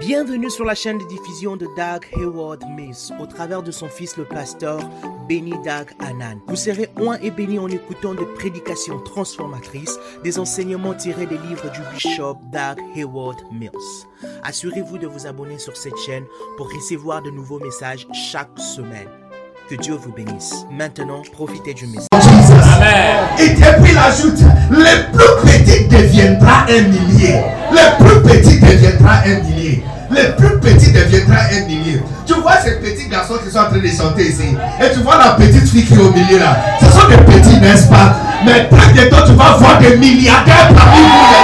Bienvenue sur la chaîne de diffusion de Doug Hayward Mills au travers de son fils le pasteur Benny Doug Anan. Vous serez oint et béni en écoutant des prédications transformatrices, des enseignements tirés des livres du bishop Doug Hayward Mills. Assurez-vous de vous abonner sur cette chaîne pour recevoir de nouveaux messages chaque semaine. Que Dieu vous bénisse. Maintenant, profitez du message. Et puis il ajoute, le plus petit deviendra un millier. Le plus petit deviendra un millier. Le plus petit deviendra un millier. Tu vois ces petits garçons qui sont en train de chanter ici. Et tu vois la petite fille qui est au milieu là. Ce sont des petits, n'est-ce pas? Mais très bientôt, tu vas voir des milliardaires parmi vous.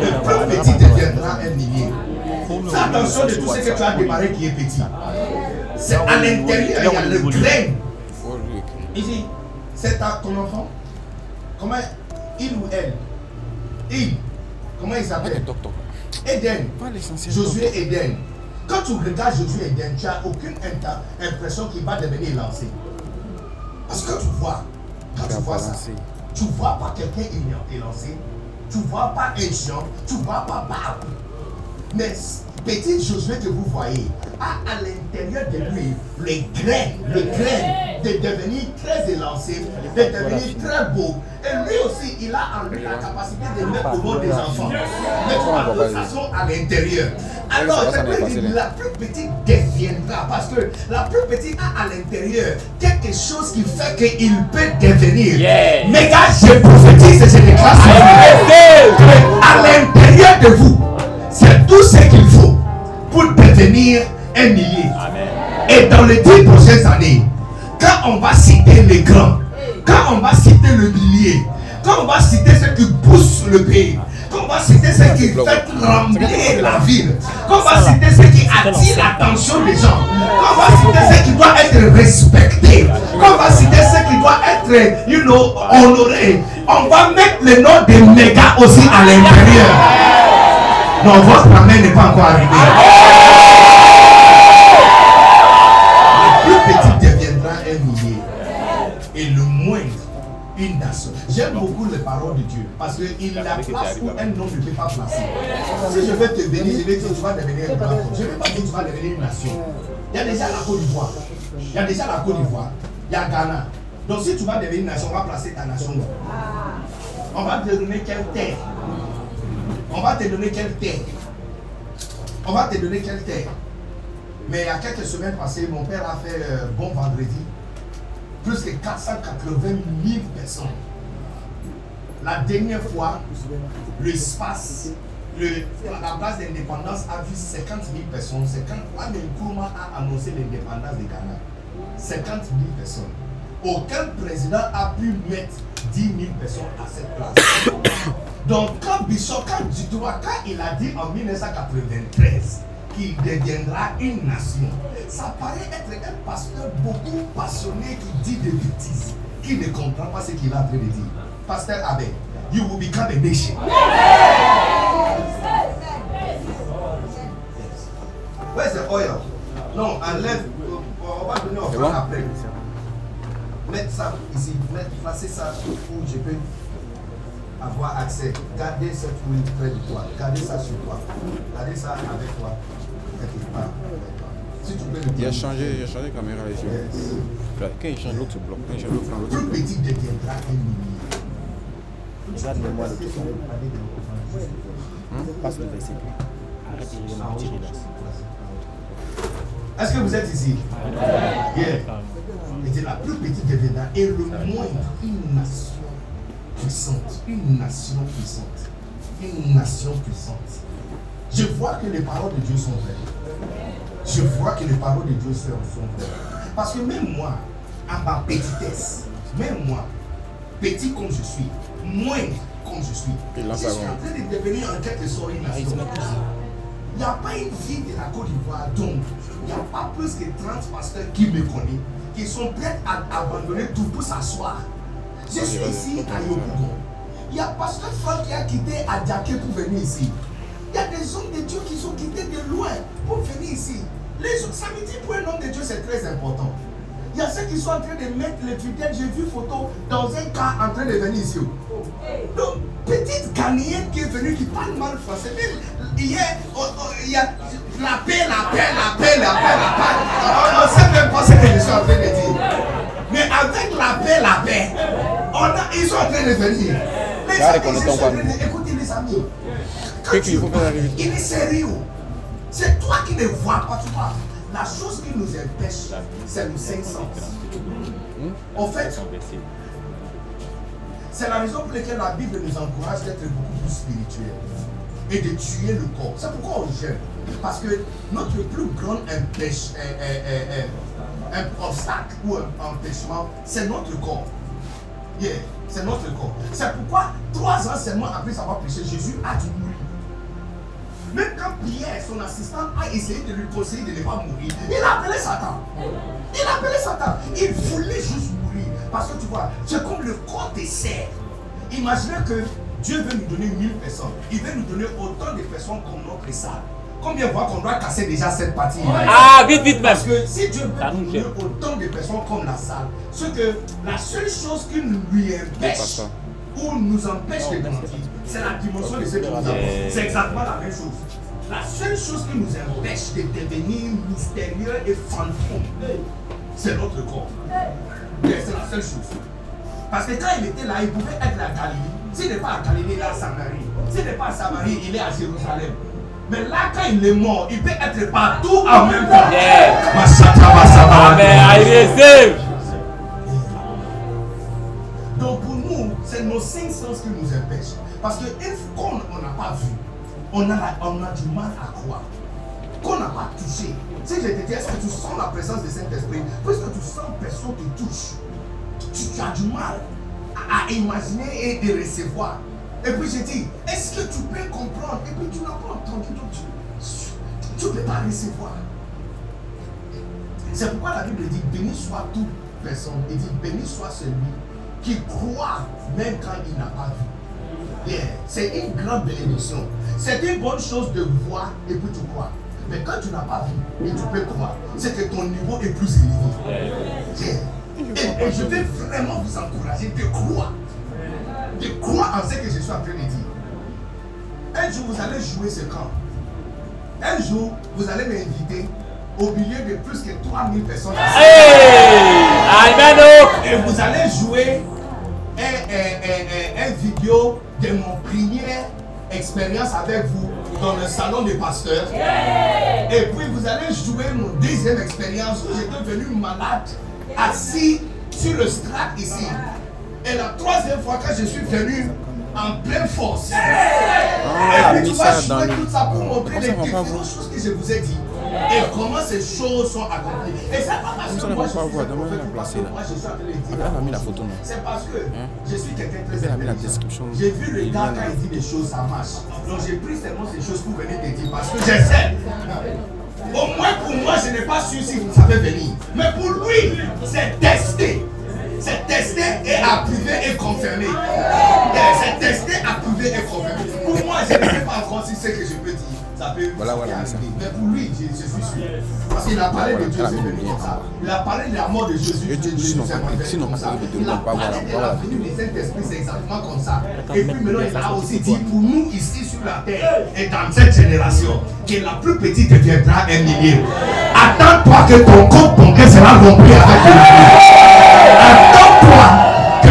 Le plus petit deviendra un millier. Fais attention de tout ce que tu as démarré qui est petit. C'est à l'intérieur, il y a le grain. Ici, c'est ton enfant. Comment il ou elle? Il. Comment il s'appelle? Eden. Josué Eden. Quand tu regardes Josué Eden, tu n'as aucune impression qu'il va devenir lancé. Parce que tu vois, quand tu vois ça, tu vois pas quelqu'un élancé, tu vois pas un géant, tu vois pas Barbe. Mais petit Josué que vous voyez a à l'intérieur de lui les graines, les graines de devenir très élancé, de devenir très beau. Et lui aussi, il a en lui la capacité de mettre au monde des enfants. Vois de toute façon à l'intérieur. Alors, je dire, la plus petite deviendra parce que la plus petite a à l'intérieur quelque chose qui fait qu'il peut devenir. Mais gars, je prophétise et je déclare à l'intérieur de vous, c'est tout ce qu'il faut pour devenir un millier. Et dans les dix prochaines années, quand on va citer les grands, quand on va citer le millier, quand on va citer ceux qui poussent le pays, quand on va citer ceux qui fait trembler la ville, quand on va citer ceux qui attirent l'attention des gens, quand on va citer ceux qui doivent être respectés, quand on va citer ceux qui doivent être, you know, honorés, on va mettre le nom des mégas aussi à l'intérieur. Non, votre amène n'est pas encore arrivé. Le plus petit deviendra un millier. Et le moindre, une nation. J'aime beaucoup les paroles de Dieu. Parce qu'il la place où un homme ne peut pas placer. Si je vais te bénir, je vais dire que tu vas devenir un grand homme. Je ne vais pas dire que tu vas devenir une nation. Il y a déjà la Côte d'Ivoire. Il y a déjà la Côte d'Ivoire. Il y a Ghana. Donc si tu vas devenir une nation, on va placer ta nation. là. On va te donner quelle terre? On va te donner quelle terre On va te donner quelle terre Mais il y a quelques semaines passées, mon père a fait euh, bon vendredi. Plus que 480 000 personnes. La dernière fois, l'espace, le, la place d'indépendance a vu 50 000 personnes. C'est quand Kwame Nkrumah a annoncé l'indépendance du Ghana. 50 000 personnes. Aucun président a pu mettre 10 000 personnes à cette place. Donc, quand Bishop, quand quand il a dit en 1993 qu'il deviendra une nation, ça paraît être un pasteur beaucoup passionné qui dit des bêtises, qui ne comprend pas ce qu'il est en train de dire. Pasteur Abbé, you will become a nation. Where's the oil? Non, enlève. On va donner au après. Mettre ça ici, mettre, placer ça où je peux avoir accès. Gardez cette huile près de toi. Gardez ça sur toi. Gardez ça avec toi. Quelque part avec toi. Si tu peux le Il a prendre. changé, il a changé de caméra ici. Yes. Là, Quand il change, l'autre bloque. Quand il change, l'autre l'autre. Plus petit deviendra un millier. Regarde-moi le tout Passe le verset. Arrête de petit rideau. Est-ce que vous êtes ici? Yeah. Et c'est la plus petite deviendra et le moindre, une nation puissante. Une nation puissante. Une nation puissante. Je vois que les paroles de Dieu sont vraies. Je vois que les paroles de Dieu sont vraies. Parce que même moi, à ma petitesse, même moi, petit comme je suis, moindre comme je suis, je suis en train de devenir en quelque sorte une nation. Il n'y a pas une ville de la Côte d'Ivoire, donc il n'y a pas plus que 30 pasteurs qui me connaissent, qui sont prêts à abandonner tout pour s'asseoir. Je suis ici à Yopougon. Il y a pasteur Franck qui a quitté Adjaké pour venir ici. Il y a des hommes de Dieu qui sont quittés de loin pour venir ici. Les autres, ça veut dire pour un homme de Dieu, c'est très important. Il y a ceux qui sont en train de mettre les tutelles. J'ai vu photo dans un cas en train de venir ici. Donc, petite Ghanéenne qui est venue, qui parle mal français. Même hier, oh, oh, il y a la paix, la paix, la paix, la paix, la paix. On ne sait même pas ce que je suis en train de dire. Mais avec la paix, la paix, on a, ils sont en train de venir. Les amis, en train de- Écoutez les amis. Quand tu parles, il est sérieux. C'est toi qui ne vois pas, tu vois. La chose qui nous empêche, c'est le cinq sens. En fait, c'est la raison pour laquelle la Bible nous encourage d'être beaucoup plus spirituels et de tuer le corps. C'est pourquoi on gêne. Parce que notre plus grand empêche, euh, euh, euh, euh, un obstacle ou un empêchement, c'est notre corps. Yeah, c'est notre corps. C'est pourquoi, trois ans seulement après avoir prêché, Jésus a dû mourir. Même quand Pierre, son assistant, a essayé de lui conseiller de ne pas mourir, il a appelé Satan. Il a appelé Satan. Il voulait juste mourir. Parce que tu vois, c'est comme le corps des serres. Imaginez que Dieu veut nous donner 1000 personnes. Il veut nous donner autant de personnes comme notre salle. Combien de fois qu'on doit casser déjà cette partie? Ah, vite, vite. Parce que si Dieu veut nous donner autant de personnes comme la salle, ce que la seule chose qui nous lui empêche ou nous empêche de grandir, c'est la dimension de ce qui nous apporte. C'est exactement la même chose. La seule chose qui nous empêche de devenir mystérieux et fantôme, c'est notre corps. Mais c'est la seule chose. Parce que quand il était là, il pouvait être à Galilée. S'il n'est pas à Galilée, il est à Samarie. S'il n'est pas à Samarie, il est à Jérusalem. Mais là, quand il est mort, il peut être partout en même temps. Yeah. Masata, masata, Amen. I receive. Donc pour nous, c'est nos cinq sens qui nous empêchent. Parce que qu'on on n'a pas vu, on a, on a du mal à croire. Qu'on n'a pas touché. Si je te dis, est-ce que tu sens la présence du Saint-Esprit? Puisque tu sens personne te touche, tu, tu as du mal à, imaginer et de recevoir. Et puis je dis, est-ce que tu peux comprendre? Et puis tu n'as pas entendu, donc tu ne peux pas recevoir. C'est pourquoi la Bible dit béni soit toute personne. Il dit béni soit celui qui croit même quand il n'a pas vu. Yeah. C'est une grande bénédiction. C'est une bonne chose de voir et puis tu crois. Mais quand tu n'as pas vu et tu peux croire, c'est que ton niveau est plus élevé. Yeah. Et, je vais vraiment vous encourager de croire. De croire en ce que je suis en train de dire. Un jour, vous allez jouer ce camp. Un jour, vous allez m'inviter au milieu de plus que 3000 personnes. Hey. Et vous allez jouer un, un- un- un- vidéo de mon première expérience avec vous dans le salon des pasteurs. Et puis vous allez jouer mon deuxième expérience où j'étais devenu malade, assis sur le strat ici. Et la troisième fois que je suis venu en pleine force. Ah, et elle a puis tu vas dans jouer le- tout ça pour montrer les différentes choses que je vous ai dit. Et comment ces choses sont accomplies. Et c'est pas parce que on moi va je pas suis un prophète parce que là. moi je suis en train de dire. C'est parce que je suis quelqu'un de très intelligent. J'ai vu le gars quand il dit des choses, ça marche. Donc j'ai pris seulement ces choses pour venir te dire parce que j'essaie. Au moins pour moi, je n'ai pas su si vous savez venir. Mais pour lui, c'est testé. C'est testé et approuvé et confirmé. Yeah, C'est testé, approuvé et confirmé. Pour moi, je ne sais pas encore si c'est que je peux dire. Ça peut Voilà, voilà, arriver. Mais pour lui, je, je suis sûr. Parce qu'il a parlé de Dieu, c'est venu comme ça. Il a parlé de la mort de Jésus. Comme pas ça. Il a parlé de la venue du Saint-Esprit, c'est exactement comme ça. Et puis maintenant, il a c'est aussi dit pour nous ici sur la terre et dans cette génération que la plus petite deviendra un millier. Attends-toi que ton compte bancaire sera rempli avec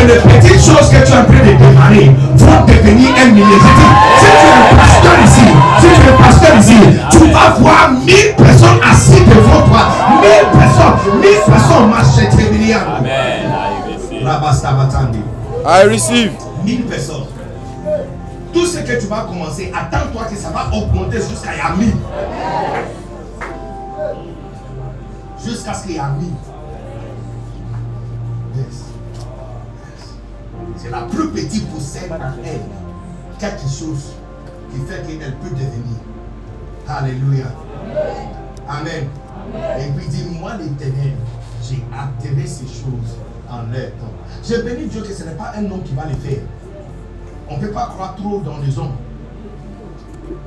les petites choses que tu es en train de démarrer vont devenir un dis, si tu es pasteur ici, si tu es pasteur ici, tu vas voir 1000 personnes assises devant toi. 1000 personnes, 1000 personnes marchent très milliards. Amen. I receive. Rabastabatandi. I receive. 1000 personnes. Tout ce que tu vas commencer, attends-toi que ça va augmenter jusqu'à y a 1000. Jusqu'à ce qu'il y a 1000. Yes. Yes. C'est la plus petite possède en elle quelque chose qui fait qu'elle peut devenir. Alléluia. Amen. Et puis dis-moi l'éternel, j'ai atterré ces choses en leur temps. Je bénis Dieu que ce n'est pas un homme qui va les faire. On ne peut pas croire trop dans les hommes.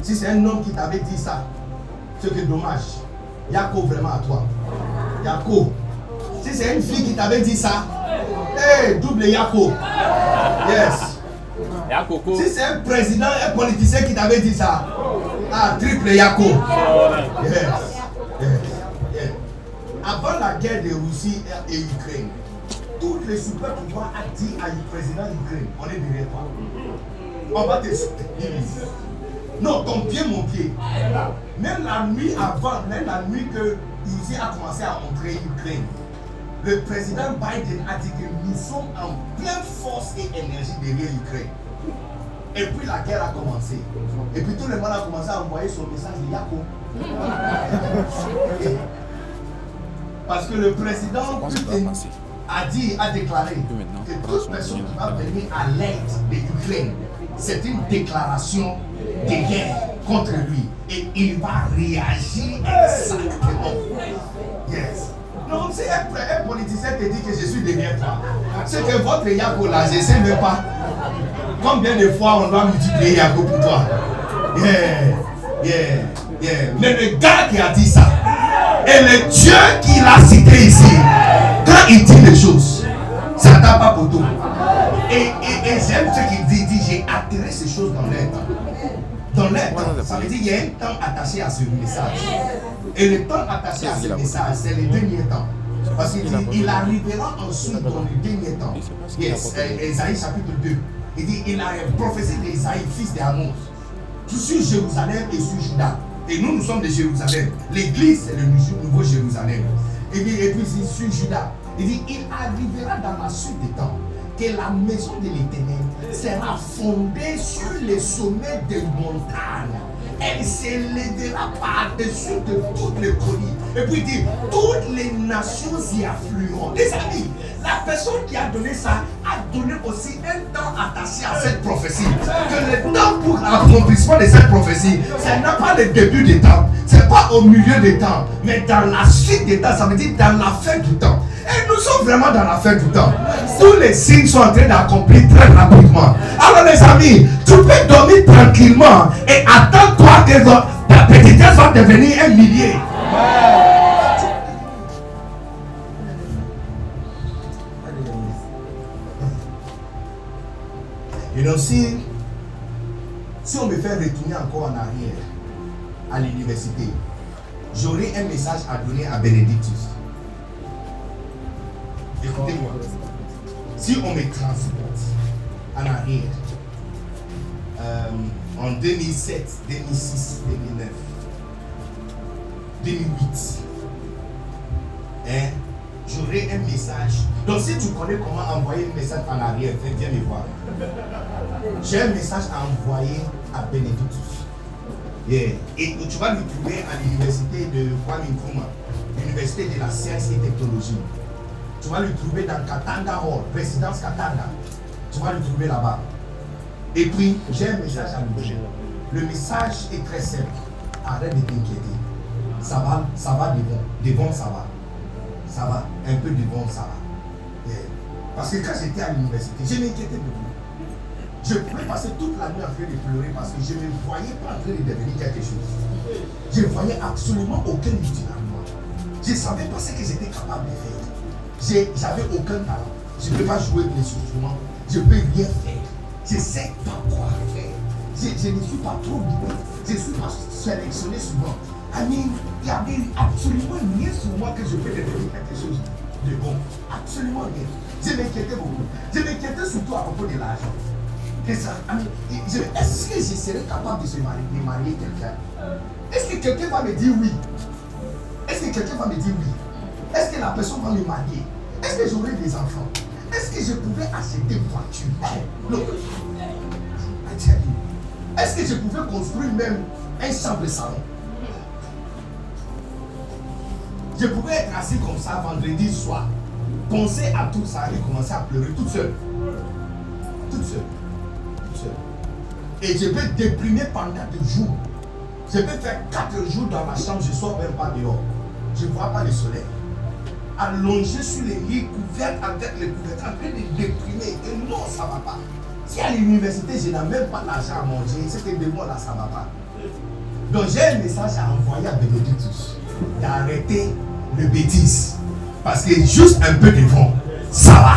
Si c'est un homme qui t'avait dit ça, c'est que dommage. Yako vraiment à toi. Yako, Si c'est une fille qui t'avait dit ça, hey, double Yako. Yes. Si c'est un président, un politicien qui t'avait dit ça, ah, triple Yako. Yes. Yes. Yes. Avant la guerre de Russie et Ukraine, tous les super pouvoirs a dit à le président d'Ukraine, on est derrière toi. On va te soutenir. Non, ton pied, mon pied. Même la nuit avant, même la nuit que Russie a commencé à entrer Ukraine, le président Biden a dit que nous sommes en pleine force et énergie derrière l'Ukraine. Et puis la guerre a commencé. Et puis tout le monde a commencé à envoyer son message de Yako. Parce que le président Putin a dit, a déclaré Que toute son personne qui va venir à l'aide de l'Ukraine, c'est une déclaration de guerre contre lui. Et il va réagir exactement. Yes. Non, si un, politicien te dit que je suis derrière toi, c'est que votre Yako là, je ne sais même pas combien de fois on doit multiplier Yako pour toi. Yeah, yeah, yeah. Mais le gars qui a dit ça, et le Dieu qui l'a cité ici, quand il dit les choses, ça ne pas pour tout. Et, et, et j'aime ce qu'il dit, il dit, j'ai attiré ces choses dans l'air temps, ça veut dire qu'il y a un temps attaché à ce message. Et le temps attaché à ce message, c'est le dernier temps. Parce qu'il dit, il arrivera ensuite dans le dernier temps. Yes, euh, Ésaïe chapitre 2. Il dit, il a prophétie d'Ésaïe, fils d'Amos sur Jérusalem et sur Juda. Et nous, nous sommes de Jérusalem. L'église, c'est le nouveau Jérusalem. Et puis, et puis sur Juda. Il dit, il arrivera dans la suite des temps la maison de l'éternel sera fondée sur les sommets des montagnes. Elle s'élèvera par-dessus de toutes les collines. Et puis dit, toutes les nations y afflueront. Les amis, la personne qui a donné ça a donné aussi un temps attaché à cette prophétie. Que le temps pour l'accomplissement de cette prophétie, ce n'est pas le début des temps, ce n'est pas au milieu des temps, mais dans la suite des temps, ça veut dire dans la fin du temps. Et nous sommes vraiment dans la fin du temps. Tous les signes sont en train d'accomplir très rapidement. Alors les amis, tu peux dormir tranquillement et attends-toi que ta petitesse va devenir un millier. Et donc si, si on me fait retourner encore en arrière à l'université, j'aurai un message à donner à Bénédictus. Écoutez-moi. Si on me transporte en arrière, euh, en 2007, 2006, 2009, 2008, hein, j'aurai un message. Donc si tu connais comment envoyer un message en arrière, viens, me voir. J'ai un message à envoyer à Benedictus. Et tu vas le trouver à l'université de Kwame Nkrumah, l'université de la science et technologie. Tu vas le trouver dans Katanga Hall, résidence Katanga. Tu vas le trouver là-bas. Et puis, j'ai un message à lui dire. Le message est très simple. Arrête de t'inquiéter. Ça va, ça va devant. Devant, ça va. Ça va. Un peu devant, ça va. Parce que quand j'étais à l'université, je m'inquiétais beaucoup. Je pouvais passer toute la nuit en train de pleurer parce que je ne me voyais pas en train de devenir quelque chose. Je ne voyais absolument aucun utile à moi. Je ne savais pas ce que j'étais capable de faire. J'avais aucun talent. Je ne peux pas jouer des instruments. Je ne peux rien faire. Je ne sais pas quoi faire. Je, ne suis pas trop doué. Je ne suis pas sélectionné souvent. Il n'y avait absolument rien sur moi que je peux devenir quelque chose de bon. Absolument rien. Je m'inquiétais beaucoup. Je m'inquiétais surtout à propos de l'argent. Est-ce que je serais capable de, se marier, de marier quelqu'un? Est-ce que quelqu'un va me dire oui? Est-ce que quelqu'un va me dire oui? Est-ce que la personne va me marier? Est-ce que j'aurai des enfants? Est-ce que je pouvais acheter une voiture? Hey, you. Est-ce que je pouvais construire même un chambre salon? Je pouvais être assis comme ça vendredi soir, penser à tout ça et commencer à pleurer toute seule. Toute seule. Toute seule. Et je peux déprimer pendant des jours. Je peux faire quatre jours dans ma chambre, je ne sors même pas dehors. Je ne vois pas le soleil. Allongé sur les lits, couvert avec les couvertures, en train de déprimer. Et non, ça ne va pas. Si à l'université, je n'ai même pas l'argent à manger, c'est que de moi là, ça ne va pas. Donc j'ai un message à envoyer à Bénédictus d'arrêter le bêtise. Parce que juste un peu devant, ça va.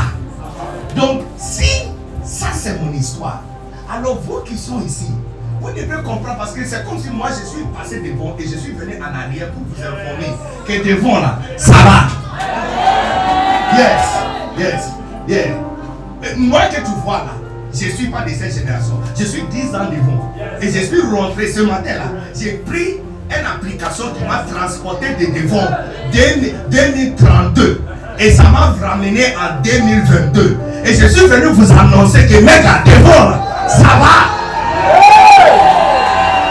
Donc, si ça c'est mon histoire, alors vous qui sont ici, vous devez comprendre parce que c'est comme si moi je suis passé devant et je suis venu en arrière pour vous informer que devant là, ça va. Yes, yes, yes. Moi que tu vois là, je ne suis pas de cette génération. Je suis 10 ans devant. Et je suis rentré ce matin là. J'ai pris une application qui m'a transporté de devant 2000 2032. Et ça m'a ramené en 2022. Et je suis venu vous annoncer que mec là, devant ça va.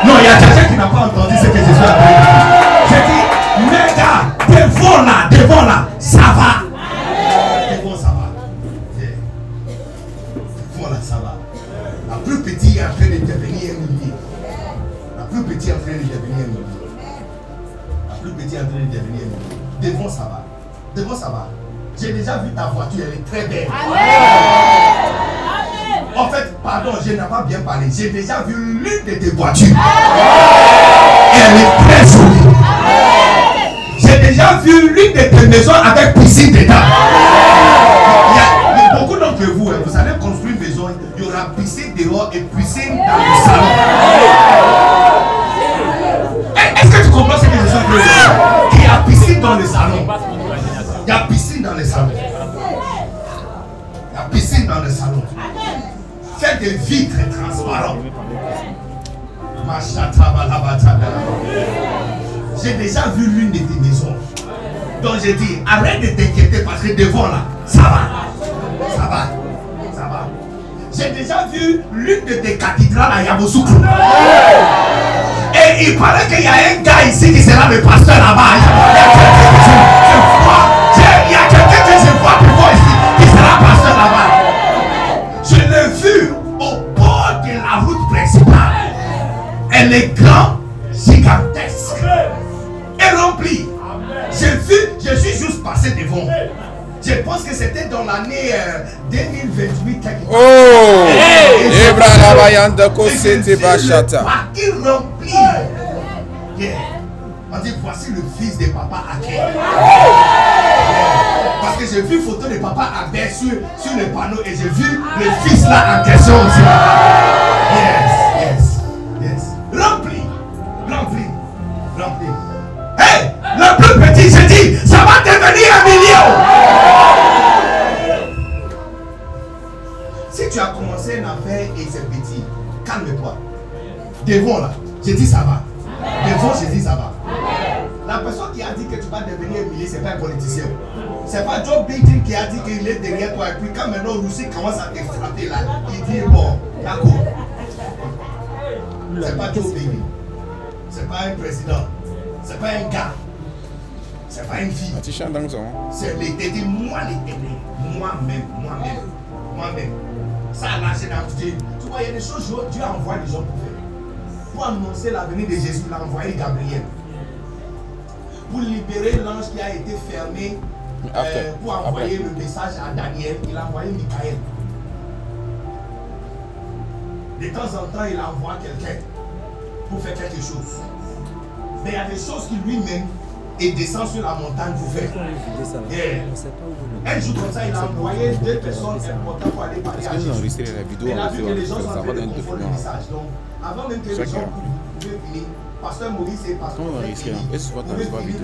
Non, il y a quelqu'un qui n'a pas entendu ce que je suis en. Devant là, devant là, ça va. Devant ça va. Voilà, ça va. La plus petite est en train de devenir un millier. La plus petite est en train de devenir un millier. La plus petite est en train de devenir un millier. Devant, ça va. Devant, ça va. J'ai déjà vu ta voiture, elle est très belle. En fait, pardon, je n'ai pas bien parlé. J'ai déjà vu l'une de tes voitures. Elle est très jolie. J'ai déjà vu l'une de tes maisons avec piscine dedans. Il y a, beaucoup d'entre vous, hein, vous allez construire une maison, il y aura piscine dehors et piscine dans le salon. Eh, Est-ce que tu comprends ce que je suis Il y a piscine dans le salon. Il y a piscine dans le salon. Il y a piscine dans le salon. Faites des vitres transparentes. J'ai déjà vu l'une de tes maisons. Donc j'ai dit, arrête de t'inquiéter parce que devant là, ça va. Ça va. Ça va. J'ai déjà vu l'une de tes cathédrales à Yamoussoukro. Et il paraît qu'il y a un gars ici qui sera le pasteur là-bas. Il y a quelqu'un que je, je vois. Il y a quelqu'un que je vois devant ici qui sera pasteur là-bas. Je l'ai vu au bord de la route principale. Elle est grande, gigantesque je suis juste passé devant. Je pense que c'était dans l'année euh, 2028 quelque part. Oh parking rempli. Yeah. On dit voici le fils de papa Ake. Yeah. Parce que j'ai vu photo de papa Abel sur, sur le panneau et j'ai vu le fils là en question aussi. Yes, calme-toi. Devant là, j'ai dit ça va. Devant, j'ai dit ça va. La personne qui a dit que tu vas devenir un millier, c'est pas un politicien. C'est pas Joe Biden qui a dit qu'il est derrière toi. Et puis quand maintenant Russie commence à te frapper là, il dit bon, d'accord. C'est pas Joe Biden. C'est pas un président. C'est pas un gars. C'est pas une fille. C'est l'éternel, moi l'éternel, moi-même, moi-même, moi-même. Ça là, c'est dans Il y a des choses, Dieu Dieu envoie des gens pour faire. Pour annoncer l'avenir de Jésus, il a envoyé Gabriel. Pour libérer l'ange qui a été fermé, euh, pour envoyer le message à Daniel, il a envoyé Michael. De temps en temps, il envoie quelqu'un pour faire quelque chose. Mais il y a des choses qui lui-même, il descend sur la montagne pour faire. Yeah. Un jour comme ça, il a envoyé deux personnes importantes pour aller parler à Jésus. la vidéo il a vu que les gens sont en train de confondre le message. Donc, avant même que les gens pouvaient finir, Pasteur Maurice et Pasteur vas pouvaient finir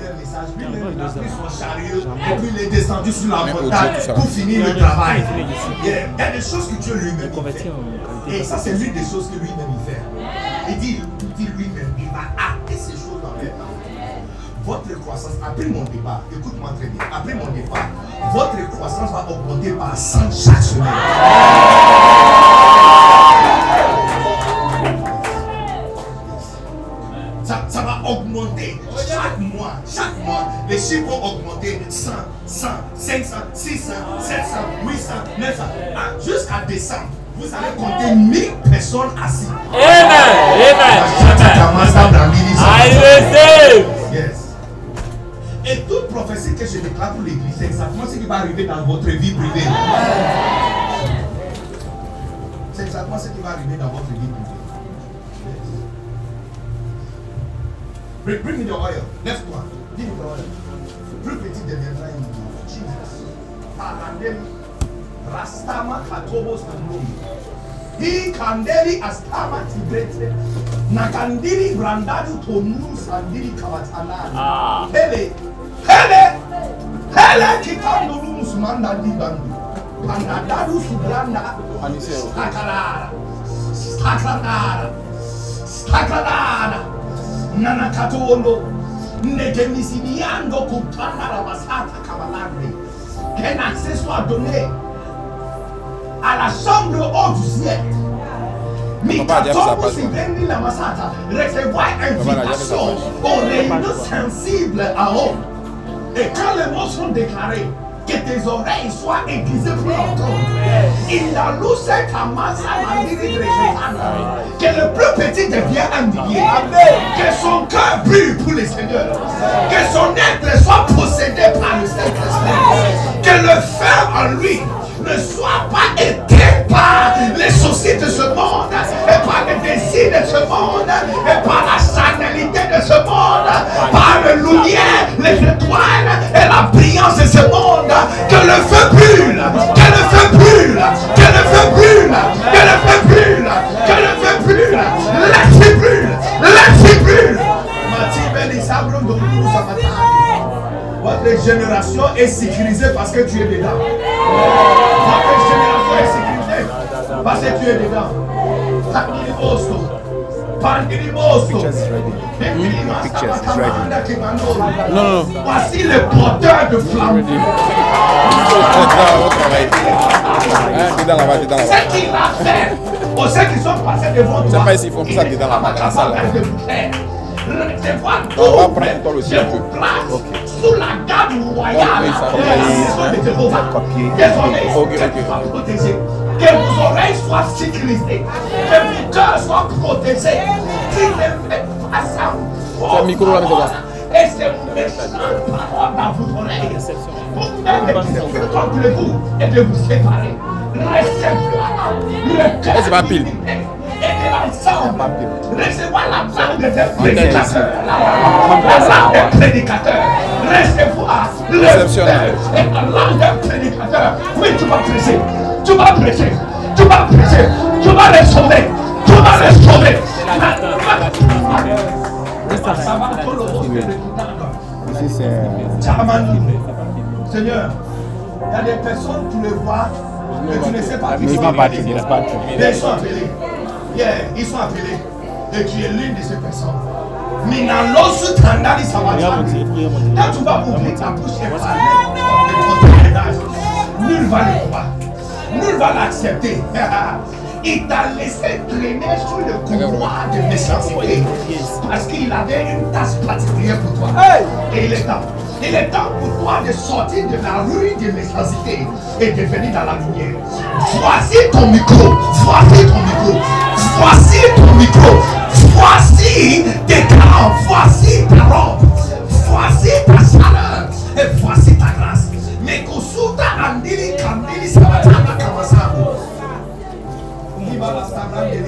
leur message. Lui-même, il a pris son chariot et puis il est descendu sur la montagne pour finir le travail. Il y a des choses que Dieu lui-même fait. Et ça, c'est l'une des choses que lui-même après mon départ, écoute-moi très bien, après mon départ, votre croissance va augmenter par 100 chaque semaine. Ça, ça va augmenter chaque mois, chaque mois. Les chiffres vont augmenter 100, 100, 500, 600, 700, 800, 900, ah, jusqu'à décembre. Vous allez compter 1000 personnes assises. Amen. Amen. I receive. Yes. Toute prophétie que je déclare pour l'église, c'est exactement ce qui va arriver dans votre vie privée. C'est exactement ce qui va arriver dans votre vie privée. Bring, bring me the oil. Lève-toi. Dis parole. Plus petit deviendra un million. Jesus. Palandeli. Rastama katobos kandum. Hi kandeli astama tibrete. Nakandiri brandadu tonu sandiri kawatanani. Ah. Hele. Hele. Hele kitandulu musmanda dibandu. Pandadadu subranda. Aniseo. Sakarara. Sakarara. Sakarara. Nana katondo. Negemisiniando kupanda la basata kabalande. Qu'un accès soit donné à la chambre haute du ciel. Papa a déjà fait sa Mikatomo page, si quoi. vendi la masata. Recevoir Papa a déjà fait sa invitation page. au réunion sensible à homme. Et quand les mots sont déclarés, que tes oreilles soient aiguisées pour entendre. Il a loué ta masse à. Que le plus petit devienne un millier. Que son cœur brûle pour le Seigneur. Que son être soit possédé par le Saint-Esprit. Que le feu en lui ne soit pas éteint par les soucis de ce monde, et par les désirs de ce monde, et par la ce monde, par le lumière, les étoiles et la brillance de ce monde. Que le feu brûle, que le feu brûle, que le feu brûle, que le feu brûle, que le feu brûle, laisse brûle, laisse brûle. Votre génération est sécurisée parce que tu es dedans. Votre génération est sécurisée parce que tu es dedans. Pictures is ready. Non, non, non. Voici le porteur de flambeau. Dedans, on travaille. Dedans là-bas, dedans là-bas. Ce qu'il a fait aux ceux qui sont passés devant toi. sais pas s'ils font ça dedans là-bas, dans la salle, là. de vous faire. Recevoir On va prendre Je vous place sous la garde royale. Désormais, tu sois protégé. Que vos oreilles soient sécurisées. Que vos cœurs soient protégés. Qu'il ne fait pas ça. C'est micro là, Et c'est méchant dans vos oreilles. Pour même exercer contre vous et de vous séparer. Recevoir c'est pas pile. Et ensemble, recevoir la parole des Antenne prédicateurs. langue des prédicateurs. Recevoir le et la langue des prédicateurs. Oui, tu vas prêcher. Tu vas prêcher. Tu vas prêcher. Tu vas les sauver. Tu vas les sauver. Ici, c'est. Seigneur, il y a des personnes, tu les vois, mais tu ne sais pas qui Mais ils sont appelés. ils sont appelés. Yeah, ils sont appelés. Et tu es l'une de ces personnes. Minalosu Tandali Sabatani. Quand tu vas ouvrir ta bouche et parler nul va le croire. Nul va l'accepter. Il t'a laissé traîner sur le couloir de méchanceté parce qu'il avait une tâche particulière pour toi. Et il est temps. Il est temps pour toi de sortir de la rue de méchanceté et de venir dans la lumière. Voici ton micro. Voici ton micro. Voici ton micro. Voici tes talents. Voici ta robe. Voici ta chaleur. Et voici ta grâce. Mais Kosuta Andili Kandili Sabatana Kamasabu.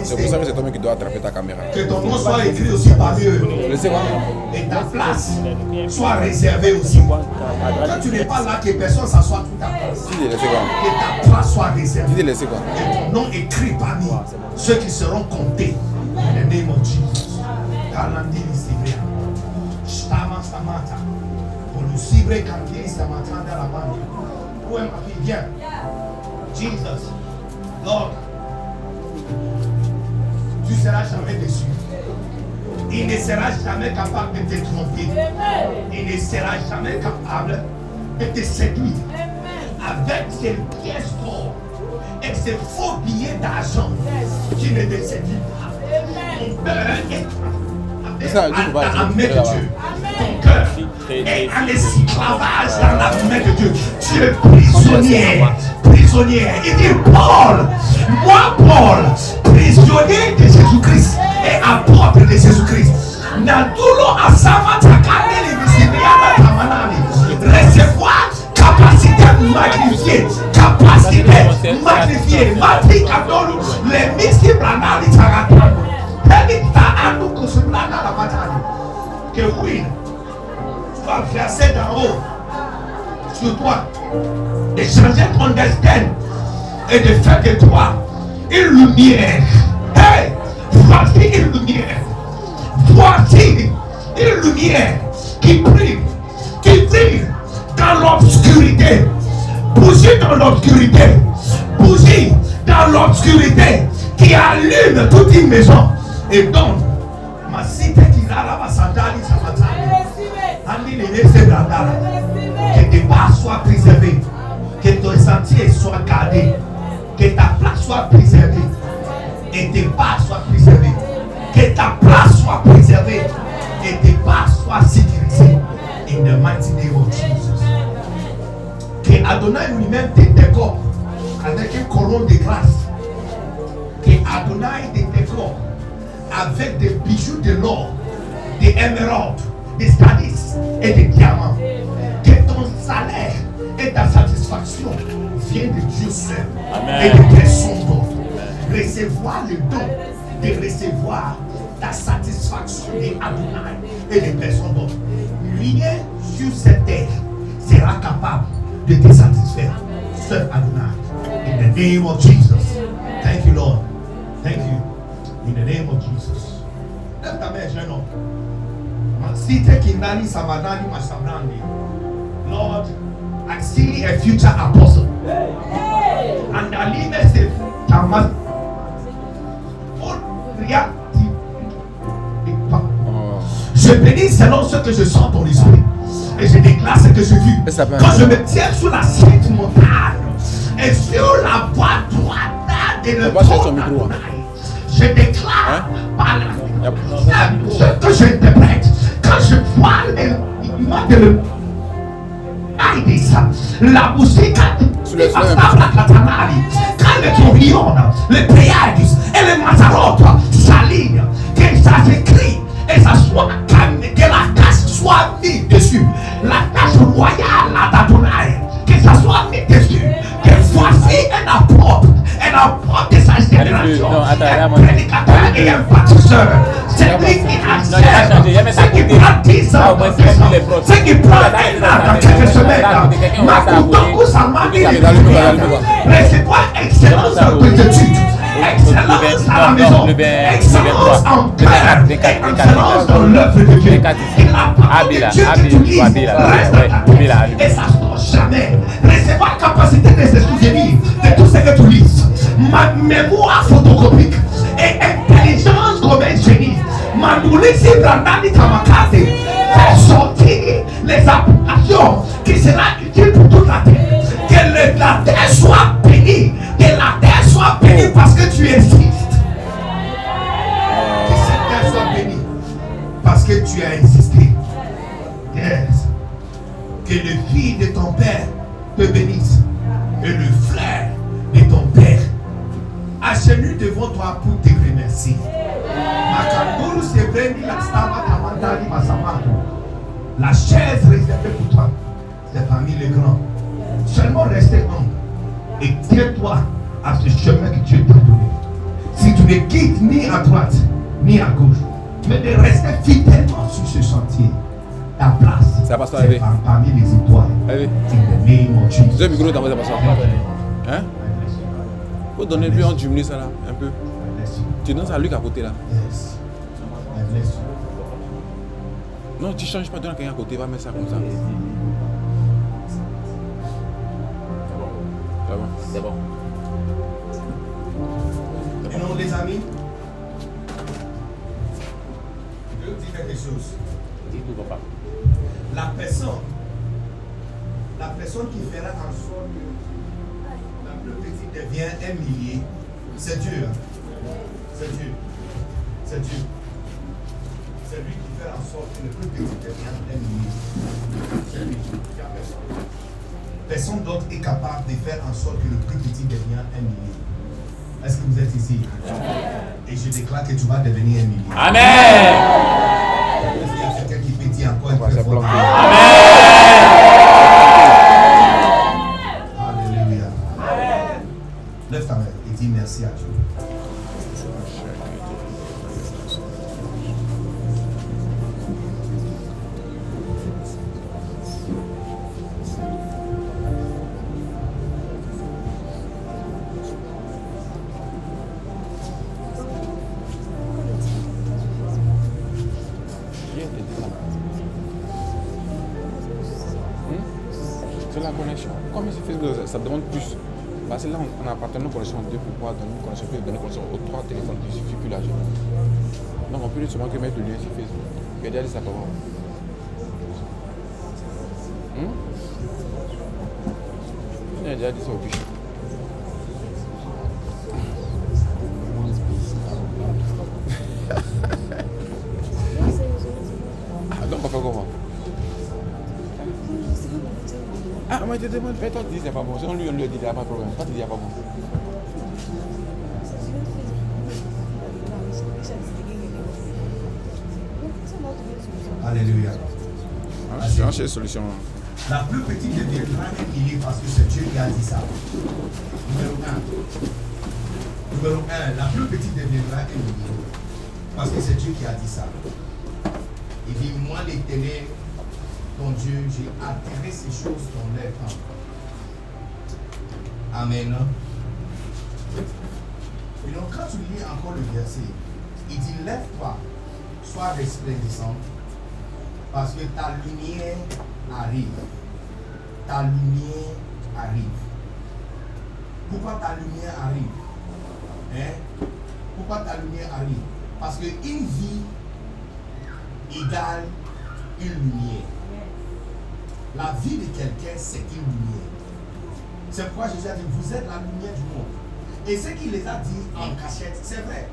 C'est pour ça que c'est qui dois attraper ta caméra. Que ton nom soit écrit aussi parmi eux. Et ta place soit réservée aussi. Quand tu n'es pas là, que personne s'assoit tout ta place. Que ta place soit réservée. Et ton nom écrit parmi ceux qui seront comptés. Kandili Samata de la bande. Où est ma fille? Viens. Jesus. Lord. Tu seras jamais déçu. Il ne sera jamais capable de te tromper. Il ne sera jamais capable de te séduire avec ses pièces d'or et ses faux billets d'argent qui ne te séduisent pas. Ton cœur est Dans la main de. Dieu. Ton cœur est en esclavage dans la main de Dieu. Tu es prisonnier. Prisonnier. Il dit Paul, moi Paul, prisonnier de Jésus-Christ et apôtre de Jésus-Christ. Nadulo asama takane libisibriana tamanani. Recevoir capacité magnifiée, capacité magnifiée, mati kadolu, les mixi branali Que oui, soit versé d'en haut sur toi, de changer ton destin et de faire de toi une lumière. Hey, voici une lumière. Voici une lumière qui brille, qui brille dans l'obscurité. Bougie dans l'obscurité. Bougie dans l'obscurité qui allume toute une maison et donne ma cité qui a la basandali que tes pas soient préservés, que ton sentier soit gardé, que ta place soit préservée. Et tes pas soient préservés, que ta place soit préservée. Et tes pas soient sécurisés. In the mighty name of Jesus. Que Adonai lui-même te décore avec une couronne de grâce. Que Adonai te décore avec des bijoux de l'or, des émeraudes, des stadis et des diamants. Que ton salaire et ta satisfaction viennent de Dieu seul et de personne d'autre. Recevoir le don de recevoir ta satisfaction de Adonai et de personne d'autre. Rien sur cette terre sera capable de te satisfaire. Seul Adonai. In the name of Jesus. Thank you, Lord. Thank you. In the name of Jesus. Lève ta main, jeune homme. Masite kindani samadani masabrandi. Lord, I see a future apostle. And I leave a tamas. Regarde. Je bénis selon ce que je sens dans l'esprit. Et je déclare ce que ça peut Quand je me tiens sur la sainte montagne et sur la voie droite de le va je déclare Hein? par la ce que j'interprète, quand je vois l'image de le Aïdis, la musique Sur le la. Sabra Katanali, quand les tourbillons, les Pléiades et les Mazarotes s'alignent, que ça s'écrit et ça soit calmé, que la tache soit mise dessus, la tache royale d'Adonai, que ça soit mis dessus, voici un apôtre, un apôtre de sa génération, un prédicateur et un bâtisseur. C'est lui qui achève, c'est qui prend 10 Ah, ans, dans c'est 10 comme ans, les proches. c'est qui prend un an dans quelques semaines. excellence dans tes études, excellence à la maison, excellence en excellence dans l'œuvre de Dieu. Et la parole Abila, de Dieu que Abila, tu lis Abila, reste ouais, dans ta Abila, tête. Ma mémoire photocopique et intelligence comme un génie. Mandoulisi Brandani Tamakate fait sortir les applications qui sera utile pour toute la terre. Que la terre soit bénie. Que la terre soit bénie parce que tu insistes. Que cette terre soit bénie parce que tu as insisté. Yes. Que le fils de ton père te bénisse et le agenouille devant toi pour te remercier. La chaise réservée pour toi, c'est parmi les grands. Seulement restez humble et tiens-toi à ce chemin que Dieu t'a donné. Si tu ne quittes ni à droite ni à gauche, mais de rester fidèlement sur ce sentier, ta place c'est parmi les étoiles. In the name of Jesus. Dans votre. Hein? Donner lui en diminuer ça là, un peu. Tu donnes ça à Luc à côté là. Yes. Non, tu changes pas, donne à quelqu'un à côté, va mettre ça comme ça. Ça va. C'est bon. Et non, les amis, je vais vous dire quelque chose. Dis tout, papa. La personne, la personne qui fera en sorte que la plus petite devient un millier, c'est Dieu. hein. C'est Dieu. C'est Dieu. C'est lui qui fait en sorte que le plus petit devient un millier. C'est lui. Personne. Personne d'autre est capable de faire en sorte que le plus petit devienne un millier. Est-ce que vous êtes ici? Et je déclare que tu vas devenir un millier. Amen. Est-ce qu'il y a quelqu'un qui peut dire encore peu merci à C'est la connexion. Comme c'est Facebook, ça demande plus. Bah, Parce que là, on n'a pas tellement connexion pouvoir donner une connexion, donner une connexion aux trois téléphones qui suffit plus large. Donc on peut seulement que mettre le lien sur Facebook. Il dit ça comment Hum Il a déjà dit ça au bûcher. Ah, on Ah, moi je te demande, mais toi tu dis c'est pas bon. Si on lui, on lui dit il n'y a pas de problème. Toi tu dis il n'y a pas bon. Alléluia. Une solution. La plus petite deviendra un millier parce que c'est Dieu qui a dit ça. Numéro 1. Numéro 1. La plus petite deviendra millier. Parce que c'est Dieu qui a dit ça. Il dit, moi l'éternel, ton Dieu, j'ai atterré ces choses dans leur temps. Amen. Et donc quand tu encore le verset, il dit, lève-toi, sois resplendissant, parce que ta lumière arrive. Ta lumière arrive. Pourquoi ta lumière arrive? Hein? Pourquoi ta lumière arrive? Parce qu'une vie égale une lumière. La vie de quelqu'un, c'est une lumière. C'est pourquoi Jésus a dit, vous êtes la lumière du monde. Et ce qu'il les a dit en cachette, c'est vrai.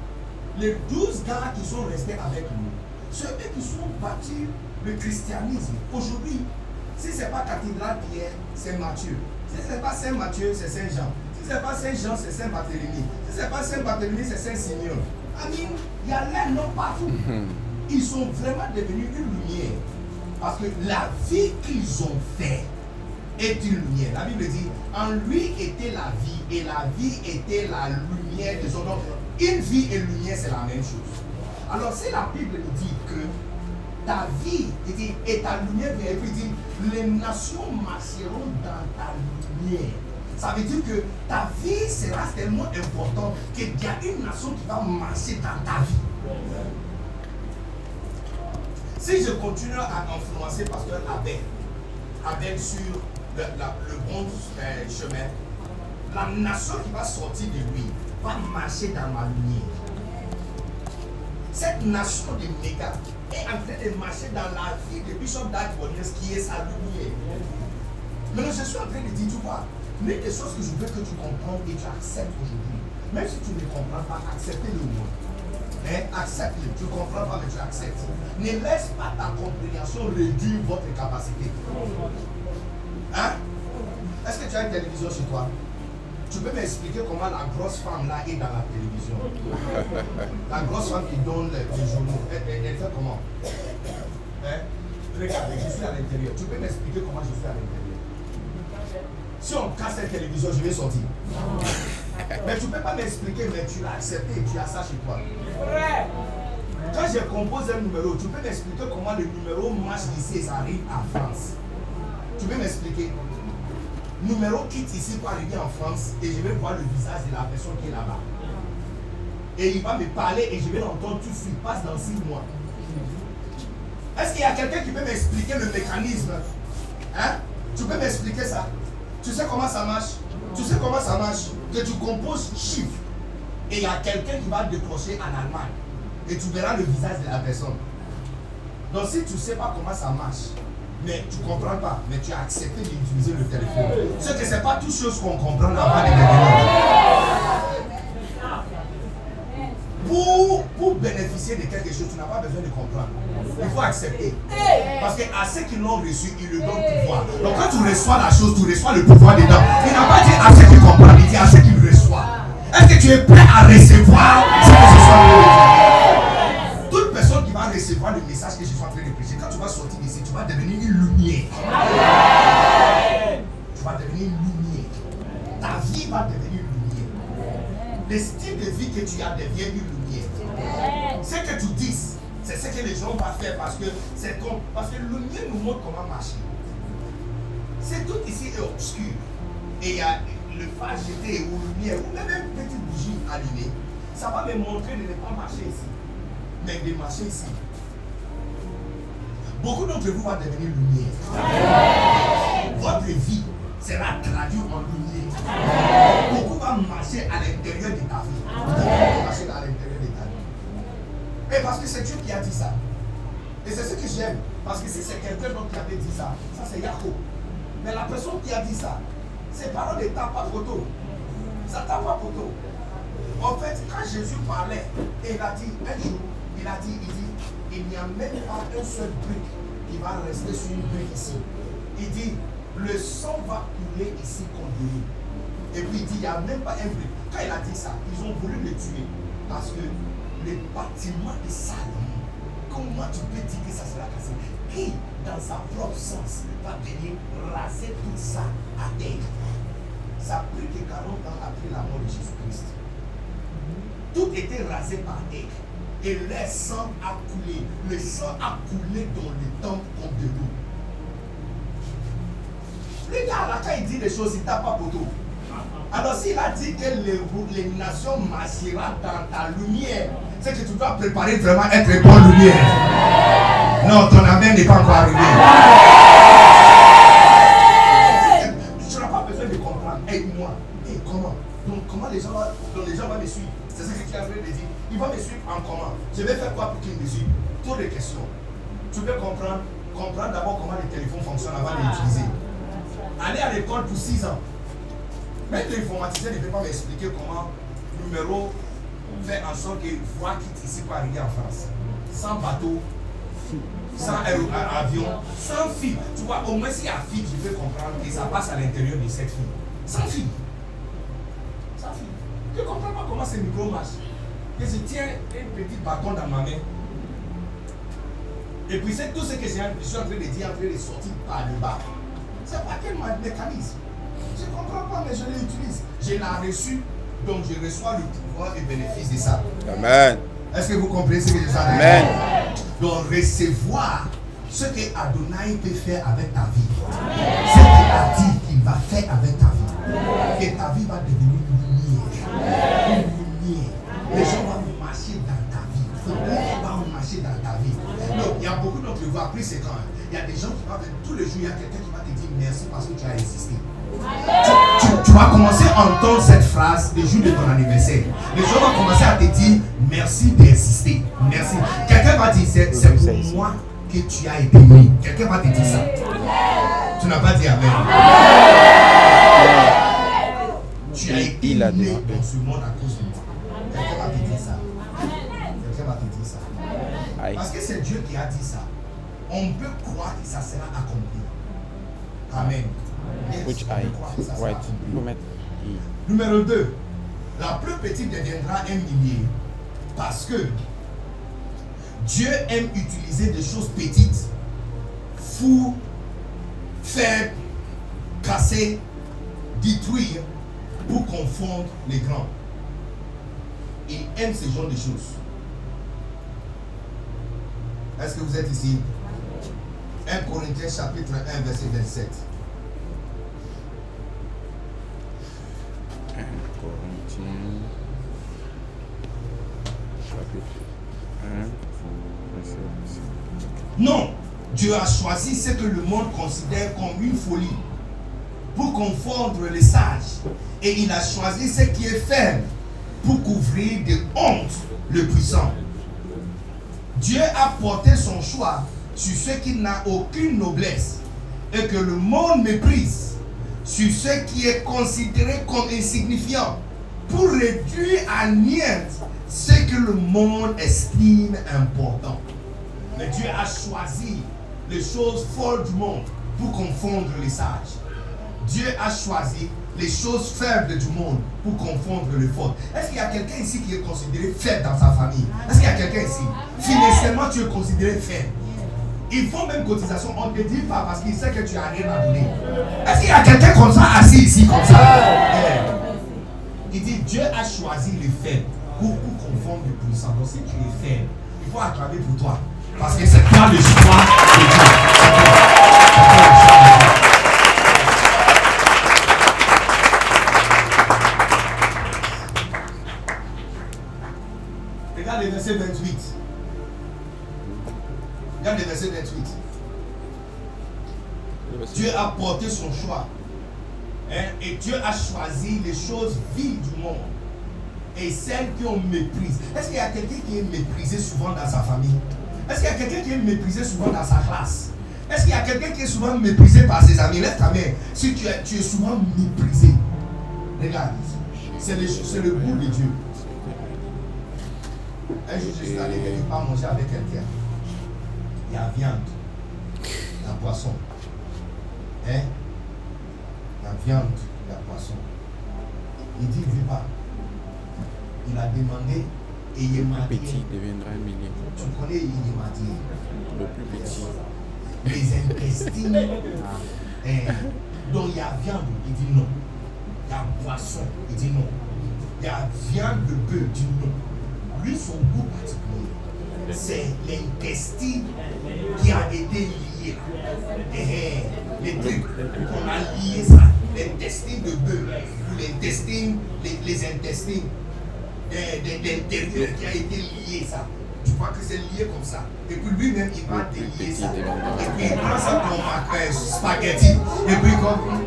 Les douze gars qui sont restés avec nous, ceux qui sont battus le christianisme. Aujourd'hui, si ce n'est pas cathédrale Pierre, c'est Matthieu. Si ce n'est pas Saint Matthieu, c'est Saint Jean. Si ce n'est pas Saint Jean, c'est Saint Barthélemy. Si ce n'est pas Saint Barthélemy, c'est Saint Simeon. Amin, il y a l'air non partout. Ils sont vraiment devenus une lumière. Parce que la vie qu'ils ont fait est une lumière. La Bible dit, en lui était la vie et la vie était la lumière de son nom. Une vie et lumière, c'est la même chose. Alors si la Bible dit que ta vie et ta lumière puis il dit, les nations marcheront dans ta lumière. Ça veut dire que ta vie sera tellement importante qu'il y a une nation qui va marcher dans ta vie. Si je continue à influencer Pasteur Abel, Abel sur le, bon chemin, la nation qui va sortir de lui va marcher dans ma lumière. Cette nation de méga est en train de marcher dans la vie de Bishop Dag Warriors qui est sa lumière. Maintenant, je suis en train de dire, tu vois, l'une des choses que je veux que tu comprennes et tu acceptes aujourd'hui, même si tu ne comprends pas, acceptez-le moins. Accepte-le. Tu ne comprends pas, mais tu acceptes. Ne laisse pas ta compréhension réduire votre capacité. Hein? Est-ce que tu as une télévision chez toi? Tu peux m'expliquer comment la grosse femme là est dans la télévision? La grosse femme qui donne les, les journaux, elle, elle- elle fait comment? Hein? Regardez, je suis à l'intérieur. Tu peux m'expliquer comment je suis à l'intérieur? Si on casse cette télévision, je vais sortir. Mais tu ne peux pas m'expliquer, mais tu l'as accepté, tu as ça chez toi. Quand je compose un numéro, tu peux m'expliquer comment le numéro marche d'ici et ça arrive en France? Tu peux m'expliquer. Numéro quitte ici pour arriver en France et je vais voir le visage de la personne qui est là-bas. Et il va me parler et je vais l'entendre tout de suite, passe dans six mois. Est-ce qu'il y a quelqu'un qui peut m'expliquer le mécanisme? Hein? Tu peux m'expliquer ça? Tu sais comment ça marche? Tu sais comment ça marche? Que tu composes chiffres. Et il y a quelqu'un qui va décrocher en Allemagne. Et tu verras le visage de la personne. Donc si tu ne sais pas comment ça marche, mais tu ne comprends pas, mais tu as accepté d'utiliser le téléphone. Ce que ce n'est pas toutes choses qu'on comprend avant de. Pour, pour bénéficier de quelque chose, tu n'as pas besoin de comprendre. Il faut accepter. Parce qu'à ceux qui l'ont reçu, il le donne pouvoir. Donc quand tu reçois la chose, tu reçois le pouvoir dedans. Il n'a pas dit à ceux qui comprennent, il dit à ceux qui le reçoivent. Est-ce que tu es prêt à recevoir ce que ce soit? Toute personne qui va recevoir le message que je vas devenir une lumière. Tu vas devenir une lumière. Ta vie va devenir une lumière. Le style de vie que tu as devient une lumière. Ce que tu dis, c'est ce que les gens vont faire parce que c'est comme. Parce que lumière nous montre comment marcher. C'est tout ici est obscur. Et il y a le phare jeté ou lumière ou même une petite bougie allumée. Ça va me montrer de ne pas marcher ici. Mais de marcher ici. Beaucoup d'entre vous vont devenir lumière. Votre vie sera traduit en lumière. Beaucoup va marcher à l'intérieur de ta vie. Beaucoup va marcher à l'intérieur de ta vie. Et parce que c'est Dieu qui a dit ça. Et c'est ce que j'aime. Parce que si c'est quelqu'un d'autre qui avait dit ça, ça c'est Jacob. Mais la personne qui a dit ça, ses paroles ne tapent pas photo. Ça tape pas photo. En fait, quand Jésus parlait, et il a dit, un jour, il a dit, il dit, il n'y a même pas un seul brique qui va rester sur une brique ici. Il dit, le sang va couler ici nous. Et puis il dit, il n'y a même pas un brique. Quand il a dit ça, ils ont voulu le tuer. Parce que le bâtiment est Salomon, comment tu peux dire que ça sera cassé? Qui, dans sa propre sens, va venir raser tout ça à terre? Ça a pris que 40 ans après la mort de Jésus-Christ. Tout était rasé par terre. Et le sang a coulé. Le sang a coulé dans le temple comme de l'eau. Là, quand il dit des choses, il tape pas poteau. Alors s'il a dit que les, nations marcheront dans ta lumière, c'est que tu dois préparer vraiment être bonne lumière. Non, ton amen n'est pas encore arrivé. Ils vont me suivre en comment Je vais faire quoi pour qu'ils me suivent Trop de questions. Tu peux comprendre Comprendre d'abord comment les téléphones fonctionnent avant de les utiliser. Aller à l'école pour 6 ans. Même l'informaticien ne peut pas m'expliquer comment numéro fait en sorte que voie quitte ici pour arriver en France. Sans bateau, sans avion, sans fil. Tu vois, au moins s'il y a fil, je peux comprendre que ça passe à l'intérieur de cette fille. Sans fil. Sans fil. Je ne comprends pas comment ce micro marche. Que je tiens un petit bâton dans ma main. Et puis c'est tout ce que j'ai- je suis en train de dire, en train de sortir par le bas. C'est pas quel mécanisme. Je ne comprends pas, mais je l'utilise. Je l'ai reçu, donc je reçois le pouvoir et bénéfice de ça. Amen. Est-ce que vous comprenez ce que je suis en train de Amen. Donc recevoir ce que Adonai peut faire avec ta vie. Ce qu'il a dit qu'il va faire avec ta vie. Et ta vie va devenir une lumière. Une lumière. Les gens d'entre vous, après c'est quand il y a des gens qui vont venir tous les jours, il y a quelqu'un qui va te dire merci parce que tu as existé. Tu, tu vas commencer à entendre cette phrase le jour de ton anniversaire. Les gens vont commencer à te dire merci d'insister. Merci. Quelqu'un va dire c'est pour moi que tu as été mis. Quelqu'un va te dire ça. Tu n'as pas dit Amen. Tu as été Il a dit dans ce monde à cause de moi. Quelqu'un va te dire ça. Quelqu'un va te dire ça. Parce que c'est Dieu qui a dit ça. On peut croire que ça sera accompli. Amen. Yes, Which on eye? peut croire que ça sera Right. I. Numéro 2. La plus petite deviendra un millier. Parce que Dieu aime utiliser des choses petites, fous, faire, casser, détruire pour confondre les grands. Il aime ce genre de choses. Est-ce que vous êtes ici? 1 Corinthiens chapitre 1 verset 27. 1 Corinthiens. Chapitre 1. verset 27. Non, Dieu a choisi ce que le monde considère comme une folie pour confondre les sages. Et il a choisi ce qui est ferme pour couvrir de honte le puissant. Dieu a porté son choix sur ce qui n'a aucune noblesse et que le monde méprise, sur ce qui est considéré comme insignifiant, pour réduire à niente ce que le monde estime important. Mais Dieu a choisi les choses folles du monde pour confondre les sages. Dieu a choisi les choses faibles du monde pour confondre les forts. Est-ce qu'il y a quelqu'un ici qui est considéré faible dans sa famille? Est-ce qu'il y a quelqu'un ici? Financièrement, tu es considéré faible. Ils font même cotisation, on ne te dit pas parce qu'ils savent que tu n'as rien à donner. Est-ce qu'il y a quelqu'un comme ça assis ici comme ça? Il dit Dieu a choisi les faibles pour, pour confondre les puissants. Donc si tu es faible, il faut acclamer pour toi. Parce que le. C'est toi le choix de Dieu. Regarde le verset 28. Regarde le verset 28. Dieu a porté son choix Hein, Et Dieu a choisi les choses viles du monde et celles qui ont méprise. Est-ce qu'il y a quelqu'un qui est méprisé souvent dans sa famille? Est-ce qu'il y a quelqu'un qui est méprisé souvent dans sa classe? Est-ce qu'il y a quelqu'un qui est souvent méprisé par ses amis? Lève ta main. Si tu es, tu es souvent méprisé, regarde, c'est le, c'est le goût de Dieu. Un jour, je suis allé quelque part manger avec quelqu'un. Il y a viande, il y a poisson. Hein? Il y a viande, il y a poisson. Il dit, il veut pas. Il a demandé et il m'a Un petit deviendra un millier. tu connais, il m'a dit, Le plus petit. les intestins. hein, donc il y a viande, il dit non. Il y a poisson, il dit non. Il y a viande de bœuf, il dit non. Lui, son goût particulier, c'est l'intestin qui a été lié. Eh, eh, les trucs, on a lié ça. L'intestin de bœuf, ou l'intestin, les, les intestins des- d'intérieur qui a été lié ça. Tu vois que c'est lié comme ça. Et puis lui-même, il va délier ça. Et puis il prend ça comme un spaghetti. Et puis comme.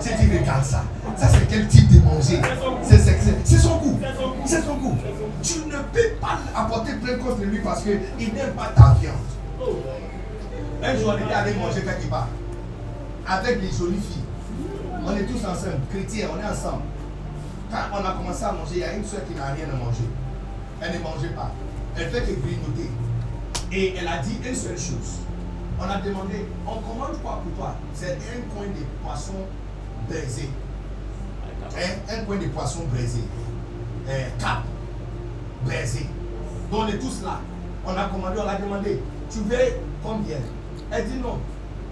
Si tu regardes ça, ça c'est quel type de manger? C'est c'est- c'est- c'est son goût. C'est son goût. Tu ne peux pas apporter plainte contre lui parce qu'il n'aime pas ta viande. Un jour, on était allé manger quelque part avec les jolies filles. On est tous ensemble, chrétiens, on est ensemble. Quand on a commencé à manger, il y a une soeur qui n'a rien à manger. Elle ne mangeait pas. Elle fait que grignoter. Et elle a dit une seule chose. On a demandé, on commande quoi pour toi? C'est un coin de poisson braisé. Un, un coin de poisson braisé. Un cap braisé. Donc on est tous là. On a commandé, on l'a demandé. Tu veux combien? Elle dit non,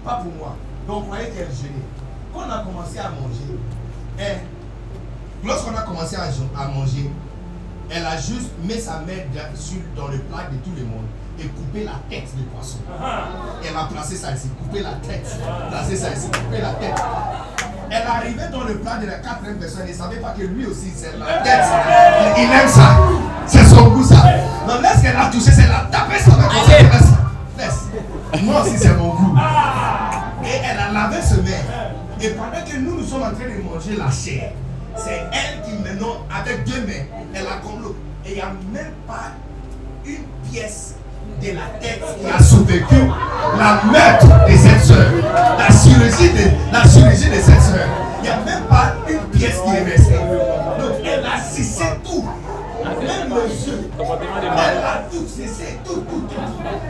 pas pour moi. Donc on croyait qu'elle gênait. Quand on a commencé à manger, elle, lorsqu'on a commencé à, à manger, elle a juste mis sa main dans, le plat de tout le monde et coupé la tête du poisson. Elle a placé ça ici, coupé la tête, placé ça ici, coupé la tête. Elle arrivait dans le plat de la quatrième personne et ne savait pas que lui aussi, c'est la tête. Il, aime ça. C'est son goût, ça. Non, laisse qu'elle a touché, c'est la tapé ça. Laisse. Laisse. Moi aussi, c'est mon goût. Et elle a lavé ce main. Et pendant que nous, nous sommes en train de manger la chair, c'est elle qui maintenant, avec deux mains, elle a l'eau. Et il n'y a même pas une pièce de la tête qui a survécu la meurtre de cette soeur. La chirurgie de, la de cette soeur. Il n'y a même pas une pièce qui est restée. Donc elle a cessé tout. Même le jeu. Elle a tout cessé, tout, tout, tout.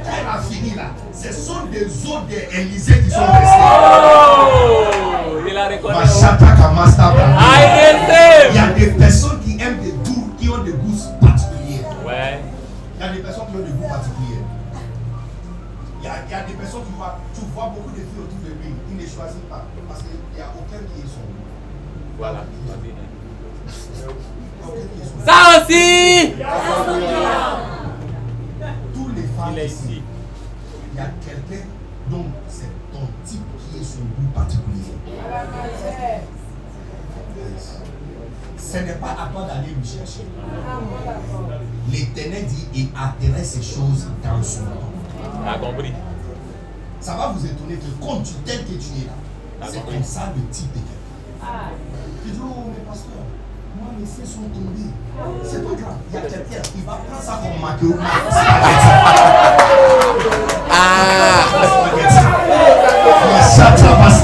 Elle a fini là, ce sont des os d'Élysée qui sont restés. Il. Machata Kamasta y a des personnes qui aiment des goûts, qui ont des goûts particuliers. Ouais. Il y a des personnes qui ont des goûts particuliers. Il y a, il y a des personnes qui voient, tu vois beaucoup de filles autour de lui, il ne choisit pas. Parce qu'il n'y a aucun qui est son goût. Voilà. Goût. Ça aussi. Tous les femmes ici. il y a quelqu'un dont c'est ton type qui est son goût particulier. Ce n'est pas à toi d'aller lui chercher. L'éternel dit il attirait ces choses dans son temps. T'as compris. Ça va vous étonner que comme tu tel que tu es là, c'est comme ça le type de quelqu'un. Tu dis, oh mais pasteur, moi mes seins sont tombés. C'est pas grave, il y a quelqu'un qui va prendre ça comme maquillage. Ah!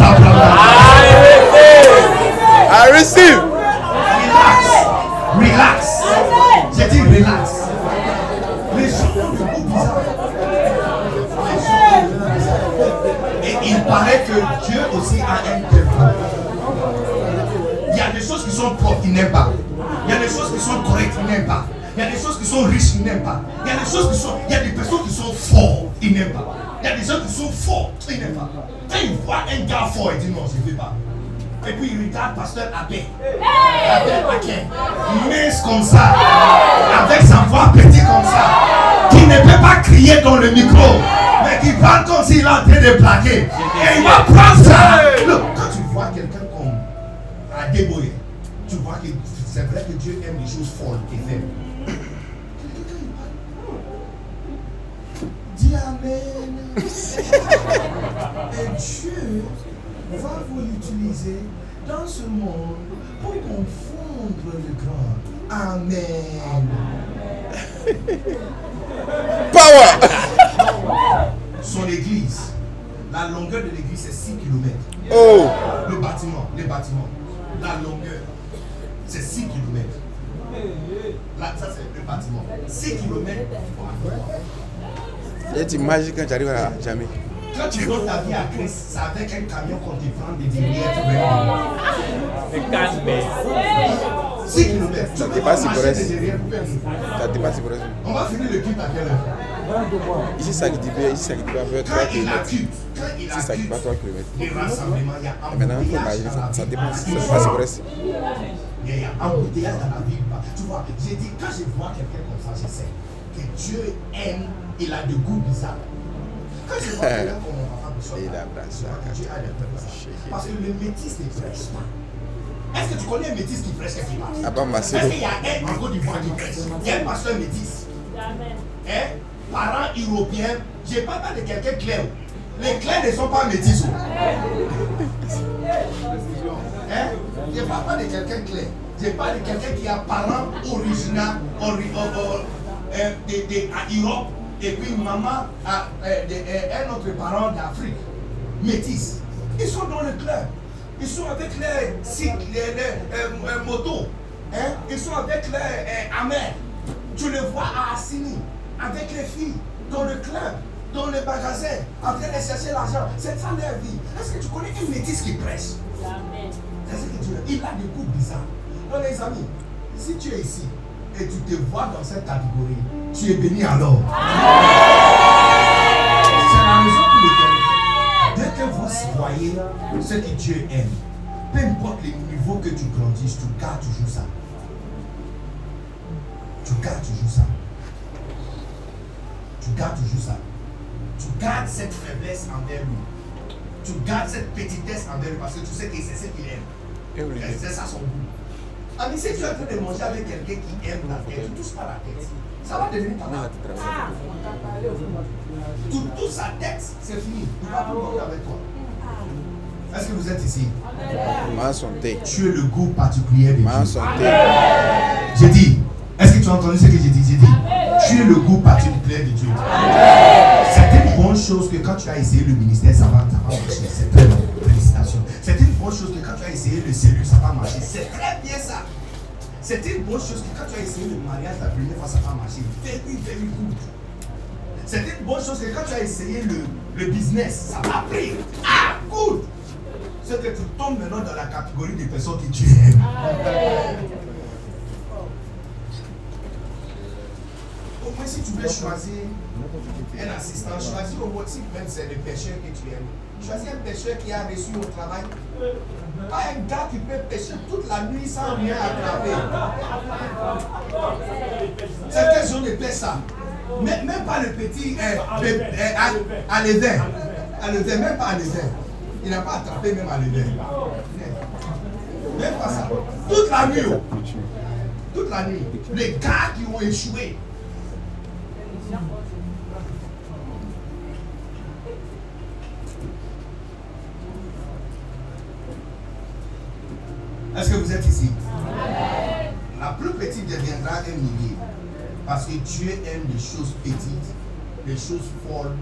Receive. I receive. Relax, relax. J'ai dit relax. Les gens goûts bizarres. Et il paraît que Dieu aussi a un temple. Il y a des choses qui sont propres, il n'aime pas. Il y a des choses qui sont correctes, il n'aime pas. Il y a des choses qui sont riches, il n'aime pas. Il y a des choses qui sont. Il y a des personnes qui sont fortes, il n'aime pas. Il y a des gens qui sont forts, il n'aime pas. Quand il voit un gars fort, il dit non, je ne veux pas. Et puis il regarde pasteur Abbé. Abbé Paquet. Mince comme ça. Avec sa voix petite comme ça. Qui ne peut pas crier dans le micro. Mais qui parle comme s'il est en train de plaquer. Et il va prendre ça. Look, quand tu vois quelqu'un comme Adeboye, tu vois que c'est vrai que Dieu aime les choses folles et faibles. Dis Amen. Et Dieu va vous utiliser dans ce monde pour confondre le grand. Amen. Power Son église, la longueur de l'église c'est 6 km. Oh Le bâtiment, les bâtiments, la longueur, c'est 6 km. Là, ça c'est le bâtiment. 6 km. Il y a magie quand tu arrives à jamais. Quand tu donnes ta vie à Christ, c'est avec un camion qu'on te prend des calme. 6 km. Ça dépasse Ibrahim. On Ça dépasse pour va finir le culte à quelle heure? Ici, ça qui dit ici, ça qui dit vers 3 Quand il km. quand il Ici, a ça qui culte, va 3 km. a Maintenant, il faut imaginer, ça, ça dépasse, ça dépasse Brest. Il y a embouteillage dans la ville. Tu vois, j'ai dit, quand je vois quelqu'un comme ça, je sais que Dieu aime, il a de goût bizarre. Parce que le métis ne prêche pas. Est-ce que tu connais un métis qui prêche quelque part? Ah ma Est-ce qu'il y a un en Côte d'Ivoire qui prêche Il y a un pasteur métis. Hein? Parents européens, je ne parle pas de quelqu'un clair. Les clairs ne sont pas métis. oh. Hein? Je ne parle pas de quelqu'un clair. Je parle de quelqu'un qui a parents originaux ori- oh, oh, euh, de, de- à Europe et puis maman a euh, euh, un autre parent d'Afrique. Métis. Ils sont dans le club. Ils sont avec les cycles, les, les, euh, motos. Hein? Ils sont avec les euh, amers. Tu le vois à Assini, avec les filles, dans le club, dans le magasin, en train de chercher l'argent. C'est ça leur vie. Est-ce que tu connais un métis qui prêche? C'est ce que tu veux. Il a des coups bizarres. Donc les amis, si tu es ici et tu te vois dans cette catégorie, tu es béni alors. C'est la raison pour laquelle, dès que vous voyez ce que Dieu aime, peu importe le niveau que tu grandisses, tu gardes toujours ça. Tu gardes toujours ça. Tu gardes toujours ça. Tu gardes cette faiblesse envers lui. Tu gardes cette petitesse envers lui parce que tu sais que c'est ce qu'il aime. C'est ça son goût. Ami, si tu es en train de manger avec quelqu'un qui aime la tête, tu touches pas la tête. Ça va devenir ta tu travailles. Tu touches sa tête, c'est fini. Il va plus manger avec toi. Est-ce que vous êtes ici? Ma santé. Tu es le goût particulier de Ma Dieu. santé. J'ai dit, est-ce que tu as entendu ce que j'ai dit? J'ai dit, tu es le goût particulier de Dieu. C'est une bonne chose que quand tu as essayé le ministère, ça va, ça va marcher. C'est très bon. Félicitations. C'est une bonne chose que quand tu as essayé le cellule, ça va marcher. C'est très bien ça. C'est une bonne chose que quand tu as essayé le mariage la première fois, ça va marcher. Very, very good. C'est une bonne chose que quand tu as essayé le, le business, ça va pris. Ah, good. C'est que tu tombes maintenant dans la catégorie des personnes que tu aimes. Au moins, si tu veux choisir un assistant, choisis au si même c'est le pêcheur que tu aimes. Choisis un pêcheur qui a reçu au travail. Pas un gars qui peut pêcher toute la nuit sans rien attraper. Certains gens ne pêchent ça. Même, même pas le petit euh, le- euh, à, même pas à levain. Il n'a pas attrapé même à levain. Même pas ça. Toute la nuit. oh. Toute la nuit. Les gars qui ont échoué. Est-ce que vous êtes ici? La plus petite deviendra un millier. Parce que Dieu aime les choses petites, les choses folles,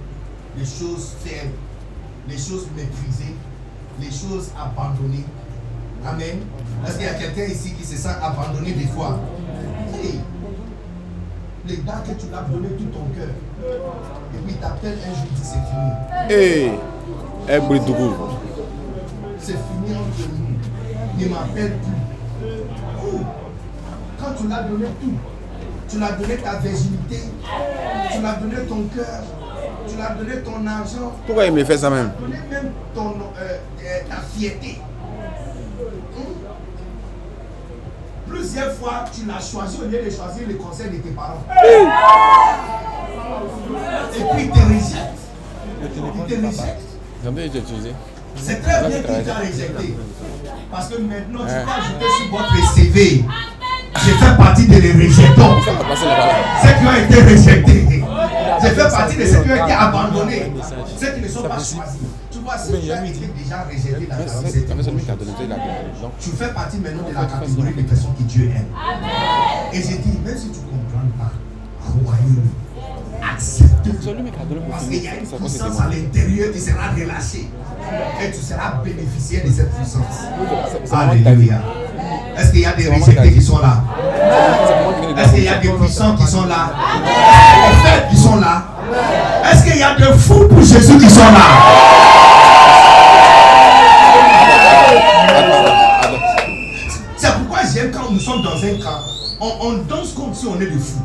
les choses faibles, les choses maîtrisées, les choses abandonnées. Amen. Est-ce qu'il y a quelqu'un ici qui se sent abandonné des fois? Hey, Les gars que tu l'as donné tout ton cœur. Et puis il t'appelle un jour, dit c'est fini. Hey. C'est fini entre nous. Ne m'appelle plus. Quand tu l'as donné tout, tu l'as donné ta virginité, tu l'as donné ton cœur, tu l'as donné ton argent, Pourquoi il me fait ça même? Tu l'as donné même ton, euh, euh, ta fierté. Hmm? Plusieurs fois, tu l'as choisi au lieu de choisir le conseil de tes parents. Et puis il te rejette. Il te rejette. Combien j'ai utilisé C'est très bien qu'il t'a réjecté. Parce que maintenant, tu peux ajouter sur votre CV. Je fais partie de les rejetons. Ceux qui ont été rejetés. Je fais partie de ceux qui ont été abandonnés. Ceux qui ne sont pas choisis. Tu vois, si tu as été déjà rejeté dans ta. Donc, Tu fais partie maintenant de la catégorie des personnes que Dieu aime. Et j'ai dit, même si tu ne comprends pas, croyez-le. Accepte-le. c'est lui qui a donné pour Parce qu'il y a une puissance à l'intérieur qui sera relâchée. Et tu seras bénéficiaire de cette puissance. Alléluia. Est-ce qu'il y a des rejetés qui sont là? Est-ce qu'il y a des puissants qui sont là? Est-ce qu'il y a des qui sont là? Est-ce qu'il y a des fous pour Jésus qui sont là? C'est pourquoi j'aime quand nous sommes dans un camp, on, on danse comme si on est des fous.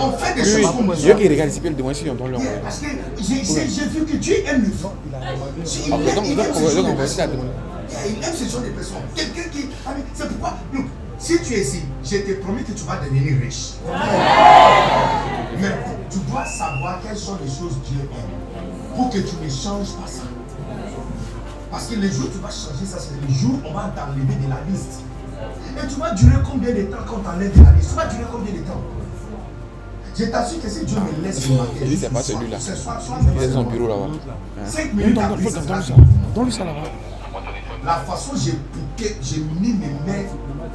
On fait des choses comme Dieu qui regarde ici, demande si on Yeah, envoyer. Parce que j'ai vu que Dieu aime le. Il Ok, aime- donc, il donc, aime on ce va- genre donc, de personnes. demander. Yeah, Il aime ce genre de personnes. Quelqu'un qui. ah, mais C'est pourquoi? look, si tu es ici, je te promets que tu vas devenir riche. Mais tu dois savoir quelles sont les choses Dieu aime. Pour que tu ne changes pas ça. Parce que le jour où tu vas changer ça, c'est le jour où on va t'enlever de la liste. Et tu vas durer combien de temps quand on t'enlève de la liste Tu vas durer combien de temps? Je t'assure que si Dieu me laisse matin, Il dit, c'est pas celui-là. ce soir, soit Il est dans son bureau là-bas. Hein? 5 minutes Donne- après, donne- ça sera. Donne-lui là-bas. La façon j'ai piqué, j'ai mis mes mains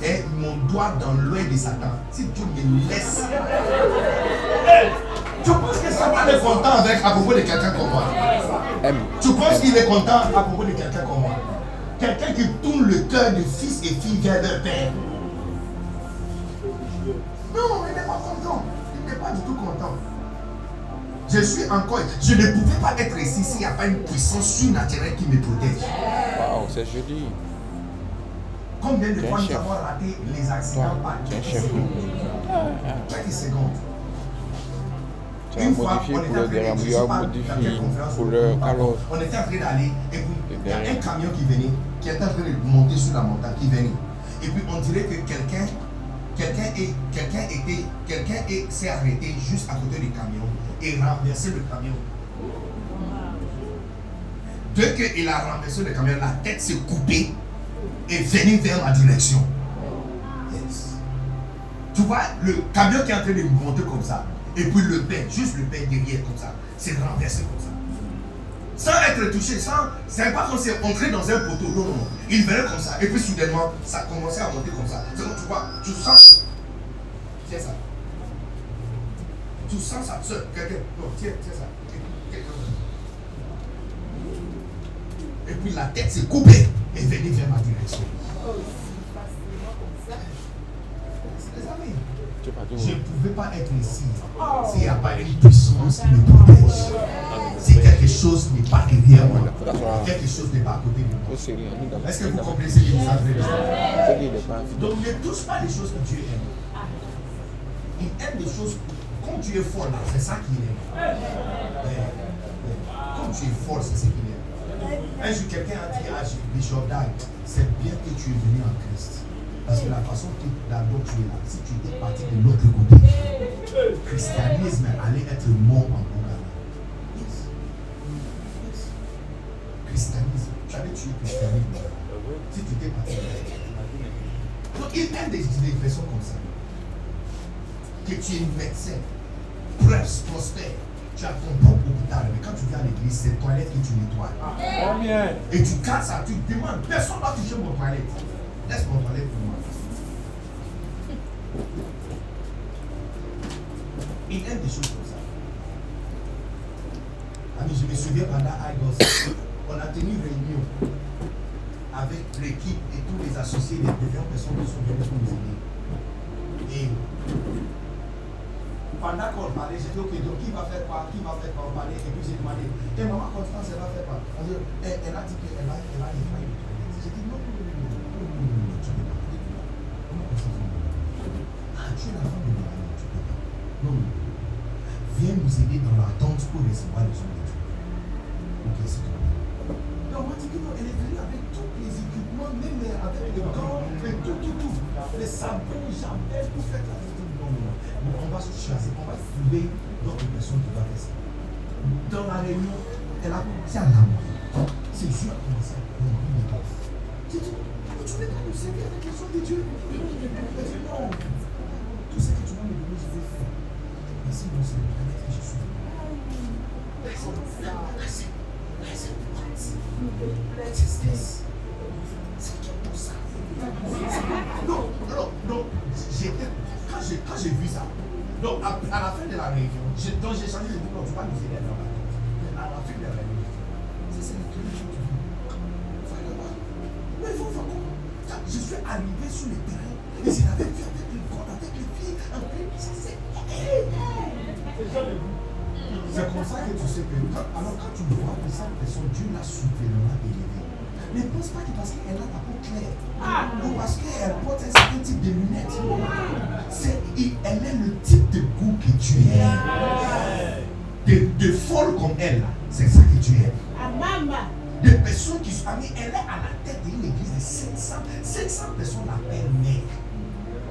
et mon doigt dans l'œil de Satan. Si Dieu me laisse. Tu penses que Satan est content avec, à propos de quelqu'un comme moi? Tu penses qu'il est content à propos de quelqu'un comme moi? Quelqu'un qui tourne le cœur de fils et filles vers leur père. Non, il n'est pas content. Il n'est pas du tout content. Je suis encore. Je ne pouvais pas être ici s'il n'y a pas une puissance surnaturelle qui me protège. Waouh, c'est joli. Combien de fois nous avons raté les accidents par es un quelques secondes? Quelques secondes. Une fois, on était en train de- pour on le parle. alors. On était en train d'aller et puis il y a un camion qui venait, qui était en train de monter sur la montagne, qui venait. Et puis on dirait que quelqu'un, quelqu'un est, était, quelqu'un est- s'est arrêté juste à côté du camion et renversé le camion. Dès qu'il a renversé le camion, la tête s'est coupée et venue vers ma direction. Tu vois, le camion qui est en train de monter comme ça, et puis le père, juste le père derrière comme ça, c'est renversé comme ça. Sans être touché, sans. C'est pas comme si on entrait dans un poteau. Non, non, non. Il venait comme ça, et puis soudainement, ça commençait à monter comme ça. C'est comme tu vois, tu sens. Tiens ça. Tu sens ça seul. Quelqu'un. Non, tiens, tiens ça. Et puis la tête s'est coupée et venue vers ma direction. Les amis, Tu es parti où je ne pouvais pas être ici s'il n'y a pas une puissance qui me protège. Si quelque chose n'est pas derrière moi, quelque chose n'est pas à côté de moi. Est-ce que vous comprenez ce que je vous avez dit C'est qu'il n'est pas infidèle. Donc ne touche pas les choses que Dieu aime. Il aime des choses. Quand tu es fort là, c'est ça qu'il aime. Quand tu es fort, c'est ce qu'il aime. Un jour, quelqu'un a dit à Bishop Dag, c'est bien que tu es venu en Christ. Parce que la façon que d'abord tu es là, si tu étais parti de l'autre côté, le christianisme allait être mort en Bougana. Yes. Yes. Christianisme. Tu allais tuer le christianisme. Si tu étais parti de là. Donc, il aime des, des personnes comme ça. Que tu es médecin, presse, prospère, tu as ton propre hôpital, mais quand tu viens à l'église, c'est toilette que tu nettoies. Et tu casses ça, tu demandes, personne ne va toucher mon toilette. Laisse mon toilette pour moi. Il aime des choses comme ça. Ami, je me souviens pendant Igos, on a tenu une réunion avec l'équipe et tous les associés des différentes personnes qui sont venues nous aider. Et pendant qu'on parlait, j'ai dit, ok, donc qui va faire quoi Qui va faire quoi On parlait, et puis j'ai demandé, et maman Constance, elle va faire quoi? Elle, a dit qu'elle va, elle les Tu es la femme de Mélanie, tu ne peux pas. Non, non. Viens nous aider dans l'attente pour recevoir les hommes de Dieu. Ok, c'est tout. Et on dit que non, elle est venue avec tous les équipements, même avec les gants, et tout, tout, tout. Les sabots, jamais pour faire la fête. Non, non, non. On va se choisir, on va trouver d'autres personnes qui vont faire. Dans la réunion, elle a commencé à l'amour. C'est Dieu a commencé à l'amour dit, mais tu ne veux pas nous servir avec les hommes de Dieu? Elle non. Tout ce que tu vas me donner, je vais faire. Merci, mon Seigneur, avec que je suis. Non, non, non. Quand j'ai, vu ça, à, la fin de la réunion, j'ai, changé nous aider à Mais. Mais il faut faire comment je suis arrivé sur le terrain, et je l'avais vu c'est. Comme ça que tu sais que alors quand tu vois que cette personne, Dieu l'a supérieurement élevée. Ne pense pas que parce qu'elle a la peau claire ou parce qu'elle porte un certain type de lunettes. C'est, elle est le type de goût que tu es. De, de folle comme elle, c'est ça que tu es. Des personnes qui sont amies, elle est à la tête d'une église de 500, 500 personnes l'appellent mère.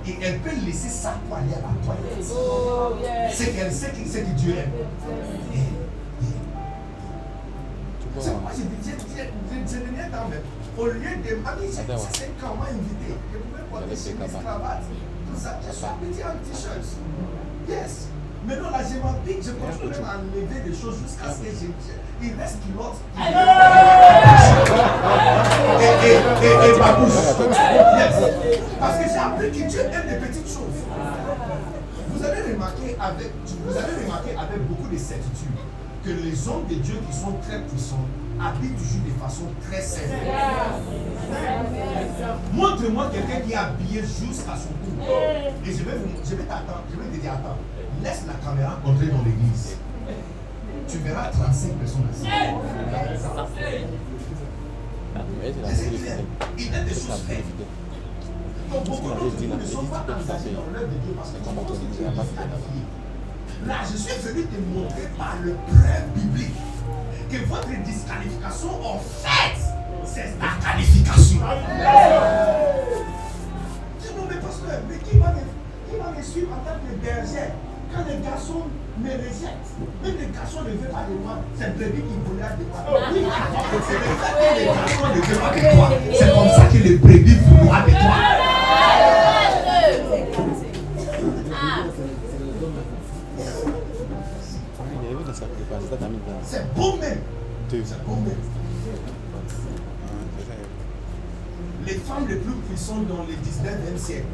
Et elle peut laisser sa peau aller à la toilette. C'est qu'elle sait que, c'est que Dieu aime. Tu vois, c'est moi, j'ai dit, j'ai- j'ai- j'ai- j'ai donné temps même. Au lieu de. Ah Attends, ça, c'est m'a invité. Je pouvais porter chemise, cravate, tout ça. Je suis habillé en t-shirt. Yes. Maintenant, là, je m'habille, je continue même à enlever des choses jusqu'à ce que j'ai. Il reste culotte. Et, et, et, ma bouche. Yes. Parce que j'ai appris que Dieu aime les petites choses. Vous avez remarqué avec, vous avez remarqué avec beaucoup de certitude que les hommes de Dieu qui sont très puissants habillent toujours de façon très simple. Montre-moi quelqu'un qui est habillé jusqu'à son cou. Et je vais, je vais t'attendre, je vais te dire, attends, laisse la caméra entrer dans l'église. Tu verras 35 personnes assis. Mais c'est la C'est qu'il. Il aime des C'est la choses faites. vérité. Donc, Tout ce beaucoup qu'on avait dit là, il dit que ça fait- comment penses on que dit, tu il y a es pas de disqualifié. Là, je suis venu te montrer par le preuve biblique que votre disqualification, en fait, c'est la qualification. Dis non, mais pasteur, mais qui va me suivre en tant que berger quand les garçons me rejettent Même les garçons ne veulent pas de moi, c'est le bébé qui voulait de moi. Oui, c'est le fait que les garçons ne veulent pas de toi. C'est comme ça que les brebis voudront de toi. C'est bon même. C'est bon même. Les femmes les plus puissantes dans le 19e siècle,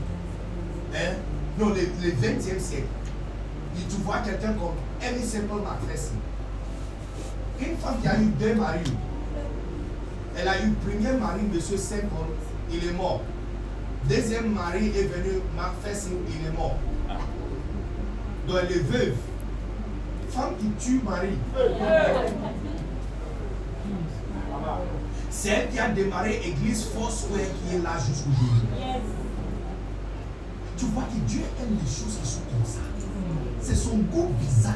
hein, non, le, le 20e siècle, tu vois quelqu'un comme Amy Semple McPherson, une femme qui a eu deux maris, elle a eu premier mari, M. Semple, il est mort. Deuxième mari est venu, McPherson, il est mort. Donc elle est veuve. Femme qui tue mari. C'est elle qui a démarré Église Foursquare qui est là jusqu'aujourd'hui. Tu vois que Dieu aime les choses qui sont comme ça. C'est son goût bizarre.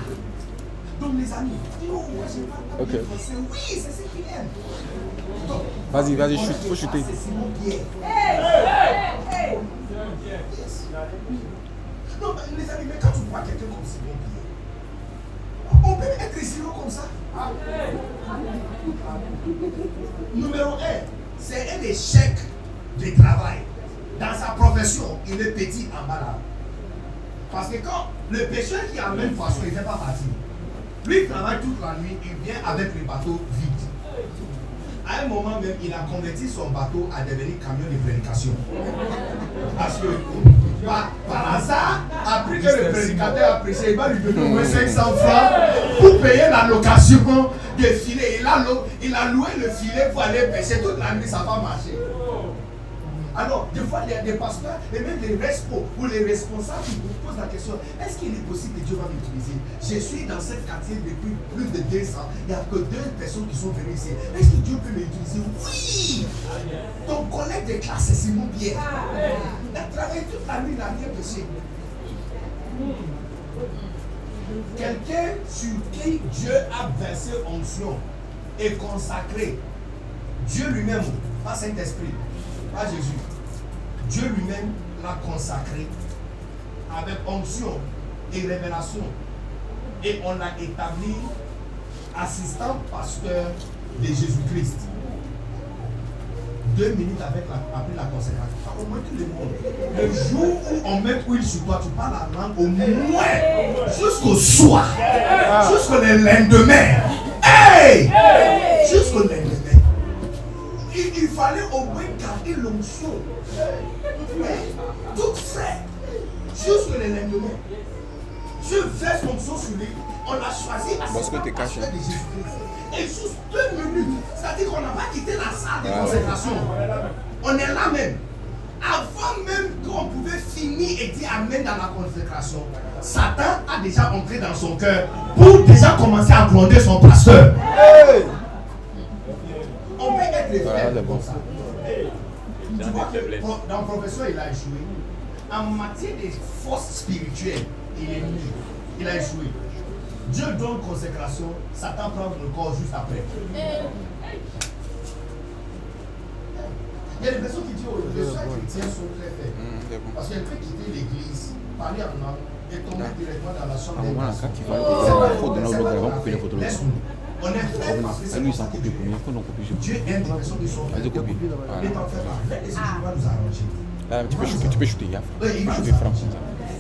Donc les amis, dis moi j'ai pas Ok. bien français. Oui, c'est ce qu'il aime. Vas-y, vas-y, chute, faut chuter. C'est Simon Pierre. Yes. Non, mais les amis, mais quand tu vois quelqu'un comme Simon Pierre, on peut être zéro comme ça. Numéro 1, c'est un échec de travail. Dans sa profession, il est petit en là. Parce que quand le pêcheur qui amène poisson, fait pas partir. Lui, il travaille toute la nuit, il vient avec le bateau vide. À un moment même, il a converti son bateau à devenir camion de prédication. Parce que, par, hasard, après que le prédicateur a prêché, il va lui donner au moins 500 francs pour payer la location des filets. Il a, il a loué le filet pour aller pêcher toute la nuit, ça pas marché. Alors, des fois, il y a des pasteurs et même des respos ou les responsables qui vous posent la question est-ce qu'il est possible que Dieu va m'utiliser? Je suis dans ce quartier depuis plus de deux ans. Il n'y a que deux personnes qui sont venues ici. Est-ce que Dieu peut m'utiliser? Oui Ton collègue de classe, c'est Simon Pierre. Il a travaillé toute la nuit, il n'a rien péché. Quelqu'un sur qui Dieu a versé onction et consacré. Dieu lui-même, pas Saint-Esprit, pas Jésus. Dieu lui-même l'a consacré avec onction et révélation. Et on l'a établi assistant pasteur de Jésus-Christ. Deux minutes avec la, après la consécration. Ça a augmenté le monde. Le jour où on met huile sur toi, tu parles la langue au moins jusqu'au soir, jusqu'au lendemain. Hey! Jusqu'au lendemain. Fallait au moins garder l'onction. Toute frais. Jusque le lendemain. Dieu verse l'onction sur lui. On l'a choisi à Parce que de Jésus-Christ. Et juste deux minutes. C'est-à-dire qu'on n'a pas quitté la salle de Ah consécration. On est là même. Avant même qu'on pouvait finir et dire Amen dans la consécration, Satan a déjà entré dans son cœur pour déjà commencer à gronder son pasteur. On peut être les Voilà, comme ça. Tu vois que pro- dans professeur, il a échoué. En matière de force spirituelle, il est nul. Il a échoué. Dieu donne consécration, Satan prend le corps juste après. Il y a des personnes qui disent oh, les soins chrétiens sont très faibles. Bon. Parce qu'elle peut quitter l'église, parler en langue et tomber directement dans la chambre Ah, des C'est pas on les photos. Laisse-nous. On est fait parce que Ah, c'est lui, s'en copie Dieu aime des personnes qui sont Vas-y, faibles. copie. Ne Voilà. t'en fais pas. Les Jésus va nous arranger. Là, tu peux shooter, tu peux shooter. Y'a. Oui, il va franc.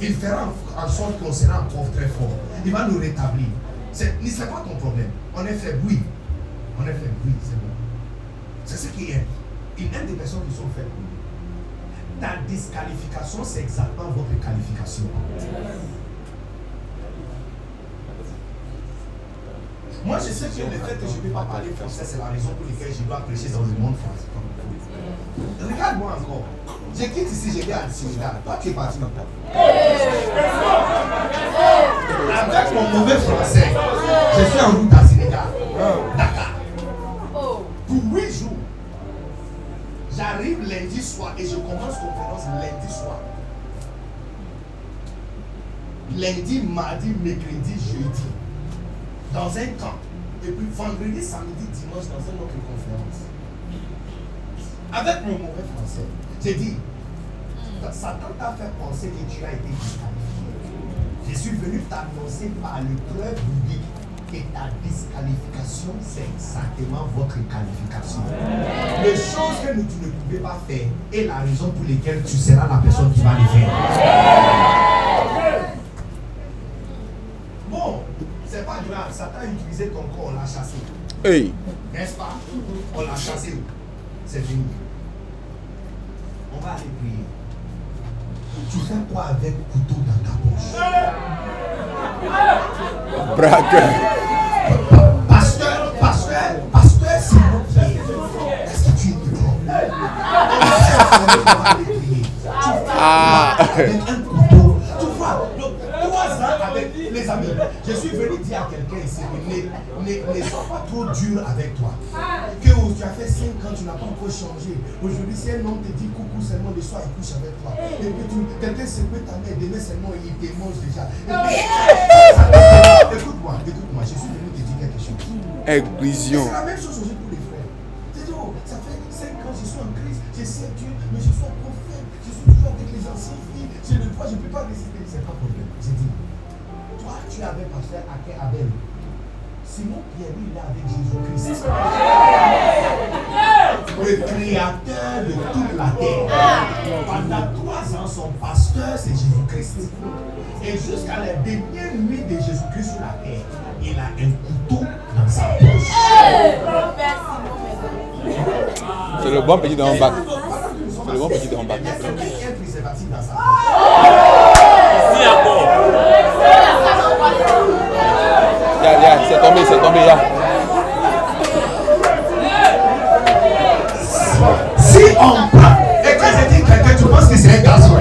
Il fera en sorte qu'on sera encore très fort. Il va nous rétablir. C'est c'est pas ton problème. On est faible, oui. On est faible, oui, c'est bon. C'est ce qu'il aime. Il aime des personnes qui sont faibles. Ta disqualification, c'est exactement votre qualification. Moi, je sais que le fait que je ne peux pas parler français, c'est la raison pour laquelle je dois prêcher dans le monde français. Regarde-moi encore. Je quitte ici, je vais à Sénégal. Toi, tu es parti où Avec mon mauvais français, je suis en route à Sénégal. Dakar. Pour 8 jours. J'arrive lundi soir et je commence conférence lundi soir. Lundi, mardi, mercredi, jeudi. Dans un camp. Et puis vendredi, samedi, dimanche, dans une autre conférence. Avec mon mauvais français. J'ai dit, Satan t'a fait penser que tu as été disqualifié. Je suis venu t'annoncer par le preuve biblique que ta disqualification, c'est exactement votre qualification. Les choses que nous, tu ne pouvais pas faire est la raison pour laquelle tu seras la personne qui va les faire. Bon, c'est pas grave, Satan a utilisé ton corps, on l'a chassé. Hey. N'est-ce pas? On l'a chassé. C'est fini. On va aller prier. Tu fais quoi avec couteau dans ta poche? Braque. Pasteur, pasteur, pasteur, c'est mon pied. Est-ce que tu es aller prier. Tu fais Ah. quoi avec un ne, ne sois pas trop dur avec toi. Que oh, tu as fait 5 ans, tu n'as pas encore changé. Aujourd'hui, si un homme te dit coucou seulement le soir, il couche avec toi. Et puis tu- quelqu'un secoue ta mère, demain seulement, il te mange déjà. Écoute-moi, écoute-moi, je suis venu te dire quelque chose. Inclusion. C'est la même chose aujourd'hui pour les frères. Tu dis, oh, ça fait 5 ans, je suis en crise, je sais Dieu, mais je suis un prophète, je suis toujours avec les anciennes filles, je le vois, je ne peux pas résister. C'est pas problème. J'ai dit, toi, tu avais pasteur Aké Abel. Simon Pierre, il est avec Jésus-Christ. Le créateur de toute la terre. Pendant trois ans, son pasteur, c'est Jésus-Christ. Et jusqu'à la dernière nuit de Jésus-Christ sur la terre, il a un couteau dans sa poche. C'est le bon petit de bac. C'est le bon petit de bac. Il y a quelqu'un qui a un préservatif dans sa poche. Ya, ya, c'est tombé, c'est tombé, ya. Si on prend et que je dis quelqu'un, tu penses que c'est un garçon.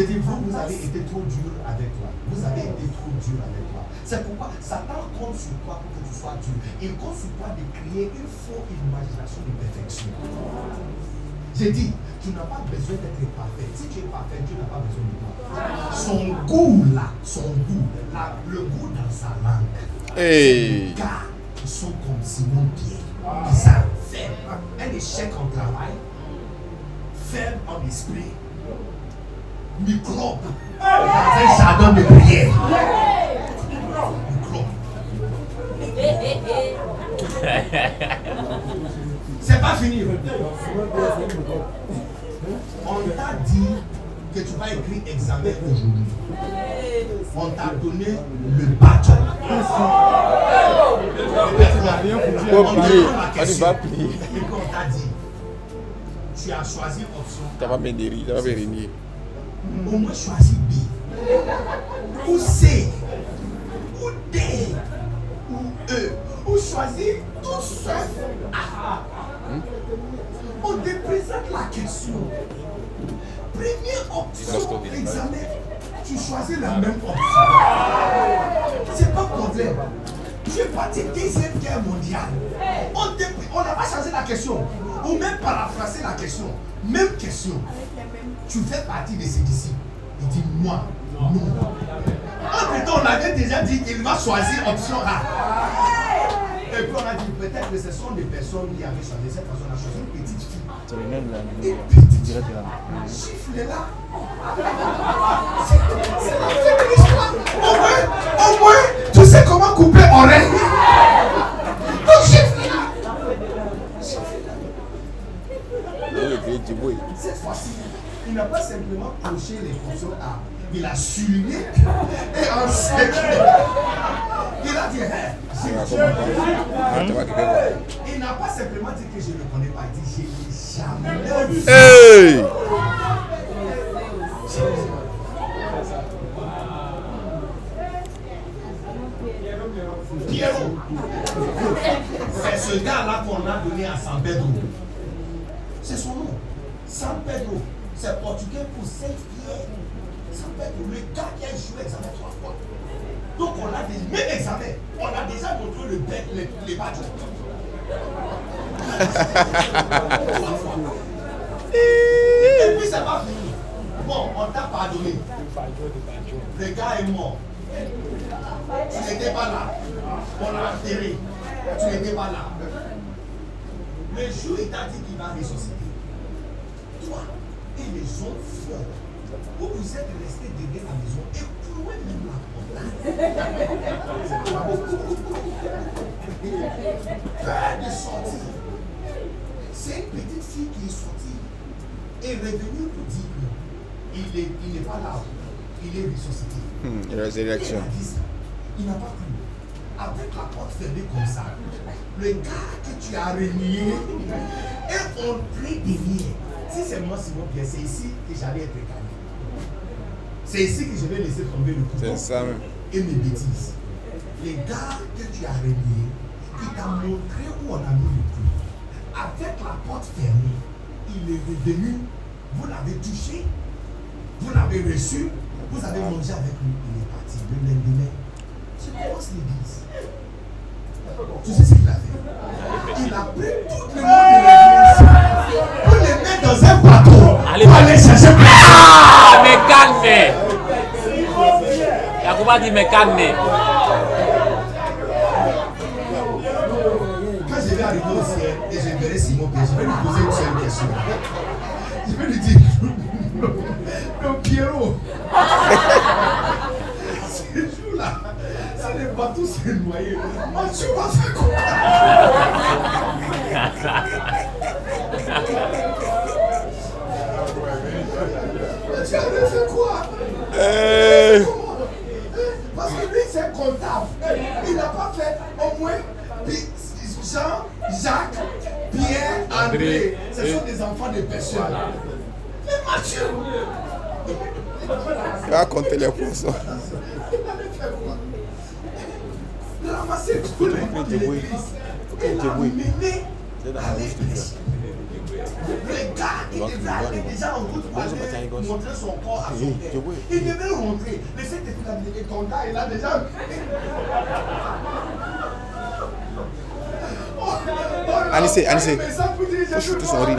J'ai dit, vous, vous avez été trop dur avec toi. Vous avez été trop dur. avec toi. C'est pourquoi Satan compte sur toi pour que tu sois dur. Il compte sur toi de créer une fausse imagination de perfection. J'ai dit, tu n'as pas besoin d'être parfait. Si tu es parfait, Dieu n'a pas besoin de toi. Son goût là, son goût, là, le goût dans sa langue. Hey. Gars qui sont comme Simon Pierre, qui savent faire un échec en travail, faible en esprit, microbe dans un jardin de prière. Microbe. C'est pas fini. On t'a dit que tu vas écrire examen aujourd'hui. On t'a donné le bâton. On t'a dit, tu as choisi option Ça va bien rire, ça va bien régner. Au moins choisis B. Ou C. Ou D. Ou E. Ou choisis tout seul? A. On te présente la question. Première option examen, tu choisis la même option. C'est pas problème. Tu es parti deuxième guerre mondiale. On n'a pas changé la question. Ou même paraphrasé la question. Même question tu fais partie de ces disciples. Il dit moi, non. Entre temps, on avait déjà dit qu'il va choisir option A. Et puis on a dit peut-être que ce sont des personnes qui avaient choisi cette personne. On a choisi une petite fille. Chiffle là. C'est la fin de l'histoire. Au moins, au moins, tu sais comment couper oreille. Donc du bruit. Cette fois-ci, il n'a pas simplement coché les fonctions A. Il a souligné et enseigné. Il a dit, Hey, j'ai Ah, Ah. Il n'a pas simplement dit que je ne le connais pas. Il dit, je l'ai jamais vu. Hey! Pierrot. C'est ce gars-là qu'on a donné à San Pedro. C'est son nom. San Pedro. C'est portugais pour Saint-Pierre. San Pedro, le gars qui a joué l'examen trois fois. Donc on a des mêmes examens. On a déjà montré le bec, les, les. Trois fois. Et puis ça va fini. Bon, on t'a pardonné. Le gars est mort. Tu n'étais pas là. On l'a enterré. Tu n'étais pas là. Le jour, il t'a dit qu'il va ressusciter. Toi les autres forts, vous vous êtes restés derrière la maison et clouez même la porte. Peur de sortir. C'est une petite fille qui est sortie et revenue pour dire qu'il est- il n'est pas là. Il est ressuscité. Hmm, Il a dit ça. Il n'a pas cru. Avec la porte fermée comme ça, le gars que tu as renié est entré derrière. Si c'est moi, Simon Pierre, c'est ici que j'allais être calme. C'est ici que je vais laisser tomber le couteau C'est ça et mes bêtises. Les gars que tu as renié, il t'a montré où on a mis le coup. Avec la porte fermée, il est revenu, vous l'avez touché, vous l'avez reçu, vous avez mangé avec lui, il est parti. Le lendemain, tu commences l'église? Tu sais ce qu'il a fait? Il a pris tout le monde de l'église pour les mettre dans un bateau. Allez, pour aller chercher Ah, mais calme Yakuba dit mais calme Quand je vais arriver au ciel et je verrai Simon Pierre, je vais lui poser une seule question. Je vais lui dire, non, Pierrot, ce jour-là, si le bateau s'est noyé, moi tu vas faire quoi? Tu avais fait quoi? Hey! Parce que lui, c'est comptable. Il n'a pas fait au moins Jean, Jacques, Pierre, André. Ce sont des enfants de personnes. Mais Mathieu, Il va compter les poissons. il avait fait quoi? Ramasser tous les gens de l'église. Et l'a mené à. Le gars déjà en route montrer son corps à. Il devait rentrer. Ton gars, il a déjà. Anissé, Anissé. Il faut shooter son. Il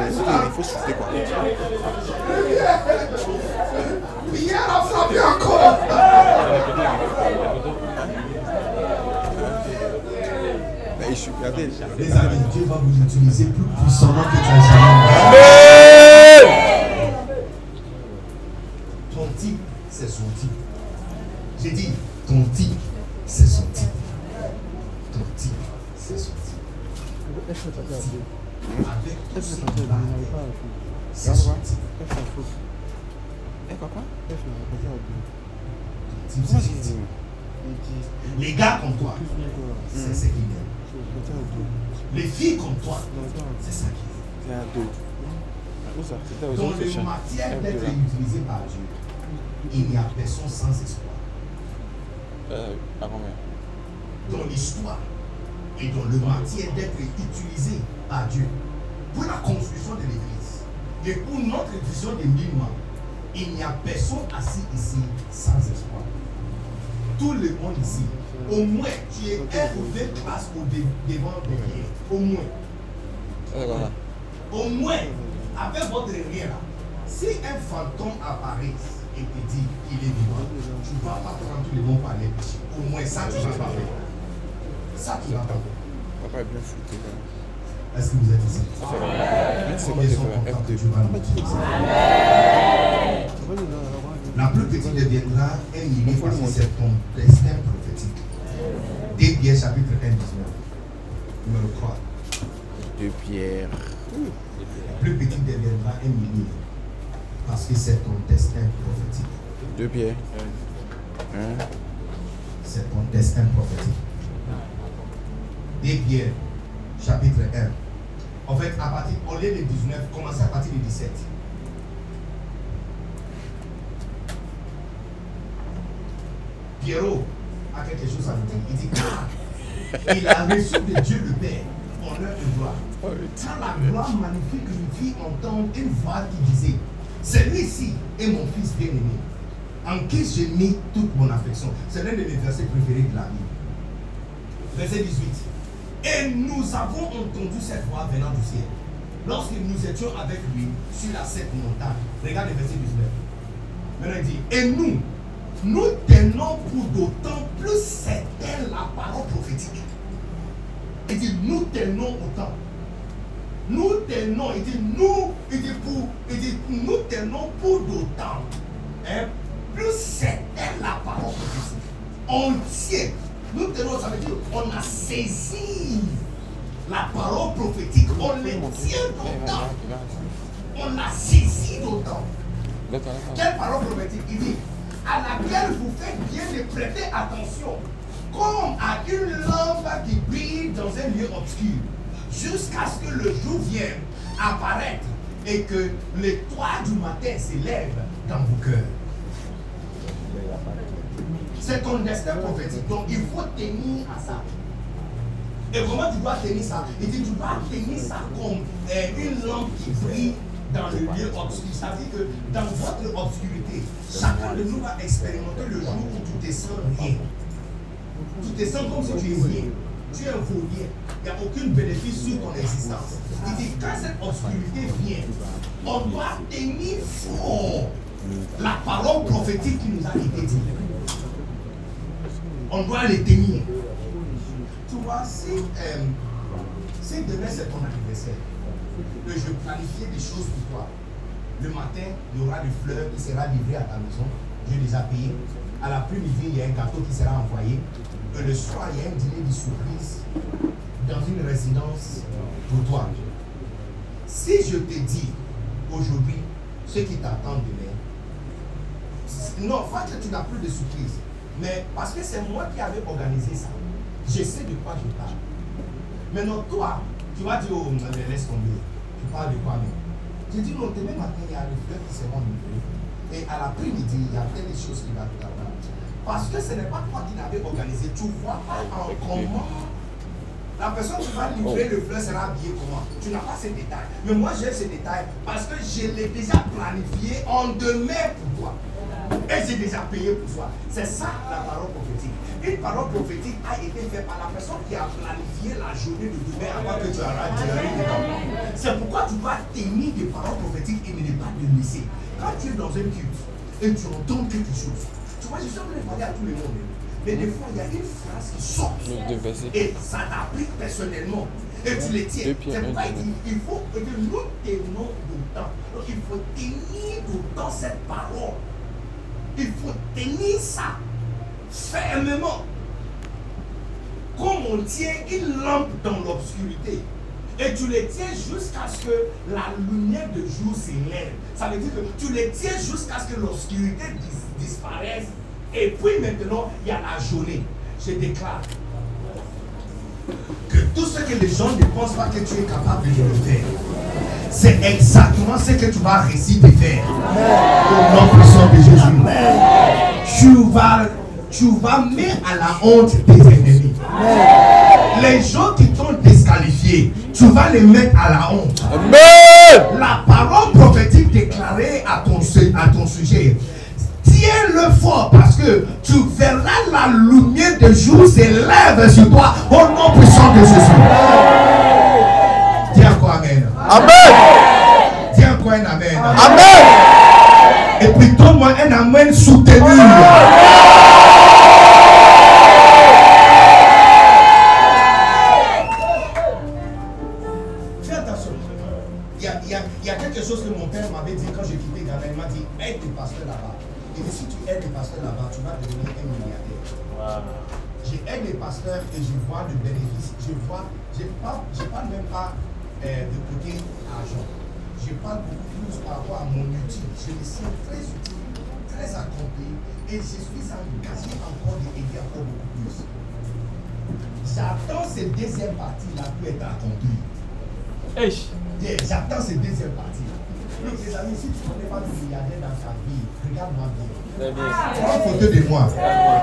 faut shooter quoi. A encore. Les amis, Dieu va vous utiliser plus puissamment que tu as jamais. Ton type, c'est son type. J'ai dit, ton type, c'est son type. Ton type, c'est son type. Avec tout ce qu'il a, c'est son type. Eh, papa? Ton type, Comment c'est tu son dis type. Les gars comme toi, c'est ce qu'ils aiment. Les filles comme toi, c'est ça ça? C'était aux Dans autres le champs. matière F2 d'être là. utilisé par Dieu, il n'y a personne sans espoir. Euh, à combien Dans l'histoire et dans le matière d'être utilisé par Dieu pour la construction de l'Église et pour notre vision des mille mois, il n'y a personne assis ici sans espoir. Tout le monde ici, au moins, tu es un ou deux classes au devant derrière. Au moins. Au moins, avec votre rien là, si un fantôme apparaît et te dit qu'il est vivant, tu ne vas pas prendre tous les bons par les péchés. Au moins, ça, tu ne vas pas faire. Ça, tu ne vas pas faire. Papa est bien foutu quand même. Est-ce que vous êtes ici? C'est quoi Combien tes sont frères contents que F2 Dieu va nous utiliser La plus petite deviendra un millier parce que c'est ton destin. 2 Pierre chapitre 1, 19. Numéro 3. De Pierre. La plus petite deviendra un millier parce que c'est ton destin prophétique. De Pierre. Hein? C'est ton destin prophétique. 2 Pierre, chapitre 1. En fait, à partir, au lieu de 19, commencez à partir de 17. Pierrot a quelque chose à nous dire. Il dit Ah, il a reçu de Dieu le Père honneur et gloire. Quand la gloire magnifique lui fit entendre une voix qui disait Celui-ci est mon fils bien-aimé, en qui j'ai mis toute mon affection. C'est l'un de mes versets préférés de la Bible. Verset 18. Et nous avons entendu cette voix venant du ciel. Lorsque nous étions avec lui sur la cette montagne. Regarde le verset 19. Maintenant il dit, et nous, nous tenons pour d'autant plus certaine la parole prophétique. Il dit, nous tenons autant. Nous tenons, il dit, nous, il dit, pour, il dit, nous tenons pour d'autant. Hein, plus certaine la parole prophétique. On tient. Nous tenons, ça veut dire, on a saisi la parole prophétique. On les tient d'autant. On a saisi d'autant. Quelle parole prophétique? Il dit, à laquelle vous faites bien de prêter attention, comme à une lampe qui brille dans un lieu obscur, jusqu'à ce que le jour vienne apparaître et que les toits du matin s'élèvent dans vos cœurs. C'est ton destin prophétique, donc il faut tenir à ça. Et comment tu dois tenir ça? Il dit, tu dois tenir ça comme euh, une lampe qui brille dans le lieu obscur. Ça veut dire que dans votre obscurité, chacun de nous va expérimenter le jour où tu te sens rien. Tu te sens comme si tu es rien. Tu es un faux. Il n'y a aucun bénéfice sur ton existence. Il dit, quand cette obscurité vient, on doit tenir fort la parole prophétique qui nous a été dite. On doit les tenir. Tu vois, si, euh, si demain c'est ton anniversaire, que je planifiais des choses pour toi, le matin, il y aura des fleurs qui sera livré à ta maison. Je les ai payées. À l'après-midi, il y a un gâteau qui sera envoyé. Et le soir, il y a un dîner de surprise dans une résidence pour toi. Si je te dis aujourd'hui ce qui t'attend demain, non, pas que tu n'as plus de surprise, mais parce que c'est moi qui avais organisé ça. Je sais de quoi je parle. Maintenant, toi, tu vas dire, oh, laisse tomber. Tu parles de quoi même J'ai dit, non, demain matin, il y a des fleurs qui seront livrées. Et à l'après-midi, il y a plein de choses qui vont t'attendre. Parce que ce n'est pas toi qui l'avais organisé. Tu vois pas en comment La personne qui va livrer le fleur sera habillée comment Tu n'as pas ces détails. Mais moi, j'ai ces détails parce que je l'ai déjà planifié en demain pour toi. Et j'ai déjà payé pour toi. C'est ça la parole prophétique. Une parole prophétique a été faite par la personne qui a planifié la journée de demain avant que tu arrives dedans. C'est pourquoi tu dois tenir des paroles prophétiques et ne pas te laisser. Quand tu es dans un culte et tu entends quelque chose, tu vois, je suis en train de parler à tout le monde. Mais des fois, il y a une phrase qui sort. Et ça t'applique personnellement. Et tu les tiens. C'est pourquoi il dit il faut que nous tenons d'autant. Donc il faut tenir d'autant cette parole. Il faut tenir ça fermement. Comme on tient une lampe dans l'obscurité. Et tu les tiens jusqu'à ce que la lumière de jour s'élève. Ça veut dire que tu les tiens jusqu'à ce que l'obscurité disparaisse. Et puis maintenant, il y a la journée. Je déclare que tout ce que les gens ne pensent pas que tu es capable de le faire, c'est exactement ce que tu vas réussir de faire. Au nom puissant de Jésus. Tu vas, tu vas mettre à la honte tes ennemis. Les gens qui t'ont disqualifié, tu vas les mettre à la honte. La parole prophétique déclarée à ton, à ton sujet Tiens-le fort parce que tu verras la lumière de jour s'élève sur toi au nom puissant de Jésus. Dis encore Amen. Amen. Dis encore un Amen. Amen. Et puis donne-moi un Amen soutenu. Fais Aide les pasteurs là-bas. Et si tu aides les pasteurs là-bas, tu vas devenir un milliardaire. J'aide les pasteurs et je vois le bénéfice. Je vois, je ne parle, je parle même pas euh, de côté argent. Je parle beaucoup plus par rapport à mon outil. Je me sens très utile, très accompli et je suis engagé encore d'aider encore beaucoup plus. J'attends cette deuxième partie-là pour être accomplie. Yeah, J'attends cette deuxième partie. Amis, si tu ne connais pas de milliardaire dans ta vie, regarde-moi bien. Prends photo de moi.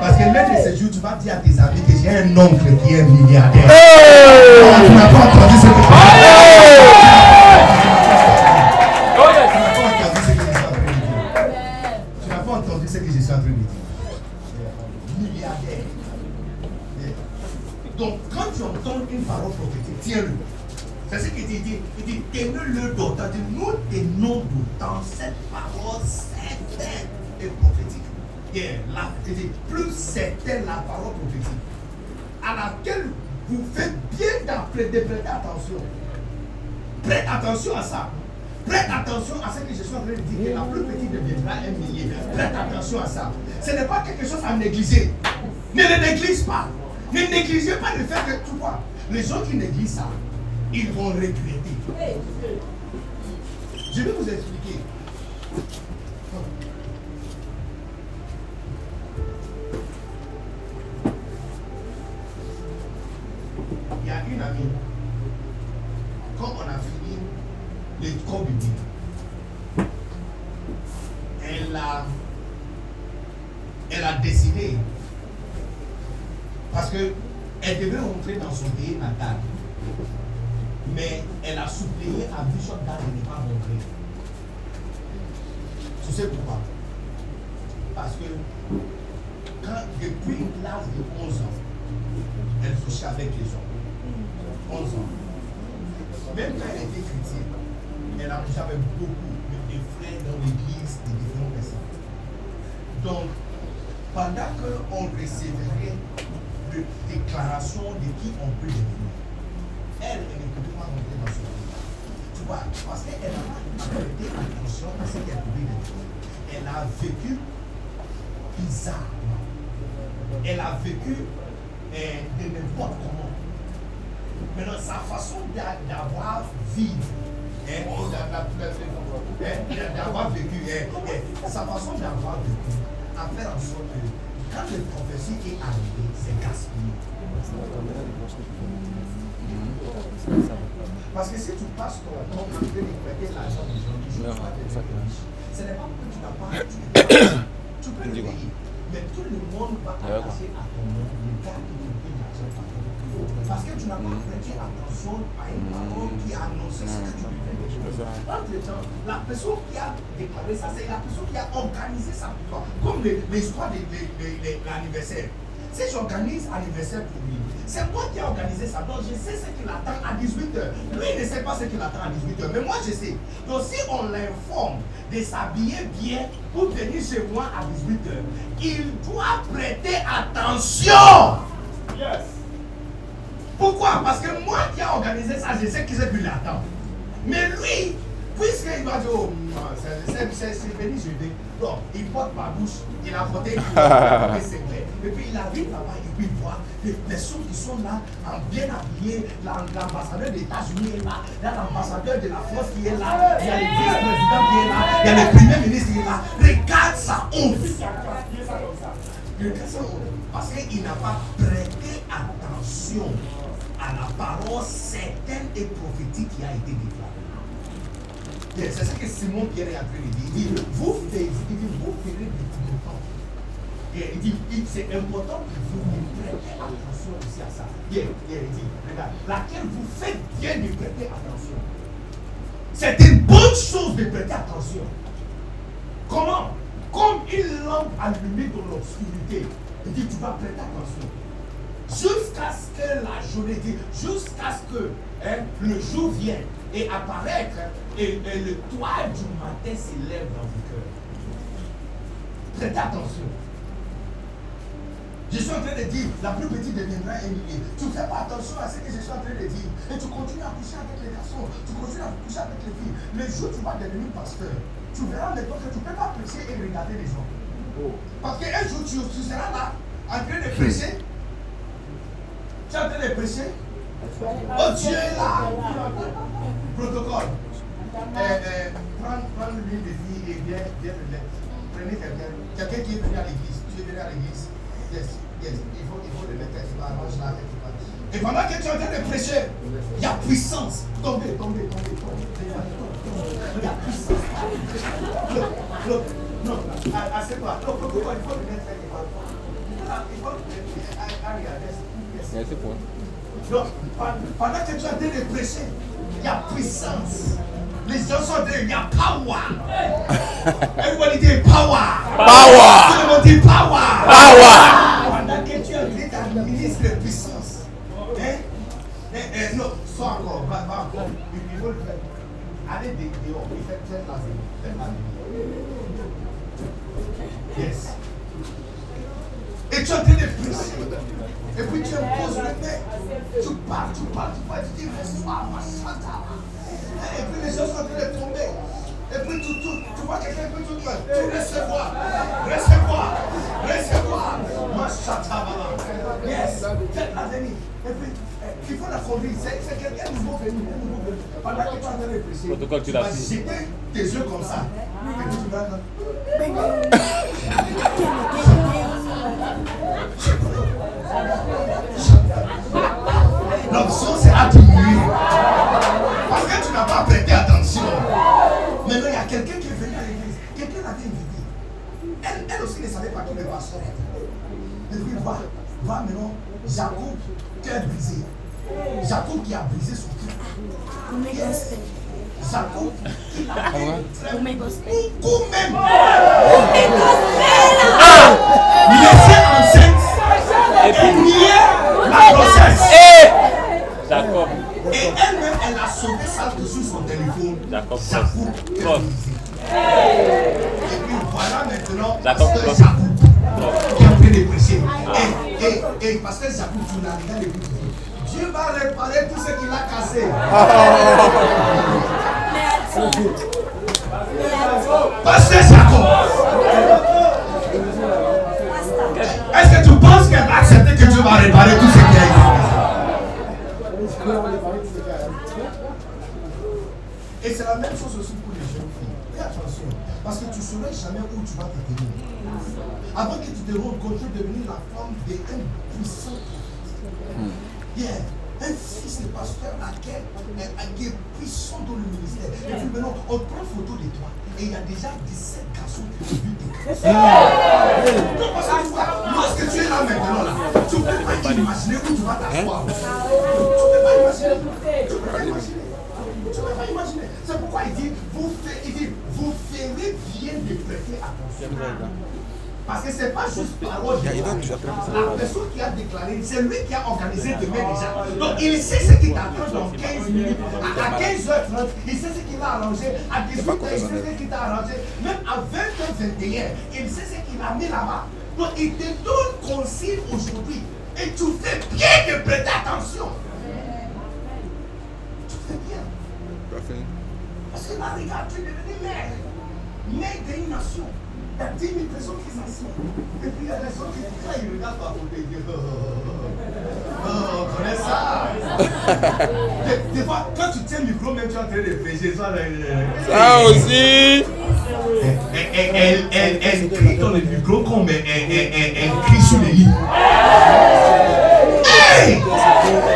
Parce que l'un de ces jours, tu vas dire à tes amis que j'ai un oncle qui est milliardaire. Oh, tu n'as pas entendu ce que Tu n'as pas entendu ce que je suis en train de dire. Tu n'as pas entendu ce que je suis en train de dire. Milliardaire. Donc, quand tu entends une parole prophétique, tiens-le. C'est ce qu'il dit. Il dit, tenez-le d'autant. Nous tenons d'autant cette parole certaine et prophétique. La, il dit, plus certaine la parole prophétique, à laquelle vous faites bien d'apprêter, de prêter attention. Prête attention à ça. Prête attention à ce que je suis en train de dire, que la plus petite deviendra un millier. Prête attention à ça. Ce n'est pas quelque chose à négliger. Ne le néglige pas. Ne négligez pas le fait que, tu vois, les gens qui négligent ça, ils vont regretter. Je vais vous expliquer. Il y a une amie, quand on a fini l'école biblique, elle a, elle a décidé, parce que elle devait rentrer dans son pays natal, mais elle a suppléé à Bishop Dan de ne pas rentrer. Tu sais pourquoi? Parce que depuis l'âge de 11 ans, elle couchait avec les hommes. 11 ans. Même quand elle était chrétienne, elle a couché avec beaucoup de frères dans l'église de différentes personnes. Donc, pendant qu'on recevrait de déclarations de qui on peut devenir, elle, elle Tu vois, parce qu'elle n'a pas prêté attention à ce qu'elle pouvait devenir. Elle a vécu bizarrement. Elle a vécu euh, de n'importe comment. Maintenant, sa façon d'avoir vécu, hein, d'avoir vécu, hein, sa façon d'avoir vécu a fait en sorte que quand le prophétie est arrivé, c'est gaspillé. Parce que si tu passes ton temps à prêter l'argent des gens qui jouent, ce n'est pas que tu n'as pas. Tu peux le payer. Mais tout le monde va attacher à ton nom le gars qui te paye l'argent par Parce que tu n'as pas prêté attention à une parole qui a annoncé ce que tu devais C'est ça. Entre-temps, la personne qui a déclaré ça, c'est la personne qui a organisé ça pour toi. Comme les- l'histoire de, l'anniversaire. Si j'organise anniversaire pour lui, c'est moi qui ai organisé ça. Donc je sais ce qu'il attend à 18h. Lui, il ne sait pas ce qu'il attend à 18h. Mais moi, je sais. Donc si on l'informe de s'habiller bien pour venir chez moi à 18h, il doit prêter attention. Pourquoi? Parce que moi qui ai organisé ça, je sais qui c'est qui l'attend. Mais lui, puisqu'il va dire, oh, c'est- c'est c'est- c'est venu jeudi. Donc, il porte ma bouche, il a porté, il a porté ses clés. Et puis il arrive là-bas et puis il voit les personnes qui sont là, en bien habillés. La- L'ambassadeur des États-Unis est là, il y a l'ambassadeur de la France qui est là, il y a le vice-président qui est là, il y a le premier ministre qui est là. Regarde sa honte. Regarde sa honte. Parce qu'il n'a pas prêté attention à la parole certaine et prophétique qui a été déclarée. C'est ce que Simon Pierre est en train de dire. Vous ferez, vous ferez il dit, c'est important que vous y prêtez attention aussi à ça. Il dit, regarde, laquelle vous faites bien de prêter attention. C'est une bonne chose de prêter attention. Comment? Comme une lampe allumée dans l'obscurité. Il dit, tu vas prêter attention. Jusqu'à ce que la journée jusqu'à ce que hein, le jour vienne et apparaître et, et le toit du matin s'élève dans vos cœurs. Prêtez attention. Je suis en train de dire, la plus petite deviendra millier. Tu ne fais pas attention à ce que je suis en train de dire. Et tu continues à coucher avec les garçons, tu continues à coucher avec les filles. Le jour où tu vas devenir pasteur, tu verras maintenant que tu ne peux pas prêcher et regarder les gens. Parce qu'un jour, tu, tu seras là, en train de prêcher. Tu es en train de prêcher. Oh Dieu est là. Protocole. Euh, euh, prends, prends l'une des filles et viens, viens mettre. Prenez quelqu'un. Quelqu'un qui est venu à l'église. Tu es venu à l'église. Yes, yes. Il faut, il faut le mettre. Arranger là. et pendant que tu es en train de prêcher, il y a puissance. Tombez, tombez, tombez. Il y a puissance. Look, look. Non, assieds-toi. Non, il faut le mettre quelque part. Il faut le mettre. Merci pour. Donc, pendant que tu es en train de prêcher, il y a puissance. Les gens sont en train, il y a power. Everybody dit power. Power. Tout le monde dit power. Power. Pendant que tu es en train d'administrer puissance. Hein? Eh, eh, non, sois encore, va, va encore. Il, il faut le faire. Allez dé- dehors, il fait faites la vie. Faites la vie. Yes. Et tu es en train de prêcher. Et puis tu imposes le nez. Tu parles, tu parles, tu parles, Et puis les gens sont en train de tomber. Et puis tu, tu, tu vois quelqu'un, puis tu dis, tu recevoir, recevoir, recevoir. Yes. Faites la venue. Et puis, eh, il faut la conduire. C'est quelqu'un de nouveau venu. un nouveau venu. Pendant que tu prêcher, Protocole, tu l'as jeter tes yeux comme ça. Et puis tu vas le pasteur était. Et puis, va, va maintenant, Jacob, cœur brisé. Jacob qui a brisé son cœur. Yes. Jacob qui l'a fait très beaucoup même. Pasteur Jacob, est-ce que tu penses qu'elle va accepter que Dieu va réparer tout ce qui a été Et c'est la même chose aussi pour les jeunes filles. Fais attention. Parce que tu ne saurais jamais où tu vas te tenir. Avant que tu te rendes compte, tu es la femme d'un puissant. Yeah. Qui est puissant dans le ministère. Et puis maintenant, on prend photo de toi. Et il y a déjà 17 garçons qui ont vu tes Non, parce que tu vois, lorsque tu es là maintenant, là, tu ne peux pas imaginer où tu vas t'asseoir. Tu ne peux pas imaginer. Tu ne peux pas imaginer. Tu ne peux pas imaginer. C'est pourquoi il dit, vous, fait- il dit, vous ferez bien de prêter attention. Parce que c'est pas juste parole. La personne qui a déclaré, c'est lui qui a organisé demain déjà. Donc il sait ce qui t'attend dans 15 minutes. À, à 15h30, il sait ce qu'il a arrangé. À 18h, il sait ce qu'il t'a arrangé. Même à 20h21, il sait ce qu'il a mis là-bas. Donc il te donne consigne aujourd'hui. Et tu fais bien de prêter attention. Tu fais bien. Parfait. Parce que là, regarde, tu es devenu maire. Maire d'une nation. Il y a 10 000 personnes qui s'assoient. Et puis il y a des gens qui, quand ils regardent à côté, ils disent Oh, oh, on connaît ça. des, des fois, quand tu tiens le micro, même tu es en train de prêcher, ça, là, Ça aussi. elle, elle, elle, elle, elle crie dans le micro comme elle, elle, elle, elle, elle crie sur le lit. Hey!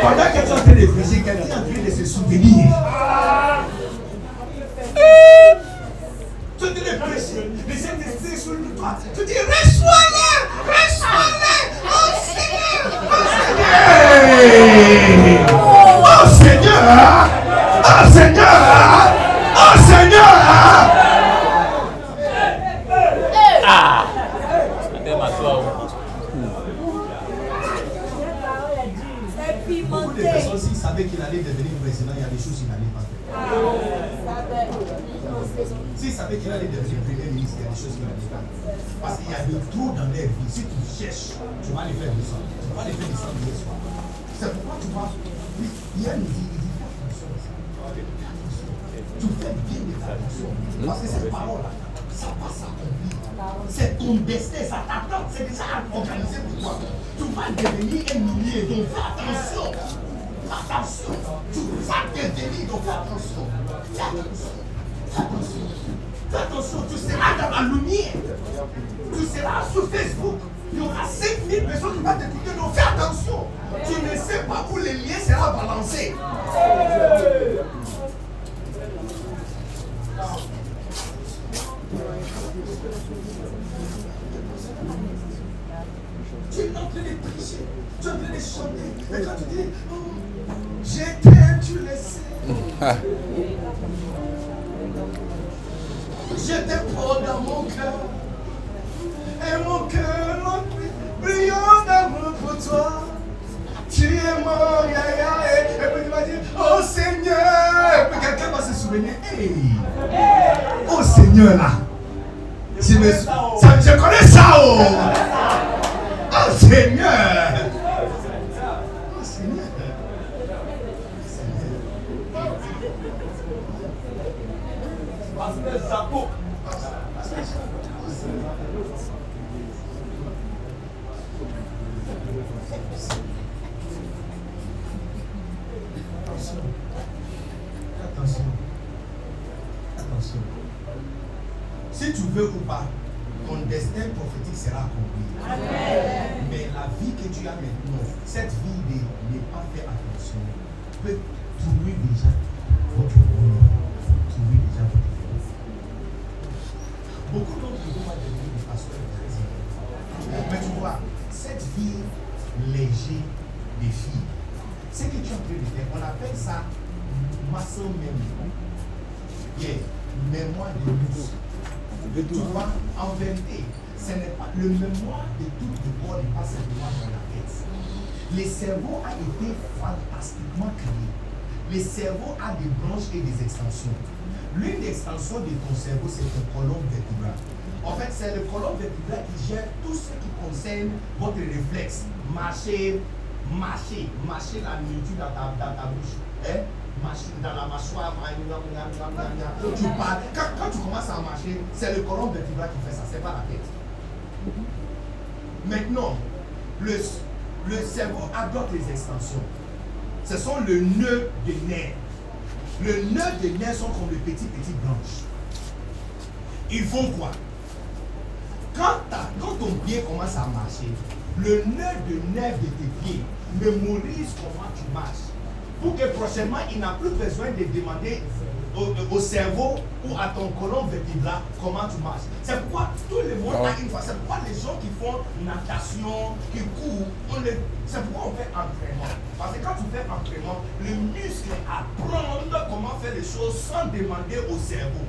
Pendant que tu es en train de prêcher, quelqu'un est en train de se soutenir. Tu es en train de prêcher, le sur toi. Tu dis reçois-le, reçois-le, oh Seigneur, oh Seigneur. Oh Seigneur, oh Seigneur, oh Seigneur. Até matou. Beaucoup de personnes, s'ils savaient qu'il allait devenir président, il y a des choses qu'il n'allait pas faire. S'ils savaient qu'il allait devenir premier ministre, il y a des choses n'allait pas faire. Parce qu'il y a de tout dans leur vie. Si tu cherches, tu vas les faire descendre. Tu vas les faire descendre hier soir. C'est pourquoi tu oui, hier il dit, il dit, fais attention à. Tu fais bien de faire attention. Parce que cette parole-là, ça va s'accomplir. C'est ton destin, ça t'attend. C'est déjà organisé pour toi. Tu vas devenir un millier, donc fais attention. Attention. Tu vas devenir, donc fais attention. Fais attention. Fais attention. Fais attention. Tu seras dans la lumière. Tu seras sur Facebook. Il y aura 5000 personnes qui vont t'écouter, donc fais attention. Tu ne sais pas où le lien sera balancé. Tu es en train de prêcher, tu es en train de chanter. Et quand tu dis, oh, je t'aime, tu le sais. Je te dans mon cœur. Et mon cœur brillant d'amour pour toi. Tu es mon yaya. Et, puis tu vas dire, oh Seigneur. Et quelqu'un va se souvenir, hey, oh Seigneur là. Je, me, ça, je connais ça, oh. Oh Seigneur. Zapo. Pasteur Zapo. Attention. Attention. Attention. Si tu veux ou pas, ton destin prophétique sera accompli. Mais la vie que tu as maintenant, cette vie de ne pas faire attention, peut trouver déjà légère des filles, ce que tu es en train de faire, on appelle ça muscle memory. Yeah, mémoire de muscle. Tu vois, en vérité, ce n'est pas le mémoire de tout le corps n'est pas simplement dans la tête. Le cerveau a été fantastiquement créé. Le cerveau a des branches et des extensions. L'une des extensions de ton cerveau, c'est le colonne vertébrale. En fait, c'est le colonne vertébrale qui gère tout ce qui concerne votre réflexe. Marcher, marcher, marcher la nourriture dans ta, bouche. Hein? Dans la mâchoire. Tu parles. Quand, quand tu commences à marcher, c'est le colonne vertébrale qui fait ça, c'est pas la tête. Maintenant, le, cerveau a d'autres extensions. Ce sont le nœud des nerfs. Le nœud des nerfs sont comme les petits, petits branches. Ils font quoi? Quand, ta- quand ton pied commence à marcher, le nœud de nerf de tes pieds mémorise comment tu marches. pour que prochainement, il n'a plus besoin de demander au, au cerveau ou à ton colonne vertébrale comment tu marches. C'est pourquoi tout le monde a une fois. C'est pourquoi les gens qui font natation, qui courent, c'est pourquoi on fait entraînement. Parce que quand tu fais entraînement, le muscle apprend comment faire les choses sans demander au cerveau.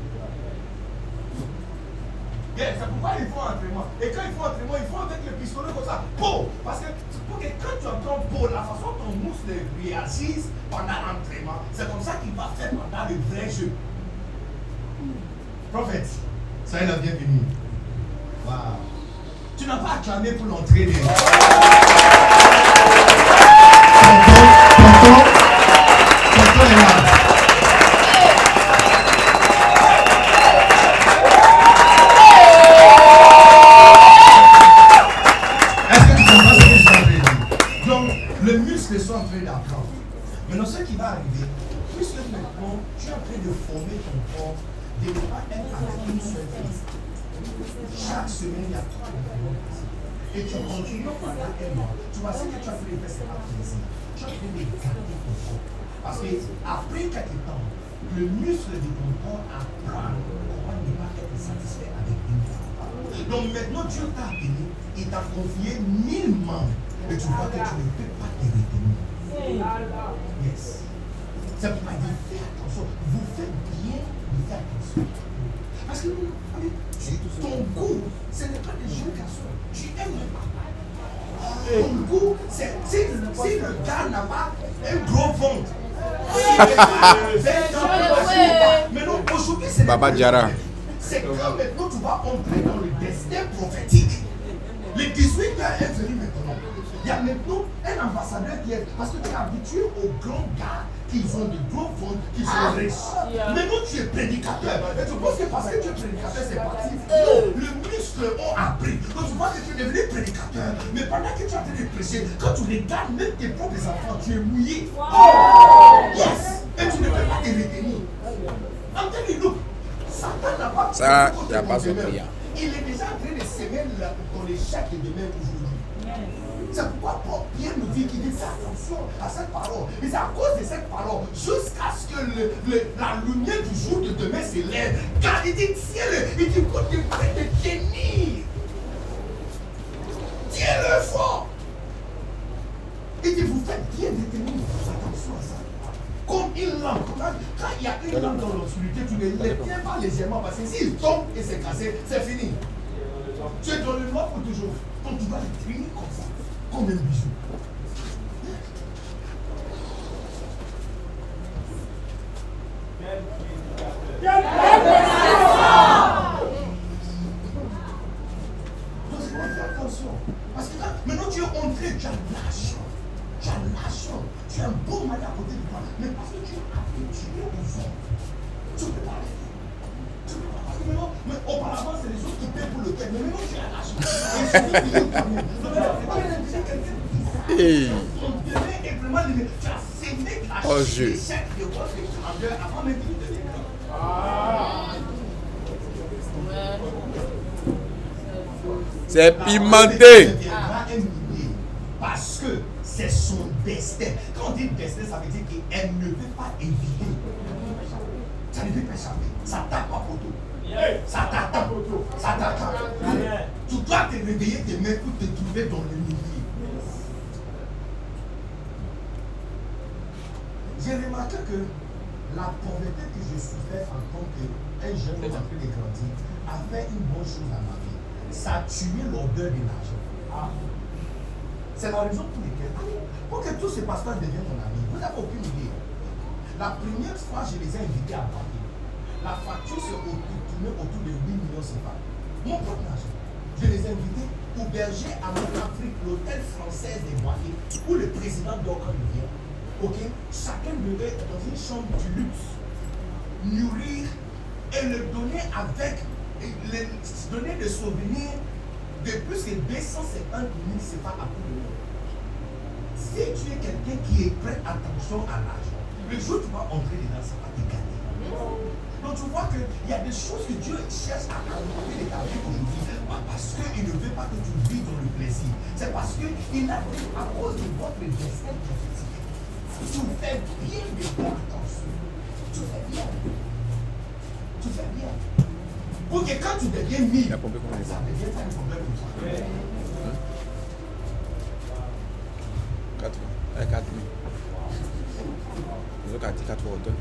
C'est pourquoi il faut entraînement. Et quand il faut entraînement, il faut avec le pistolet comme ça. Pour. Parce que pour que quand tu entends pour, la façon dont ton muscle réagisse pendant l'entraînement, c'est comme ça qu'il va faire pendant le vrai jeu. Prophète, soyez la bienvenue. Wow. Tu n'as pas acclamé pour l'entraîner. Tu vois que tu ne peux pas te retenir. Yes. C'est pourquoi il dit fais attention. Vous faites bien de faire attention. Parce que allez, tu- ton goût, ce n'est pas des jeunes garçons. Tu aimes le papa. Ton goût, c'est si, si le gars n'a pas un gros ventre. s'il n'est pas 20 ans plus facile ou pas. Mais non, aujourd'hui, c'est Baba. C'est quand maintenant tu vas entrer dans le destin prophétique. Les 18 gars est venu maintenant. Il y a maintenant un ambassadeur qui est. Parce que tu es habitué aux grands gars qui ont de gros fonds, qui sont riches. Maintenant tu es prédicateur. Et tu penses que parce que tu es prédicateur, c'est parti. Non, le muscle ont appris. Donc tu vois que tu es devenu prédicateur. Mais pendant que tu es en train de prêcher, quand tu regardes même tes propres enfants, tu es mouillé. Yes! Et tu ne peux pas te retenir. I'm telling you, look, Satan n'a pas Ça, prévu y a pas prière. Il est déjà en train de semer la- ton échec de demain. C'est pourquoi Paul Pierre nous dit qu'il dit fais attention à cette parole. Et c'est à cause de cette parole, jusqu'à ce que le- le- la lumière du jour de demain s'élève. Car il dit tiens-le, il dit qu'on te prêt de tenir. Tiens-le fort. Il dit vous faites bien de tenir. Attention à ça. Comme une lampe. Quand il y a une lampe dans l'obscurité, tu ne les tiens pas légèrement parce que s'il tombe et c'est cassé, c'est fini. Tu es dans le noir pour toujours. Donc tu dois le tenir comme ça, comme un bijou. Donc Parce que c'est son destin. Quand on dit destin, ça veut dire qu'elle ne veut pas éviter. Ça ne veut pas échapper. Ça tape pas poteau. Ça t'attend. Ça t'attend. Tu dois te réveiller demain pour te trouver dans le millier. J'ai remarqué que la pauvreté que je souffrais en tant qu'un jeune homme en train de grandir a fait une bonne chose à ma vie. Ça a tué l'odeur de l'argent. Ah. C'est la raison pour laquelle, pour que tous ces pasteurs deviennent mon ami, vous n'avez aucune idée. La première fois, je les ai invités à parler. La facture s'est tournée autour de 8 millions de CFA. Mon propre argent. Je les ai invités au berger à mon Afrique, l'hôtel français des Bois-Bois, où le président il vient. Ok? Chacun devait dans une chambre du luxe nourrir et le donner avec, et le, donner des souvenirs de plus que 250 000 CFA à tout le monde. Si tu es quelqu'un qui est prêt attention à l'argent, le jour où tu vas entrer dedans, ça va te gagner. Donc tu vois qu'il y a des choses que Dieu cherche à augmenter de ta vie aujourd'hui. Pas parce qu'il ne veut pas que tu vives dans le plaisir. C'est parce qu'il a dit à cause de votre destin prophétique. Tu fais bien de faire attention. Tu fais bien. Tu fais bien. Pour que quand tu deviens mille, ça devient un problème pour toi. 4 fois. Eh, 4 000. Les autres ont dit 4 fois au tonne.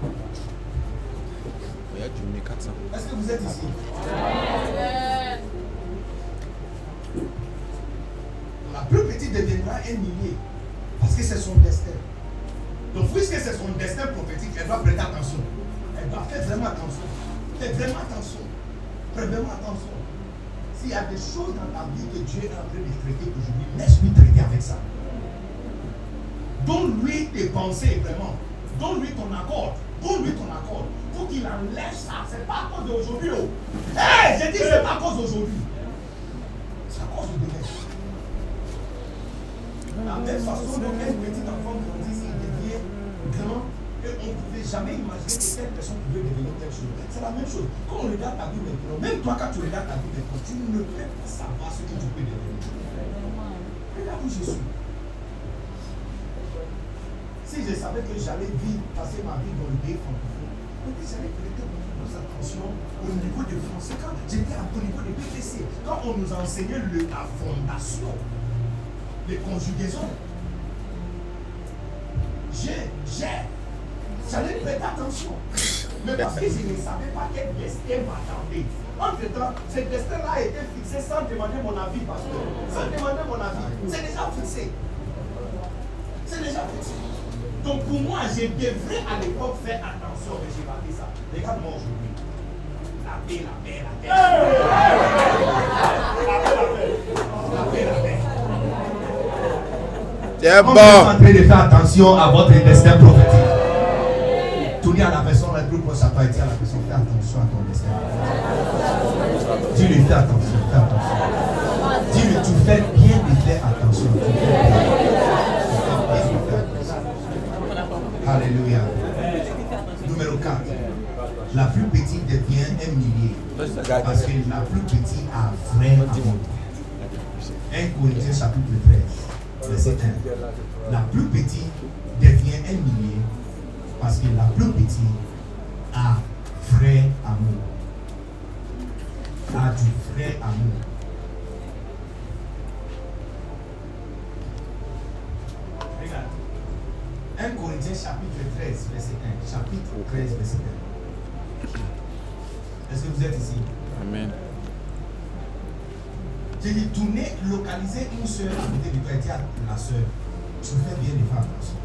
Il y a du 400. Est-ce que vous êtes ici? La plus petite deviendra un millier. Parce que c'est son destin. Donc, puisque c'est son destin prophétique, elle doit prêter attention. Elle doit faire vraiment attention. Fais vraiment attention. Vraiment attention. S'il y a des choses dans ta vie que Dieu est en train de traiter aujourd'hui, laisse-lui traiter avec ça. Donne-lui tes pensées, vraiment. Donne-lui ton accord. Donne-lui ton accord. Pour qu'il enlève ça. C'est pas à cause d'aujourd'hui. Oh. Hey, j'ai dit c'est pas à cause d'aujourd'hui. C'est à cause de demain. De la même façon dont un petit enfant grandit, il devient grand. Et on ne pouvait jamais imaginer que telle personne pouvait devenir telle chose. C'est la même chose. Quand on regarde ta vie maintenant, même toi quand tu regardes ta vie maintenant, tu ne peux pas savoir ce que tu peux devenir. Regarde où je suis. Si je savais que j'allais vivre, passer ma vie dans le pays francophone, peut-être j'allais prêter beaucoup plus attention au niveau du français. Quand j'étais au niveau des PPC, quand on nous enseignait le, la fondation, les conjugaisons, j'ai, j'ai, j'allais prêter attention. Mais parce que je ne savais pas quel destin m'attendait. Entre temps, ce destin-là a été fixé sans demander mon avis, pasteur. Sans demander mon avis. C'est déjà fixé. C'est déjà fixé. Donc pour moi, je devrais à l'époque faire attention, mais j'ai raté ça. Regarde-moi aujourd'hui. La paix, la paix, la paix. La paix, la paix. C'est Comme vous êtes en train de faire attention à votre destin prophétique. Tournez à la personne la plus proche à à la personne, fais attention à ton destin. Dis-lui, fais attention, fais attention. Dis-lui, tu fais bien de faire attention. Fais attention. Alléluia. Numéro 4. La plus petite devient un millier. Parce que la plus petite a vrai amour. 1 Corinthiens chapitre 13, verset 1. La plus petite devient un millier parce que la plus petite a vrai amour. A du vrai amour. Regarde. 1 Corinthiens chapitre 13, verset 1. Chapitre 13, verset 1. Est-ce que vous êtes ici? Amen. J'ai dit, tournez, localisez une soeur à côté de toi et la soeur, tu fais bien faire attention.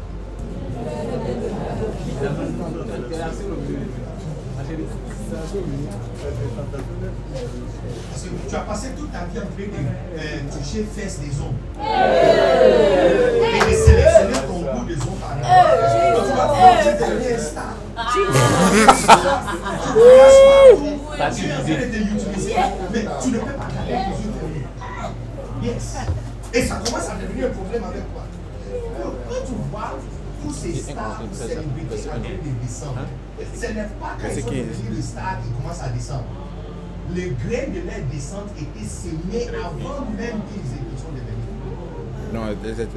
Parce que tu as passé toute ta vie en train de euh, toucher fesses des hommes. Et de sélectionner ton goût des hommes par. Donc tu vas tu deviens un star. Tu voyages partout. Tu es en train de te utiliser, mais tu ne peux pas garder derrière. Yes. Et ça commence à devenir un problème avec toi. Quand tu vois tous ces stars, célébrités en train de descendre, ce n'est pas quand ils sont devenus des stars qu'ils commencent à descendre. Les graines de leur descente étaient semées avant même qu'ils sont devenus. Non,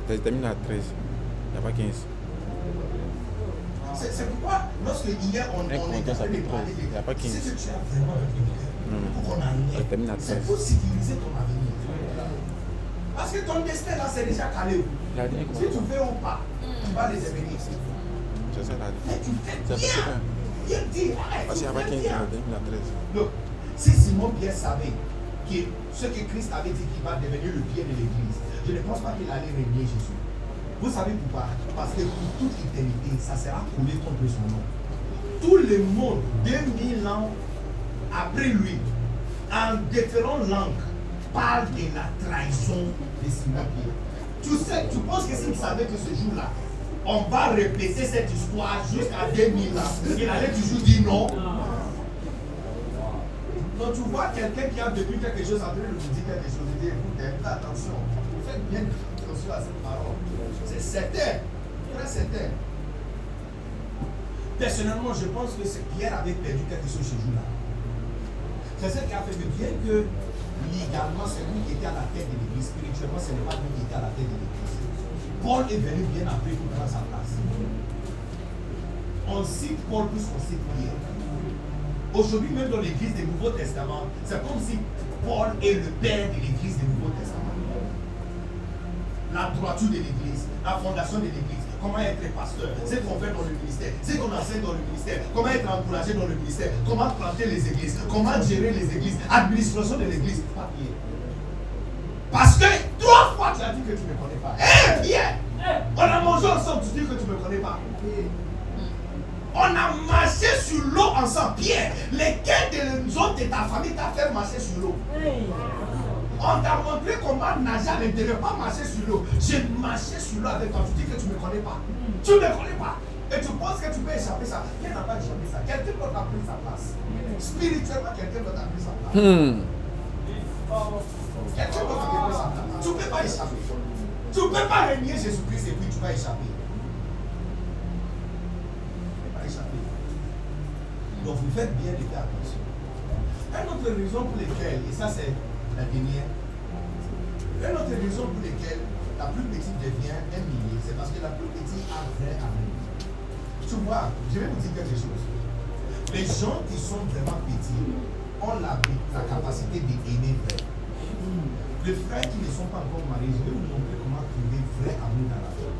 elle termine à 13. Il n'y a pas 15. C'est c'est pourquoi, lorsque hier on, on Un est en train de parler 13, il y a pas de 15. ce que tu as vraiment non. pour qu'on à enlève, c'est 13. pour sécuriser ton avenir. Parce que ton destin là, c'est déjà calé. Si tu veux ou pas, tu vas les devenir. C'est ça, il a dit. Mais tu fais bien. parce dit. Qu'il n'y a pas fais 15, il bien. a terminé à 13. Donc, si Simon Pierre savait que ce que Christ avait dit qu'il va devenir le pied de l'église, je ne pense pas qu'il allait régner Jésus. Vous savez pourquoi? Parce que pour toute éternité, ça sera collé contre son nom. Tout le monde, 2000 ans après lui, en différentes langues, parle de la trahison de Simon Pierre. Tu sais, tu penses que s'il savait que ce jour-là, on va répéter cette histoire jusqu'à 2000 ans, il allait toujours dire non donc tu vois quelqu'un qui a depuis quelque chose en train de vous dire quelque chose, il dit écoutez, faites attention, faites bien attention à cette parole. C'est certain, très certain. Personnellement, je pense que Pierre avait perdu quelque chose ce jour-là. C'est ce qui a fait que bien que légalement c'est lui qui était à la tête de l'église, spirituellement ce n'est pas lui qui était à la tête de l'église. Paul est venu bien après pour prendre sa place. On cite Paul plus qu'on cite Pierre. Aujourd'hui, même dans l'église du Nouveau Testament, c'est comme si Paul est le père de l'église du Nouveau Testament. La droiture de l'église, la fondation de l'église, comment être pasteur, ce qu'on fait dans le ministère, ce qu'on enseigne dans le ministère, comment être encouragé dans le ministère, comment planter les églises, comment gérer les églises, administration de l'église, pas Pierre. Parce que trois fois tu as dit que tu ne me connais pas. Hé Pierre On a mangé ensemble, tu dis que tu ne me connais pas. On a marché sur l'eau ensemble. Pierre, lesquels de nous autres de ta famille t'a fait marcher sur l'eau On t'a montré comment nager à l'intérieur, pas marcher sur l'eau. J'ai marché sur l'eau avec toi. Tu dis que tu ne me connais pas. Tu ne me connais pas. Et tu penses que tu peux échapper ça. Pierre n'a pas échappé ça. Quelqu'un d'autre a pris sa place. Spirituellement, quelqu'un d'autre a pris sa place. Hmm. Quelqu'un d'autre a pris sa place. Tu ne peux pas échapper. Tu ne peux pas renier Jésus-Christ et puis tu vas échapper. Tu ne peux pas échapper. Donc vous faites bien de faire attention. Une autre raison pour laquelle, et ça c'est la dernière, une autre raison pour laquelle la plus petite devient un millier, c'est parce que la plus petite a vrai amour. Tu vois, je vais vous dire quelque chose. Les gens qui sont vraiment petits ont la, la capacité d'aimer vrai. Les frères qui ne sont pas encore mariés, je vais vous montrer comment trouver vrai amour dans la vie.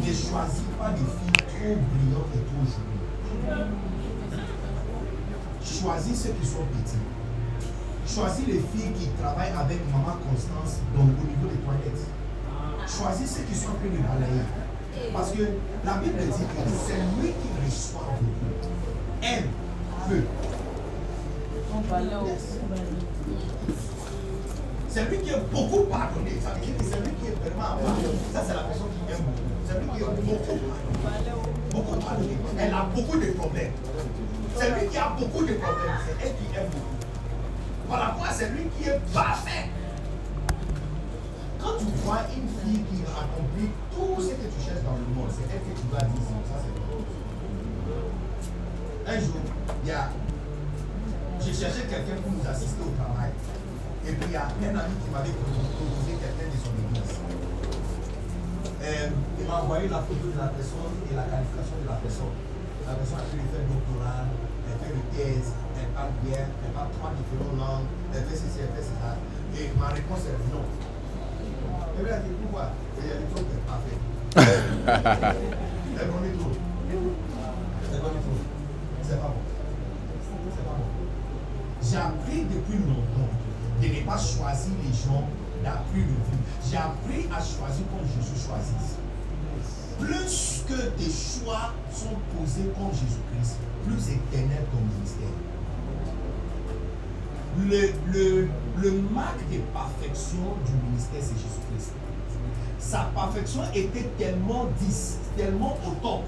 Ne choisis pas des filles trop brillantes et trop jolies. Choisis ceux qui sont petits. Choisis les filles qui travaillent avec maman Constance donc au niveau des toilettes. Choisis ceux qui sont train de balayer. Parce que la Bible dit que c'est lui qui reçoit beaucoup. Aime peu. C'est lui qui est beaucoup pardonné. Ça veut dire que c'est lui qui est vraiment pardonné. Ça, c'est la personne qui aime beaucoup. C'est lui qui est beaucoup. Beaucoup pardonné. Elle a beaucoup de problèmes. C'est lui qui a beaucoup de problèmes. C'est elle qui aime beaucoup. Par rapport à c'est lui qui est parfait. Quand tu vois une fille qui accomplit tout ce que tu cherches dans le monde, c'est elle que tu vas dire ça, c'est. Un jour, il y a. J'ai cherché quelqu'un pour nous assister au travail. Et puis il y a un ami qui m'avait proposé quelqu'un de son église. Euh, il m'a envoyé la photo de la personne et la qualification de la personne. La personne a pu faire le doctorat, elle fait une thèse, parle bien, elle parle trois différentes langues, elle fait ceci, elle fait cela. Et ma réponse est non. Et bien, elle dit pourquoi? Et elle dit que c'est parfait. Elle connaît trop. Elle connaît trop. C'est pas bon. C'est pas bon. J'ai appris depuis longtemps de ne pas choisir les gens d'après le vie. J'ai appris à choisir comme Jésus choisit. Plus que tes choix sont posés comme Jésus-Christ, plus éternel ton ministère. Le, le, le marque de perfection du ministère, c'est Jésus-Christ. Sa perfection était tellement 10, tellement au top,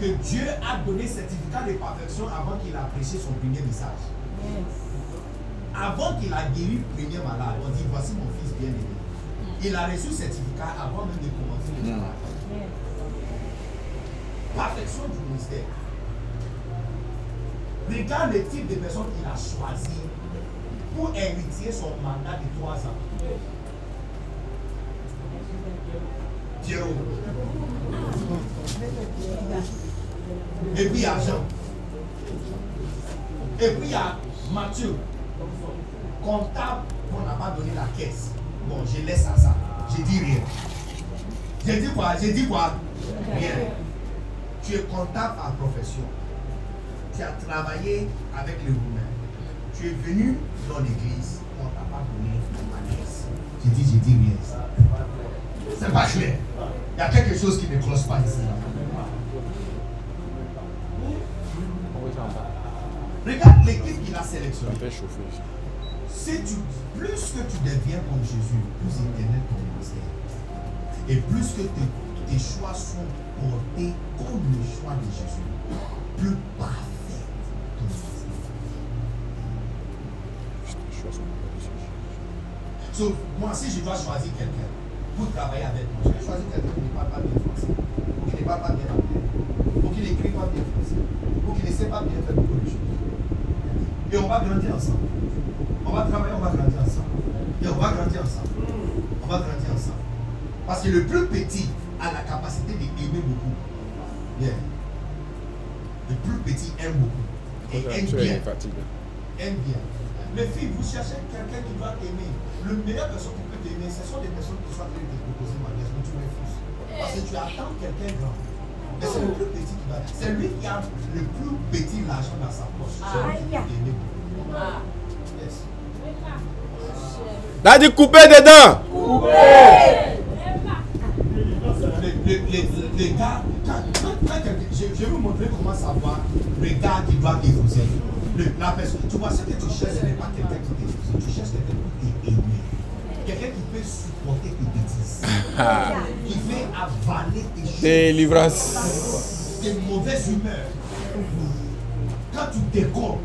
que Dieu a donné certificat de perfection avant qu'il a prêché son premier message. Avant qu'il a guéri le premier malade, on dit voici mon fils bien-aimé. Il a reçu le certificat avant même de commencer le Mm. travail. Perfection du ministère. Regarde le type de personne qu'il a choisi pour hériter son mandat de trois ans. Pierrot. Et puis il y a Jean. Et puis il y a Mathieu. Comptable qu'on n'a pas donné la caisse. Bon, je laisse à ça. Je dis rien. J'ai dit quoi? J'ai dit quoi? Rien. Tu es comptable par profession. Tu as travaillé avec les Roumains. Tu es venu dans l'église. On ne t'a pas donné la caisse. J'ai dit, j'ai dit rien. C'est pas clair. Il y a quelque chose qui ne cloche pas ici. Regarde l'équipe qu'il a sélectionnée. Si tu, plus que tu deviens comme Jésus, plus éternel ton ministère. Et plus que tes, tes choix sont portés comme le choix de Jésus, plus parfait So, moi, si je dois choisir quelqu'un pour travailler avec moi, je vais choisir quelqu'un qui ne parle pas bien français, ou qui ne parle pas bien anglais, ou qui n'écrit pas bien français, ou qui ne sait pas bien faire beaucoup de choses. Et on va grandir ensemble. On va travailler, on va grandir ensemble. Et on va grandir ensemble. On va grandir ensemble. Parce que le plus petit a la capacité d'aimer beaucoup. Yeah. Le plus petit aime beaucoup. Et aime bien. Aime bien. Les filles, vous cherchez quelqu'un qui va t'aimer. Le meilleur personne qui peut t'aimer, ce sont des personnes qui sont en train de te proposer mariage, mais tu refuses. Parce que tu attends quelqu'un grand. Mais c'est le plus petit qui va. C'est lui qui a le plus petit l'argent dans sa poche. C'est lui qui peut t'aimer beaucoup. Yes. T'as dit couper dedans. Les, les, les, les gars, quand, quand, quand quelqu'un- je, je vais vous montrer comment savoir le gars qui doit t'épouser. Le- La personne, tu vois, ce que tu cherches, ce n'est pas quelqu'un qui t'épouse, tu cherches quelqu'un qui t'aime. Quelqu'un qui peut supporter tes bêtises. qui fait avaler tes choses, Délivrance. tes mauvaises humeurs. Quand tu décolles,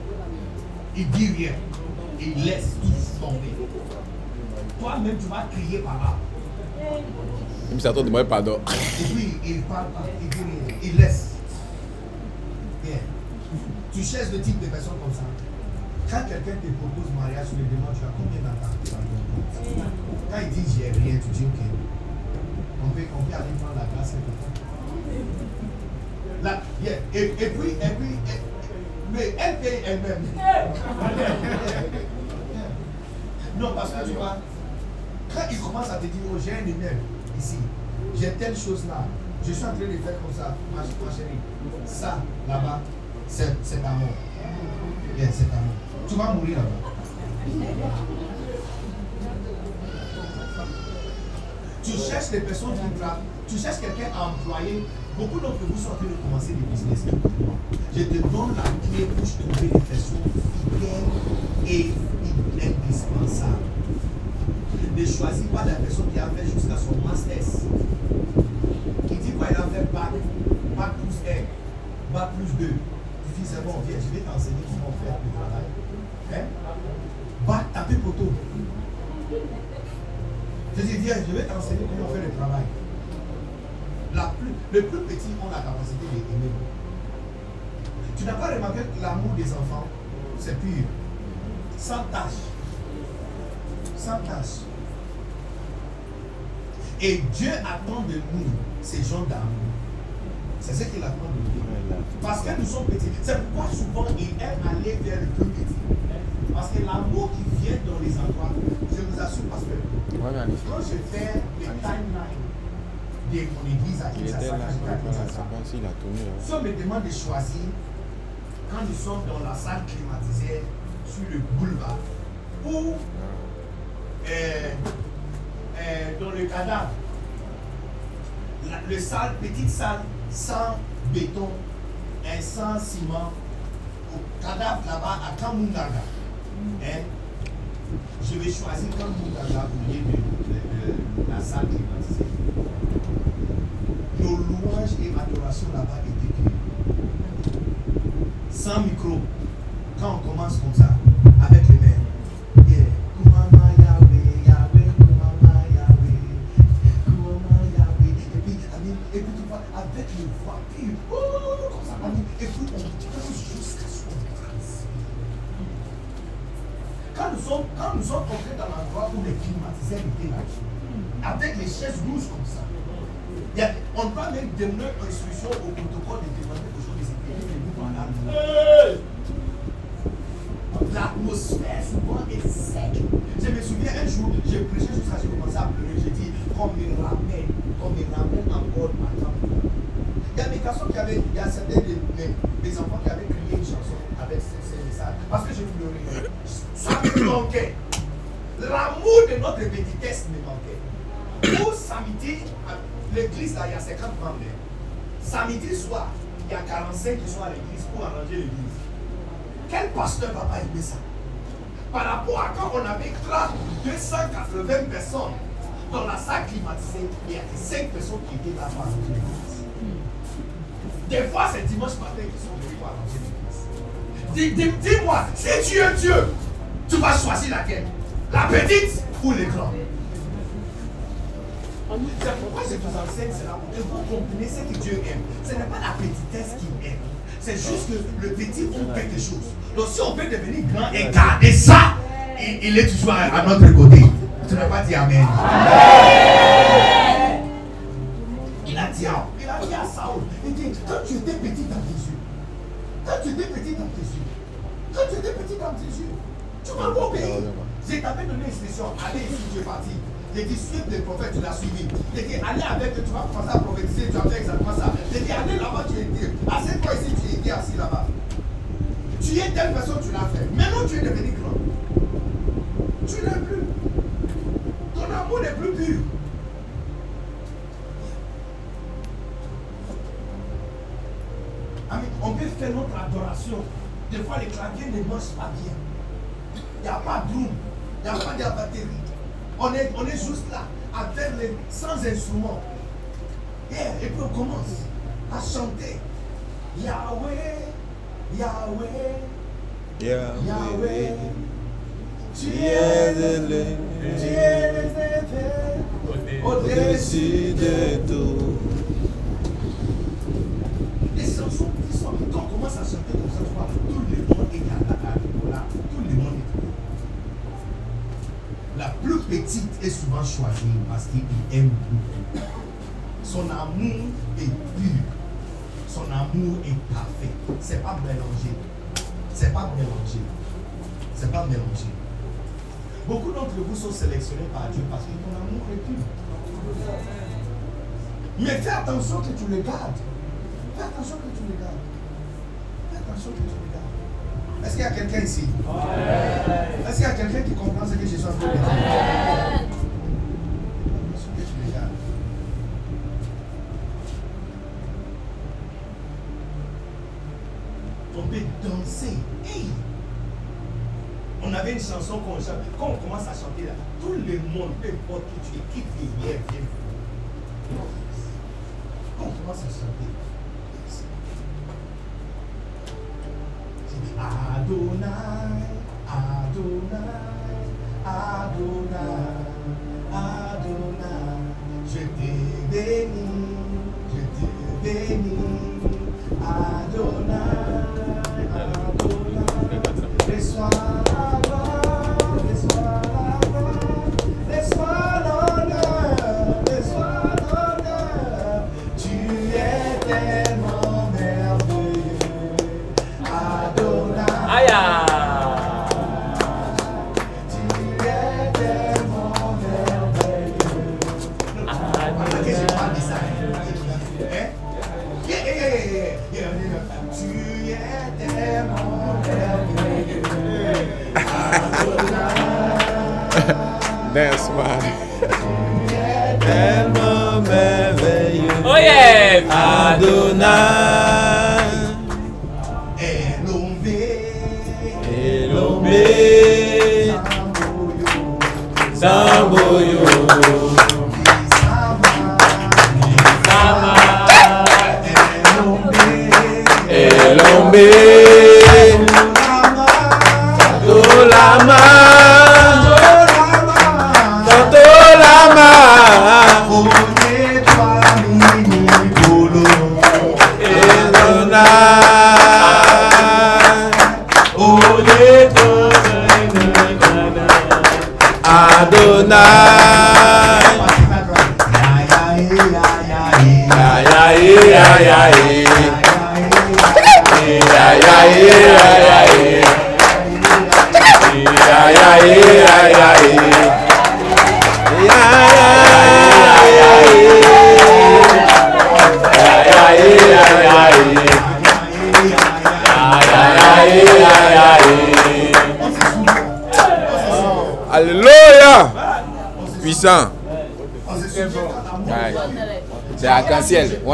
il dit rien. Il laisse tout tomber. Toi-même, tu vas crier par là. Même si attends de moi pardon. Et puis, il parle pas, il dit rien, il laisse. Bien. Tu cherches le type de personne comme ça. Quand quelqu'un te propose mariage, tu lui demandes, tu as combien d'argent Quand il dit, j'ai rien, tu dis, ok. On peut, on peut aller prendre la glace quelque part. Et, puis, et puis, mais elle paye elle-même. non, parce que tu vois, quand il commence à te dire, oh, j'ai un email ici, j'ai telle chose là, je suis en train de faire comme ça, ma chérie, ça là-bas, mort. Bien, c'est ta mort. Tu vas mourir là-bas. Tu cherches des personnes qui travaillent, tu cherches quelqu'un à employer. Beaucoup d'entre vous sont en train de commencer des business. Je te donne la clé pour trouver des personnes fidèles et indispensables. Ne choisis pas la personne qui a fait jusqu'à son master. Qui dit quoi, il a fait bac, bac plus 1, bac plus 2. C'est bon, viens, je vais t'enseigner comment faire le travail. Hein? Va taper poteau. Je dis, viens, je vais t'enseigner comment faire le travail. La plus, le plus petit ont la capacité d'aimer. Tu n'as pas remarqué que l'amour des enfants, c'est pur. Sans tâche. Sans tâche. Et Dieu attend de nous ces gens d'amour. C'est ce qu'il attend de nous. Parce que nous sommes petits. C'est pourquoi souvent il aime aller vers le plus petit. Parce que l'amour qui vient dans les endroits, je vous assure, parce que quand je fais les timelines de mon église à Kinshasa, là. si on me demande de choisir, quand nous sommes dans la salle climatisée sur le boulevard, ou euh, euh, dans le cadavre, la, le salle, petite salle sans béton et sans ciment, au cadavre là-bas à Kamundaga, hein, je vais choisir Kamundaga au lieu de, de- de la salle climatisée. Nos louanges et adorations là-bas étaient pures. Sans micro. Quand on commence comme ça, avec les sommes, quand nous sommes entrés dans l'endroit où les climatiseurs étaient là, avec les chaises rouges comme ça, on doit même donner instruction au protocole de demander aux gens de L'atmosphère souvent est sec. Je me souviens un jour, j'ai prêché sur ça, j'ai commencé à pleurer. J'ai dit, qu'on me ramène, qu'on me ramène encore ma. Il y a des garçons qui avaient, il y a des, enfants qui avaient crié une chanson avec ces, messages. Parce que je pleurais. Ça me manquait. L'amour de notre petitesse me manquait. Pour samedi, l'église, il y a 50 membres. Samedi soir, il y a 45 qui sont à l'église pour arranger l'église. Quel pasteur va pas aimer ça? Par rapport à quand on avait 30, 280 personnes dans la salle climatisée, il y a que 5 personnes qui étaient là pour arranger l'église. Des fois, c'est dimanche matin qu'ils sont venus pour arranger l'église. Dis- dis- Dis-moi, si tu es Dieu, tu vas choisir laquelle? La petite ou les grands C'est pourquoi je vous enseigne cela? Pour que vous compreniez ce que Dieu aime. Ce n'est pas la petitesse qu'il aime. C'est juste que le petit ont quelque chose. Donc si on peut devenir grand et garder ça, il, il est toujours à, notre côté. Tu n'as pas dit Amen. Il a dit à, il a dit à Saoul, il dit, quand tu étais petit dans tes yeux, quand tu étais petit dans tes yeux, quand tu étais petit dans tes yeux, tu m'as pas obéi. Je t'avais donné l'instruction, allez ici, tu es parti. J'ai dit, suive les prophètes, tu l'as suivi. J'ai dit, allez avec, tu vas commencer à prophétiser, tu as fait exactement ça. J'ai dit, allez là-bas, tu es dit, assieds-toi ici, tu es dit assis là-bas. Tu es telle personne, tu l'as fait. Maintenant, tu es devenu grand. Tu n'es plus. Ton amour n'est plus pur. On peut faire notre adoration. Des fois, les claviers ne marchent pas bien. Il n'y a pas de drum. Il n'y a pas de batterie. On est, on est juste là, à faire les, sans instruments. Yeah, et puis on commence à chanter. Yahweh, Yahweh, Yahweh. Tu es élevé tu es élevé au-dessus de tout. Les chansons qui sont, quand on commence à chanter comme ça, vois, tout le monde est à la voilà, tout le monde est La plus petite est souvent choisie parce qu'il aime beaucoup. Son amour est pur. Son amour est parfait. C'est pas mélangé. C'est pas mélangé. C'est pas mélangé. Beaucoup d'entre vous sont sélectionnés par Dieu parce que ton amour est pur. Mais fais attention que tu le gardes. Fais attention que tu le gardes. Fais attention que tu le gardes. Est-ce qu'il y a quelqu'un ici? Est-ce qu'il y a quelqu'un qui comprend ce que je suis en train de dire Attention que tu le gardes. On peut danser. Hey! On avait une chanson qu'on chante. Quand on commence à chanter là, tout le monde, peu importe qui tu es, qui tu es, vient. Quand on commence à chanter, c'est Adonai, Adonai,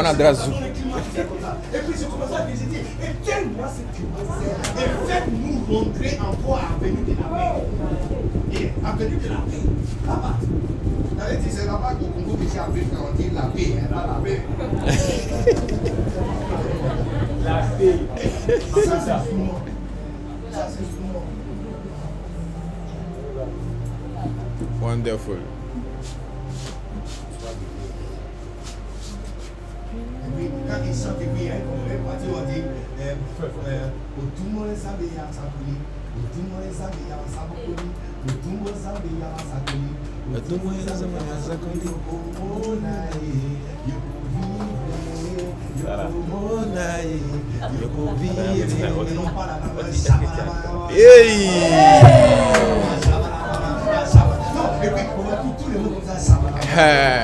na Drazu. Et puis je commençais à dire, je dis, et tiens-moi cette chose. Et faites-nous rentrer encore à l'avenue de la paix. Et avenue de la paix, là-bas. J'avais dit, c'est là-bas qu'au Congo que j'ai appris quand on dit la paix, là, la paix. la paix. Ça, c'est souvent. Ça, c'est souvent. Wonderful. Quand ils chantent, et puis, il y a une partie où on dit Otumo Nzambe ya Sakoli, Otumo Nzambe ya Sakoli, Otumo Nzambe ya Sakoli, Otumo Nzambe ya Sakoli. Otumo Nzambe ya Sakoli. naye Et yokobiri non pas la langue. Shabba- Hey!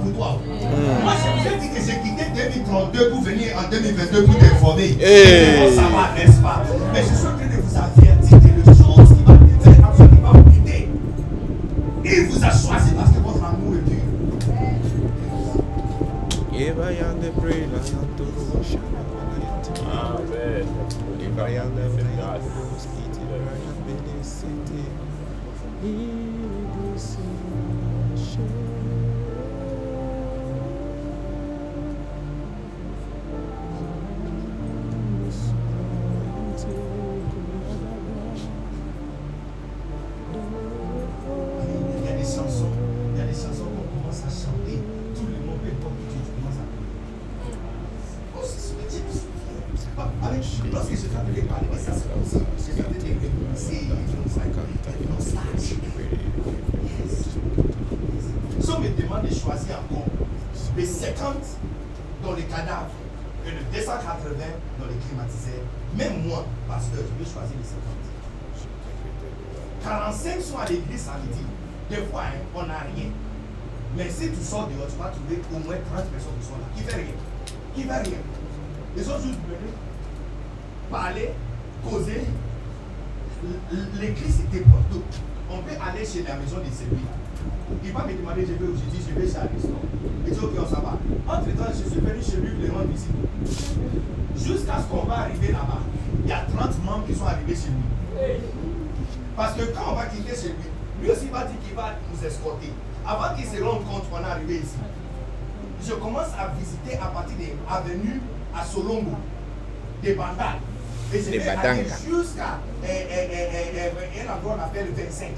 Pour toi. Moi, je vous ai dit que j'ai quitté 2032 pour venir en 2022 pour t'informer. Hey. Ça va, avenues à Solongo, des Bandal. Et Des vais aller Badanga. jusqu'à euh, euh, euh, euh, un endroit qu'on appelle 25.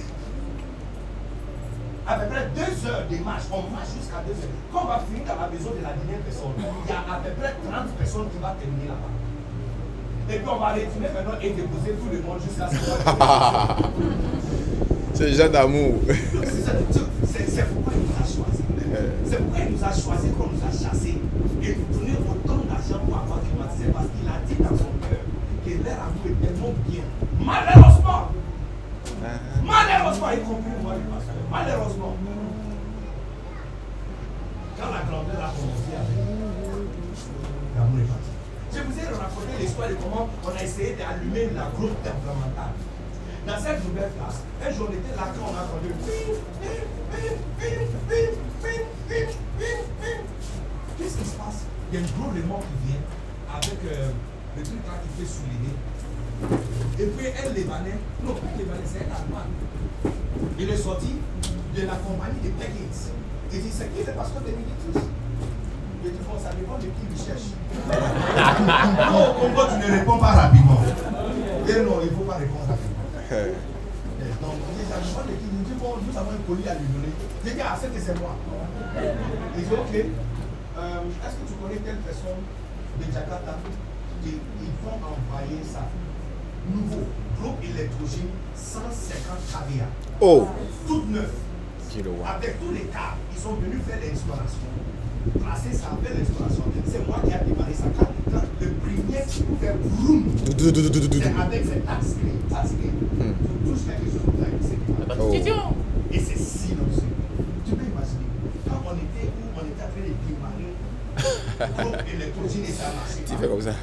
À peu près deux heures de marche, on marche jusqu'à deux heures. Quand on va finir dans la maison de la dernière personne, il y a à peu près 30 personnes qui vont terminer là-bas. Et puis on va retourner maintenant et déposer tout le monde jusqu'à ce qu'on C'est genre d'amour. C'est c'est pourquoi il nous a choisis. C'est pourquoi il nous a choisis qu'on nous a chassés. Climatisé. Parce qu'il a dit dans son cœur que leur amour est tellement bien. Malheureusement, malheureusement, y compris moi le pasteur, malheureusement, quand la grandeur a commencé avec l'amour est parti. Je vous ai raconté l'histoire de comment on a essayé d'allumer la grosse tempéramentale. Dans cette nouvelle place, un jour on était là quand on a entendu. Qu'est-ce qui se passe? Il y a une gros léman qui vient avec euh, le truc là qui fait souligner. Et puis elle Libanais, non pas Libanais, c'est elle Allemande. Il est sorti de la compagnie de Peckins. Il dit c'est qui le pasteur de Militus Il dit bon, ça dépend de qui il cherche. non, au Congo, tu ne réponds pas rapidement. Et non, il ne faut pas répondre rapidement. Donc, les arguments de qui nous dit bon, nous avons un colis à lui donner. J'ai dit, ah, c'est que c'est moi. Il dit, ok, euh, est-ce que tu connais telle personne de Jakarta qui ils vont envoyer ça? Nouveau, groupe électrogène 150 kVA, Oh! toute neuve. Kilowatt. Avec tous les câbles, ils sont venus faire l'installation. Placer ça, faire l'installation. C'est moi qui ai démarré ça. Quand, quand le premier qui fait vroom, c'est avec cette touchscreen. touchscreen. Tu touches quelque chose c'est démarré. Oh. Et c'est silencieux. Tu peux imaginer, quand on était où on était en train de démarrer, groupe électrogène et ça a marché. Tu fais comme ça.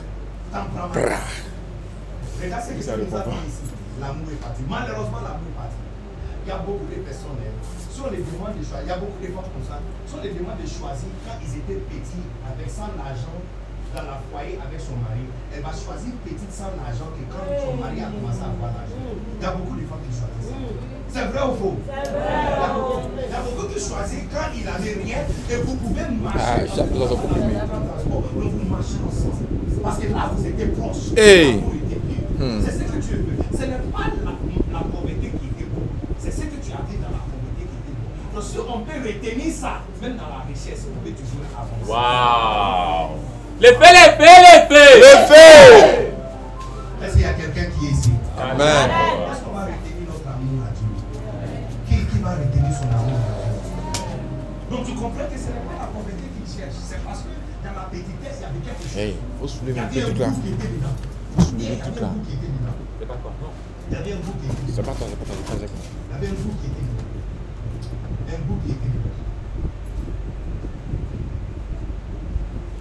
Regarde ce que Ça répond a pas. fait ici. L'amour est parti. Malheureusement, l'amour est parti. Il y a beaucoup de personnes, hein, si on les demande de choisir, il y a beaucoup de femmes comme ça, si on les demande de choisir quand ils étaient petits, avec sans l'argent, dans la foyer avec son mari, elle va choisir petite sans l'argent que quand son mari a commencé à avoir l'argent. Il y a beaucoup de femmes qui choisissent. C'est vrai ou faux? Il y a beaucoup- il y a beaucoup qui choisissent quand il n'avait rien et vous pouvez marcher. Ah, a comprimé. Donc vous marchez ensemble. Parce que là, vous étiez proches. Hey. Pur. Hmm. C'est ce que tu veux. Ce n'est pas la, la pauvreté qui était bon. C'est ce que tu as dit dans la on peut retenir ça, même dans la richesse, on peut toujours avancer. Waouh. Les faits, les faits, les faits. Le feu. Est-ce qu'il y a quelqu'un qui est ici? Amen. Est-ce qu'on va retenir notre amour à Dieu? Qui, qui va retenir son amour à Dieu? Donc tu comprends que ce n'est pas la pauvreté qu'il cherche, c'est parce que dans la petitesse, il y avait quelque chose. Hey, faut Il y soulever un peu avait un tout là. goût qui était dedans. Faut soulever Il y tout avait là. un goût qui était dedans. C'est pas quoi, non. Il y avait un goût qui était C'est dedans. pas toi, c'est pas toi, c'est pas toi. Il y avait un goût qui était dedans. Un goût qui était dedans.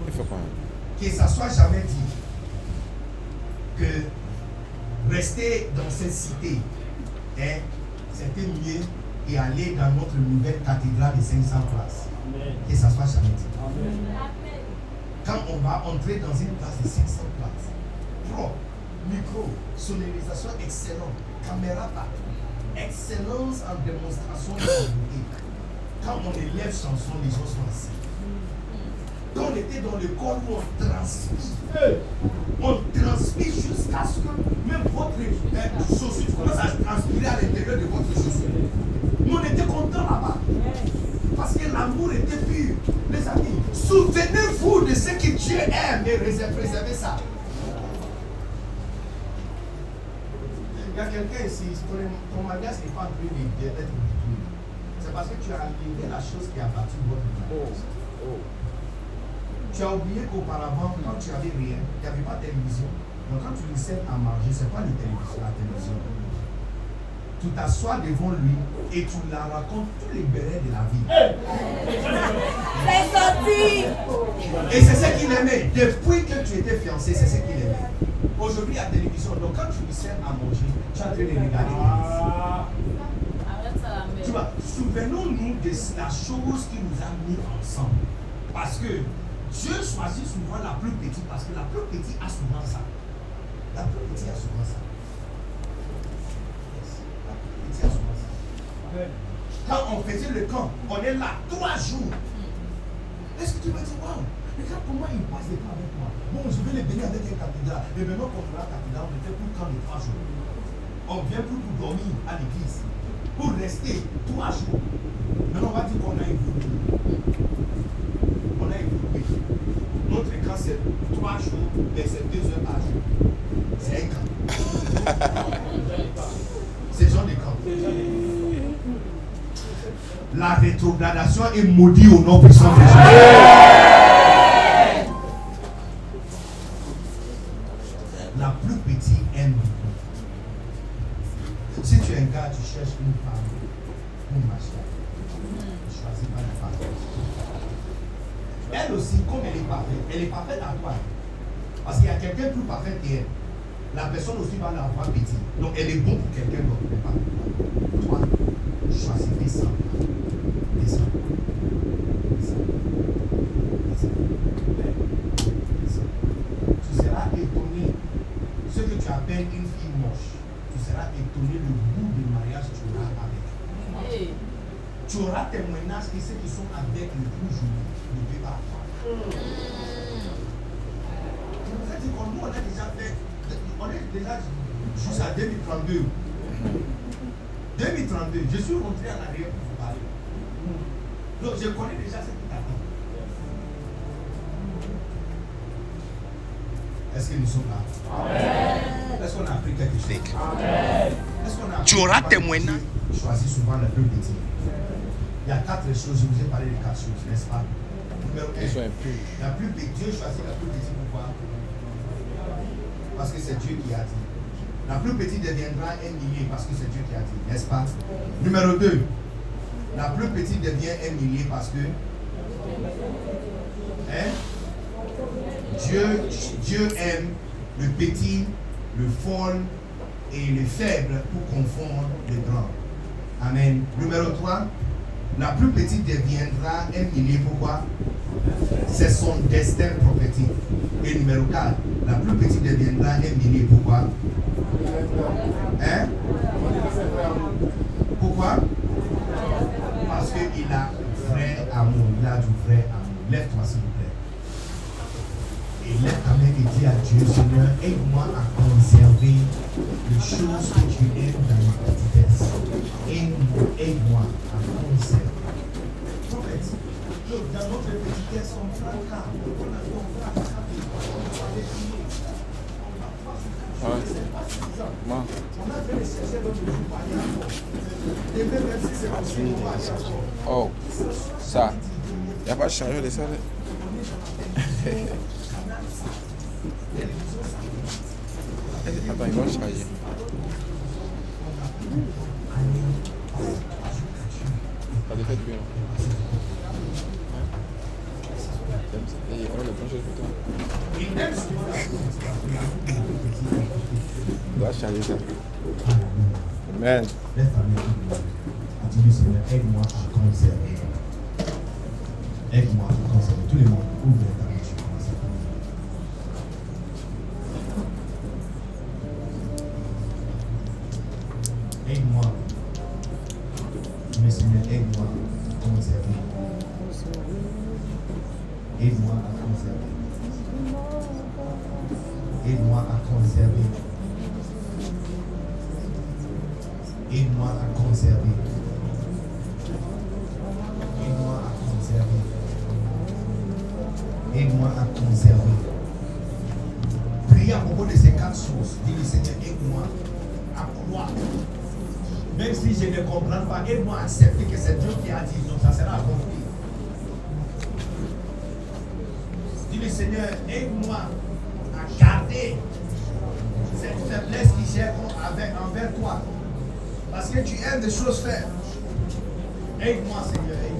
Il fait quoi hein? Que ça soit jamais dit que rester dans cette cité, c'était mieux et aller dans notre nouvelle cathédrale de 500 places. Que ça soit jamais dit. Quand on va entrer dans une place de 500 places, propre, micro, sonorisation excellente, caméra partout, excellence en démonstration de beauté. Quand on élève chanson, les gens sont assis. Quand on était dans le corps où on transpire, on transpire jusqu'à ce que même votre euh, chaussure commence à transpirer à l'intérieur de votre chaussure? Nous on était contents là-bas. Parce que l'amour était pur. Les amis, souvenez-vous de ce que Dieu aime et réserve- préservez ça. Il y a quelqu'un ici, ton, ton mariage n'est pas en d'être détruit. C'est parce que tu as enlevé la chose qui a battu votre mariage. Tu as oublié qu'auparavant, quand tu avais rien, il n'y avait pas de télévision. Donc quand tu lui sers à manger, ce n'est pas le télévision, la télévision? Tu t'assois devant lui et tu la racontes tous les bérets de la vie. C'est sorti Et c'est ce qu'il aimait. Depuis que tu étais fiancé, c'est ce qu'il aimait. Aujourd'hui, la télévision. Donc quand tu lui sers à manger, tu es en train de regarder. La Tu vois, souvenons-nous de la chose qui nous a mis ensemble. Parce que Dieu choisit souvent la plus petite parce que la plus petite a souvent ça. La plus petite a souvent ça. Yes. La plus petite a souvent ça. Quand on faisait le camp, on est là trois jours. Est-ce que tu vas dire, waouh, regarde comment il passe le temps avec moi. Bon, je vais les bénir avec un cathédrale. Mais maintenant, a la cathédrale, on ne fait plus camp de trois jours. On vient plus pour dormir à l'église. Pour rester trois jours. Maintenant, on va dire qu'on a évolué. Notre camp, c'est trois jours, mais c'est deux heures par jour. C'est un camp. C'est genre de camp. La rétrogradation est maudite au nom puissant de Jésus. La plus petite aime. Si tu es un gars, tu cherches une femme pour machin. Tu choisis pas la femme. Elle aussi, comme elle est parfaite, elle est parfaite à toi. Parce qu'il y a quelqu'un plus parfait qu'elle. La personne aussi va la voir petite. Donc elle est bonne pour quelqu'un d'autre, mais pas pour toi. Toi, choisis des sangs. Des sangs. Tu seras étonné. Ce que tu appelles une fille moche, tu seras étonné le goût de mariage que tu auras avec. Tu auras témoignage que ceux qui sont avec le plus joli nous, on a déjà fait, on est déjà jusqu'à 2032. 2032, je suis rentré en arrière pour vous parler. Donc je connais déjà ce qui. Est-ce que nous sommes là Est-ce qu'on a appris quelque chose Est-ce qu'on a appris Tu auras. Dieu choisit souvent le plus petit. Il y a quatre choses, je vous ai parlé de quatre choses, n'est-ce pas? Sont impurs. la plus petite, Dieu choisit la plus petite pourquoi Parce que c'est Dieu qui a dit. La plus petite deviendra un millier parce que c'est Dieu qui a dit, n'est-ce pas? Numéro 2. La plus petite devient un millier parce que. Hein? Dieu, Dieu aime le petit, le fol et le faible pour confondre les grands. Amen. Numéro 3. La plus petite deviendra un millier. Pourquoi? C'est son destin prophétique. Et numéro 4. La plus petite deviendra un millier. Pourquoi? Hein? Pourquoi? Parce qu'il a vrai amour. Il a du vrai amour. Lève-toi s'il vous plaît. Et lève ta main et dis à Dieu, Seigneur, aide-moi à conserver les choses que tu aimes dans ma petitesse. Aide-moi, aide-moi à conserver. Dans notre on fracas. On a on. On a fait pas on oh, ça. Il n'y a pas de chargeur de ça. Attends, hein. Et on a le plancher pour toi. Il aime souvent la On doit changer ça. Amen. Aide-moi à conserver. Aide-moi à conserver. Tout le monde, ouvre ta. Aide-moi. Mais Seigneur, aide-moi à conserver. Aide-moi à conserver. Aide-moi à conserver. Aide-moi à conserver. Aide-moi à conserver. Aide-moi à conserver. Priez à propos de ces quatre choses. Dis-le Seigneur, aide-moi à croire. Même si je ne comprends pas, aide-moi à accepter que c'est Dieu qui a dit, donc ça sera accompli. Dis-le Seigneur, aide-moi à garder cette faiblesse qui j'ai envers toi. Parce que tu aimes des choses faire. Aide-moi, Seigneur.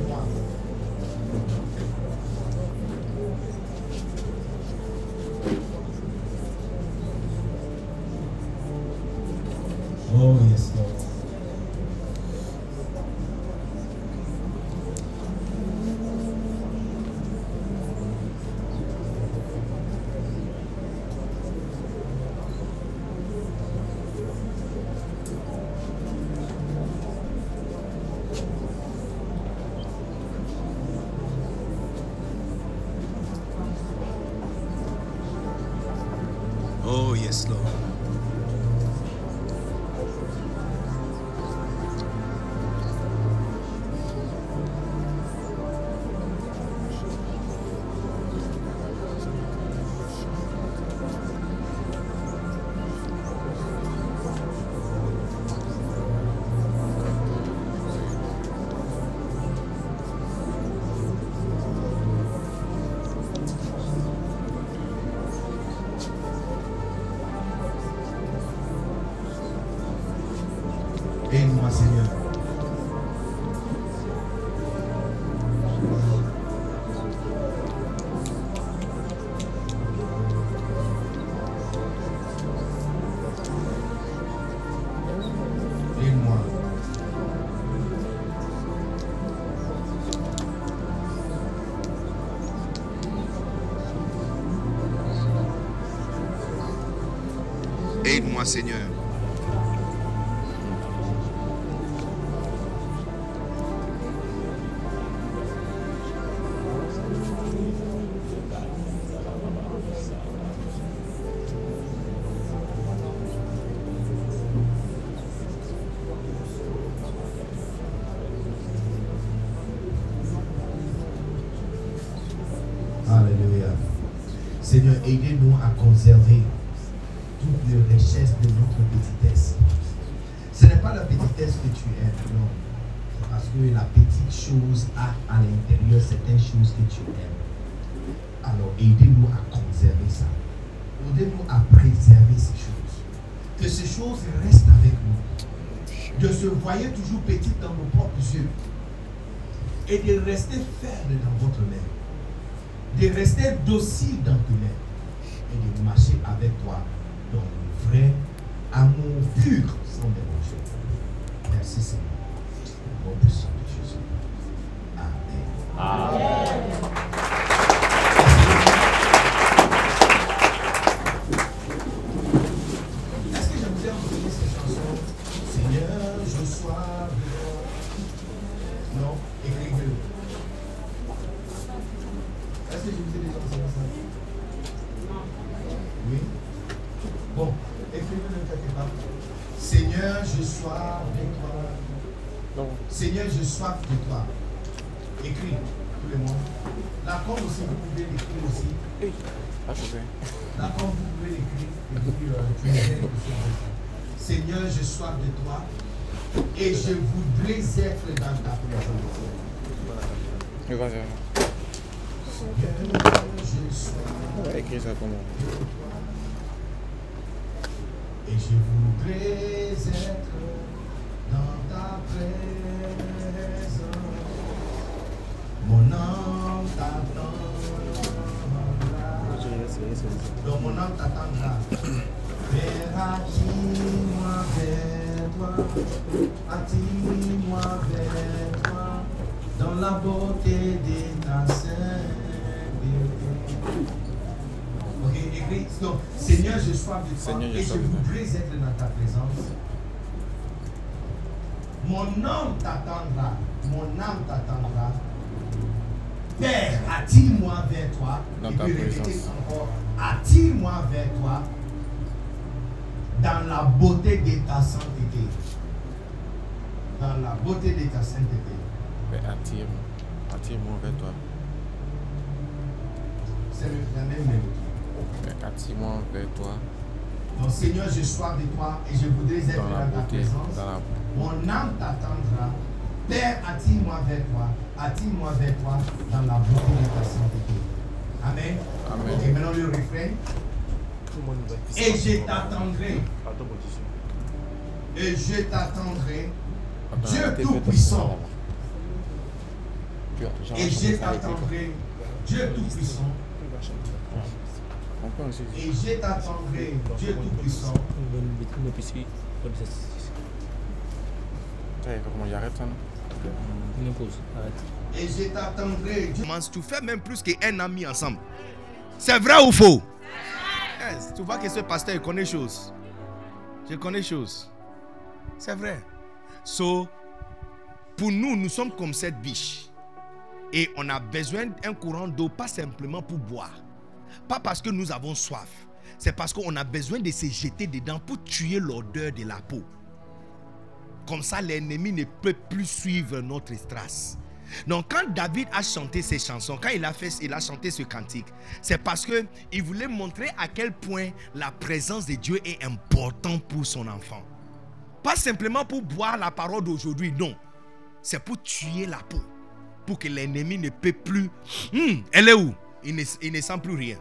Que la petite chose a à l'intérieur certaines choses que tu aimes. Alors aidez-nous à conserver ça. Aidez-nous à préserver ces choses. Que ces choses restent avec nous. De se voyer toujours petit dans nos propres yeux. Et de rester ferme dans votre main de rester docile dans tes mains et de marcher avec toi dans le vrai amour pur sans déranger. Merci Seigneur. Au et je Attire-moi vers toi. Dans la beauté de ta sainteté. Ok, écrit. Donc, Seigneur, je sois de toi Seigneur, et je voudrais être dans ta présence. Mon âme t'attendra. Mon âme t'attendra. Père, attire-moi vers toi. Dans et ta présence. encore. Attire-moi vers toi. Dans la beauté de ta sainteté. Beauté de ta sainteté. Mais attire-moi. Attire-moi vers toi. C'est le- la même mélodie. Mais attire-moi vers toi. Donc, Seigneur, je sois de toi et je voudrais être Dans la dans ta beauté. présence. Dans la... Mon âme t'attendra. Père, attire-moi vers toi. Attire-moi vers toi dans la beauté de ta sainteté. Amen. Amen. Ok, maintenant le refrain. Et je t'attendrai. Et je t'attendrai. Dieu Tout-Puissant. Et t'attendrai. Dieu Tout-Puissant. Et je t'attendrai. Dieu Tout-Puissant. Comment j'arrête ça, non Et je t'attendrai. Dieu- Tu fais même plus qu'un ami ensemble. C'est vrai ou faux? Yes, tu vois que ce pasteur il connaît choses. Je connais choses. C'est vrai. So, pour nous, nous sommes comme cette biche. Et on a besoin d'un courant d'eau, pas simplement pour boire. Pas parce que nous avons soif. C'est parce qu'on a besoin de se jeter dedans pour tuer l'odeur de la peau. Comme ça, l'ennemi ne peut plus suivre notre trace. Donc, quand David a chanté ces chansons, quand il a fait, il a chanté ce cantique, c'est parce que il voulait montrer à quel point la présence de Dieu est importante pour son enfant. Pas simplement pour boire la parole d'aujourd'hui, non. C'est pour tuer la peau, pour que l'ennemi ne peut plus. Hum, elle est où? Il ne, sent plus rien.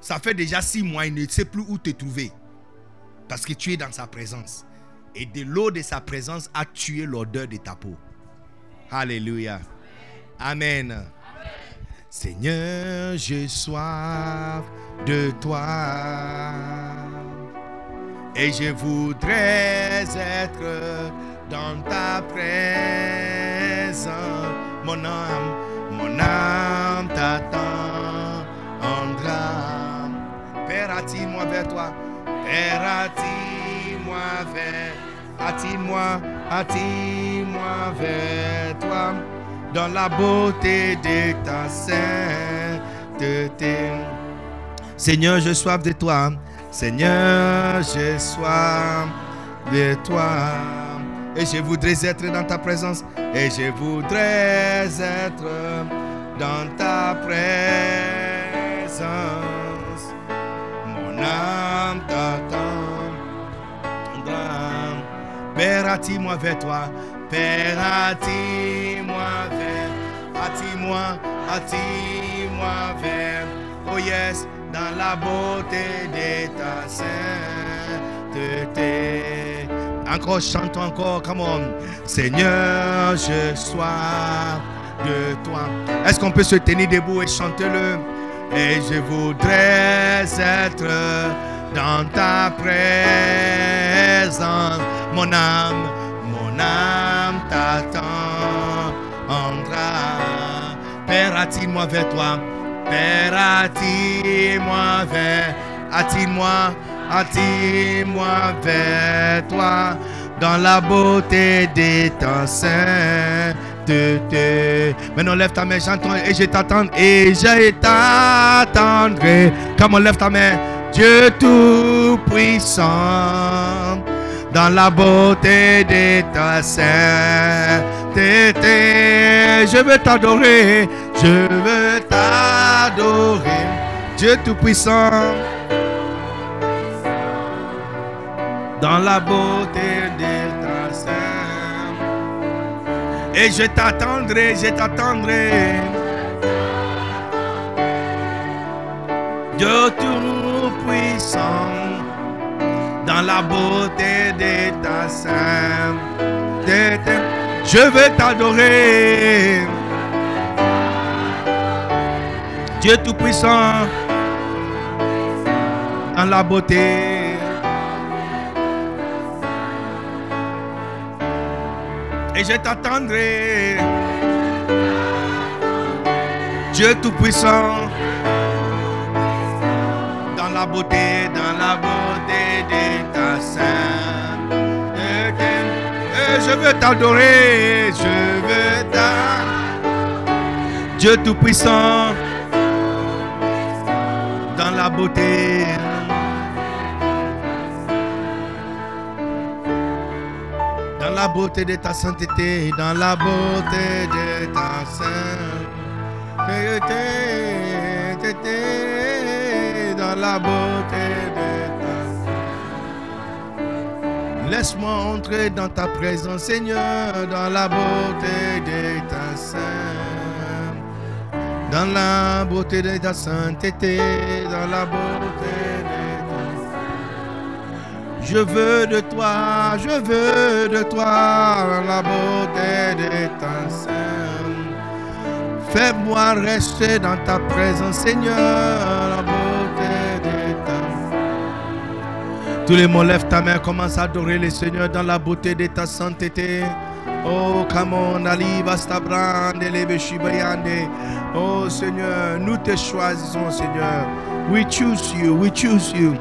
Ça fait déjà six mois, il ne sait plus où te trouver, parce que tu es dans sa présence. Et de l'eau de sa présence a tué l'odeur de ta peau. Alléluia. Amen. Seigneur, j'ai soif de toi. Et je voudrais être dans ta présence. Mon âme, mon âme t'attendra. Père, attire-moi vers toi. Père, attire-moi vers Attire-moi, attire-moi vers toi dans la beauté de ta sainteté. Seigneur, je soif de toi. Seigneur, je soif de toi. Et je voudrais être dans ta présence. Et je voudrais être dans ta présence. Mon âme t'attend. Père, attire-moi vers toi. Père, attire-moi vers. Attire-moi, attire-moi vers. Oh yes, dans la beauté de ta sainteté. Encore, chantons encore, come on. Seigneur, je sois de toi. Est-ce qu'on peut se tenir debout et chanter le Et je voudrais être dans ta présence. Mon âme, mon âme t'attendra. Père, attire-moi vers toi. Père, attire-moi vers. Vers toi. Dans la beauté de ta sainteté. Maintenant, lève ta main, j'entends et je t'attends. Et je t'attendrai. Comment lève ta main. Dieu Tout-Puissant dans la beauté de ta sainteté. Je veux t'adorer, Je veux t'adorer, Dieu Tout-Puissant. Dans la beauté de ta sein. Et je t'attendrai, je t'attendrai. Dieu Tout-Puissant, dans la beauté de ta sainteté, je veux t'adorer. Dieu Tout-Puissant, dans la beauté. Et je t'attendrai. Dieu Tout-Puissant, dans la beauté, dans la beauté de ta sainteté. Et je veux t'adorer, je veux t'adorer. Dieu Tout-Puissant, beauté. Dans la beauté de ta sainteté, dans la beauté de ta sainteté, dans la beauté de ta Laisse-moi entrer dans ta présence, Seigneur, dans la beauté de ta sainteté, dans la beauté de ta sainteté, dans la beauté de ta je veux de toi, je veux de toi la beauté de ta sein. Fais-moi rester dans ta présence, Seigneur, la beauté de ta Tous les mots, lève ta main, commence à adorer le Seigneur dans la beauté de ta sainteté. Oh, come on, Ali, basta brande, lebe shibayande. Oh Seigneur, nous te choisissons, Seigneur. We choose you, we choose you.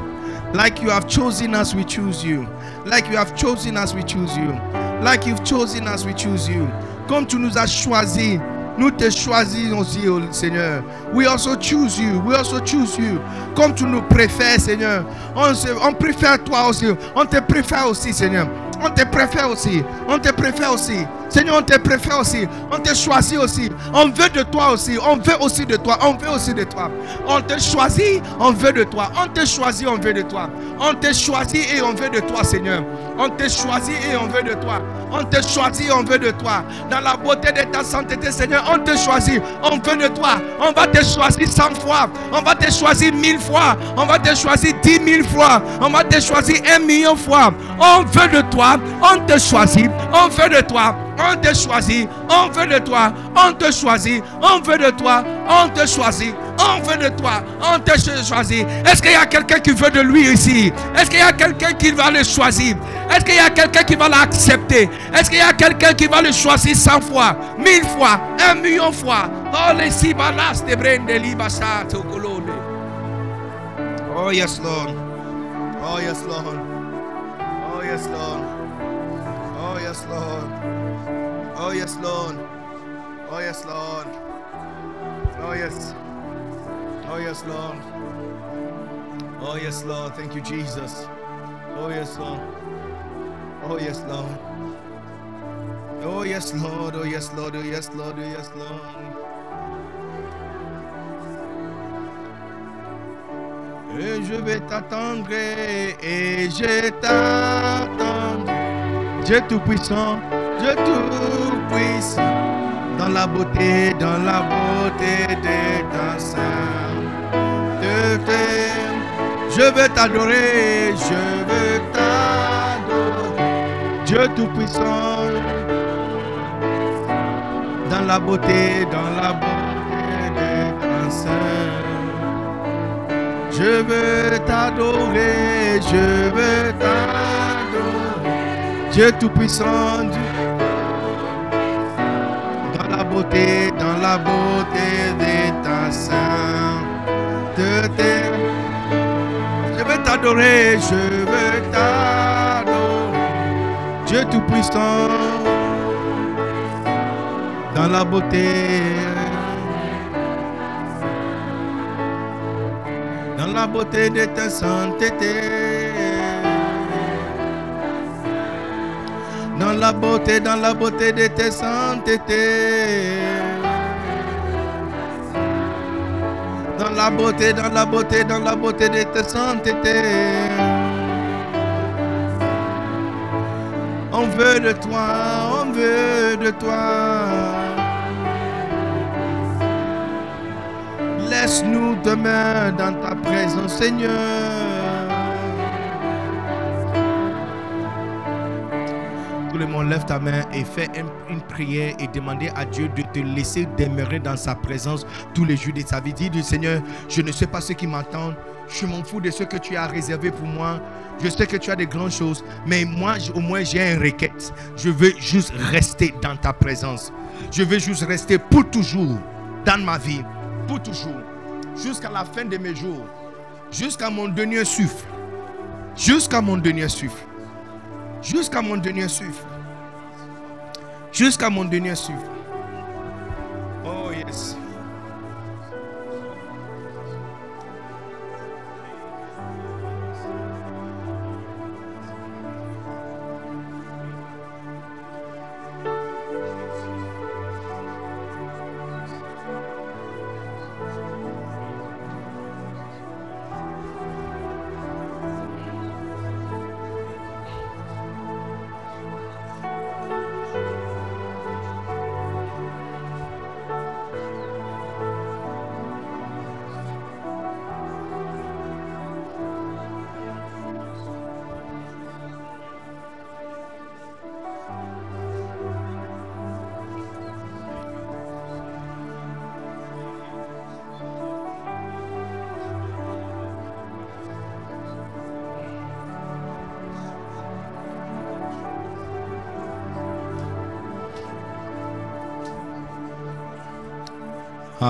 Like you have chosen us, we choose you. Like you have chosen us, we choose you. Like you've chosen us, we choose you. Comme tu nous as choisis, nous te choisissons aussi, oh Seigneur. We also choose you. We also choose you. Comme tu nous préfères, Seigneur. On, se- on préfère toi aussi. On te préfère aussi, Seigneur. On te préfère aussi. On te préfère aussi. Seigneur, on te préfère aussi. On te choisit aussi. On veut de toi aussi. On veut aussi de toi. On veut aussi de toi. On te choisit. On veut de toi. On te choisit. On veut de toi. On te choisit et on veut de toi, Seigneur. On te choisit et on veut de toi. On te choisit on veut de toi. Dans la beauté de ta sainteté, Seigneur, on te choisit. On veut de toi. On va te choisir cent fois. On va te choisir mille fois. On va te choisir dix mille fois. On va te choisir un million de fois. On veut de toi. On te choisit. On veut de toi. On te choisit. On veut de toi. On te choisit. On veut de toi. On te choisit. On veut de toi. On te choisit. Est-ce qu'il y a quelqu'un qui veut de lui ici? Est-ce qu'il y a quelqu'un qui va le choisir? Est-ce qu'il y a quelqu'un qui va l'accepter? Est-ce qu'il y a quelqu'un qui va le choisir 100 fois, 1000 fois, un million fois? Oh, les sibalas de. Oh, yes, Lord. Oh, yes, Lord. Oh, yes, Lord. Oh, yes, Lord. Oh, yes, Lord. Oh, yes, Lord. Oh, yes. Oh, yes, Lord. Oh, yes, Lord. Thank you, Jesus. Oh, yes, Lord. Oh, yes, Lord. Oh, yes, Lord. Oh, yes, Lord. Oh, yes, Lord. Oh, yes, Lord. Et je vais t'attendre et je t'attends. Dieu Tout-Puissant, Dieu Tout-Puissant, dans la beauté, dans la beauté de ta sainteté. Je veux t'adorer, je veux t'adorer. Dieu Tout-Puissant, dans la beauté, dans la beauté de ta sainteté. Je veux t'adorer, je veux t'adorer. Dieu Tout-Puissant, Dieu- dans la beauté, de ta sainteté. Je veux t'adorer, je veux t'adorer. Dieu Tout-Puissant, dans la beauté. dans la beauté de ta sainteté. Dans la beauté, dans la beauté de ta sainteté. la beauté, dans la beauté, dans la beauté de ta sainteté. On veut de toi, on veut de toi. Laisse-nous demain dans ta présence, Seigneur. Lève ta main et fais un- une prière et demander à Dieu de te laisser demeurer dans sa présence tous les jours de sa vie. Dis du Seigneur, je ne sais pas ceux qui m'entendent. Je m'en fous de ce que tu as réservé pour moi. Je sais que tu as des grandes choses, mais moi, au moins, j'ai un requête. Je veux juste rester dans ta présence. Je veux juste rester pour toujours dans ma vie, pour toujours, jusqu'à la fin de mes jours, jusqu'à mon dernier souffle, jusqu'à mon dernier souffle, jusqu'à mon dernier souffle, jusqu'à mon dernier souffle. Oh yes.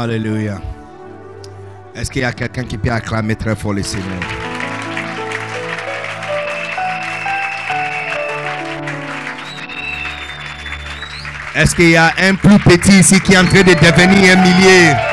Alléluia. Est-ce qu'il y a quelqu'un qui peut acclamer très fort le Seigneur? Est-ce qu'il y a un plus petit ici qui est en train de devenir un millier?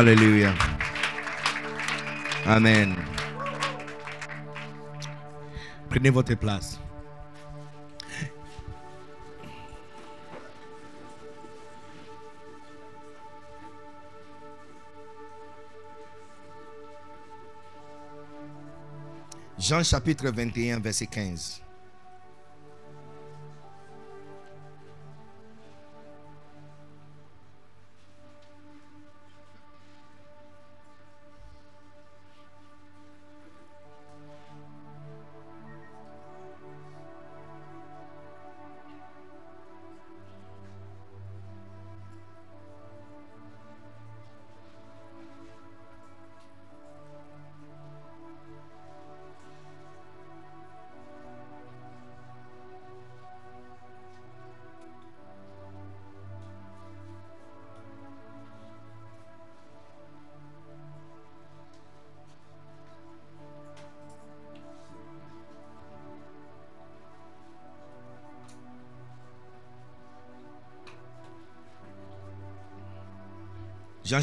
Alléluia. Amen. Prenez votre place. Jean chapitre 21, verset 15.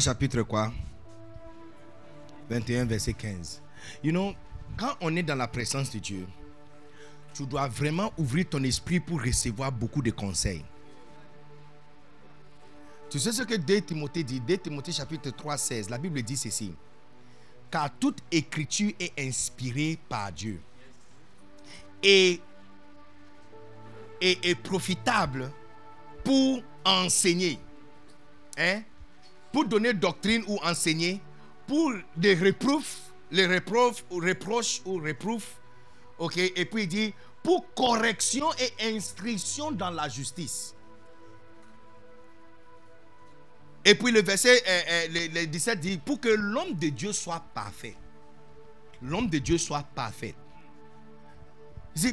Chapitre quoi? 21 verset 15. You know, quand on est dans la présence de Dieu, tu dois vraiment ouvrir ton esprit pour recevoir beaucoup de conseils. Tu sais ce que 2 Timothée dit? 2 Timothée chapitre 3, 16. La Bible dit ceci. Car toute écriture est inspirée par Dieu et, et est profitable pour enseigner. Hein? Donner doctrine ou enseigner, pour des reproufs, les reproches ou reproches ou reproufs. Ok, et puis il dit pour correction et instruction dans la justice. Et puis le verset euh, euh, le, le 17 dit pour que l'homme de Dieu soit parfait. L'homme de Dieu soit parfait.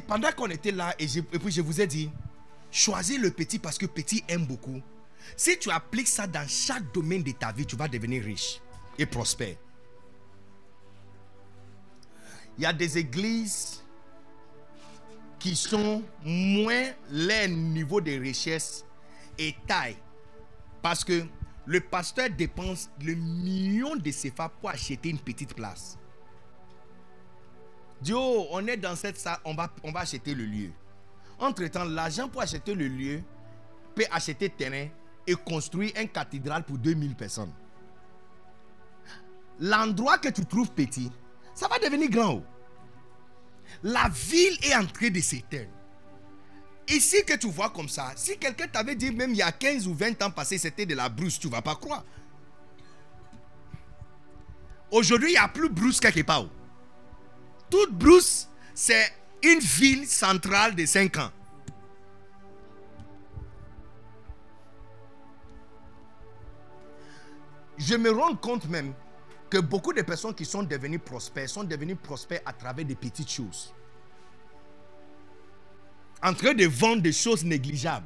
Pendant qu'on était là, et puis je vous ai dit, choisis le petit parce que petit aime beaucoup. Si tu appliques ça dans chaque domaine de ta vie, tu vas devenir riche et prospère. Il y a des églises qui sont moins leur niveau de richesse et taille Parce que le pasteur dépense le million de CFA pour acheter une petite place. Dit, oh, on est dans cette salle, on va, on va acheter le lieu. Entre-temps, l'argent pour acheter le lieu peut acheter terrain et construire une cathédrale pour 2000 personnes. L'endroit que tu trouves petit, ça va devenir grand. oh. La ville est en train de s'éteindre. Ici que tu vois comme ça, si quelqu'un t'avait dit même il y a 15 ou 20 ans passé, c'était de la brousse, tu ne vas pas croire. Aujourd'hui, il n'y a plus brousse quelque part. oh. Toute brousse, c'est une ville centrale de 5 ans. Je me rends compte même que beaucoup de personnes qui sont devenues prospères sont devenues prospères à travers des petites choses. En train de vendre des choses négligeables.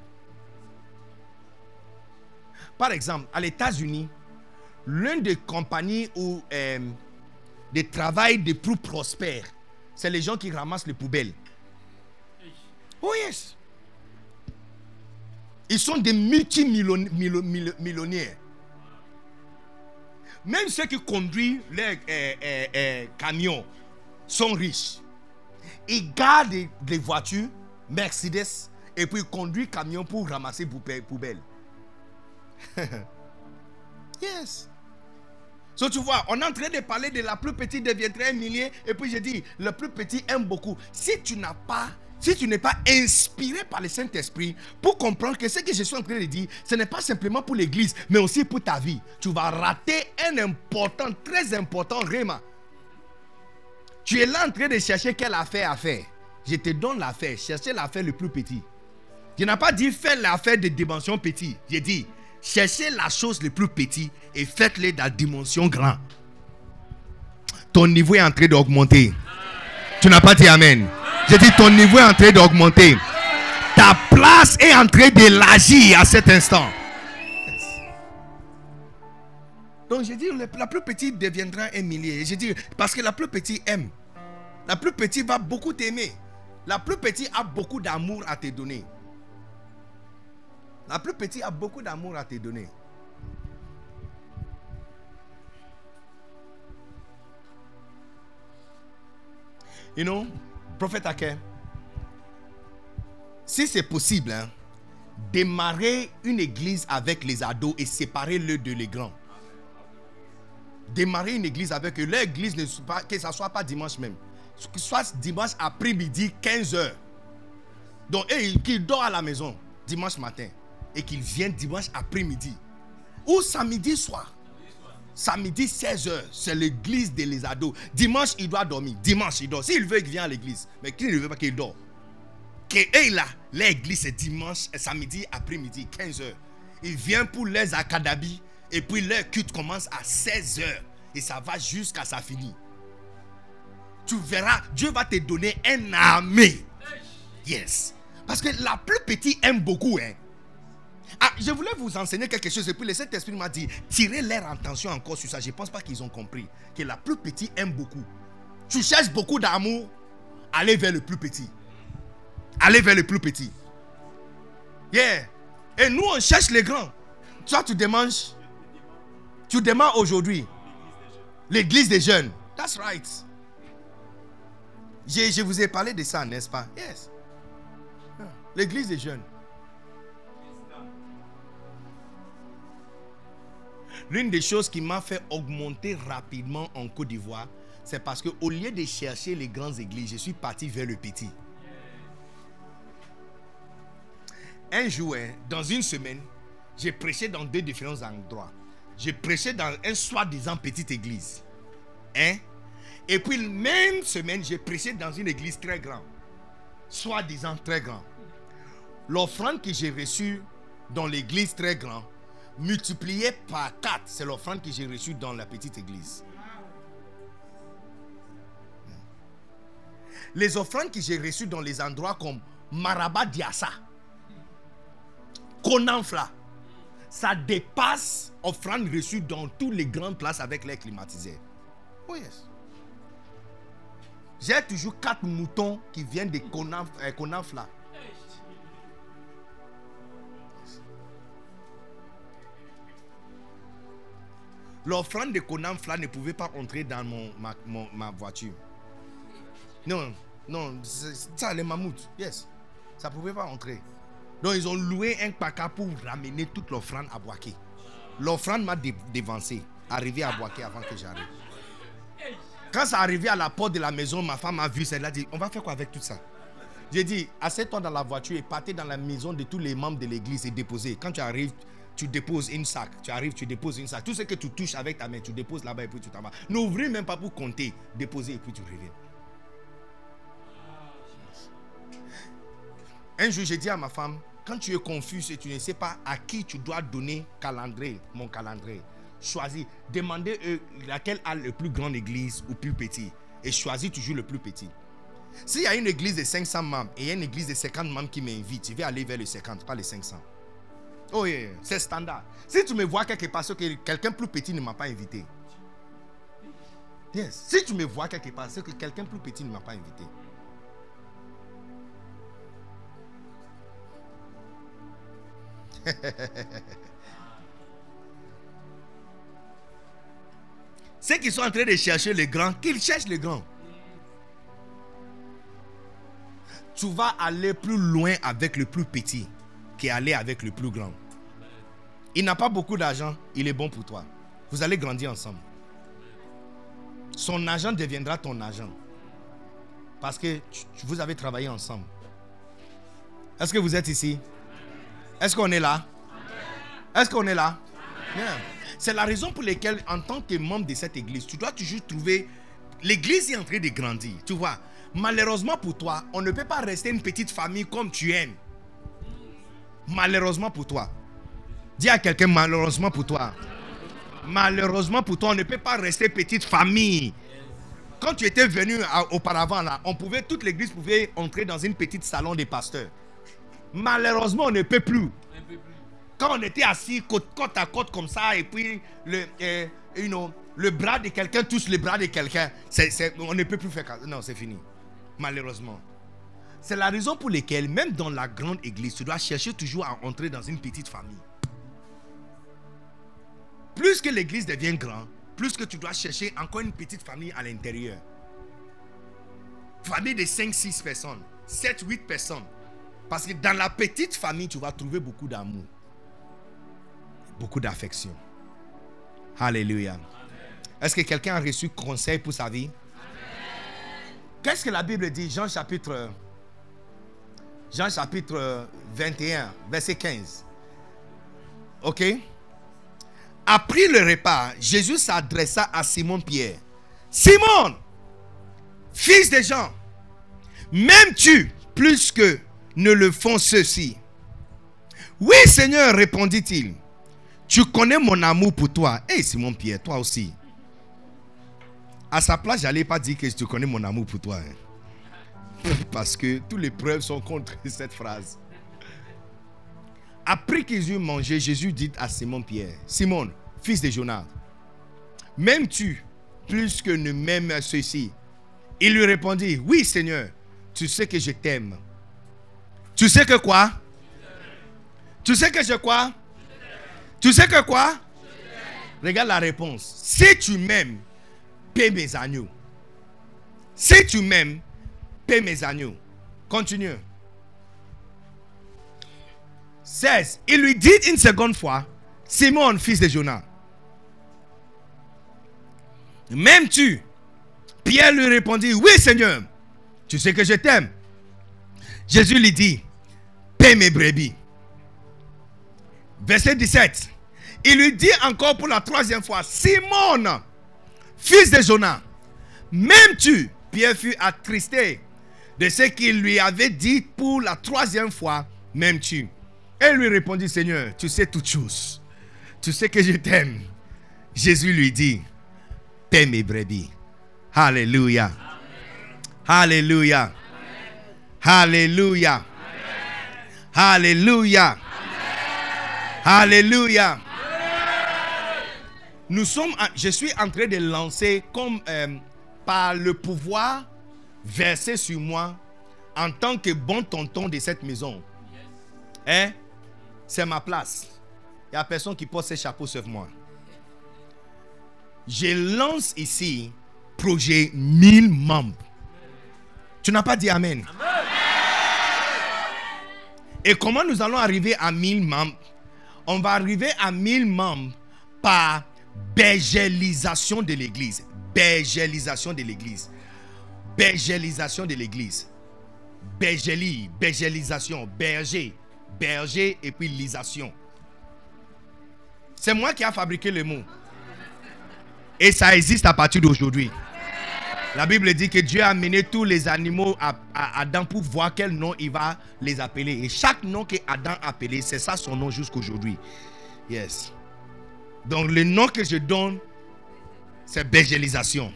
Par exemple, à l'États-Unis, l'une des compagnies où euh, de travail des plus prospères, c'est les gens qui ramassent les poubelles. Oh yes. Ils sont des multimillionnaires. Même ceux qui conduisent les euh, euh, euh, camions sont riches. Ils gardent des, voitures, Mercedes, et puis ils conduisent camions pour ramasser poubelle- yes. So, tu vois, on est en train de parler de la plus petite deviendrait un millier. Et puis je dis, le plus petit aime beaucoup. Si tu n'as pas, si tu n'es pas inspiré par le Saint-Esprit pour comprendre que ce que je suis en train de dire, ce n'est pas simplement pour l'église, mais aussi pour ta vie. Tu vas rater un important, très important réma. Tu es là en train de chercher quelle affaire à faire. Je te donne l'affaire. Cherchez l'affaire le plus petit. Je n'ai pas dit faire l'affaire de dimension petit. J'ai dit cherchez la chose le plus petit et faites-le dans dimension grand. Ton niveau est en train d'augmenter. Tu n'as pas dit Amen. J'ai dit ton niveau est en train d'augmenter. Ta place est en train d'élargir à cet instant. Donc j'ai dit la plus petite deviendra un millier. J'ai dit parce que la plus petite aime. La plus petite va beaucoup t'aimer. La plus petite a beaucoup d'amour à te donner. La plus petite a beaucoup d'amour à te donner. You know, prophète Ake, si c'est possible, hein, démarrer une église avec les ados et séparer-le de les grands. Démarrer une église avec eux. L'église, ne soit pas, que soit pas dimanche même. Que soit dimanche après-midi, 15h. Donc, et qu'il dort à la maison dimanche matin et qu'il vienne dimanche après-midi ou samedi soir. Samedi 16h, c'est l'église de les ados. Dimanche, il doit dormir. Dimanche, il dort. S'il veut, il vient à l'église. Mais qui ne veut pas qu'il dort que et là, l'église c'est dimanche, et samedi après-midi, 15h. Il vient pour les acadabies et puis leur culte commence à 16h et ça va jusqu'à sa finie. Tu verras, Dieu va te donner un armée. Yes. Parce que la plus petite aime beaucoup. Hein. Ah, je voulais vous enseigner quelque chose et puis le Saint-Esprit m'a dit, tirez leur attention encore sur ça. Je ne pense pas qu'ils ont compris que la plus petite aime beaucoup. Tu cherches beaucoup d'amour, allez vers le plus petit. Allez vers le plus petit. Yeah. Et nous, on cherche les grands. Toi, tu demandes. Tu demandes aujourd'hui. L'église des jeunes. That's right. Je, je vous ai parlé de ça, n'est-ce pas? Yes. L'église des jeunes. L'une des choses qui m'a fait augmenter rapidement en Côte d'Ivoire, c'est parce que au lieu de chercher les grandes églises, je suis parti vers le petit. Un jour, hein, dans une semaine, j'ai prêché dans deux différents endroits. J'ai prêché dans un soi-disant petite église. Hein? Et puis, même semaine, j'ai prêché dans une église très grande. Soi-disant très grande. L'offrande que j'ai reçue dans l'église très grande, multipliée par quatre, c'est l'offrande que j'ai reçue dans la petite église. Les offrandes que j'ai reçues dans les endroits comme Maraba Diassa, Konanfla, ça dépasse offrandes reçues dans toutes les grandes places avec l'air climatisé. Oh yes. J'ai toujours quatre moutons qui viennent de euh, Konanfla. L'offrande de Konam Fla ne pouvait pas entrer dans ma, voiture. Non, non, ça, les mammouths, yes. Ça pouvait pas entrer. Donc, ils ont loué un paca pour ramener toute l'offrande à Boaké. L'offrande m'a dé- dévancé, arrivé à Boaké avant que j'arrive. Quand ça arrivé à la porte de la maison, ma femme a vu. Elle a dit On va faire quoi avec tout ça? J'ai dit Assieds-toi dans la voiture et partez dans la maison de tous les membres de l'église et déposez. Quand tu arrives, tu déposes une sac. Tu arrives, tu déposes une sac. Tout ce que tu touches avec ta main, tu déposes là-bas et puis tu t'en vas. N'ouvrez même pas pour compter. Déposer et puis tu reviens. Un jour, j'ai dit à ma femme, quand tu es confus et tu ne sais pas à qui tu dois donner calendrier, mon calendrier, choisis, demandez eux laquelle a le plus grande église ou plus petit. Et choisis toujours le plus petit. S'il y a une église de 500 membres et il y a une église de 50 membres qui m'invite, je vais aller vers les 50, pas les 500. Oh yeah, c'est standard. Si tu me vois quelque part, c'est que quelqu'un plus petit ne m'a pas invité. Yes. Si tu me vois quelque part, c'est que quelqu'un plus petit ne m'a pas invité. Ceux qui sont en train de chercher les grands, qu'ils cherchent les grands. Tu vas aller plus loin avec le plus petit qu'aller avec le plus grand. Il n'a pas beaucoup d'argent, il est bon pour toi. Vous allez grandir ensemble. Son argent deviendra ton argent. Parce que vous avez travaillé ensemble. Est-ce que vous êtes ici? Est-ce qu'on est là? Est-ce qu'on est là? C'est la raison pour laquelle, en tant que membre de cette église, tu dois toujours trouver. L'église est en train de grandir. Tu vois, malheureusement pour toi, on ne peut pas rester une petite famille comme tu aimes. Malheureusement pour toi. Dis à quelqu'un, malheureusement pour toi. Malheureusement pour toi, on ne peut pas rester petite famille. Quand tu étais venu auparavant, là, on pouvait, toute l'église pouvait entrer dans une petite salon des pasteurs. Malheureusement, on ne peut plus. Quand on était assis côte, à côte comme ça, et puis le, euh, you know, le bras de quelqu'un touche le bras de quelqu'un, on ne peut plus faire. ça. Non, c'est fini. Malheureusement. C'est la raison pour laquelle, même dans la grande église, tu dois chercher toujours à entrer dans une petite famille. Plus que l'église devient grande, plus que tu dois chercher encore une petite famille à l'intérieur. Famille de 5-6 personnes, 7-8 personnes. Parce que dans la petite famille, tu vas trouver beaucoup d'amour, beaucoup d'affection. Alléluia. Est-ce que quelqu'un a reçu conseil pour sa vie? Qu'est-ce que la Bible dit? Jean chapitre, Jean chapitre 21, verset 15. Ok? Après le repas, Jésus s'adressa à Simon-Pierre. Simon, fils de Jean, m'aimes-tu plus que ne le font ceux-ci? Oui, Seigneur, répondit-il. Tu connais mon amour pour toi. Et Simon-Pierre, toi aussi. À sa place, j'allais pas dire que tu connais mon amour pour toi. hein. Parce que toutes les preuves sont contre cette phrase. Après qu'ils eurent mangé, Jésus dit à Simon-Pierre, Simon, fils de Jonas, m'aimes-tu plus que ne m'aiment ceux-ci Il lui répondit, oui Seigneur, tu sais que je t'aime. Tu sais que quoi? Tu sais que je quoi? Tu sais que quoi? Regarde la réponse. Si tu m'aimes, paie mes agneaux. Si tu m'aimes, paie mes agneaux. Continue. 16. Il lui dit une seconde fois, Simon, fils de Jonas, m'aimes-tu? Pierre lui répondit, oui Seigneur, tu sais que je t'aime. Jésus lui dit, paie mes brebis. Verset 17. Il lui dit encore pour la troisième fois, Simon, fils de Jonas, m'aimes-tu? Pierre fut attristé de ce qu'il lui avait dit pour la troisième fois, m'aimes-tu Elle lui répondit, Seigneur, tu sais toutes choses. Tu sais que je t'aime. Jésus lui dit, paie mes brebis. Alléluia. Alléluia. Alléluia. Alléluia. Alléluia. Nous sommes, je suis en train de lancer comme euh, par le pouvoir versé sur moi en tant que bon tonton de cette maison. Hein? C'est ma place. Il n'y a personne qui porte ses chapeaux sauf moi. je lance ici projet 1000 membres. Tu n'as pas dit Amen. Et comment nous allons arriver à 1000 membres? On va arriver à 1000 membres par bergélisation de l'église. Bergélisation de l'église. Bergélisation de l'église. Bergélie, bergélisation, berger, berger et puis lisation. C'est moi qui a fabriqué le mot. Et ça existe à partir d'aujourd'hui. La Bible dit que Dieu a amené tous les animaux à, Adam pour voir quel nom il va les appeler. Et chaque nom que Adam a appelé, c'est ça son nom jusqu'aujourd'hui. Yes. Donc le nom que je donne, c'est bergélisation.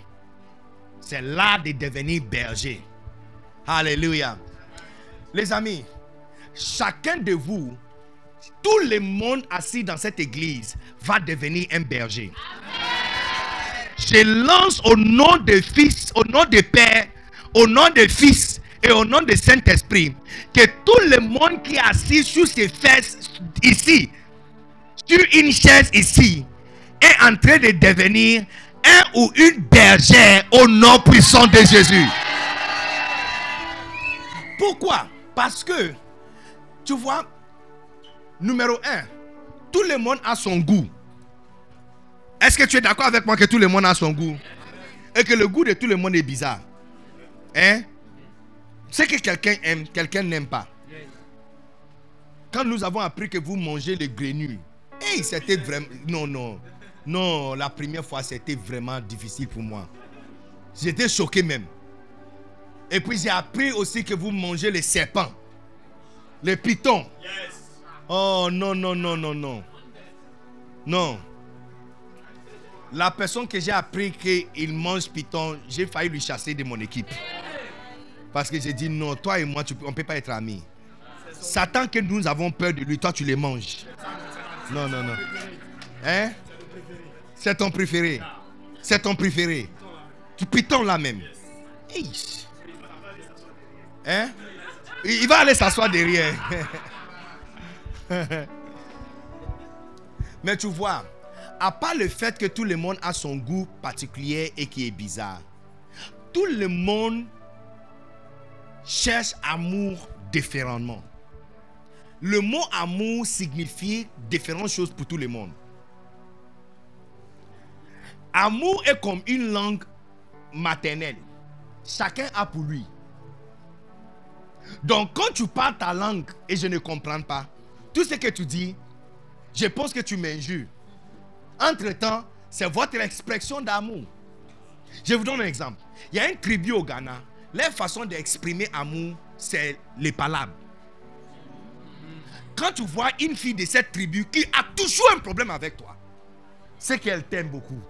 C'est l'art de devenir berger. Alléluia. Les amis, chacun de vous, tout le monde assis dans cette église va devenir un berger. Je lance au nom de Fils, au nom de Père, au nom de Fils et au nom de Saint-Esprit, que tout le monde qui est assis sur ses fesses ici, sur une chaise ici, est en train de devenir un ou une bergère au nom puissant de Jésus. Pourquoi? Parce que, tu vois, numéro un, tout le monde a son goût. Est-ce que tu es d'accord avec moi que tout le monde a son goût? Et que le goût de tout le monde est bizarre Hein? Ce que quelqu'un aime, quelqu'un n'aime pas. Quand nous avons appris que vous mangez les grenouilles, hey, c'était vraiment... Non, non. Non, la première fois, c'était vraiment difficile pour moi. J'étais choqué même. Et puis j'ai appris aussi que vous mangez les serpents, les pitons. Oh non, non, non, non, non. Non. La personne que j'ai appris qu'il mange python, j'ai failli lui chasser de mon équipe. Parce que j'ai dit non, toi et moi, tu, on ne peut pas être amis. Satan que nous avons peur de lui, toi tu les manges. Non, non, non. Hein? C'est ton préféré. C'est ton préféré. Tu python là même. Hein? Il va aller s'asseoir derrière. Mais tu vois, à part le fait que tout le monde a son goût particulier et qui est bizarre, tout le monde cherche amour différemment. Le mot amour signifie différentes choses pour tout le monde. Amour est comme une langue maternelle. Chacun a pour lui. Donc quand tu parles ta langue et je ne comprends pas, tout ce que tu dis, je pense que tu m'injures. Entre-temps, c'est votre expression d'amour. Je vous donne un exemple. Il y a une tribu au Ghana. Leur façon d'exprimer amour, c'est les palabres. Quand tu vois une fille de cette tribu qui a toujours un problème avec toi, c'est qu'elle t'aime beaucoup.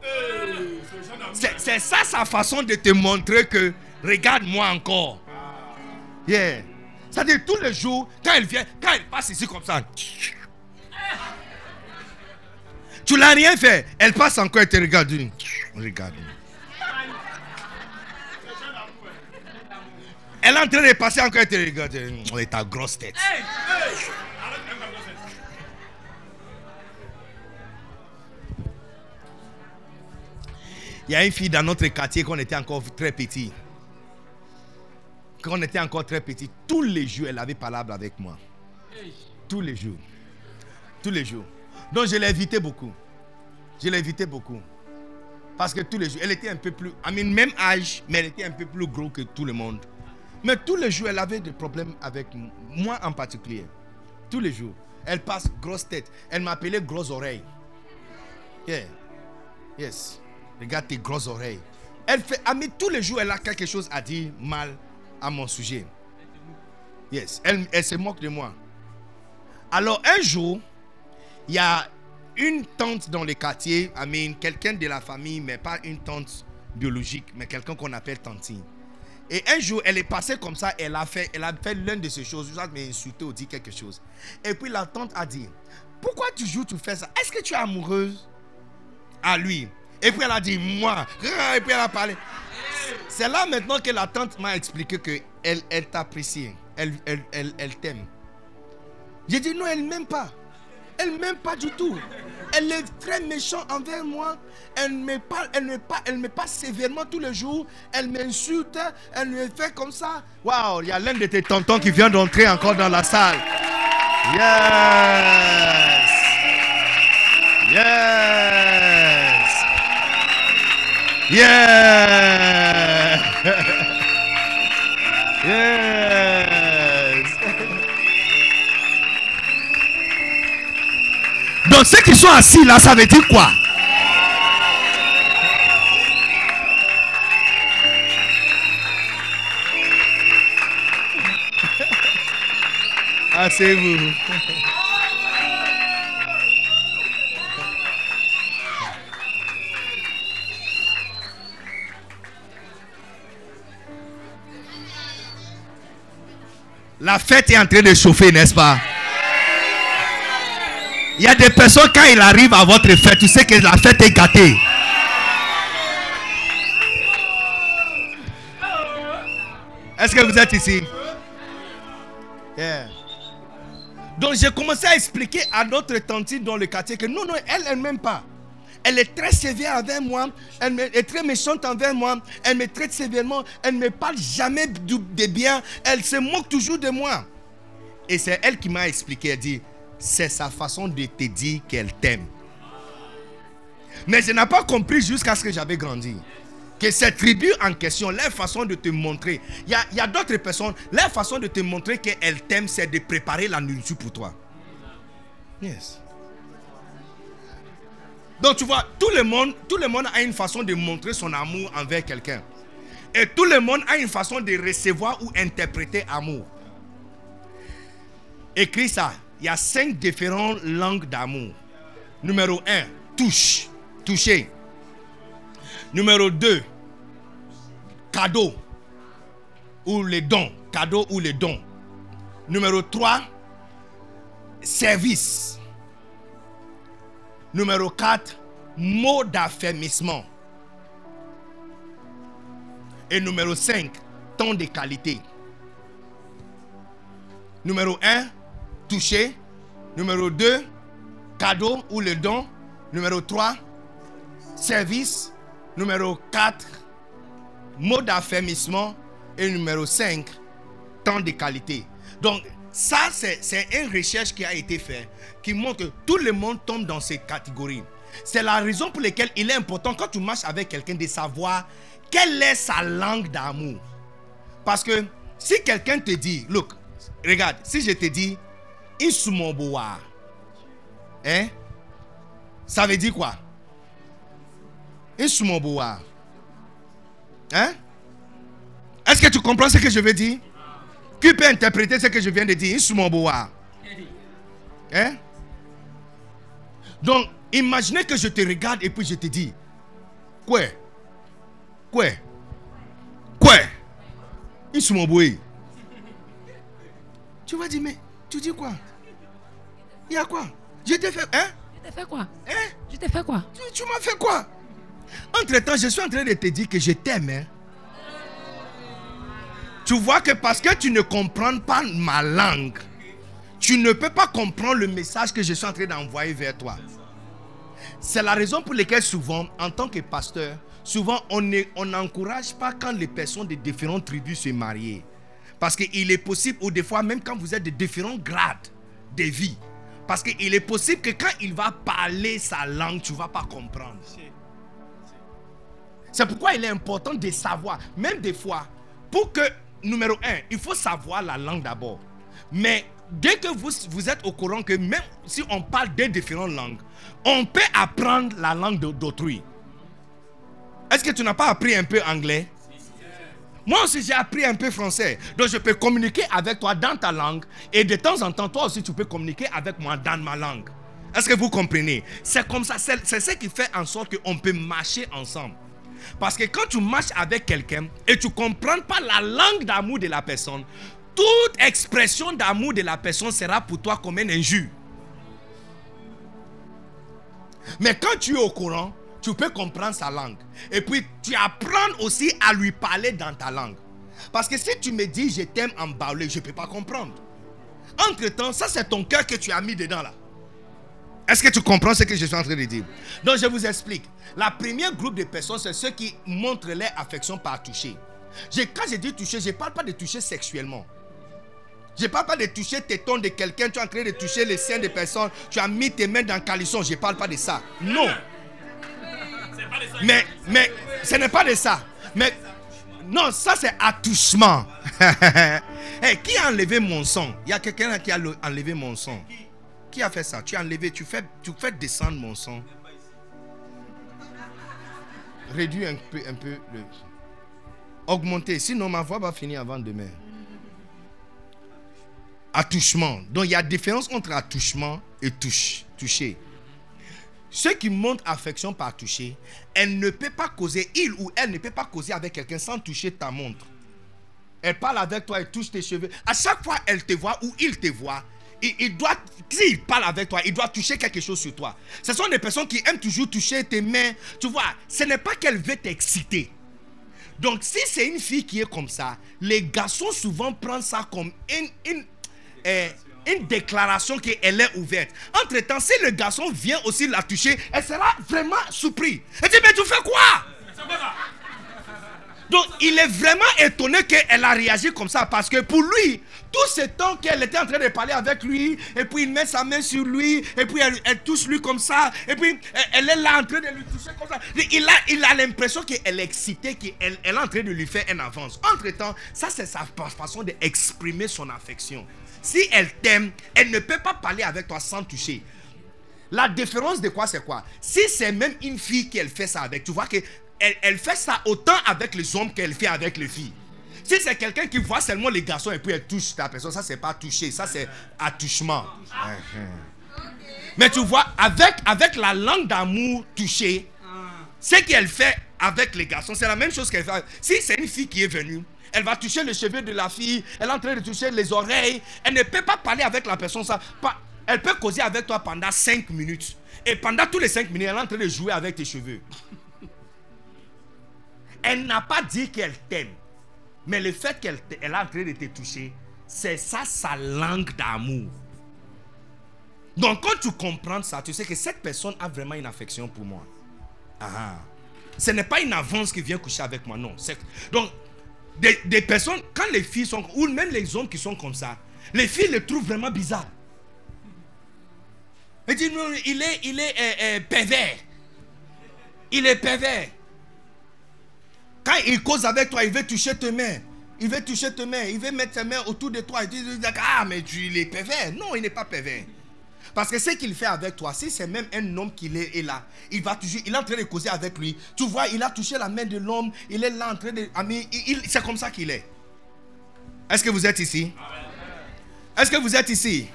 C'est ça sa façon de te montrer que regarde-moi encore. Yeah. C'est-à-dire tous les jours, quand elle vient, quand elle passe ici comme ça, tu l'as rien fait. Elle passe encore et te regarde. Regarde. Elle est en train de passer encore et te regarde. Oh, ta grosse tête. Il y a une fille dans notre quartier quand on était encore très petit. Quand on était encore très petit, tous les jours, elle avait parlé avec moi. Tous les jours. Tous les jours. Donc je l'ai invité beaucoup. Je l'ai invité beaucoup. Parce que tous les jours, elle était un peu plus, à même âge, mais elle était un peu plus gros que tout le monde. Mais tous les jours, elle avait des problèmes avec moi en particulier. Tous les jours. Elle passe grosse tête. Elle m'appelait grosse oreille. Yeah. Yes. Regarde tes grosses oreilles. Elle fait, Ami, tous les jours, elle a quelque chose à dire mal à mon sujet. Yes. Elle, se moque de moi. Alors, un jour, il y a une tante dans le quartier, I quelqu'un de la famille, mais pas une tante biologique, mais quelqu'un qu'on appelle tantine. Et un jour, elle est passée comme ça, elle a fait, elle a fait l'une de ces choses, m'a insulté ou dit quelque chose. Et puis la tante a dit, pourquoi tu joues, tu fais ça? Est-ce que tu es amoureuse à lui Et puis elle a dit, moi. Et puis elle a parlé. C'est là maintenant que la tante m'a expliqué que elle, t'apprécie, elle, elle, elle, elle t'aime. J'ai dit, non, elle ne m'aime pas. Elle m'aime pas du tout. Elle est très méchante envers moi. Elle me parle, elle me parle, elle me sévèrement tous les jours. Elle m'insulte, elle me fait comme ça. Waouh, il y a l'un de tes tontons qui vient d'entrer encore dans la salle. Yes. Yes. Yes. yes. Donc ceux qui sont assis là, ça veut dire quoi? Asseyez-vous. La fête est en train de chauffer, n'est-ce pas? Il y a des personnes, quand ils arrivent à votre fête, tu sais que la fête est gâtée. Est-ce que vous êtes ici? Donc j'ai commencé à expliquer à notre tante dans le quartier que non, non, elle, elle m'aime pas. Elle est très sévère envers moi. Elle est très méchante envers moi. Elle me traite sévèrement. Elle ne me parle jamais de bien. Elle se moque toujours de moi. Et c'est elle qui m'a expliqué. Elle dit, c'est sa façon de te dire qu'elle t'aime. Mais je n'ai pas compris jusqu'à ce que j'avais grandi. Que cette tribu en question, leur façon de te montrer, il y a, il y a d'autres personnes, leur façon de te montrer qu'elle t'aime, c'est de préparer la nourriture pour toi. Yes. Donc tu vois, tout le monde, tout monde a une façon de montrer son amour envers quelqu'un. Et tout le monde a une façon de recevoir ou interpréter amour. Écris ça. Il y a cinq différentes langues d'amour. Numéro un, touche, toucher. Numéro 2, cadeau ou les dons. Cadeau ou les dons. Numéro 3, service. Numéro 4, mot d'affermissement. Et numéro 5, temps de qualité. Numéro 1, toucher. Numéro 2, cadeau ou le don. Numéro 3, service. Numéro 4, mot d'affermissement. Et numéro 5, temps de qualité. Donc, ça, c'est une recherche qui a été faite qui montre que tout le monde tombe dans ces catégories. C'est la raison pour laquelle il est important quand tu marches avec quelqu'un de savoir quelle est sa langue d'amour. Parce que si quelqu'un te dit, look, regarde, si je te dis, hein, ça veut dire quoi? Isumoboa, hein? Est-ce que tu comprends ce que je veux dire? Qui peut interpréter ce que je viens de dire? Hein? Donc, imaginez que je te regarde et puis je te dis, quoi? Quoi? Quoi? Isumoboa. Tu vas dire, mais tu dis quoi? Il y a quoi? Je t'ai fait. Hein? Je t'ai fait quoi? Hein? Je t'ai fait quoi? Tu, tu m'as fait quoi? Entre temps, je suis en train de te dire que je t'aime. hein. Tu vois que parce que tu ne comprends pas ma langue, tu ne peux pas comprendre le message que je suis en train d'envoyer vers toi. C'est la raison pour laquelle souvent, en tant que pasteur, souvent on ne- on n'encourage pas quand les personnes de différentes tribus se marient. Parce qu'il est possible, ou des fois même quand vous êtes de différents grades de vie, parce qu'il est possible que quand il va parler sa langue, tu ne vas pas comprendre. C'est pourquoi il est important de savoir, même des fois, pour que, numéro un, il faut savoir la langue d'abord. Mais dès que vous, vous êtes au courant que même si on parle deux différentes langues, on peut apprendre la langue de- d'autrui. Est-ce que tu n'as pas appris un peu anglais? Moi aussi, j'ai appris un peu français. Donc, je peux communiquer avec toi dans ta langue. Et de temps en temps, toi aussi, tu peux communiquer avec moi dans ma langue. Est-ce que vous comprenez? C'est comme ça. C'est ce qui fait en sorte qu'on peut marcher ensemble. Parce que quand tu marches avec quelqu'un et tu ne comprends pas la langue d'amour de la personne, toute expression d'amour de la personne sera pour toi comme un injure. Mais quand tu es au courant, tu peux comprendre sa langue. Et puis, tu apprends aussi à lui parler dans ta langue. Parce que si tu me dis je t'aime en baoulé, je ne peux pas comprendre. Entre-temps, ça c'est ton cœur que tu as mis dedans là. Est-ce que tu comprends ce que je suis en train de dire? Donc je vous explique. La première groupe de personnes, c'est ceux qui montrent leur affection par toucher. Quand je dis toucher, je ne parle pas de toucher sexuellement. Je ne parle pas de toucher tes tons de quelqu'un, tu es en train de toucher les seins de personnes, tu as mis tes mains dans le caleçon, je ne parle pas de ça. Non. Mais, mais ce n'est pas de ça. Mais non, ça c'est attouchement. Qui a enlevé mon sang? Il y a quelqu'un qui a le- enlevé mon sang. Qui a fait ça? Tu as enlevé, tu fais, tu fais descendre mon sang. Réduis un peu, un peu le. Augmenter, sinon ma voix va finir avant demain. Attouchement. Donc il y a différence entre attouchement et touche, toucher. Ceux qui montrent affection par toucher, elle ne peut pas causer, il ou elle ne peut pas causer avec quelqu'un sans toucher ta montre. Elle parle avec toi, elle touche tes cheveux. À chaque fois, elle te voit ou il te voit. Il, doit, s'il parle avec toi, il doit toucher quelque chose sur toi. Ce sont des personnes qui aiment toujours toucher tes mains. Tu vois, ce n'est pas qu'elle veut t'exciter. Donc, si c'est une fille qui est comme ça, les garçons souvent prennent ça comme une, une, euh, une déclaration qu'elle est ouverte. Entre-temps, si le garçon vient aussi la toucher, elle sera vraiment surprise. Elle dit, mais tu fais quoi? Donc, il est vraiment étonné qu'elle a réagi comme ça parce que pour lui, tout ce temps qu'elle était en train de parler avec lui, et puis il met sa main sur lui, et puis elle, touche lui comme ça, et puis elle, est là en train de lui toucher comme ça. Il a il a l'impression qu'elle est excitée, qu'elle elle est en train de lui faire un avance. Entre-temps, ça c'est sa fa- façon d'exprimer son affection. Si elle t'aime, elle ne peut pas parler avec toi sans toucher. La différence de quoi c'est quoi? Si c'est même une fille qu'elle fait ça avec, tu vois que elle, elle fait ça autant avec les hommes qu'elle fait avec les filles. Si c'est quelqu'un qui voit seulement les garçons et puis elle touche ta personne, ça c'est pas toucher, ça c'est attouchement. Mais tu vois, avec, avec la langue d'amour touchée, ce qu'elle fait avec les garçons, c'est la même chose qu'elle fait. Si c'est une fille qui est venue, elle va toucher les cheveux de la fille, elle est en train de toucher les oreilles, elle ne peut pas parler avec la personne. Ça, pas, elle peut causer avec toi pendant 5 minutes. Et pendant tous les 5 minutes, elle est en train de jouer avec tes cheveux. Elle n'a pas dit qu'elle t'aime. Mais le fait qu'elle elle est en train de te toucher, c'est ça sa langue d'amour. Donc quand tu comprends ça, tu sais que cette personne a vraiment une affection pour moi. Ah. Ce n'est pas une avance qui vient coucher avec moi, non. Donc, des, des personnes, quand les filles sont, ou même les hommes qui sont comme ça, les filles le trouvent vraiment bizarre. Elles disent, non, il est, il est euh, euh, pervers. Il est pervers. Quand il cause avec toi, il veut toucher tes mains. Il veut toucher tes mains. Il veut mettre ses mains autour de toi. Il dit, ah, mais tu, il est pervers. Non, il n'est pas pervers. Parce que ce qu'il fait avec toi, si c'est même un homme qui est, est là, il va toujours, il est en train de causer avec lui. Tu vois, il a touché la main de l'homme, il est là en train de. ami, il- il- c'est comme ça qu'il est. Est-ce que vous êtes ici? Est-ce que vous êtes ici?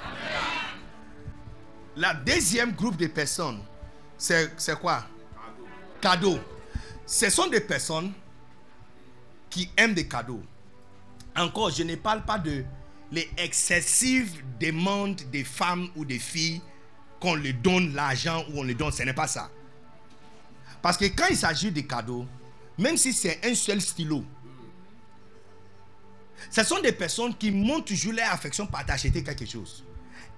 La deuxième groupe de personnes, c'est quoi? Cadeaux. Ce sont des personnes qui aiment des cadeaux. Encore, je ne parle pas de les excessives demandes des femmes ou des filles qu'on leur donne l'argent ou on leur donne. Ce n'est pas ça. Parce que quand il s'agit des cadeaux, même si c'est un seul stylo, ce sont des personnes qui montrent toujours leur affection par t'acheter quelque chose.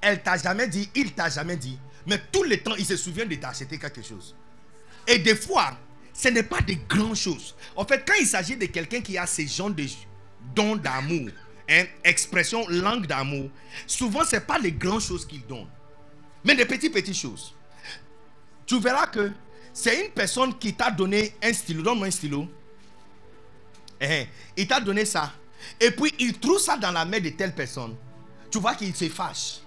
Elle t'a jamais dit, il t'a jamais dit, mais tout le temps, il se souvient de t'acheter quelque chose. Et des fois, ce n'est pas des grandes choses. En fait, quand il s'agit de quelqu'un qui a ces genres de dons d'amour, hein, expression langue d'amour, souvent, ce n'est pas les grandes choses qu'il donne, mais des petites, petites choses. Tu verras que c'est une personne qui t'a donné un stylo. Donne-moi un stylo. Eh, il t'a donné ça. Et puis, il trouve ça dans la main de telle personne. Tu vois qu'il se fâche.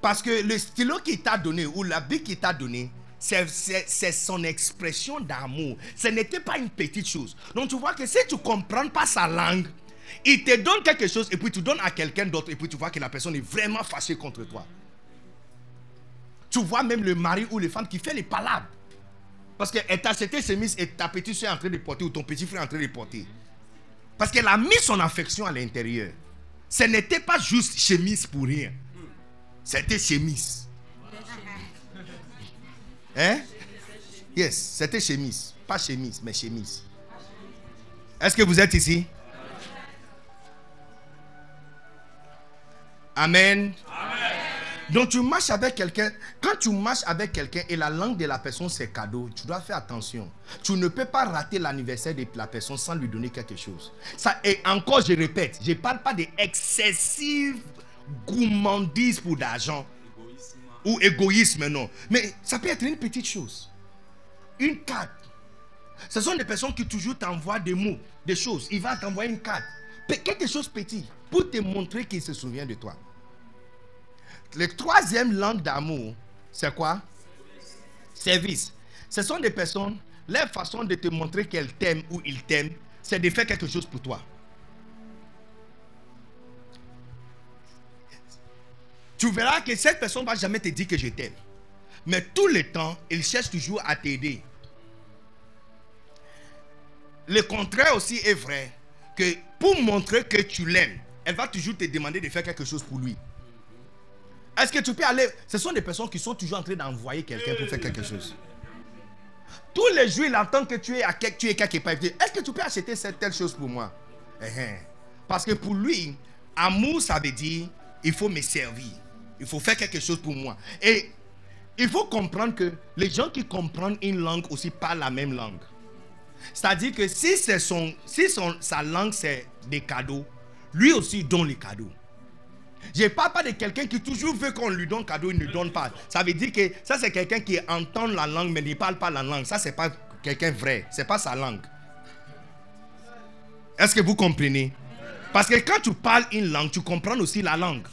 Parce que le stylo qu'il t'a donné ou la bic qu'il t'a donné, c'est son expression d'amour. Ce n'était pas une petite chose. Donc tu vois que si tu ne comprends pas sa langue, il te donne quelque chose et puis tu donnes à quelqu'un d'autre et puis tu vois que la personne est vraiment fâchée contre toi. Tu vois même le mari ou les femmes qui fait les palabres. Parce qu'elle t'a acheté chemise et ta petite soeur est en train de porter ou ton petit frère est en train de porter. Parce qu'elle a mis son affection à l'intérieur. Ce n'était pas juste chemise pour rien. C'était chemise. Hein? Yes, c'était chemise. Pas chemise, mais chemise. Est-ce que vous êtes ici? Amen. Donc tu marches avec quelqu'un. Quand tu marches avec quelqu'un et la langue de la personne c'est cadeau, tu dois faire attention. Tu ne peux pas rater l'anniversaire de la personne sans lui donner quelque chose. Ça, et encore, je répète, je ne parle pas d'excessive gourmandise pour d'argent ou égoïsme, non. Mais ça peut être une petite chose. Une carte. Ce sont des personnes qui toujours t'envoient des mots, des choses. Il va t'envoyer une carte. Quelque chose petit pour te montrer qu'il se souvient de toi. Le troisième langue d'amour, c'est quoi? Service. Ce sont des personnes, leur façon de te montrer qu'elles t'aiment ou ils t'aiment, c'est de faire quelque chose pour toi. Tu verras que cette personne ne va jamais te dire que je t'aime. Mais tout le temps, il cherche toujours à t'aider. Le contraire aussi est vrai. Que pour montrer que tu l'aimes, elle va toujours te demander de faire quelque chose pour lui. Est-ce que tu peux aller Ce sont des personnes qui sont toujours en train d'envoyer quelqu'un pour faire quelque chose. Tous les jours, il entend que tu es, à quel- tu es quelque part. Est-ce que tu peux acheter cette telle chose pour moi? Eh, eh. Parce que pour lui, amour, ça veut dire il faut me servir. Il faut faire quelque chose pour moi. Et il faut comprendre que les gens qui comprennent une langue aussi parlent la même langue. C'est-à-dire que si, son, si son, sa langue c'est des cadeaux, lui aussi donne les cadeaux. Je ne parle pas de quelqu'un qui toujours veut qu'on lui donne cadeau, il ne donne pas. Ça veut dire que ça c'est quelqu'un qui entend la langue mais ne parle pas la langue. Ça c'est pas quelqu'un vrai, c'est pas sa langue. Est-ce que vous comprenez? Parce que quand tu parles une langue, tu comprends aussi la langue.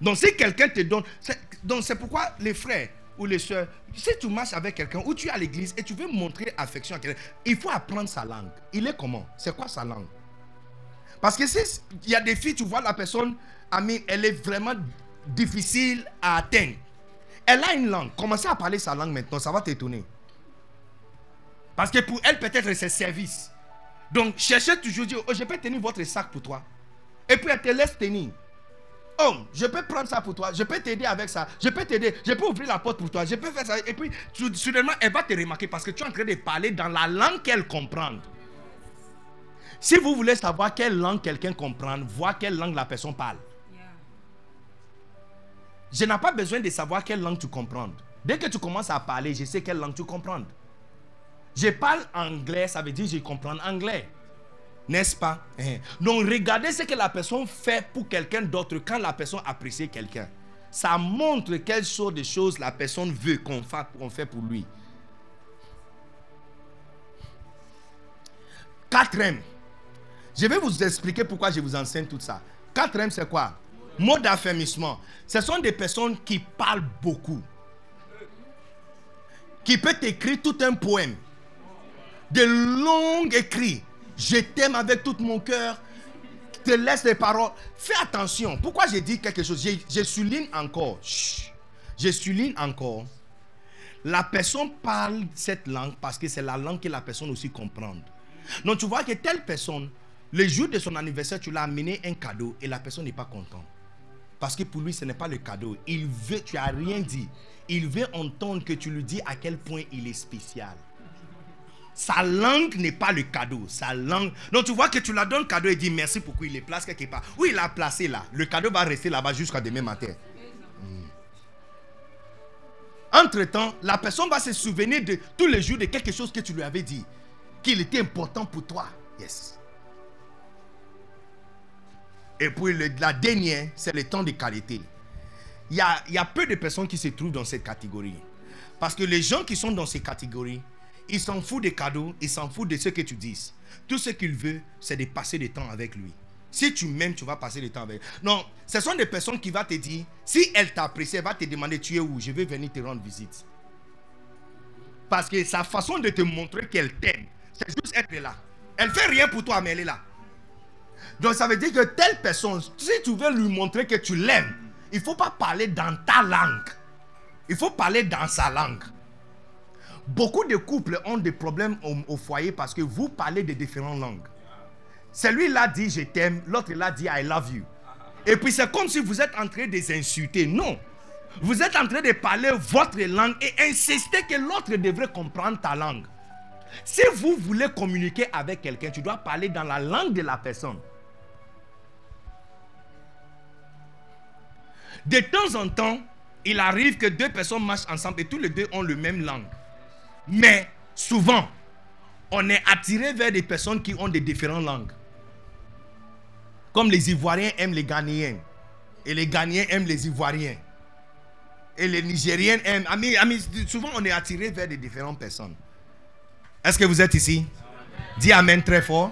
Donc si quelqu'un te donne... Donc c'est pourquoi les frères ou les soeurs, si tu marches avec quelqu'un ou tu es à l'église et tu veux montrer affection à quelqu'un, il faut apprendre sa langue. Il est comment? C'est quoi sa langue? Parce que si il y a des filles, tu vois la personne, amie, elle est vraiment difficile à atteindre. Elle a une langue. Commencez à parler sa langue maintenant, ça va t'étonner. Parce que pour elle, peut-être c'est service. Donc, cherchez toujours dire, oh, je peux tenir votre sac pour toi. Et puis, elle te laisse tenir. Oh, je peux prendre ça pour toi, je peux t'aider avec ça, je peux t'aider, je peux ouvrir la porte pour toi, je peux faire ça. Et puis, sou- soudainement, elle va te remarquer parce que tu es en train de parler dans la langue qu'elle comprend. Si vous voulez savoir quelle langue quelqu'un comprend, voir quelle langue la personne parle. Je n'ai pas besoin de savoir quelle langue tu comprends. Dès que tu commences à parler, je sais quelle langue tu comprends. Je parle anglais, ça veut dire que je comprends anglais. N'est-ce pas? Hein. Donc regardez ce que la personne fait pour quelqu'un d'autre quand la personne apprécie quelqu'un. Ça montre quelle sorte de choses la personne veut qu'on fait pour lui. Quatrième. Je vais vous expliquer pourquoi je vous enseigne tout ça. Quatrième, c'est quoi? Mot d'affermissement. Ce sont des personnes qui parlent beaucoup. Qui peut écrire tout un poème. De longs écrits. Je t'aime avec tout mon cœur. Te laisse les paroles. Fais attention. Pourquoi j'ai dit quelque chose? Je, souligne encore. Chut. Je souligne encore. La personne parle cette langue parce que c'est la langue que la personne aussi comprend. Donc tu vois que telle personne, le jour de son anniversaire, tu l'as amené un cadeau et la personne n'est pas contente. Parce que pour lui, ce n'est pas le cadeau. Il veut, tu n'as rien dit. Il veut entendre que tu lui dis à quel point il est spécial. Sa langue n'est pas le cadeau. Sa langue. Donc tu vois que tu la donnes cadeau et dit merci pour qu'il les place quelque part. Où il l'a placé là? Le cadeau va rester là-bas jusqu'à demain matin. Hmm. Entre-temps, la personne va se souvenir de tous les jours de quelque chose que tu lui avais dit. Qu'il était important pour toi. Yes. Et puis la dernière, c'est le temps de qualité. Il y a, il y a peu de personnes qui se trouvent dans cette catégorie. Parce que les gens qui sont dans ces catégories, ils s'en foutent des cadeaux, ils s'en foutent de ce que tu dis. Tout ce qu'ils veulent, c'est de passer du temps avec lui. Si tu m'aimes, tu vas passer du temps avec Non, ce sont des personnes qui vont te dire, si elle t'apprécie, elle va te demander, tu es où? Je vais venir te rendre visite. Parce que sa façon de te montrer qu'elle t'aime, c'est juste être là. Elle fait rien pour toi, mais elle est là. Donc ça veut dire que telle personne, si tu veux lui montrer que tu l'aimes, il ne faut pas parler dans ta langue. Il faut parler dans sa langue. Beaucoup de couples ont des problèmes au, foyer parce que vous parlez de différentes langues. Celui-là dit je t'aime, l'autre là dit I love you. Et puis c'est comme si vous êtes en train de les insulter. Non. Vous êtes en train de parler votre langue et insister que l'autre devrait comprendre ta langue. Si vous voulez communiquer avec quelqu'un, tu dois parler dans la langue de la personne. De temps en temps, il arrive que deux personnes marchent ensemble et tous les deux ont le même langue. Mais souvent, on est attiré vers des personnes qui ont des différentes langues. Comme les Ivoiriens aiment les Ghanéens. Et les Ghanéens aiment les Ivoiriens. Et les Nigériens aiment. Amis, souvent, on est attiré vers des différentes personnes. Est-ce que vous êtes ici? Dis Amen très fort.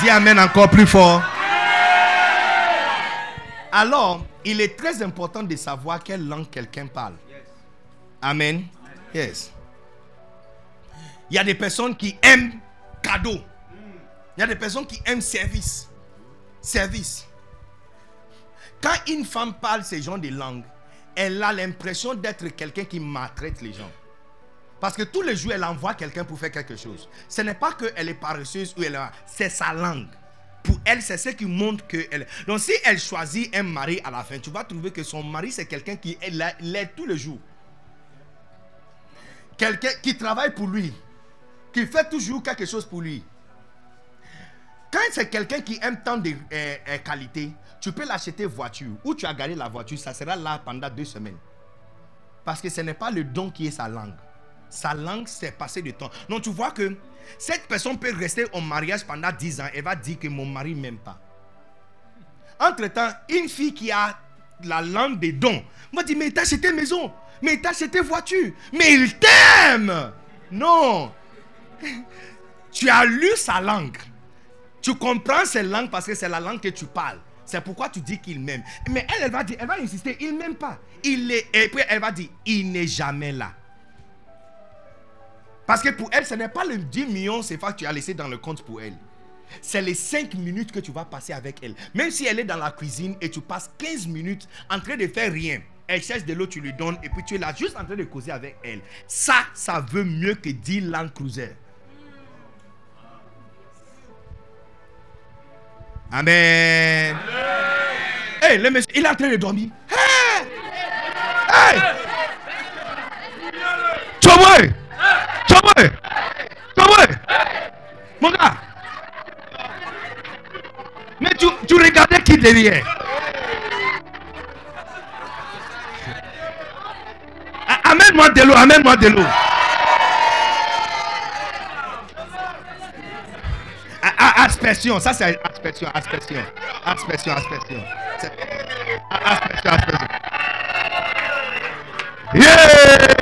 Dis Amen encore plus fort. Alors, il est très important de savoir quelle langue quelqu'un parle. Amen. Yes. Il y a des personnes qui aiment cadeau. Il y a des personnes qui aiment service. Service. Quand une femme parle ces genres de langues, elle a l'impression d'être quelqu'un qui maltraite les gens. Parce que tous les jours, elle envoie quelqu'un pour faire quelque chose. Ce n'est pas qu'elle est paresseuse ou elle a... C'est sa langue. Pour elle, c'est ce qui montre qu'elle... Donc si elle choisit un mari à la fin, tu vas trouver que son mari, c'est quelqu'un qui l'aide tous les jours. Quelqu'un qui travaille pour lui. Qui fait toujours quelque chose pour lui. Quand c'est quelqu'un qui aime tant de euh, euh, qualités, tu peux l'acheter voiture. Ou tu as gagné la voiture, ça sera là pendant deux semaines. Parce que ce n'est pas le don qui est sa langue. Sa langue, c'est passer du temps. Donc tu vois que cette personne peut rester en mariage pendant 10 ans. Elle va dire que mon mari ne m'aime pas. Entre-temps, une fille qui a la langue des dons va dire, mais il t'a acheté maison, mais il t'a acheté voiture, mais il t'aime. Non. Tu as lu sa langue. Tu comprends cette langue parce que c'est la langue que tu parles. C'est pourquoi tu dis qu'il m'aime. Mais elle, elle va dire, elle va insister, il m'aime pas. Il est, et puis elle va dire, il n'est jamais là. Parce que pour elle, ce n'est pas le 10 millions CFA que tu as laissé dans le compte pour elle. C'est les 5 minutes que tu vas passer avec elle. Même si elle est dans la cuisine et tu passes 15 minutes en train de faire rien. Elle cherche de l'eau, tu lui donnes et puis tu es là juste en train de causer avec elle. Ça, ça veut mieux que 10 Land Cruiser. Amen. Hey, le monsieur, il est en train de dormir. Hey! Hey! Choboy! Choboy! Choboy! Mon gars! Mais tu, tu regardais qui derrière? Amène-moi de l'eau, amène-moi de l'eau. Aspersion, ça c'est aspersion, aspersion, aspersion, aspersion. Aspersion, aspersion. Yeah!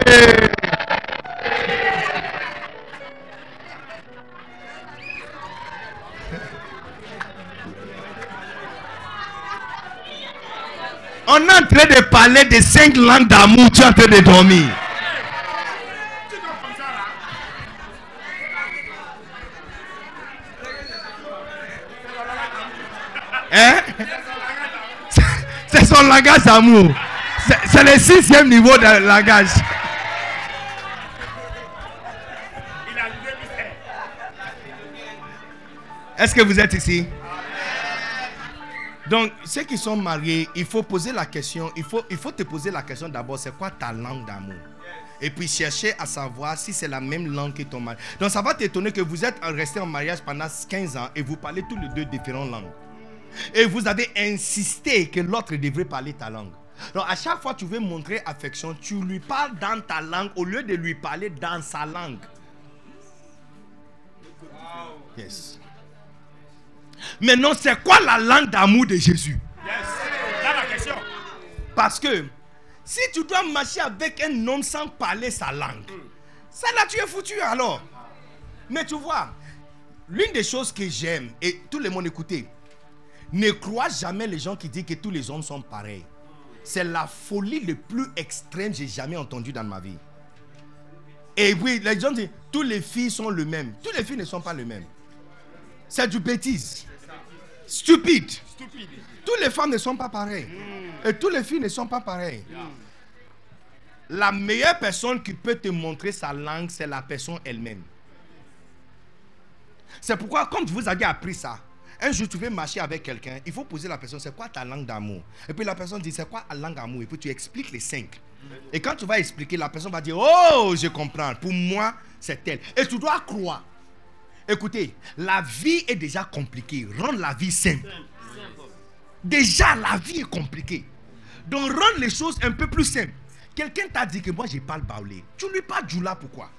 On est en train de parler de cinq langues d'amour, tu es en train de dormir. Hein? C'est son langage d'amour. C'est- C'est le sixième niveau de langage. Est-ce que vous êtes ici? Donc, ceux qui sont mariés, il faut poser la question, il faut, il faut te poser la question d'abord, c'est quoi ta langue d'amour? Et puis chercher à savoir si c'est la même langue que ton mari. Donc, ça va t'étonner que vous êtes resté en mariage pendant 15 ans et vous parlez tous les deux différentes langues. Et vous avez insisté que l'autre devrait parler ta langue. Donc, à chaque fois que tu veux montrer affection, tu lui parles dans ta langue au lieu de lui parler dans sa langue. Yes. Maintenant, c'est quoi la langue d'amour de Jésus? Là, la question. Parce que si tu dois marcher avec un homme sans parler sa langue, ça là tu es foutu alors. Mais tu vois, l'une des choses que j'aime, et tout le monde écoutez, ne crois jamais les gens qui disent que tous les hommes sont pareils. C'est la folie le plus extrême que j'ai jamais entendue dans ma vie. Et oui, les gens disent, toutes les filles sont les mêmes. Toutes les filles ne sont pas les mêmes. C'est du bêtise. Stupide. Toutes les femmes ne sont pas pareilles. Et toutes les filles ne sont pas pareilles. La meilleure personne qui peut te montrer sa langue, c'est la personne elle-même. C'est pourquoi, quand vous avez appris ça, un jour tu veux marcher avec quelqu'un, il faut poser la personne, c'est quoi ta langue d'amour? Et puis la personne dit, c'est quoi la langue d'amour? Et puis tu expliques les cinq. Et quand tu vas expliquer, la personne va dire, oh, je comprends. Pour moi, c'est tel. Et tu dois croire. Écoutez, la vie est déjà compliquée. Rendre la vie simple. Déjà, la vie est compliquée. Donc rendre les choses un peu plus simples. Quelqu'un t'a dit que moi je parle baoulé. Tu lui parles Djoula pourquoi?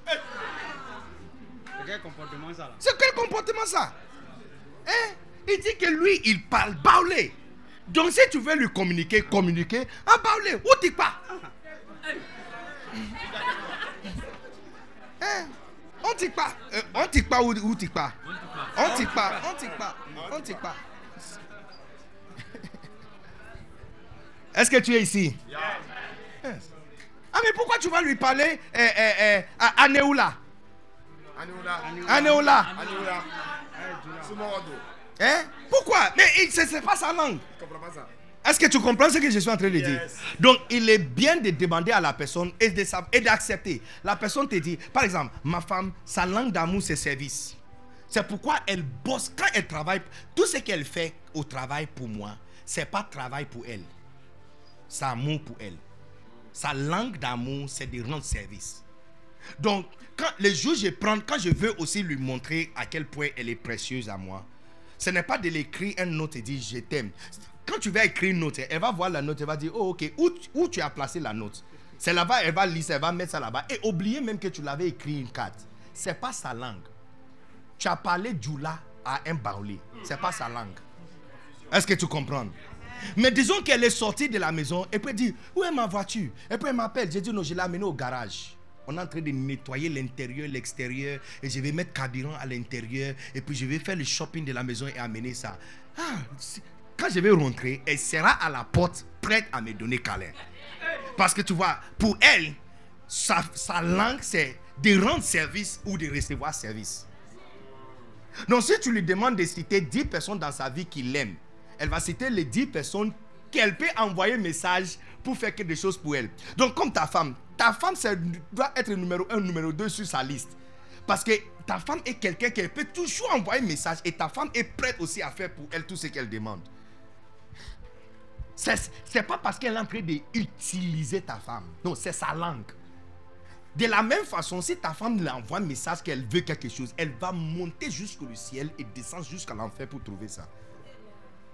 Quel comportement ça C'est quel comportement ça? Hein? Il dit que lui, il parle baoulé. Donc si tu veux lui communiquer, communiquer en baoulé. Où tu pas? Hein? On t'y pas. Euh, on t'y pas ou où t'y pas On t'y pas. On t'y pas. On t'y pas. Est-ce que tu es ici? Yes. Ah mais pourquoi tu vas lui parler eh, eh, eh, à Anéoula Anéoula. Hein? Pourquoi? Mais c'est pas sa langue. Est-ce que tu comprends ce que je suis en train de dire? Donc, il est bien de demander à la personne et d'accepter. La personne te dit, par exemple, ma femme, sa langue d'amour, c'est service. C'est pourquoi elle bosse quand elle travaille. Tout ce qu'elle fait au travail pour moi, c'est pas travail pour elle. C'est amour pour elle. Sa langue d'amour, c'est de rendre service. Donc, quand les jours je prends, quand je veux aussi lui montrer à quel point elle est précieuse à moi, ce n'est pas de l'écrire une note et dire je t'aime. Quand tu vas écrire une note, elle va voir la note, elle va dire oh ok, où, tu- as placé la note? C'est là-bas, elle va lire, elle va mettre ça là-bas. Et oublier même que tu l'avais écrit une carte. C'est pas sa langue. Tu as parlé Djoula à un baoulé. C'est pas sa langue. Est-ce que tu comprends? Mais disons qu'elle est sortie de la maison et puis elle dit Où est ma voiture? Et puis elle m'appelle. J'ai dit Non, je l'ai amenée au garage. On est en train de nettoyer l'intérieur, l'extérieur. Et je vais mettre carburant à l'intérieur. Et puis je vais faire le shopping de la maison et amener ça. Ah, quand je vais rentrer, elle sera à la porte prête à me donner câlin. Parce que tu vois, pour elle, sa, langue, c'est de rendre service ou de recevoir service. Donc, si tu lui demandes de citer 10 personnes dans sa vie qu'il aime, elle va citer les 10 personnes qu'elle peut envoyer message pour faire quelque chose pour elle. Donc, comme ta femme, ta femme doit être numéro 1, numéro 2 sur sa liste. Parce que ta femme est quelqu'un qui peut toujours envoyer message et ta femme est prête aussi à faire pour elle tout ce qu'elle demande. C'est pas parce qu'elle est en train d'utiliser ta femme. Non, c'est sa langue. De la même façon, si ta femme lui envoie un message qu'elle veut quelque chose, elle va monter jusqu'au ciel et descendre jusqu'à l'enfer pour trouver ça.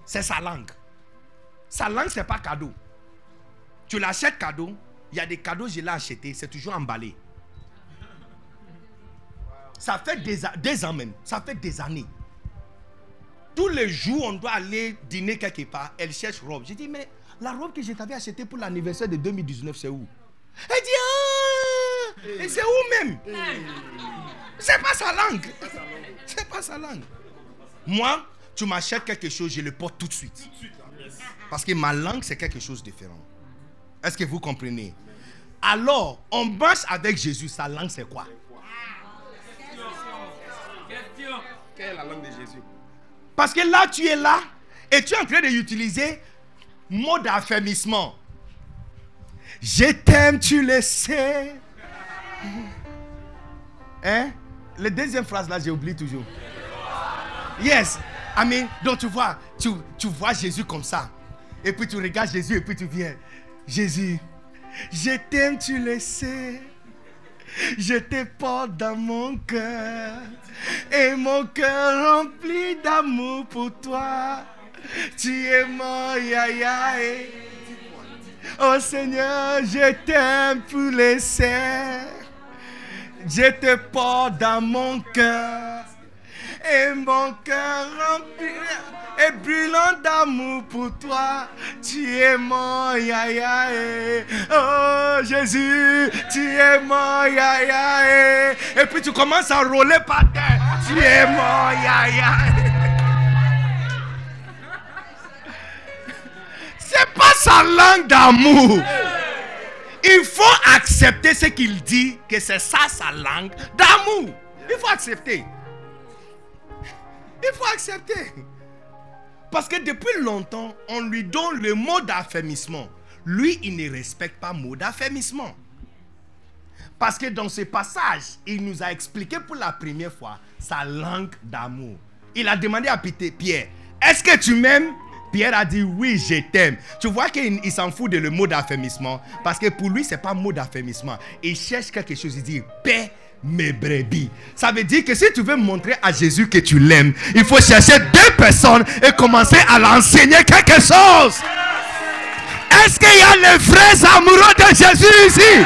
C'est sa langue. Sa langue, c'est pas cadeau. Tu l'achètes cadeau, il y a des cadeaux, je l'ai acheté, c'est toujours emballé. Ça fait des, des même, ça fait des années. Tous les jours, on doit aller dîner quelque part. Elle cherche robe. J'ai dit, mais la robe que je t'avais achetée pour l'anniversaire de 2019, c'est où? Elle dit, ah c'est où même? C'est pas sa langue. C'est pas sa langue. Moi, tu m'achètes quelque chose, je le porte tout de suite. Parce que ma langue, c'est quelque chose de différent. Est-ce que vous comprenez? Alors, on marche avec Jésus. Sa langue, c'est quoi? Quelle est la langue de Jésus? Parce que là, tu es là et tu es en train d'utiliser mot d'affermissement. Je t'aime, tu le sais. Hein? La deuxième phrase là, j'ai oublié toujours. Yes. Amen. Donc tu vois, tu, tu vois Jésus comme ça. Et puis tu regardes Jésus et puis tu viens. Jésus, je t'aime, tu le sais. Je te porte dans mon cœur et mon cœur rempli d'amour pour toi. Tu es mon yayaé. Oh Seigneur, je t'aime pour les serres. Je te porte dans mon cœur et mon cœur rempli et brûlant d'amour pour toi. Tu es mon yayaé. Oh Jésus, tu es mon yayaé. Et puis tu commences à rouler par terre. Tu es mon yayaé. C'est pas sa langue d'amour. Il faut accepter ce qu'il dit, que c'est ça sa langue d'amour. Il faut accepter. Il faut accepter. Parce que depuis longtemps, on lui donne le mot d'affermissement. Lui, il ne respecte pas le mot d'affermissement. Parce que dans ce passage, il nous a expliqué pour la première fois sa langue d'amour. Il a demandé à Pierre, est-ce que tu m'aimes? Pierre a dit oui, je t'aime. Tu vois qu'il il s'en fout de le mot d'affermissement. Parce que pour lui, ce n'est pas un mot d'affermissement. Il cherche quelque chose. Il dit paix mes brebis. Ça veut dire que si tu veux montrer à Jésus que tu l'aimes, il faut chercher deux personnes et commencer à l'enseigner quelque chose. Est-ce qu'il y a les vrais amoureux de Jésus ici?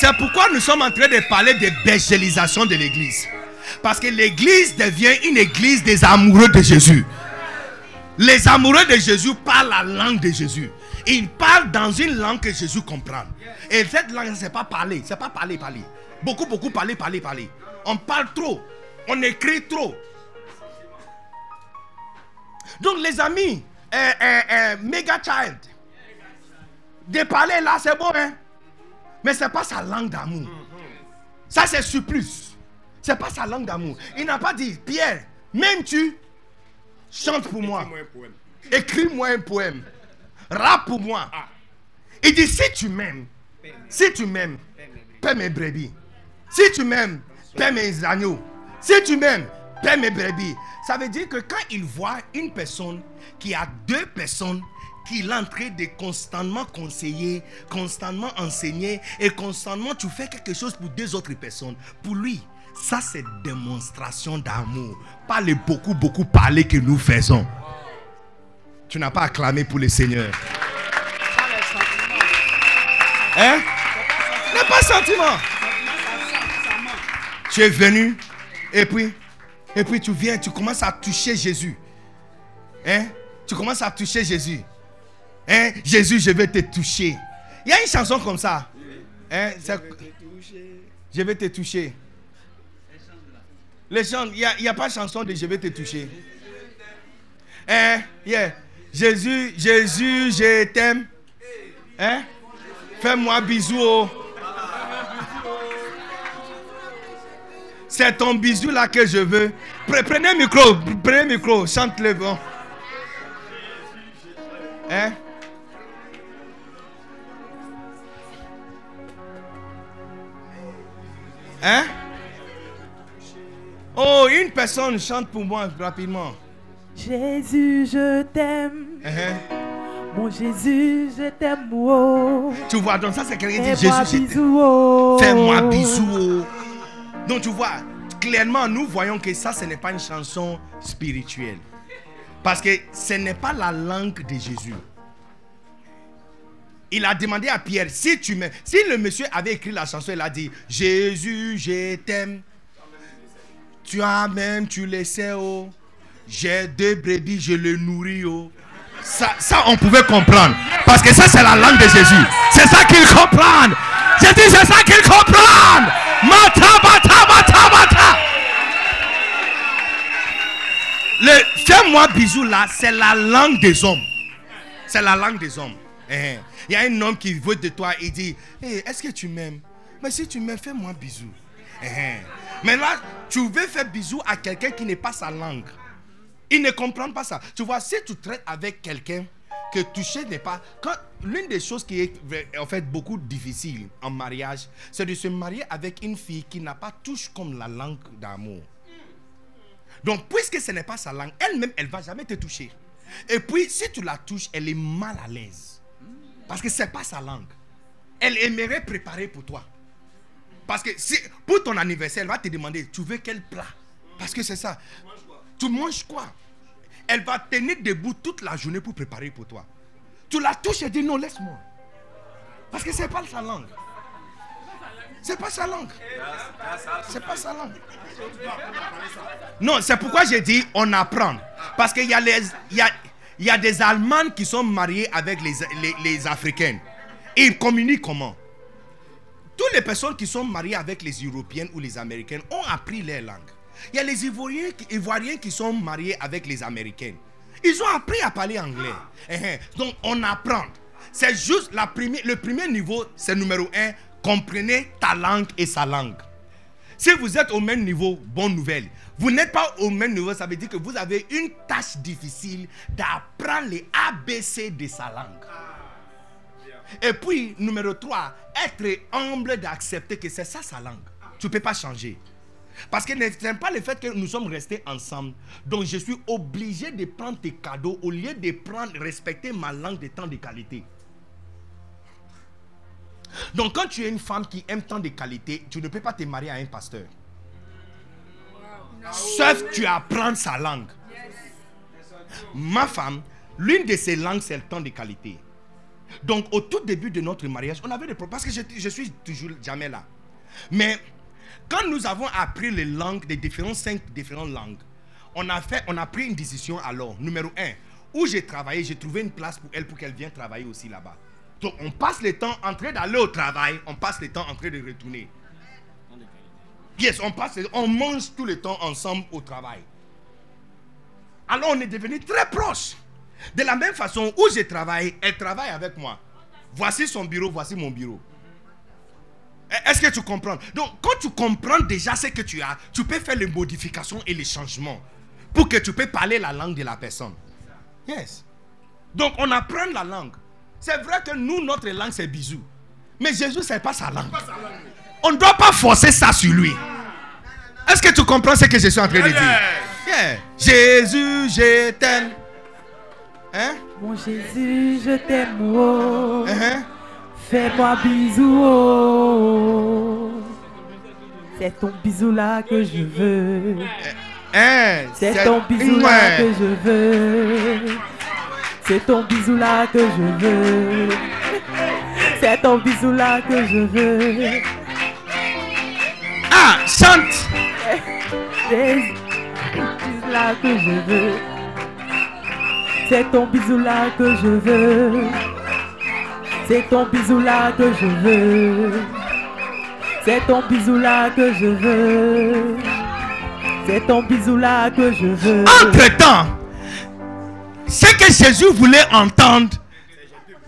C'est pourquoi nous sommes en train de parler de bégélisation de l'église. Parce que l'église devient une église des amoureux de Jésus. Les amoureux de Jésus parlent la langue de Jésus. Ils parlent dans une langue que Jésus comprend. Et cette langue, c'est pas parler, c'est pas parler, parler. Beaucoup, beaucoup parler, parler, parler. On parle trop, on écrit trop. Donc les amis, euh, euh, euh, Mega Child, de parler là, c'est bon, hein? Mais c'est pas sa langue d'amour. Ça, c'est surplus. C'est pas sa langue d'amour. Il n'a pas dit, Pierre, même tu chante pour moi. Écris-moi un poème. Rappe pour moi. Il dit, si tu m'aimes, si tu m'aimes, paie mes brebis. Si tu m'aimes, paie mes agneaux. Si tu m'aimes, paie mes brebis. Ça veut dire que quand il voit une personne qui a deux personnes qui l'entraîne de constamment conseiller, constamment enseigner et constamment tu fais quelque chose pour deux autres personnes, pour lui, ça c'est démonstration d'amour. Pas les beaucoup, beaucoup parler que nous faisons. Tu n'as pas acclamé pour le Seigneur. Hein? N'est pas sentiment. Tu es venu et puis, et puis tu viens, tu commences à toucher Jésus. Hein? Tu commences à toucher Jésus. Hein? Jésus, je vais te toucher. Il y a une chanson comme ça. Hein? Je vais te toucher. Les gens, il n'y a, a pas de chanson de je vais te toucher. Hein? Yeah. Jésus, Jésus, je t'aime. Hein? Fais-moi bisou. oh. C'est ton bisou là que je veux. Pre- Prenez le micro, prenez le micro, chante-le bon. Hein? Hein? Oh, une personne chante pour moi rapidement. Jésus, je t'aime. Hein? Mon Jésus, je t'aime. Oh. Tu vois, donc ça c'est quelqu'un qui dit Fais-moi Jésus, je oh. Fais-moi bisou. oh. Donc tu vois, clairement, nous voyons que ça, ce n'est pas une chanson spirituelle. Parce que ce n'est pas la langue de Jésus. Il a demandé à Pierre, si tu m'aimes, si le monsieur avait écrit la chanson, il a dit, Jésus, je t'aime. Tu as même, tu le sais, oh. J'ai deux brebis, je le nourris, oh. Ça, on pouvait comprendre. Parce que ça, c'est la langue de Jésus. C'est ça qu'il comprend. J'ai dit, c'est ça qu'il comprend. Mata, mata, mata, mata. Le fais-moi bisou là, c'est la langue des hommes. C'est la langue des hommes. Eh, Il y a un homme qui veut de toi et dit Eh, Est-ce que tu m'aimes? Mais si tu m'aimes, fais-moi bisou. Eh, Mais là, tu veux faire bisou à quelqu'un qui n'est pas sa langue. Il ne comprend pas ça. Tu vois, si tu traites avec quelqu'un que toucher n'est pas. L'une des choses qui est en fait beaucoup difficile en mariage, c'est de se marier avec une fille qui n'a pas touche comme la langue d'amour. Donc, puisque ce n'est pas sa langue, elle-même, elle va jamais te toucher. Et puis, si tu la touches, elle est mal à l'aise. Parce que ce n'est pas sa langue. Elle aimerait préparer pour toi. Parce que si, pour ton anniversaire, elle va te demander, tu veux quel plat? Parce que c'est ça. Tu manges quoi? Elle va tenir debout toute la journée pour préparer pour toi. Tu la touches et dis non, laisse-moi. Parce que ce n'est pas sa langue. C'est pas sa langue. C'est pas sa langue. Non, c'est pourquoi j'ai dit on apprend. Parce qu'il y, a les- y, a, y a des Allemands qui sont mariés avec les, les. Ils communiquent comment? Toutes les personnes qui sont mariées avec les Européennes ou les Américaines ont appris leur langue. Il y a les Ivoiriens, qui- sont mariés avec les Américaines. Ils ont appris à parler anglais. Eh, eh. Donc on apprend. C'est juste la première, le premier niveau, c'est numéro un. Comprenez ta langue et sa langue. Si vous êtes au même niveau, bonne nouvelle. Vous n'êtes pas au même niveau, ça veut dire que vous avez une tâche difficile d'apprendre les ABC de sa langue. Et puis, numéro 3, être humble d'accepter que c'est ça sa langue. Tu ne peux pas changer. Parce que n'est pas le fait que nous sommes restés ensemble. Donc, je suis obligé de prendre tes cadeaux au lieu de prendre, respecter ma langue de temps de qualité. Donc, quand tu es une femme qui aime tant de qualité, tu ne peux pas te marier à un pasteur. Sauf tu apprends sa langue. ma femme, l'une de ses langues, c'est le temps de qualité. Donc, au tout début de notre mariage, on avait des problèmes. Parce que je, je suis toujours jamais là. Mais quand nous avons appris les langues, des différentes, cinq différentes langues, on a, fait, on a pris une décision alors. Numéro un, où j'ai travaillé, j'ai trouvé une place pour elle pour qu'elle vienne travailler aussi là-bas. Donc, on passe le temps en train d'aller au travail, on passe le temps en train de retourner. Yes, on passe, on mange tout le temps ensemble au travail. Alors on est devenu très proches. De la même façon où je travaille, elle travaille avec moi. Voici son bureau, voici mon bureau. E- Est-ce que tu comprends? Donc quand tu comprends déjà ce que tu as, tu peux faire les modifications et les changements pour que tu peux parler la langue de la personne. Yes. Donc on apprend la langue. C'est vrai que nous, notre langue, c'est bisous. Mais Jésus, c'est pas sa langue. On ne doit pas forcer ça sur lui. Est-ce que tu comprends ce que je suis en train de dire? Yeah. Jésus, je t'aime. Hein? Mon Jésus, je t'aime, oh. Hein? Fais-moi bisou, oh. C'est ton bisou là que je veux. Hein? C'est ton bisou là que je veux. C'est ton bisou là que je veux. C'est ton bisou là que je veux. Ah, chante! C'est bisou là que je veux. C'est ton bisou là que je veux. C'est ton bisou là que je veux. C'est ton bisou là que je veux. C'est ton bisou là que je veux. Entre-temps, ce que Jésus voulait entendre,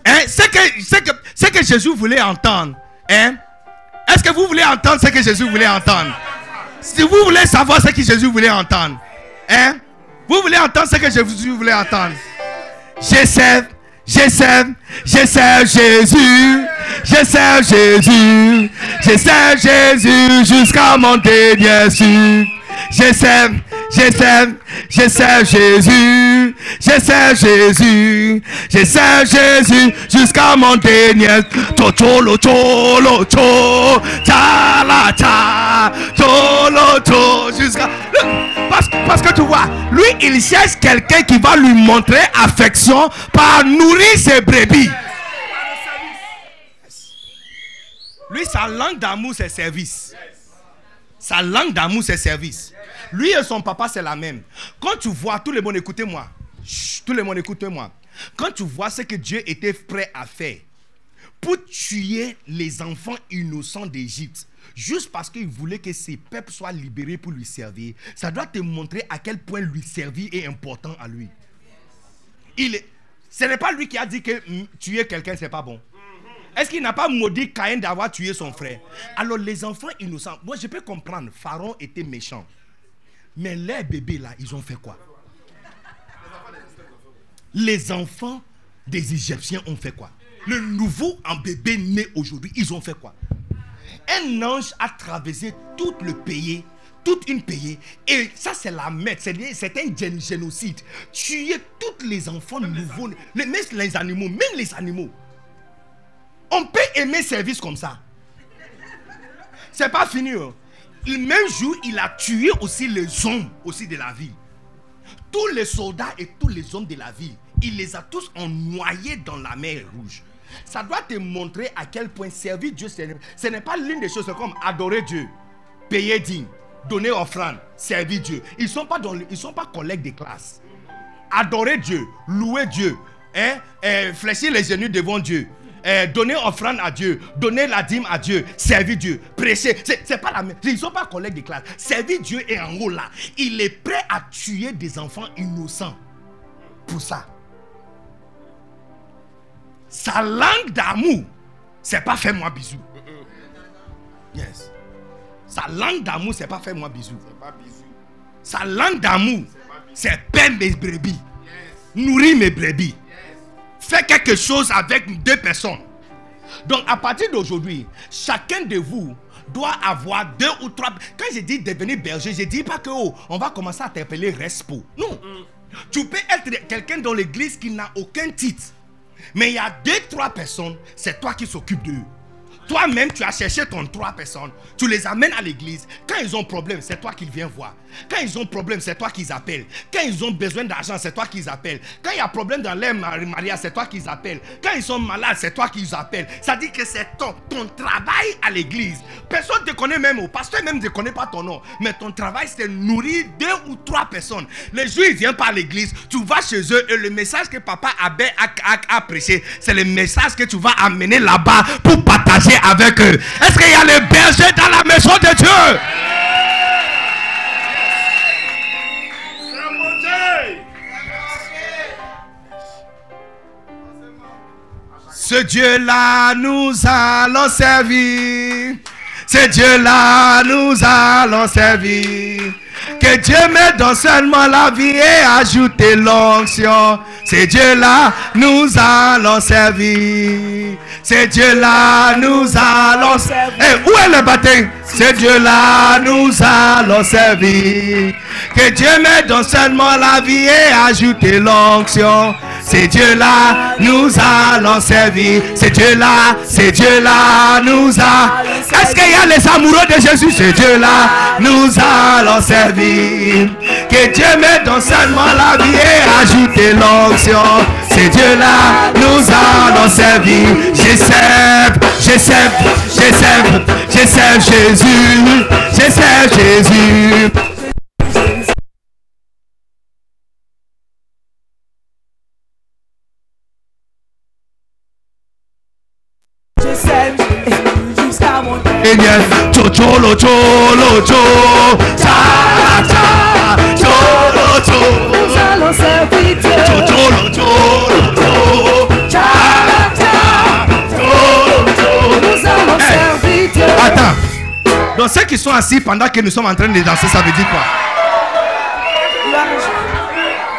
hein, ce que, ce que, ce que Jésus voulait entendre, hein, est-ce que vous voulez entendre ce que Jésus voulait entendre? Si vous voulez savoir ce que Jésus voulait entendre, hein, vous voulez entendre ce que Jésus voulait entendre? Sais, je sais, je Jésus, je Jésus, je Jésus jusqu'à mon dernier souffle. Je sais, je sais, je sais Jésus, je sais Jésus, je sais Jésus jusqu'à mon dernier. To cholo cho, cha la jusqu'à. Parce, parce que tu vois, lui il cherche quelqu'un qui va lui montrer affection par nourrir ses brebis. Lui, sa langue d'amour, c'est service. Sa langue d'amour, c'est service. Lui et son papa, c'est la même. Quand tu vois, tout le monde, écoutez-moi. Tout le monde, écoutez-moi. Quand tu vois ce que Dieu était prêt à faire pour tuer les enfants innocents d'Égypte, juste parce qu'il voulait que ses peuples soient libérés pour lui servir, ça doit te montrer à quel point lui servir est important à lui. Il est- ce n'est pas lui qui a dit que mm, tuer quelqu'un, c'est pas bon. Est-ce qu'il n'a pas maudit Caïn d'avoir tué son frère? Alors les enfants innocents, moi je peux comprendre, Pharaon était méchant. Mais les bébés là, ils ont fait quoi? Les enfants des Égyptiens ont fait quoi? Le nouveau en bébé né aujourd'hui, ils ont fait quoi? Un ange a traversé tout le pays, toute une pays, et ça c'est la merde, c'est un gén- génocide. Tuer tous les enfants nouveaux, même les animaux, même les animaux. On peut aimer service comme ça. C'est pas fini. hein. Le même jour, il a tué aussi les hommes aussi de la ville. Tous les soldats et tous les hommes de la ville, il les a tous noyés dans la mer rouge. Ça doit te montrer à quel point servir Dieu, ce n'est- pas l'une des choses comme adorer Dieu, payer digne, donner offrande, servir Dieu. Ils ne sont, pas pas collègues de classe. Adorer Dieu, louer Dieu, hein, euh, fléchir les genoux devant Dieu, euh, donner offrande à Dieu, donner la dîme à Dieu, servir Dieu, prêcher. C'est pas la même. Ils ne sont pas collègues de classe. Servir Dieu est en haut là. Il est prêt à tuer des enfants innocents pour ça. Sa langue d'amour, c'est pas fais-moi bisou. Yes. Sa langue d'amour, c'est pas fais-moi bisou. Sa langue d'amour, c'est paie mes brebis. Nourrir mes brebis. Fais quelque chose avec deux personnes. Donc à partir d'aujourd'hui, chacun de vous doit avoir deux ou trois. Quand je dis devenir berger, je dis pas que oh, on va commencer à t'appeler respo. Non. Tu peux être quelqu'un dans l'église qui n'a aucun titre. Mais il y a deux, trois personnes, c'est toi qui s'occupe d'eux. Toi-même, tu as cherché ton trois personnes. Tu les amènes à l'église. Quand ils ont problème, c'est toi qu'ils viennent voir. Quand ils ont problème, c'est toi qu'ils appellent. Quand ils ont besoin d'argent, c'est toi qu'ils appellent. Quand il y a problème dans leur mari- mariage, c'est toi qu'ils appellent. Quand ils sont malades, c'est toi qu'ils appellent. Ça dit que c'est ton, travail à l'église. Personne ne te connaît même. Au pasteur même ne connaît pas ton nom. Mais ton travail, c'est nourrir deux ou trois personnes. Les jours, ils viennent pas à l'église. Tu vas chez eux et le message que papa Abbé a, a- a prêché, c'est le message que tu vas amener là-bas pour partager avec eux. Est-ce qu'il y a les bergers dans la maison de Dieu? Ce Dieu-là, nous allons servir. Ce Dieu-là, nous allons servir. Que Dieu me donne seulement la vie et ajouter l'onction. C'est Dieu-là, nous allons servir. C'est Dieu-là, nous allons servir. Eh, où est le baptême? C'est Dieu-là, nous allons servir. Que Dieu me donne seulement la vie et ajouter l'onction. C'est Dieu-là, nous allons servir. C'est Dieu-là, c'est Dieu-là, nous allons. Est-ce qu'il y a les amoureux de Jésus? C'est Dieu-là, nous allons servir. Que Dieu me donne seulement la vie et ajouter l'onction. C'est Dieu-là, nous allons servir. Je sers, je sers, je sers, Jésus. Je Jésus. Assis pendant que nous sommes en train de danser, ça veut dire quoi?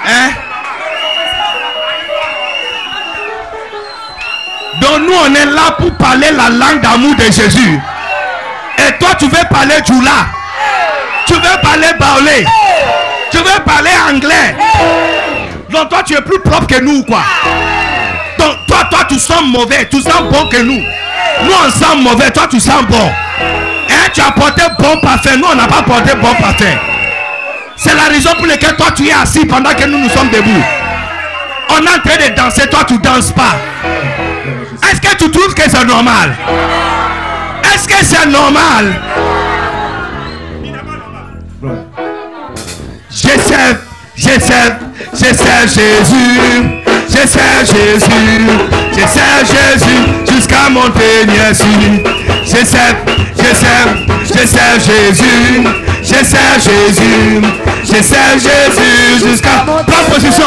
Hein? Donc nous on est là pour parler la langue d'amour de Jésus. Et toi tu veux parler Djoula. Tu veux parler Baolé. Tu veux parler anglais. Donc toi tu es plus propre que nous quoi. Donc toi, toi tu sens mauvais, tu sens bon que nous. Nous on sent mauvais, toi tu sens bon. Hein, tu as porté bon parfum, nous on n'a pas porté bon parfum. C'est la raison pour laquelle toi tu es assis pendant que nous nous sommes debout. On est en train de danser, toi tu danses pas. Est-ce que tu trouves que c'est normal? Est-ce que c'est normal? Je sais, je sais Jésus. Je sais Jésus. Je sais Jésus jusqu'à mon dernier souffle. Je sais, je sais, je sais Jésus. Je sais Jésus. Je sais Jésus jusqu'à la position.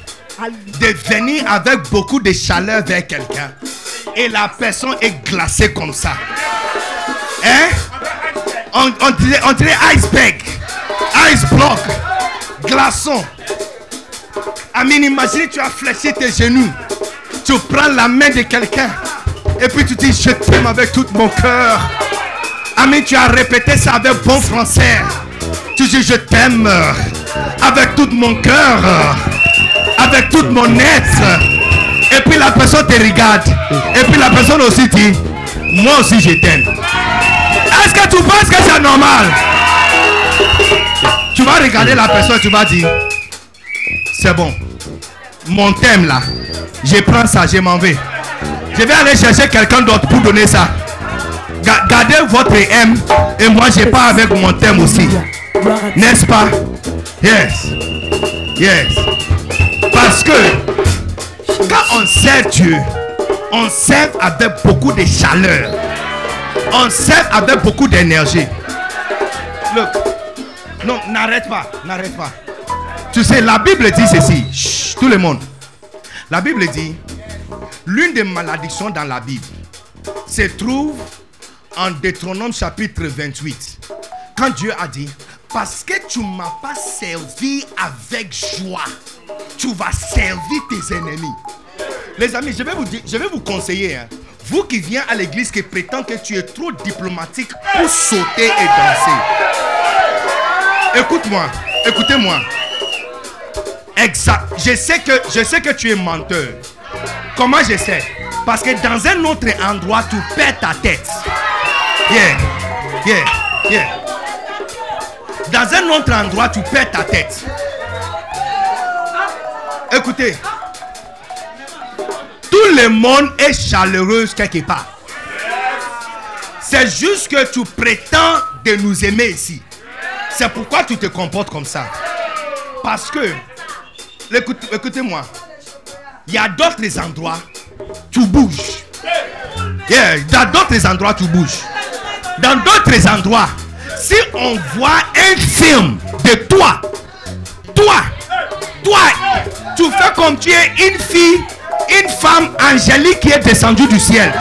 de venir avec beaucoup de chaleur vers quelqu'un et la personne est glacée comme ça. Hein? On, on dirait, dirait iceberg, ice block, glaçon. Amine, imagine tu as fléchi tes genoux. Tu prends la main de quelqu'un et puis tu dis je t'aime avec tout mon cœur. Ami, tu as répété ça avec bon français. Tu dis je t'aime avec tout mon cœur, avec tout mon être. Et puis la personne te regarde. Et puis la personne aussi dit, moi aussi je t'aime. Est-ce que tu penses que c'est normal? Tu vas regarder la personne, tu vas dire, c'est bon. Mon thème là, je prends ça, je m'en vais. Je vais aller chercher quelqu'un d'autre pour donner ça. Ga- Gardez votre M et moi je pars avec mon thème aussi. N'est-ce pas? Yes. Yes. Parce que quand on sert Dieu, on sert avec beaucoup de chaleur. On sert avec beaucoup d'énergie. Look. Non, n'arrête pas, n'arrête pas. Tu sais, la Bible dit ceci. Chut, tout le monde. La Bible dit, l'une des malédictions dans la Bible se trouve en Deutéronome chapitre 28. Quand Dieu a dit, parce que tu ne m'as pas servi avec joie, tu vas servir tes ennemis. Les amis, je vais vous, dire, je vais vous conseiller. hein. Vous qui viens à l'église qui prétend que tu es trop diplomatique pour sauter et danser. Écoute-moi, écoutez-moi. Exact. Je sais que je sais que tu es menteur. Comment je sais? Parce que dans un autre endroit, tu perds ta tête. Yeah. Yeah. Yeah. Dans un autre endroit, tu perds ta tête. Écoutez. Tout le monde est chaleureux quelque part. C'est juste que tu prétends de nous aimer ici. C'est pourquoi tu te comportes comme ça. Parce que, écoute- écoutez-moi, il y a d'autres endroits, tu bouges. Yeah, dans d'autres endroits, tu bouges. Dans d'autres endroits, si on voit un film de toi, toi, toi, tu fais comme tu es une fille, une femme angélique qui est descendue du ciel.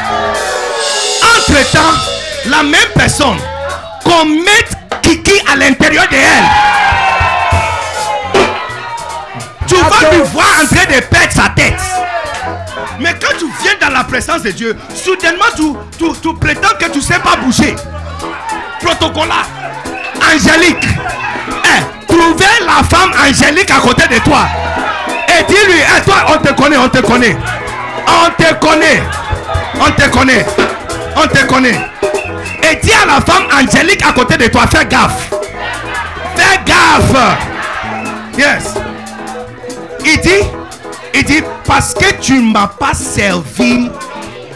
Entre-temps, la même personne, qu'on mette Kiki à l'intérieur de elle. Tu vas lui voir en train de perdre sa tête. Mais quand tu viens dans la présence de Dieu, soudainement tu, tu, tu prétends que tu ne sais pas bouger. Protocolat, angélique. Eh, trouvez la femme angélique à côté de toi. Et dis-lui, eh, toi, on te connaît, on te connaît. On te connaît. On te connaît. On te connaît. Et dis à la femme angélique à côté de toi, fais gaffe. Fais gaffe. Yes. Il dit, il dit, parce que tu ne m'as pas servi.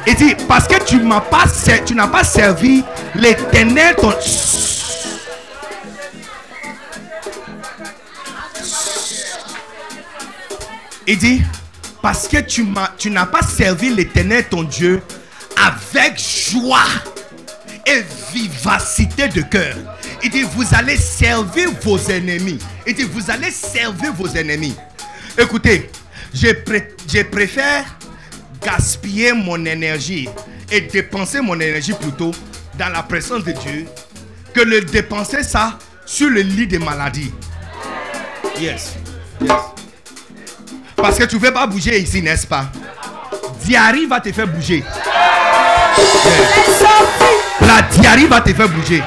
Il dit, parce que tu m'as pas tu n'as pas servi l'éternel ton. Il dit, parce que tu n'as pas servi l'éternel ton Dieu avec joie et vivacité de cœur. Il dit, vous allez servir vos ennemis. Il dit, vous allez servir vos ennemis. Écoutez, je, pré- je préfère gaspiller mon énergie et dépenser mon énergie plutôt dans la présence de Dieu que le dépenser ça sur le lit des maladies. Yes. Parce que tu ne veux pas bouger ici, n'est-ce pas? Diarrhée va te faire bouger. La diarrhée va te faire bouger.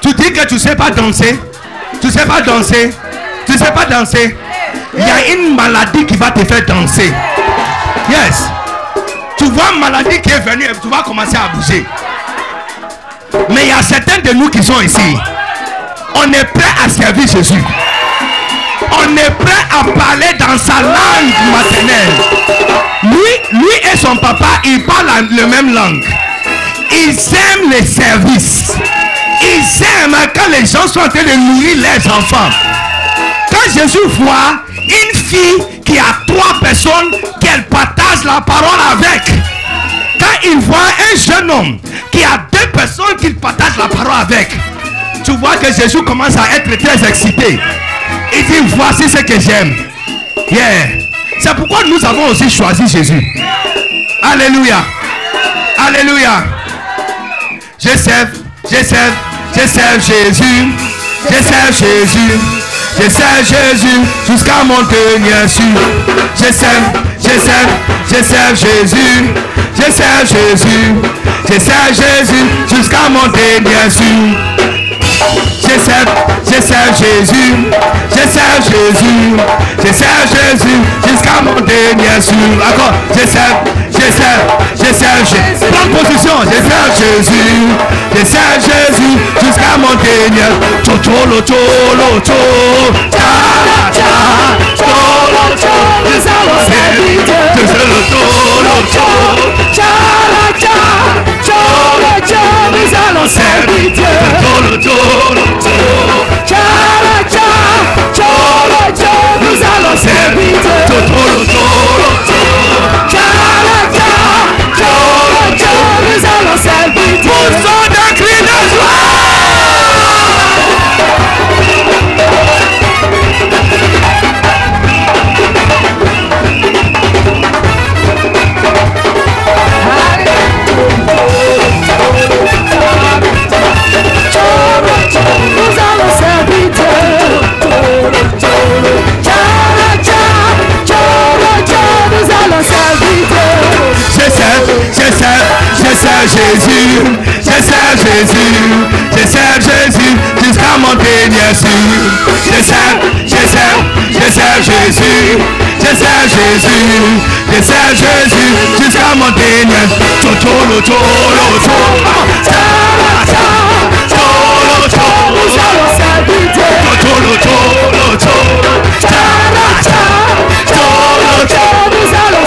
Tu dis que tu ne sais pas danser. Tu ne sais pas danser. Tu ne sais pas danser. Il y a une maladie qui va te faire danser. Yes. Tu vois une maladie qui est venue et tu vas commencer à bouger. Mais il y a certains de nous qui sont ici. On est prêt à servir Jésus. On est prêt à parler dans sa langue maternelle. Lui, lui et son papa, ils parlent la même langue. Ils aiment les services. Ils aiment quand les gens sont en train de nourrir leurs enfants. Quand Jésus voit une fille qui a trois personnes qu'elle partage la parole avec, quand il voit un jeune homme qui a deux personnes qu'il partage la parole avec, tu vois que Jésus commence à être très excité. Il dit, voici ce que j'aime. Yeah. C'est pourquoi nous avons aussi choisi Jésus. Alléluia. Alléluia. Je sers, je je Jésus. Je Jésus. Je Jésus jusqu'à mon dernier su. Je sers, je sers, je Jésus. Je Jésus. Je Jésus jusqu'à mon dernier su. Je sers, je sers Jésus, je sers Jésus, je sers Jésus jusqu'à mon dernier souffle. Encore, je sers, je sers, je sers Jésus. Prends position, je sers Jésus, je sers Jésus jusqu'à mon dernier. Cholo, cholo, cholo, cha, cha, cholo, cholo, allons servir Dieu. Cholo, cholo, cha, cholo, nous allons servir Dieu. Cholo, cholo, cholo, cha, cha, cholo, cholo, nous Jésus, je sers Jésus, je sers Jésus jusqu'à mon dernier souffle. Je sers, je sers, je sers Jésus, je sers Jésus, je sers Jésus jusqu'à mon dernier. Totolo, tolo, tolo, ta, ta, tolo, tolo, nous allons servir Dieu. Totolo, tolo, tolo, ta, ta, tolo, tolo, nous allons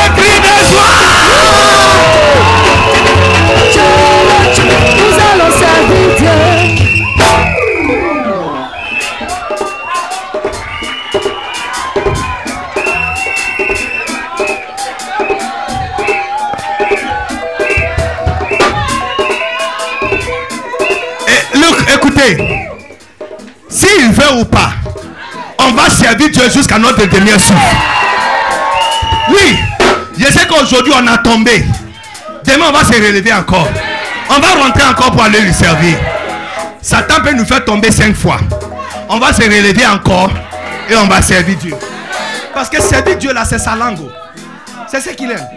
pas, on va servir Dieu jusqu'à notre dernier souffle. Oui, je sais qu'aujourd'hui on a tombé. Demain on va se relever encore. On va rentrer encore pour aller lui servir. Satan peut nous faire tomber cinq fois. On va se relever encore et on va servir Dieu. Parce que servir Dieu là, c'est sa langue. C'est ce qu'il aime.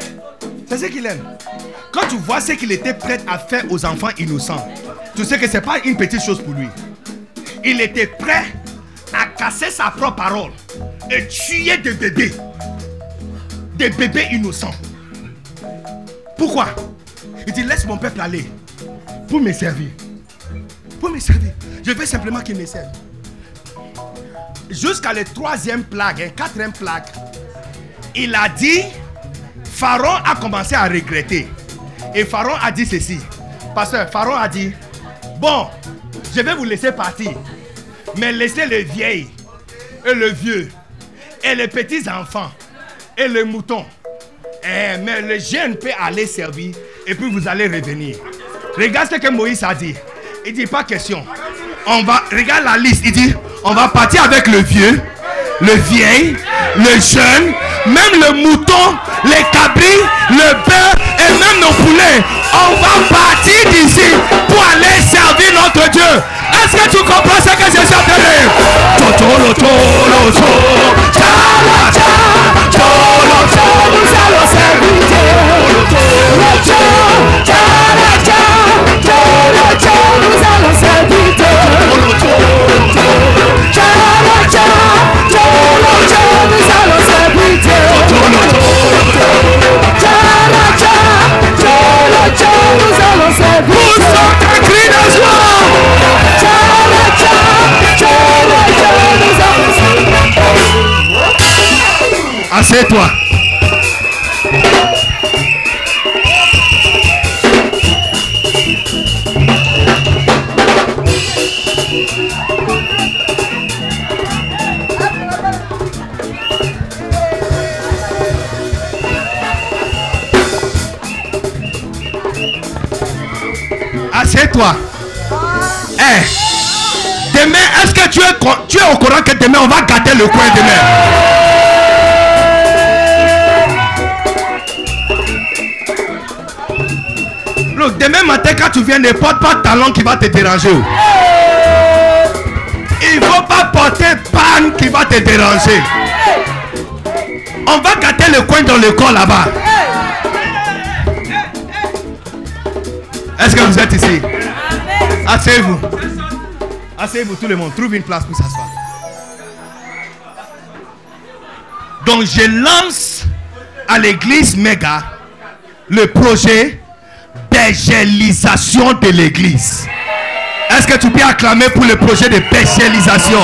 C'est ce qu'il aime. Quand tu vois ce qu'il était prêt à faire aux enfants innocents, tu sais que ce n'est pas une petite chose pour lui. Il était prêt sa propre parole et tuer des bébés. Des bébés innocents. Pourquoi? Il dit laisse mon peuple aller pour me servir. Pour me servir. Je veux simplement qu'il me serve. Jusqu'à la troisième plague, hein, quatrième plague, il a dit, Pharaon a commencé à regretter. Et Pharaon a dit ceci. Pasteur, Pharaon a dit, bon, je vais vous laisser partir. Mais laissez les vieilles et le vieux et les petits enfants et les moutons. Eh, mais le jeune peut aller servir et puis vous allez revenir. Regarde ce que Moïse a dit. Il dit pas question. On va, regarde la liste. Il dit, on va partir avec le vieux, le vieil, le jeune, même le mouton, les cabris, le bœuf et même nos poulets. On va partir d'ici pour aller servir notre Dieu. Est-ce que tu comprends ce que train de dire? Totolo, tolo, tolo, tala, tala, tolo, tolo. Tolo, tolo, tala, Assieds-toi. Assieds-toi. Eh, demain, est-ce que tu es, tu es au courant que demain on va gâter le coin demain? Demain matin quand tu viens, ne porte pas talon qui va te déranger. Il ne faut pas porter panne qui va te déranger. On va gâter le coin dans le corps là-bas. Est-ce que vous êtes ici? Asseyez-vous. Asseyez-vous tout le monde. Trouve une place pour s'asseoir. Donc je lance à l'église méga le projet d'égélisation de l'église. Est-ce que tu peux acclamer pour le projet de bégélisation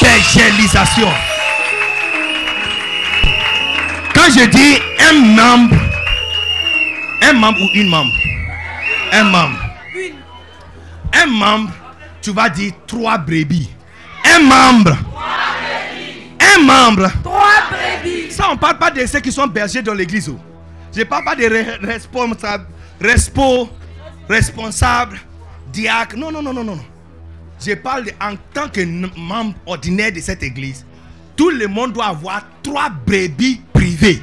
Bégélisation. Quand je dis un membre, un membre ou une membre, un membre, un membre, tu vas dire trois brebis. Un membre, un membre. Trois brebis. Ça, on ne parle pas de ceux qui sont bergers dans l'église. oh. Je ne parle pas re- responsables, respo, responsables, diacres. Non, non, non, non, non. Je parle en tant que membre ordinaire de cette église. Tout le monde doit avoir trois brebis privées.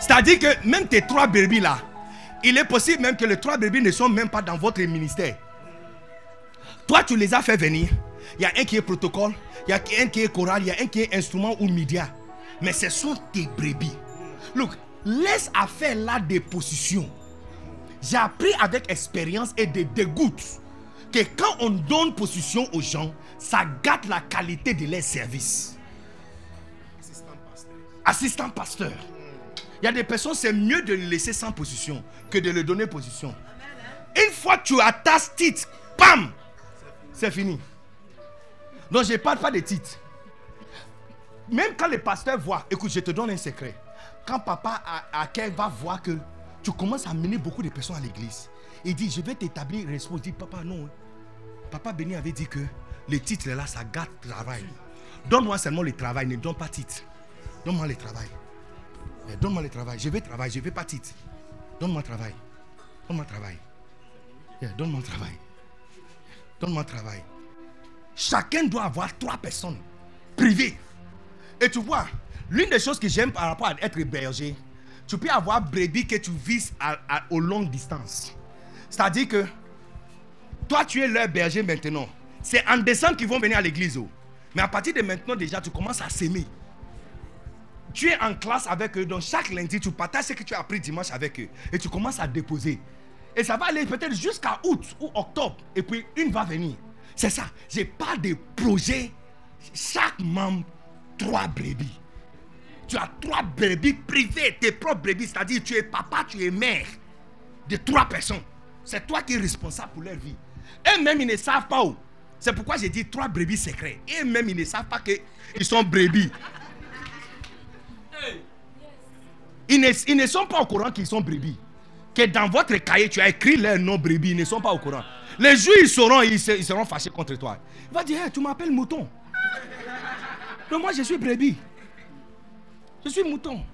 C'est-à-dire que même tes trois brebis là, il est possible même que les trois brebis ne sont même pas dans votre ministère. Toi, tu les as fait venir. Il y a un qui est protocole, il y a un qui est choral, il y a un qui est instrument ou média. Mais ce sont tes brebis. Look, laisse à faire là des positions. J'ai appris avec expérience et des dégoûts que quand on donne position aux gens, ça gâte la qualité de leur service. Assistant pasteur. Il y a des personnes, c'est mieux de les laisser sans position que de leur donner position. Une fois que tu as ta titre, bam, c'est fini. Donc je ne parle pas de titres. Même quand les pasteurs voient, écoute, je te donne un secret. Quand papa va voir que tu commences à mener beaucoup de personnes à l'église, il dit, je vais t'établir responsable. Il dit, papa, non. Papa Béni avait dit que les titres là, ça gâte le travail. Donne-moi seulement le travail, ne donne pas titre. Donne-moi le travail. Eh, Donne-moi le travail. Je vais travailler, je ne vais pas titre. Donne-moi le travail. Donne-moi le travail. Donne-moi le travail. Donne-moi le travail. Chacun doit avoir trois personnes privées. Et tu vois, l'une des choses que j'aime par rapport à être berger, tu peux avoir brebis que tu vises à, à- aux longues distances. C'est-à-dire que toi, tu es leur berger maintenant. C'est en décembre qu'ils vont venir à l'église. oh. Mais à partir de maintenant, déjà, tu commences à s'aimer. Tu es en classe avec eux, donc chaque lundi, tu partages ce que tu as appris dimanche avec eux. Et tu commences à déposer. Et ça va aller peut-être jusqu'à août ou octobre. Et puis une va venir. C'est ça. J'ai pas de projet. Chaque membre, trois brebis. Tu as trois brebis privées, tes propres brebis. C'est-à-dire, tu es papa, tu es mère de trois personnes. C'est toi qui es responsable pour leur vie. Eux-mêmes, ils ne savent pas où. C'est pourquoi j'ai dit trois brebis secrets. Eux-mêmes, ils ne savent pas qu'ils sont brebis. Ils ne, sont pas au courant qu'ils sont brebis. Que dans votre cahier, tu as écrit leur nom brebis. Ils ne sont pas au courant. Les jours, ils seront, seront fâchés contre toi. Il va dire, Hey, tu m'appelles mouton. Mais moi, je suis brebis. Je suis mouton.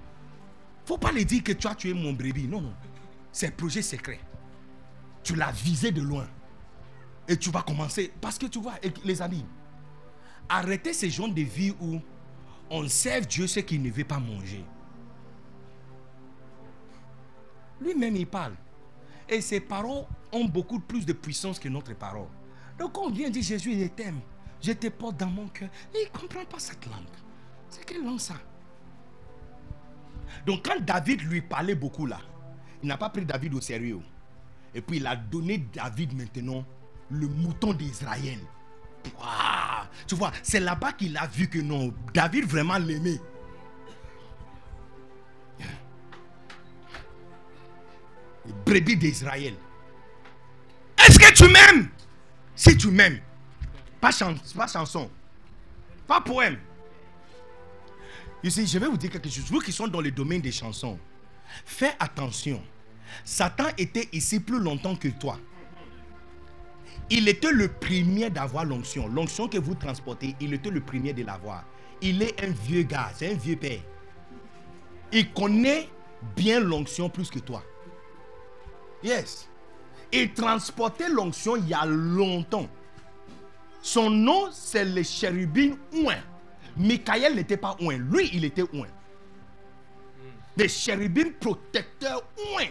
faut pas les dire que tu es mon brebis. Non, non. C'est projet secret. Tu l'as visé de loin. Et tu vas commencer. Parce que tu vois, les amis, arrêtez ces gens de vie où on sert Dieu ce qu'il ne veut pas manger. Lui-même, il parle. Et ses paroles ont beaucoup plus de puissance que notre parole. Donc, on vient dire Jésus, je t'aime, je te porte dans mon cœur, il ne comprend pas cette langue. C'est quelle langue ça? Donc, quand David lui parlait beaucoup là, il n'a pas pris David au sérieux. Et puis, il a donné David maintenant le mouton d'Israël. Tu vois, c'est là-bas qu'il a vu que non, David vraiment l'aimait. Brebis d'Israël. Est-ce que tu m'aimes? Si tu m'aimes, pas, pas chanson, pas poème. Je vais vous dire quelque chose. Vous qui sont dans le domaine des chansons, fais attention. Satan était ici plus longtemps que toi. Il était le premier d'avoir l'onction. L'onction que vous transportez, il était le premier de l'avoir. Il est un vieux gars, c'est un vieux père. Il connaît bien l'onction plus que toi. Yes. Il transportait l'onction il y a longtemps. Son nom, c'est le chérubin Ouin. Michael n'était pas Ouin. Lui, il était Ouin. Le chérubin protecteur Ouin.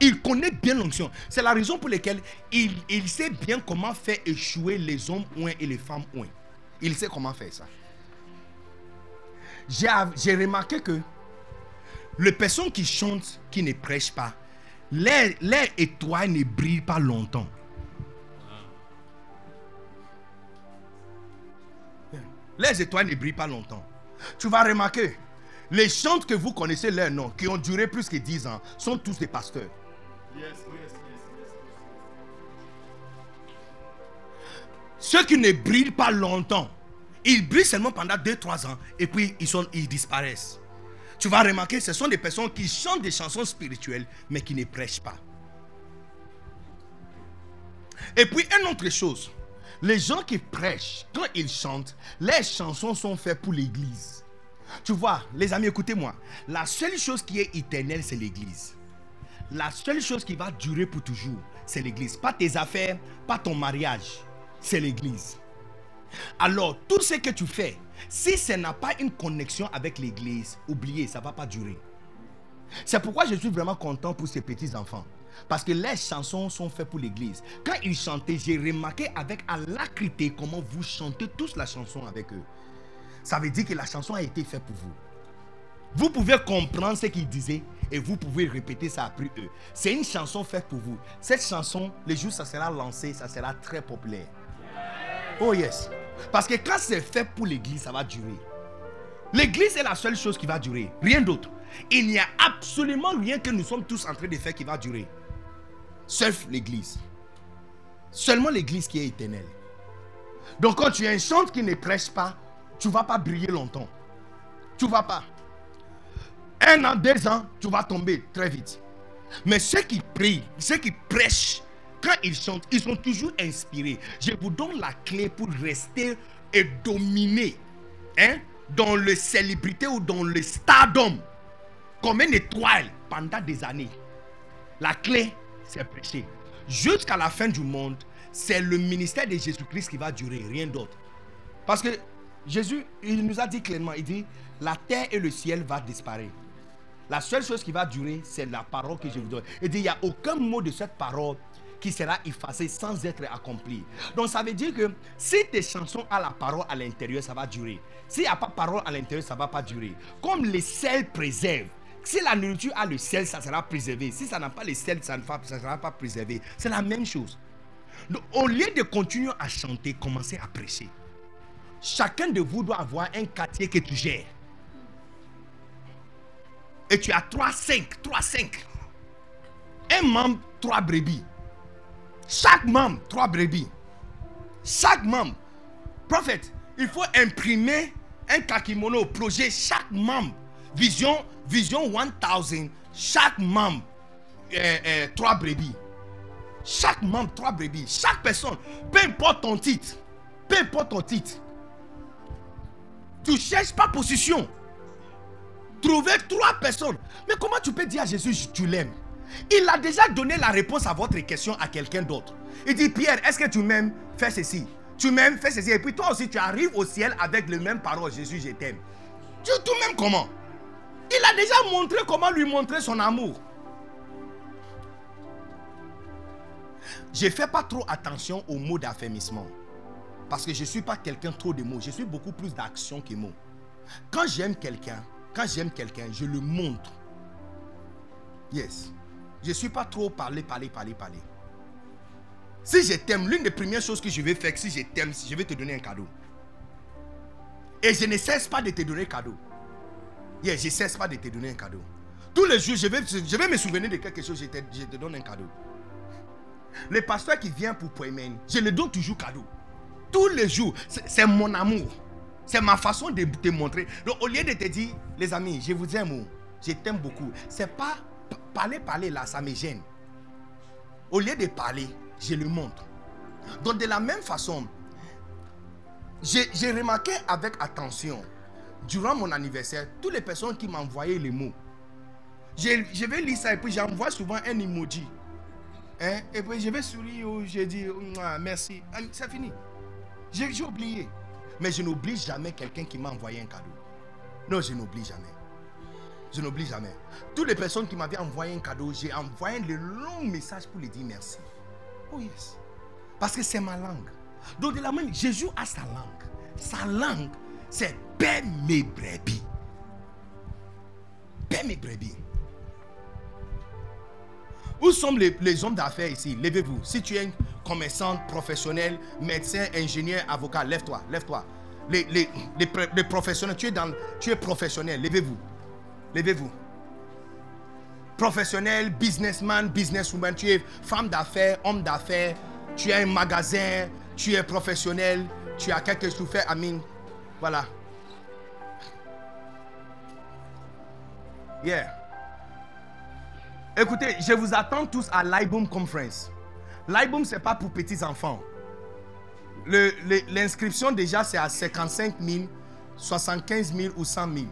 Il connaît bien l'onction. C'est la raison pour laquelle il, il sait bien comment faire échouer les hommes ouin et les femmes ouin. Il sait comment faire ça. J'ai remarqué que les personnes qui chantent, qui ne prêchent pas, leur étoile ne brille pas longtemps. Les étoiles ne brillent pas longtemps. Tu vas remarquer, les chantes que vous connaissez leurs noms, qui ont duré plus que 10 ans, sont tous des pasteurs. Ceux qui ne brillent pas longtemps, ils brillent seulement pendant 2-3 ans et puis ils, sont, ils disparaissent. Tu vas remarquer, ce sont des personnes qui chantent des chansons spirituelles mais qui ne prêchent pas. Et puis, une autre chose, les gens qui prêchent, quand ils chantent, les chansons sont faites pour l'église. Tu vois, les amis, écoutez-moi. La seule chose qui est éternelle, c'est l'église. La seule chose qui va durer pour toujours, c'est l'église. Pas tes affaires, pas ton mariage, c'est l'église. Alors, tout ce que tu fais, Si ça n'a pas une connexion avec l'église, oubliez, ça ne va pas durer. C'est pourquoi je suis vraiment content pour ces petits-enfants. Parce que les chansons sont faites pour l'église. Quand ils chantaient, j'ai remarqué avec alacrité comment vous chantez tous la chanson avec eux. Ça veut dire que la chanson a été faite pour vous. Vous pouvez comprendre ce qu'ils disaient et vous pouvez répéter ça après eux. C'est une chanson faite pour vous. Cette chanson, le jour où ça sera lancé, ça sera très populaire. Oh yes. Parce que quand c'est fait pour l'église, ça va durer. L'église est la seule chose qui va durer. Rien d'autre. Il n'y a absolument rien que nous sommes tous en train de faire qui va durer. Sauf l'église. Seulement l'église qui est éternelle. Donc quand tu es un chante qui ne prêche pas, tu ne vas pas briller longtemps. Tu ne vas pas. Un an, deux ans, tu vas tomber très vite. Mais ceux qui prient, ceux qui prêchent, quand ils chantent, ils sont toujours inspirés. Je vous donne la clé pour rester et dominer hein, dans le célébrité ou dans le stardom comme une étoile pendant des années. La clé, c'est prêcher. Jusqu'à la fin du monde, c'est le ministère de Jésus-Christ qui va durer, rien d'autre. Parce que Jésus, il nous a dit clairement, il dit, la terre et le ciel vont disparaître. La seule chose qui va durer, c'est la parole que je vous donne. Il dit, il n'y a aucun mot de cette parole qui sera effacé sans être accompli. Donc ça veut dire que si tes chansons ont la parole à l'intérieur, ça va durer. S'il n'y a pas parole à l'intérieur, ça ne va pas durer. Comme le sel préserve. Si la nourriture a le sel, ça sera préservé. Si ça n'a pas le sel, ça ne sera pas préservé. C'est la même chose. Donc, au lieu de continuer à chanter, commencez à prêcher. Chacun de vous doit avoir un quartier que tu gères. Et tu as 3, 5, 3, 5. Un membre, 3 brebis. Chaque membre, 3 brebis. Chaque membre. Prophète, il faut imprimer un kakimono au projet. Chaque membre. Vision, vision 1000. Chaque membre, 3 euh, euh, brebis. Chaque membre, 3 brebis. Chaque personne. Peu importe ton titre. Peu importe ton titre. Tu cherches pas position. Trouver trois personnes. Mais comment tu peux dire à Jésus, tu l'aimes? Il a déjà donné la réponse à votre question à quelqu'un d'autre. Il dit, Pierre, est-ce que tu m'aimes? Fais ceci. Tu m'aimes, fais ceci. Et puis toi aussi, tu arrives au ciel avec les mêmes paroles. Jésus, je t'aime. Tu tout même comment? Il a déjà montré comment lui montrer son amour. Je ne fais pas trop attention aux mots d'affermissement. Parce que je ne suis pas quelqu'un trop de mots. Je suis beaucoup plus d'action que mots. Quand j'aime quelqu'un, quand j'aime quelqu'un, je le montre. Yes. Je ne suis pas trop parler, parler, parler, parler. Si je t'aime, l'une des premières choses que je vais faire, si je t'aime, je vais te donner un cadeau. Et je ne cesse pas de te donner un je ne cesse pas de te donner un cadeau. Tous les jours, je vais, me souvenir de quelque chose, je te, donne un cadeau. Le pasteur qui vient pour Poemen, je le donne toujours cadeau. Tous les jours, c'est mon amour. C'est ma façon de te montrer. Donc, au lieu de te dire, les amis, je vous aime, je t'aime beaucoup, c'est pas parler, parler là, ça me gêne. Au lieu de parler, je le montre. Donc, de la même façon, j'ai remarqué avec attention, durant mon anniversaire, toutes les personnes qui m'envoyaient les mots, je, vais lire ça et puis j'envoie souvent un emoji. Hein? Et puis je vais sourire, je dis merci. C'est fini. J'ai oublié. Mais je n'oublie jamais quelqu'un qui m'a envoyé un cadeau. Non, je n'oublie jamais. Je n'oublie jamais. Toutes les personnes qui m'avaient envoyé un cadeau, j'ai envoyé le long message pour lui dire merci. Oh yes. Parce que c'est ma langue. Donc de la même, Jésus a sa langue. Sa langue, c'est paix mes brebis. Paix mes brebis. Où sont les, hommes d'affaires ici? Levez-vous. Si tu es commerçant, professionnel, médecin, ingénieur, avocat, lève-toi, lève-toi. Les, professionnels, tu es, dans, tu es professionnel, levez-vous. Levez-vous. Professionnel, businessman, businesswoman, tu es femme d'affaires, homme d'affaires, tu as un magasin, tu es professionnel, tu as quelque chose à faire, Amin. Voilà. Yeah. Écoutez, je vous attends tous à l'IBOOM Conference. L'IBOOM, ce n'est pas pour petits enfants. L'inscription déjà, c'est à 55 000, 75 000 ou 100 000.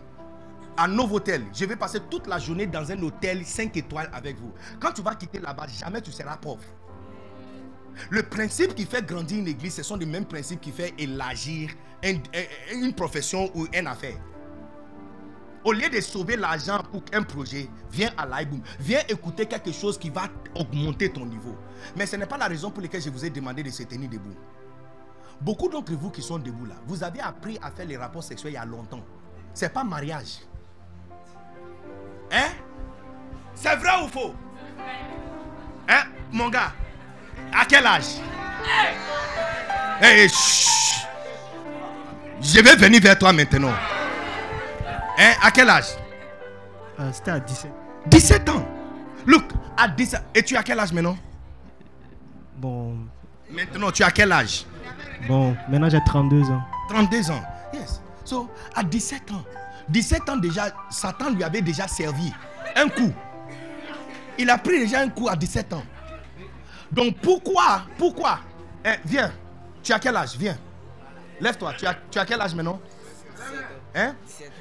À Novotel, je vais passer toute la journée dans un hôtel 5 étoiles avec vous. Quand tu vas quitter là-bas, jamais tu seras pauvre. Le principe qui fait grandir une église, ce sont les mêmes principes qui fait élargir une profession ou une affaire. Au lieu de sauver l'argent pour un projet, viens à l'iBoom. Viens écouter quelque chose qui va augmenter ton niveau. Mais ce n'est pas la raison pour laquelle je vous ai demandé de se tenir debout. Beaucoup d'entre vous qui sont debout là, vous avez appris à faire les rapports sexuels il y a longtemps. C'est pas mariage. Hein? C'est vrai ou faux? Hein, mon gars? À quel âge? Hey, chut. Je vais venir vers toi maintenant. Hein, à quel âge? Euh, C'était à 17. 17 ans. Look, à 17 Et tu as quel âge maintenant? Bon, Maintenant, tu as quel âge? bon, maintenant j'ai 32 ans. 32 ans. Yes. So, à 17 ans. 17 ans déjà, Satan lui avait déjà servi un coup. Il a pris déjà un coup à 17 ans. Donc pourquoi, pourquoi? Eh, Viens. Tu as quel âge? Viens. Lève-toi. Tu as, tu as quel âge maintenant? Hein?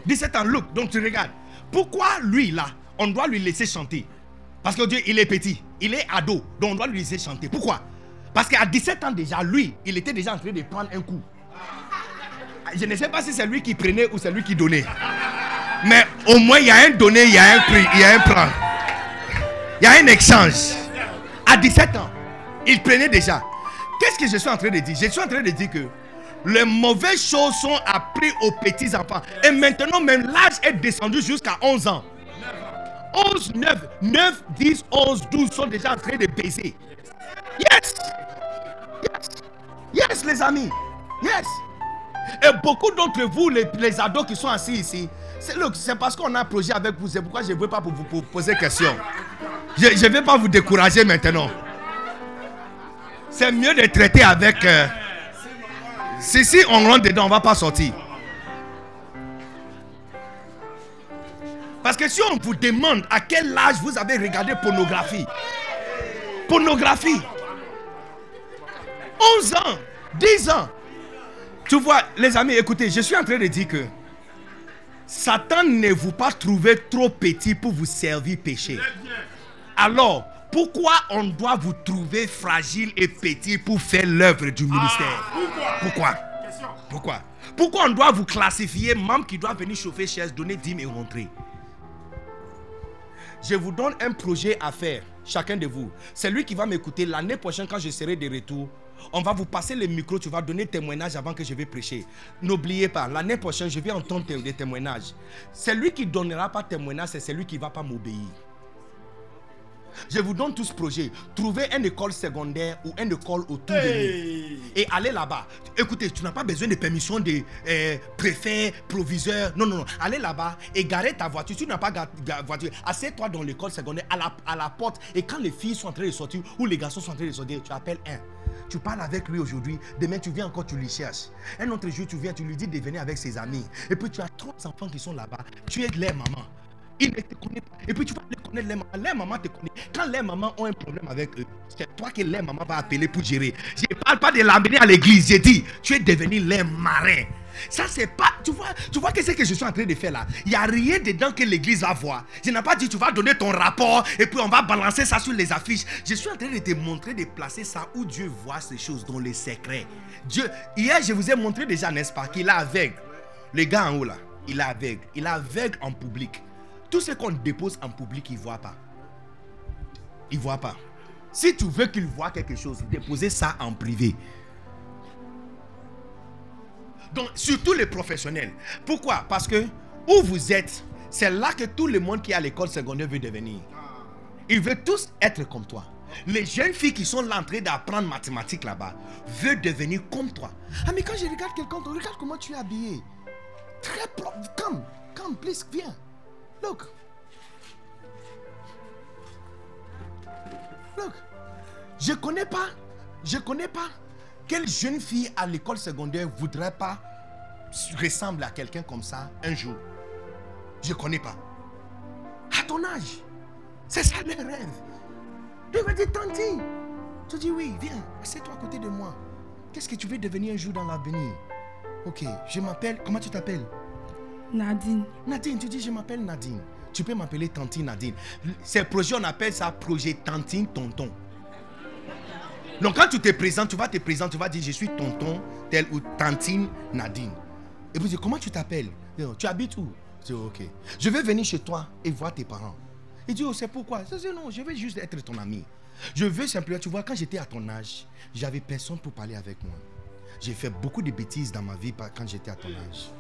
17 ans. Look, donc tu regardes. Pourquoi lui là, on doit lui laisser chanter? Parce que Dieu, il est petit. Il est ado. Donc on doit lui laisser chanter. Pourquoi? Parce qu'à 17 ans déjà, lui, il était déjà en train de prendre un coup. Je ne sais pas si c'est lui qui prenait ou c'est lui qui donnait. Mais au moins, il y a un donné, il y a un prix, il y a un prend. Il y a un échange. À 17 ans, il prenait déjà. Qu'est-ce que je suis en train de dire? Je suis en train de dire que les mauvaises choses sont apprises aux petits enfants. Et maintenant, même l'âge est descendu jusqu'à 11 ans. 11, 9, 9, 10, 11, 12 sont déjà en train de baiser. Yes! Yes! Yes, les amis! Yes! Et beaucoup d'entre vous, les, les ados qui sont assis ici, c'est parce qu'on a un projet avec vous. C'est pourquoi je ne veux pas vous pour poser question. Je ne vais pas vous décourager maintenant. C'est mieux de traiter avec. euh, si, si on rentre dedans, on ne va pas sortir. Parce que si on vous demande à quel âge vous avez regardé pornographie, pornographie, 11 ans, 10 ans, tu vois, les amis, écoutez, je suis en train de dire que Satan ne vous pas trouvé trop petit pour vous servir péché. Alors, pourquoi on doit vous trouver fragile et petit pour faire l'œuvre du ministère? Pourquoi? Pourquoi? Pourquoi? On doit vous classifier membre qui doit venir chauffer chaise, donner 10 et rentrer? Je vous donne un projet à faire, chacun de vous. C'est lui qui va m'écouter l'année prochaine quand je serai de retour. On va vous passer le micro, tu vas donner témoignage avant que je vais prêcher. N'oubliez pas, l'année prochaine, je vais entendre des témoignages. C'est lui qui donnera pas témoignage, c'est celui qui ne va pas m'obéir. Je vous donne tout ce projet. Trouvez une école secondaire ou une école autour de nous. Et allez là-bas. Écoutez, tu n'as pas besoin de permission de euh, préfet, proviseur. Non, non, non. Allez là-bas et garez ta voiture. Si tu n'as pas voiture, assieds-toi dans l'école secondaire à la, à la porte. Et quand les filles sont en train de sortir ou les garçons sont en train de sortir, tu appelles un. Tu parles avec lui aujourd'hui. Demain, tu viens encore, tu les cherches. Un autre jour, tu viens, tu lui dis de venir avec ses amis. Et puis, tu as trois enfants qui sont là-bas. Tu es leur maman. Ils ne te connaissent pas. Et puis tu vas les connaître, les mamans. Les mamans te connaissent. Quand les mamans ont un problème avec eux, c'est toi que les mamans va appeler pour gérer. Je ne parle pas de l'amener à l'église. J'ai dit, tu es devenu les marins. Ça, c'est pas. Tu vois, tu vois qu'est-ce que je suis en train de faire là Il n'y a rien dedans que l'église va voir. Je n'ai pas dit, tu vas donner ton rapport et puis on va balancer ça sur les affiches. Je suis en train de te montrer de placer ça où Dieu voit ces choses, dans les secrets. Dieu, hier, je vous ai montré déjà, n'est-ce pas, qu'il est aveugle. Le gars en haut là, il est aveugle. Il est aveugle en public. Tout ce qu'on dépose en public, il ne voit pas. Il ne voit pas. Si tu veux qu'il voit quelque chose, déposez ça en privé. Donc, surtout les professionnels. Pourquoi? Parce que où vous êtes, c'est là que tout le monde qui est à l'école secondaire veut devenir. Ils veulent tous être comme toi. Les jeunes filles qui sont là en train d'apprendre mathématiques là-bas veulent devenir comme toi. Ah, mais quand je regarde quelqu'un, regarde comment tu es habillé. Très propre. Come, come, please, viens. Look. Look. Je connais pas, je connais pas quelle jeune fille à l'école secondaire voudrait pas ressembler à quelqu'un comme ça un jour. Je connais pas. À ton âge, c'est ça le rêve. Tu vas dire, Tanti. Tu dis oui, viens, assieds-toi à côté de moi. Qu'est-ce que tu veux devenir un jour dans l'avenir? Ok, je m'appelle. Comment tu t'appelles? Nadine. Nadine, tu dis je m'appelle Nadine. Tu peux m'appeler Tantine Nadine. Ces projets, on appelle ça projet Tantine Tonton. Donc quand tu te présentes, tu vas te présenter, tu vas dire je suis tonton tel ou tantine Nadine. Et dites comment tu t'appelles? Tu habites où? Je dis ok. Je vais venir chez toi et voir tes parents. Il dit oh, c'est pourquoi? Je dis non, je veux juste être ton ami. Je veux simplement, tu vois, quand j'étais à ton âge, j'avais personne pour parler avec moi. J'ai fait beaucoup de bêtises dans ma vie quand j'étais à ton âge.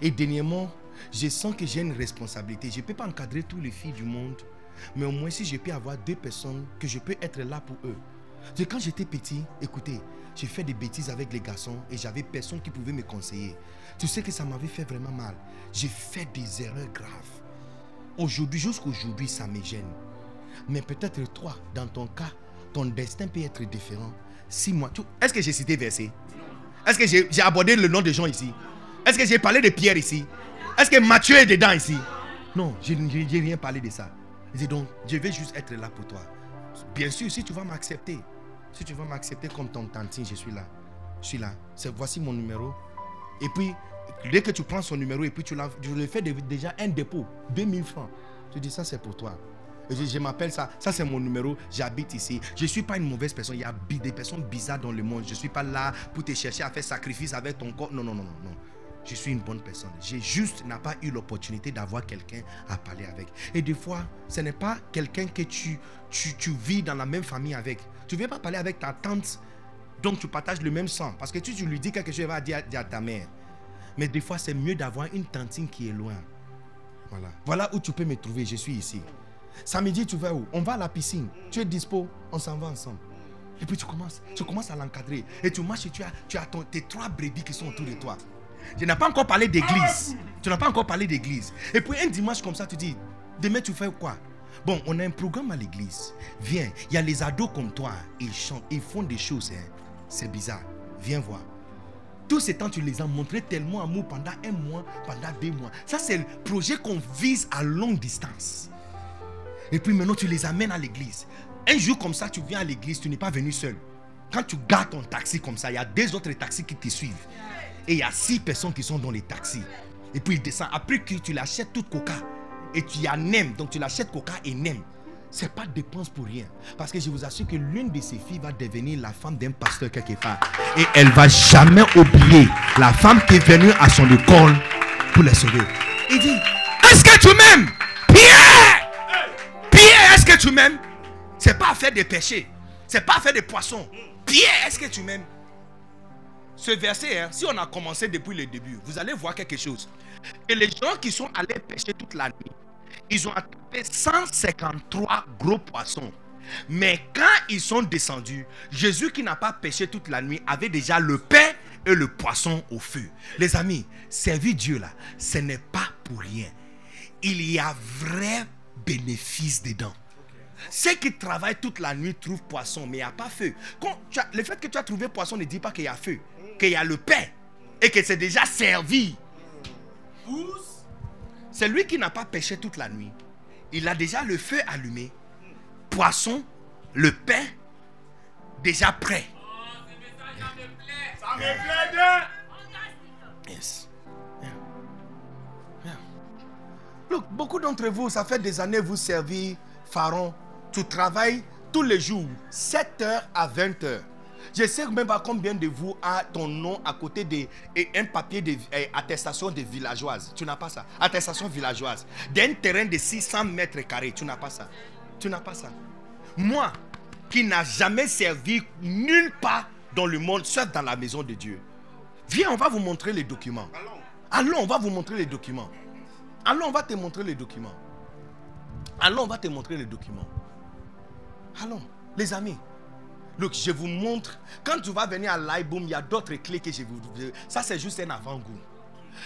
Et dernièrement, je sens que j'ai une responsabilité. Je ne peux pas encadrer tous les filles du monde, mais au moins si je peux avoir deux personnes que je peux être là pour eux. C'est quand j'étais petit, écoutez, j'ai fait des bêtises avec les garçons et j'avais personne qui pouvait me conseiller. Tu sais que ça m'avait fait vraiment mal. J'ai fait des erreurs graves. Aujourd'hui, jusqu'aujourd'hui, ça me gêne. Mais peut-être toi, dans ton cas, ton destin peut être différent. Si moi, est-ce que j'ai cité verset? Est-ce que j'ai abordé le nom des gens ici? Est-ce que j'ai parlé de Pierre ici? Est-ce que Matthieu est dedans ici? Non, je n'ai rien parlé de ça. Je dis donc, je vais juste être là pour toi. Bien sûr, si tu vas m'accepter, si tu vas m'accepter comme ton tantine, je suis là. Je suis là. Voici mon numéro. Et puis, dès que tu prends son numéro et puis tu je lui fais déjà un dépôt, 2000 francs. Tu dis ça, c'est pour toi. Je, je m'appelle ça, ça c'est mon numéro, j'habite ici. Je ne suis pas une mauvaise personne, il y a des personnes bizarres dans le monde. Je ne suis pas là pour te chercher à faire sacrifice avec ton corps. Non, non, non, non. Je suis une bonne personne. J'ai juste n'a pas eu l'opportunité d'avoir quelqu'un à parler avec. Et des fois, ce n'est pas quelqu'un que tu, tu, tu vis dans la même famille avec. Tu ne viens pas parler avec ta tante, donc tu partages le même sang. Parce que tu, tu lui dis quelque chose, elle va dire, dire à ta mère. Mais des fois, c'est mieux d'avoir une tantine qui est loin. Voilà. Voilà où tu peux me trouver. Je suis ici. Samedi, tu vas où? On va à la piscine. Tu es dispo On s'en va ensemble. Et puis tu commences, tu commences à l'encadrer. Et tu marches et tu as, tu as tes trois brebis qui sont autour de toi. Je n'ai pas encore parlé d'église. Tu n'as pas encore parlé d'église. Et puis un dimanche comme ça, tu dis, demain tu fais quoi? Bon, on a un programme à l'église. Viens, il y a les ados comme toi. Ils chantent, ils font des choses. hein. C'est bizarre. Viens voir. Tous ces temps, tu les as montrés tellement amour pendant un mois, pendant deux mois. Ça, c'est le projet qu'on vise à longue distance. Et puis maintenant, tu les amènes à l'église. Un jour comme ça, tu viens à l'église, tu n'es pas venu seul. Quand tu gardes ton taxi comme ça, il y a deux autres taxis qui te suivent. Et il y a six personnes qui sont dans les taxis. Et puis il descend. Après que tu l'achètes toute coca. Et tu y as nem. Donc tu l'achètes coca et nem. C'est pas dépense pour rien. Parce que je vous assure que l'une de ces filles va devenir la femme d'un pasteur quelque part. Et elle va jamais oublier la femme qui est venue à son école pour la sauver. Il dit, est-ce que tu m'aimes? Pierre Pierre, est-ce que tu m'aimes? C'est pas affaire de péché. C'est pas affaire de poisson. Pierre, est-ce que tu m'aimes? Ce verset, hein, si on a commencé depuis le début, vous allez voir quelque chose. Et les gens qui sont allés pêcher toute la nuit, ils ont attrapé 153 gros poissons. Mais quand ils sont descendus, Jésus qui n'a pas pêché toute la nuit avait déjà le pain et le poisson au feu. Les amis, servir Dieu là, ce n'est pas pour rien. Il y a vrai bénéfice dedans. Ceux qui travaillent toute la nuit trouvent poisson, mais il n'y a pas feu. Le fait que tu as trouvé poisson ne dit pas qu'il y a feu, qu'il y a le pain et que c'est déjà servi. C'est lui qui n'a pas pêché toute la nuit. Il a déjà le feu allumé, poisson, le pain déjà prêt. Yes. Yeah. Yeah. Look, beaucoup d'entre vous, ça fait des années vous servez Pharaon. Tu travailles tous les jours, 7h à 20h. Je sais même pas combien de vous a ton nom à côté de et un papier de eh, attestation de villageoise. Tu n'as pas ça. Attestation villageoise. D'un terrain de 600 mètres carrés. Tu n'as pas ça. Tu n'as pas ça. Moi, qui n'a jamais servi nulle part dans le monde, sauf dans la maison de Dieu. Viens, on va vous montrer les documents. Allons, on va vous montrer les documents. Allons, on va te montrer les documents. Allons, on va te montrer les documents. Allons, les amis. Look, je vous montre. Quand tu vas venir à l'iBoom, il y a d'autres clés que je vous. Ça, c'est juste un avant-goût.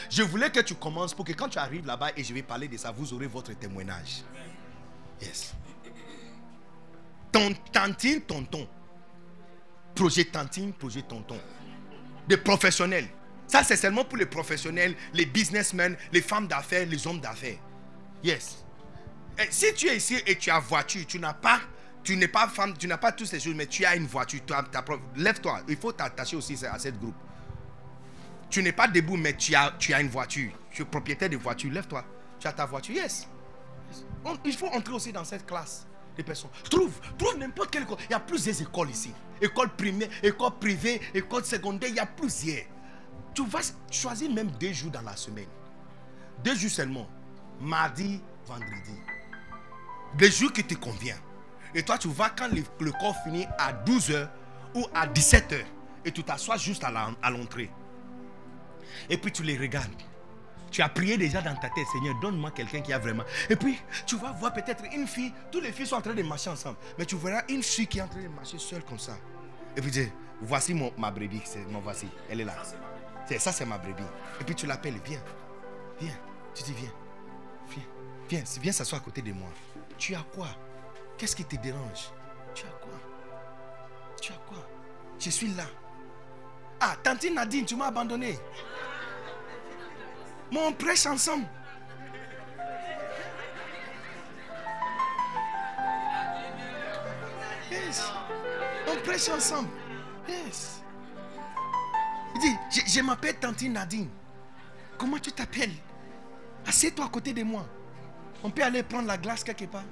Je voulais que tu commences pour que quand tu arrives là-bas et je vais parler de ça, vous aurez votre témoignage. Yes. Ton tantine, tonton. Projet tantine, projet tonton. Des professionnels. Ça, c'est seulement pour les professionnels, les businessmen, les femmes d'affaires, les hommes d'affaires. Yes. Et si tu es ici et tu as voiture, tu n'as pas, tu n'es pas femme, tu n'as pas toutes ces choses, mais tu as une voiture, ta lève-toi. Il faut t'attacher aussi à cette groupe. Tu n'es pas debout, mais tu as, tu as une voiture. Tu es propriétaire de voiture, lève-toi. Tu as ta voiture, yes. Il faut entrer aussi dans cette classe. des personnes. Trouve, trouve n'importe quelle école. Il y a plusieurs écoles ici. École primaire, école privée, école secondaire, il y a plusieurs. Tu vas choisir même deux jours dans la semaine. Deux jours seulement. Mardi, vendredi. Des jours qui te conviennent. Et toi, tu vas quand le, corps finit à 12h ou à 17h. Et tu t'assois juste à l'entrée. Et puis tu les regardes. Tu as prié déjà dans ta tête, Seigneur, donne-moi quelqu'un qui a vraiment. Et puis, tu vas voir peut-être une fille, toutes les filles sont en train de marcher ensemble. Mais tu verras une fille qui est en train de marcher seule comme ça. Et puis tu dis, voici mon, ma brebis, mon voici, elle est là. C'est ça, c'est ma brebis. Et puis tu l'appelles, viens, viens. Tu dis, viens, viens, viens, viens s'asseoir à côté de moi. Tu as quoi? Qu'est-ce qui te dérange? Tu as quoi? Tu as quoi? Je suis là. Ah, tantine Nadine, tu m'as abandonné. Mais on prêche ensemble. Yes. On prêche ensemble. Yes. Il dit, je, m'appelle Tantine Nadine. Comment tu t'appelles? Assieds-toi à côté de moi. On peut aller prendre la glace quelque part.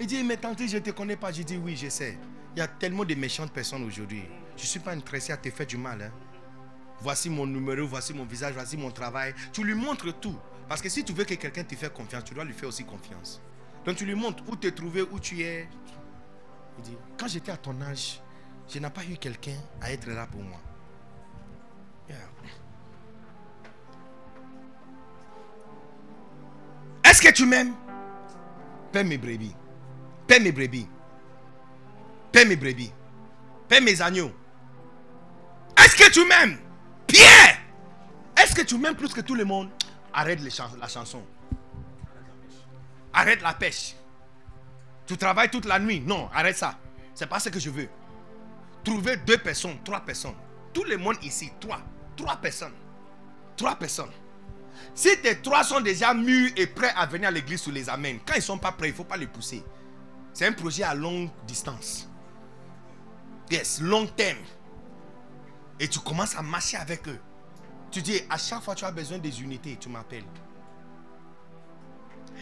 Il dit, mais Tantine, je ne te connais pas. Je dis, oui, je sais. Il y a tellement de méchantes personnes aujourd'hui. Je ne suis pas intéressé à te faire du mal. hein. Voici mon numéro, voici mon visage, voici mon travail. Tu lui montres tout. Parce que si tu veux que quelqu'un te fasse confiance, tu dois lui faire aussi confiance. Donc tu lui montres où te trouver, où tu es. Il dit, quand j'étais à ton âge, je n'ai pas eu quelqu'un à être là pour moi. Est-ce que tu m'aimes? Paie mes brebis. Paie mes brebis. Paie mes brebis. Paie mes agneaux. Est-ce que tu m'aimes? Pierre Est-ce que tu m'aimes plus que tout le monde? Arrête la chanson. Arrête la pêche. Tu travailles toute la nuit. Non, arrête ça. C'est pas ce que je veux. Trouver deux personnes, trois personnes. Tout le monde ici, trois. Trois personnes. Trois personnes. Si tes trois sont déjà mûrs et prêts à venir à l'église, tu les amènes. Quand ils ne sont pas prêts, il ne faut pas les pousser. C'est un projet à longue distance. Yes, long terme. Et tu commences à marcher avec eux. Tu dis, à chaque fois que tu as besoin des unités, tu m'appelles.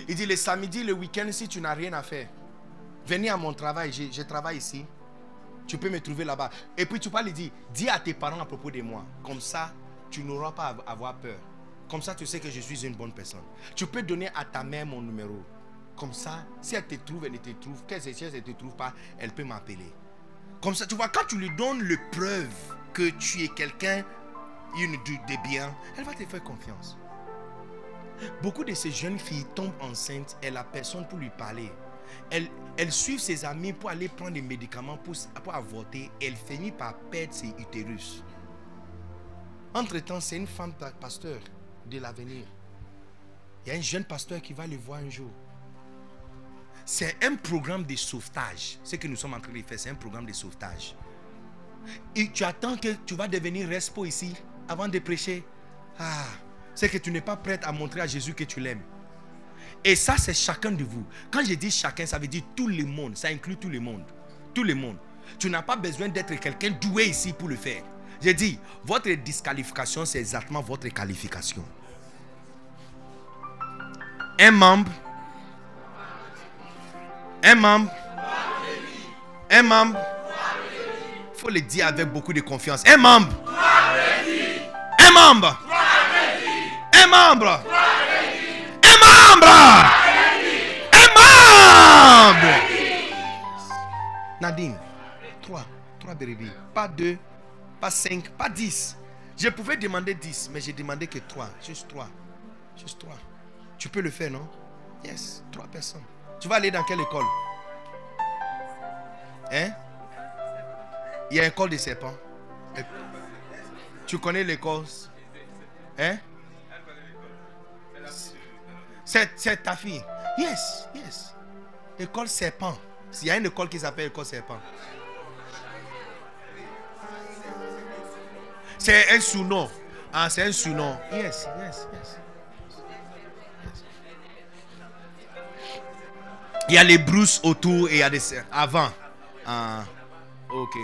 Il dit, le samedi, le week-end, si tu n'as rien à faire, venez à mon travail, je, travaille ici. Tu peux me trouver là-bas. Et puis tu peux lui dire, dis à tes parents à propos de moi. Comme ça, tu n'auras pas à avoir peur. Comme ça, tu sais que je suis une bonne personne. Tu peux donner à ta mère mon numéro. Comme ça, si elle te trouve, elle ne te trouve. Qu'elle si elle ne te trouve pas, elle peut m'appeler. Comme ça, tu vois, quand tu lui donnes le preuve que tu es quelqu'un une de, bien, elle va te faire confiance. Beaucoup de ces jeunes filles tombent enceintes et la personne pour lui parler. Elles, elles suivent ses amis pour aller prendre des médicaments pour, pour avorter. Elle finit par perdre ses utérus. Entre-temps, c'est une femme pa- pasteur de l'avenir. Il y a un jeune pasteur qui va le voir un jour. C'est un programme de sauvetage. Ce que nous sommes en train de faire, c'est un programme de sauvetage. Et tu attends que tu vas devenir respo ici avant de prêcher. Ah, c'est que tu n'es pas prête à montrer à Jésus que tu l'aimes. Et ça, c'est chacun de vous. Quand je dis chacun, ça veut dire tout le monde. Ça inclut tout le monde. Tout le monde. Tu n'as pas besoin d'être quelqu'un doué ici pour le faire. J'ai dit, votre disqualification, c'est exactement votre qualification. Un membre. Un membre. Un membre. Il faut le dire avec beaucoup de confiance. Un membre. Un membre. Un membre. Un membre. Un membre. Nadine, trois. Trois bébés. Pas deux, pas cinq, pas dix. Je pouvais demander dix, mais j'ai demandé que trois. Juste trois. Juste trois. Tu peux le faire, non? Yes, trois personnes. Tu vas aller dans quelle école? Hein? Il y a école des serpents. Tu connais l'école? Hein? C'est c'est ta fille. Yes, yes. École serpent. Il y a une école qui s'appelle école serpent. C'est un sous-nom. Ah, c'est un sous-nom. Yes, yes, yes. Il y a les brousses autour et il y a des avant. Ah, ok.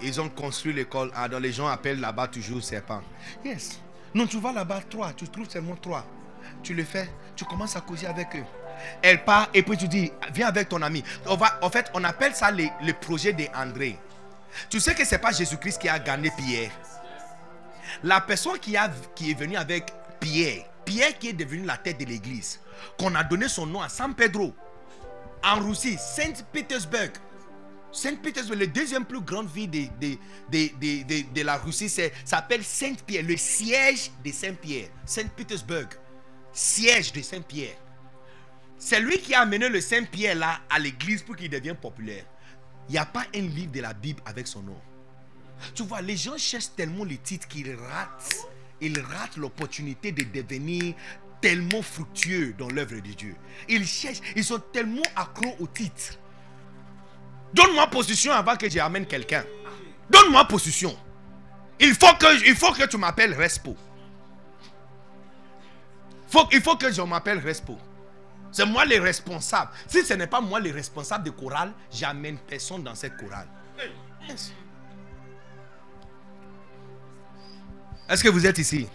Ils ont construit l'école. Ah, les gens appellent là-bas toujours serpent. Yes. Non, tu vas là-bas, trois. Tu trouves seulement trois. Tu le fais. Tu commences à causer avec eux. elle part et puis tu dis, viens avec ton ami. On va, en fait, on appelle ça les- le projet d'André. Tu sais que c'est pas Jésus-Christ qui a gagné Pierre. La personne qui, a, qui est venue avec Pierre, Pierre qui est devenu la tête de l'église, qu'on a donné son nom à San Pedro, en Russie, Saint-Pétersbourg. Saint-Pétersbourg, la deuxième plus grande ville de, de, de, de- la Russie, s'appelle Saint-Pierre, le siège de Saint-Pierre. Saint-Pétersbourg, siège de Saint-Pierre. C'est lui qui a amené le Saint-Pierre là à l'église pour qu'il devienne populaire. Il n'y a pas un livre de la Bible avec son nom. Tu vois, les gens cherchent tellement les titres qu'ils ratent. Ils ratent l'opportunité de devenir tellement fructueux dans l'œuvre de Dieu. Ils cherchent, ils sont tellement accros au titre. Donne-moi position avant que j'amène quelqu'un. Donne-moi position. Il faut que, il faut que tu m'appelles Respo. Faut, il faut que je m'appelle Respo. C'est moi le responsable. Si ce n'est pas moi le responsable de chorale, j'amène personne dans cette chorale. Est-ce que vous êtes ici?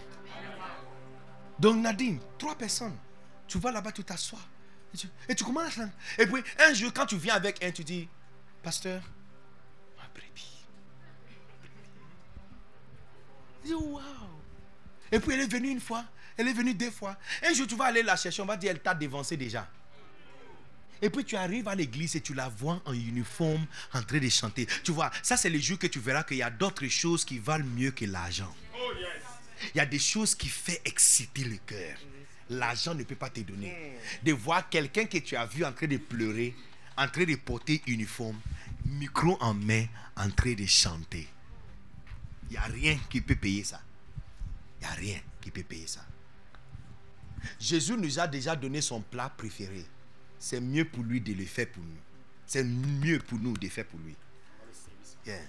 Donc Nadine, trois personnes. Tu vas là-bas, tu t'assois. Et tu, et tu commences. Et puis un jour, quand tu viens avec un, tu dis, Pasteur, ma brebis. Et puis elle est venue une fois, elle est venue deux fois. Un jour, tu vas aller la chercher, on va dire, elle t'a dévancé déjà. Et puis tu arrives à l'église et tu la vois en uniforme en train de chanter. Tu vois, ça c'est le jour que tu verras qu'il y a d'autres choses qui valent mieux que l'argent. Il y a des choses qui font exciter le cœur. L'argent ne peut pas te donner. De voir quelqu'un que tu as vu en train de pleurer, en train de porter uniforme, micro en main, en train de chanter. Il n'y a rien qui peut payer ça. Il n'y a rien qui peut payer ça. Jésus nous a déjà donné son plat préféré. C'est mieux pour lui de le faire pour nous. C'est mieux pour nous de le faire pour lui. Yeah.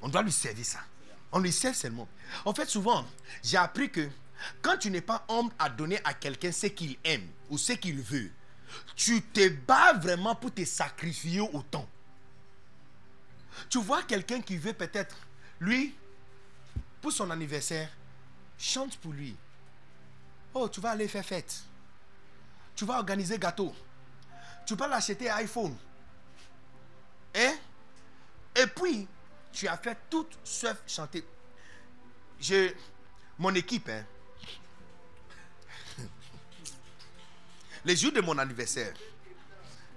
On doit lui servir ça. On lui sert seulement. En fait, souvent, j'ai appris que quand tu n'es pas homme à donner à quelqu'un ce qu'il aime ou ce qu'il veut, tu te bats vraiment pour te sacrifier autant. Tu vois quelqu'un qui veut peut-être, lui, pour son anniversaire, chante pour lui. Oh, tu vas aller faire fête. Tu vas organiser gâteau. Tu vas l'acheter iPhone. Hein? Et puis, tu as fait tout sauf chanter. Je, mon équipe, hein, le jour de mon anniversaire,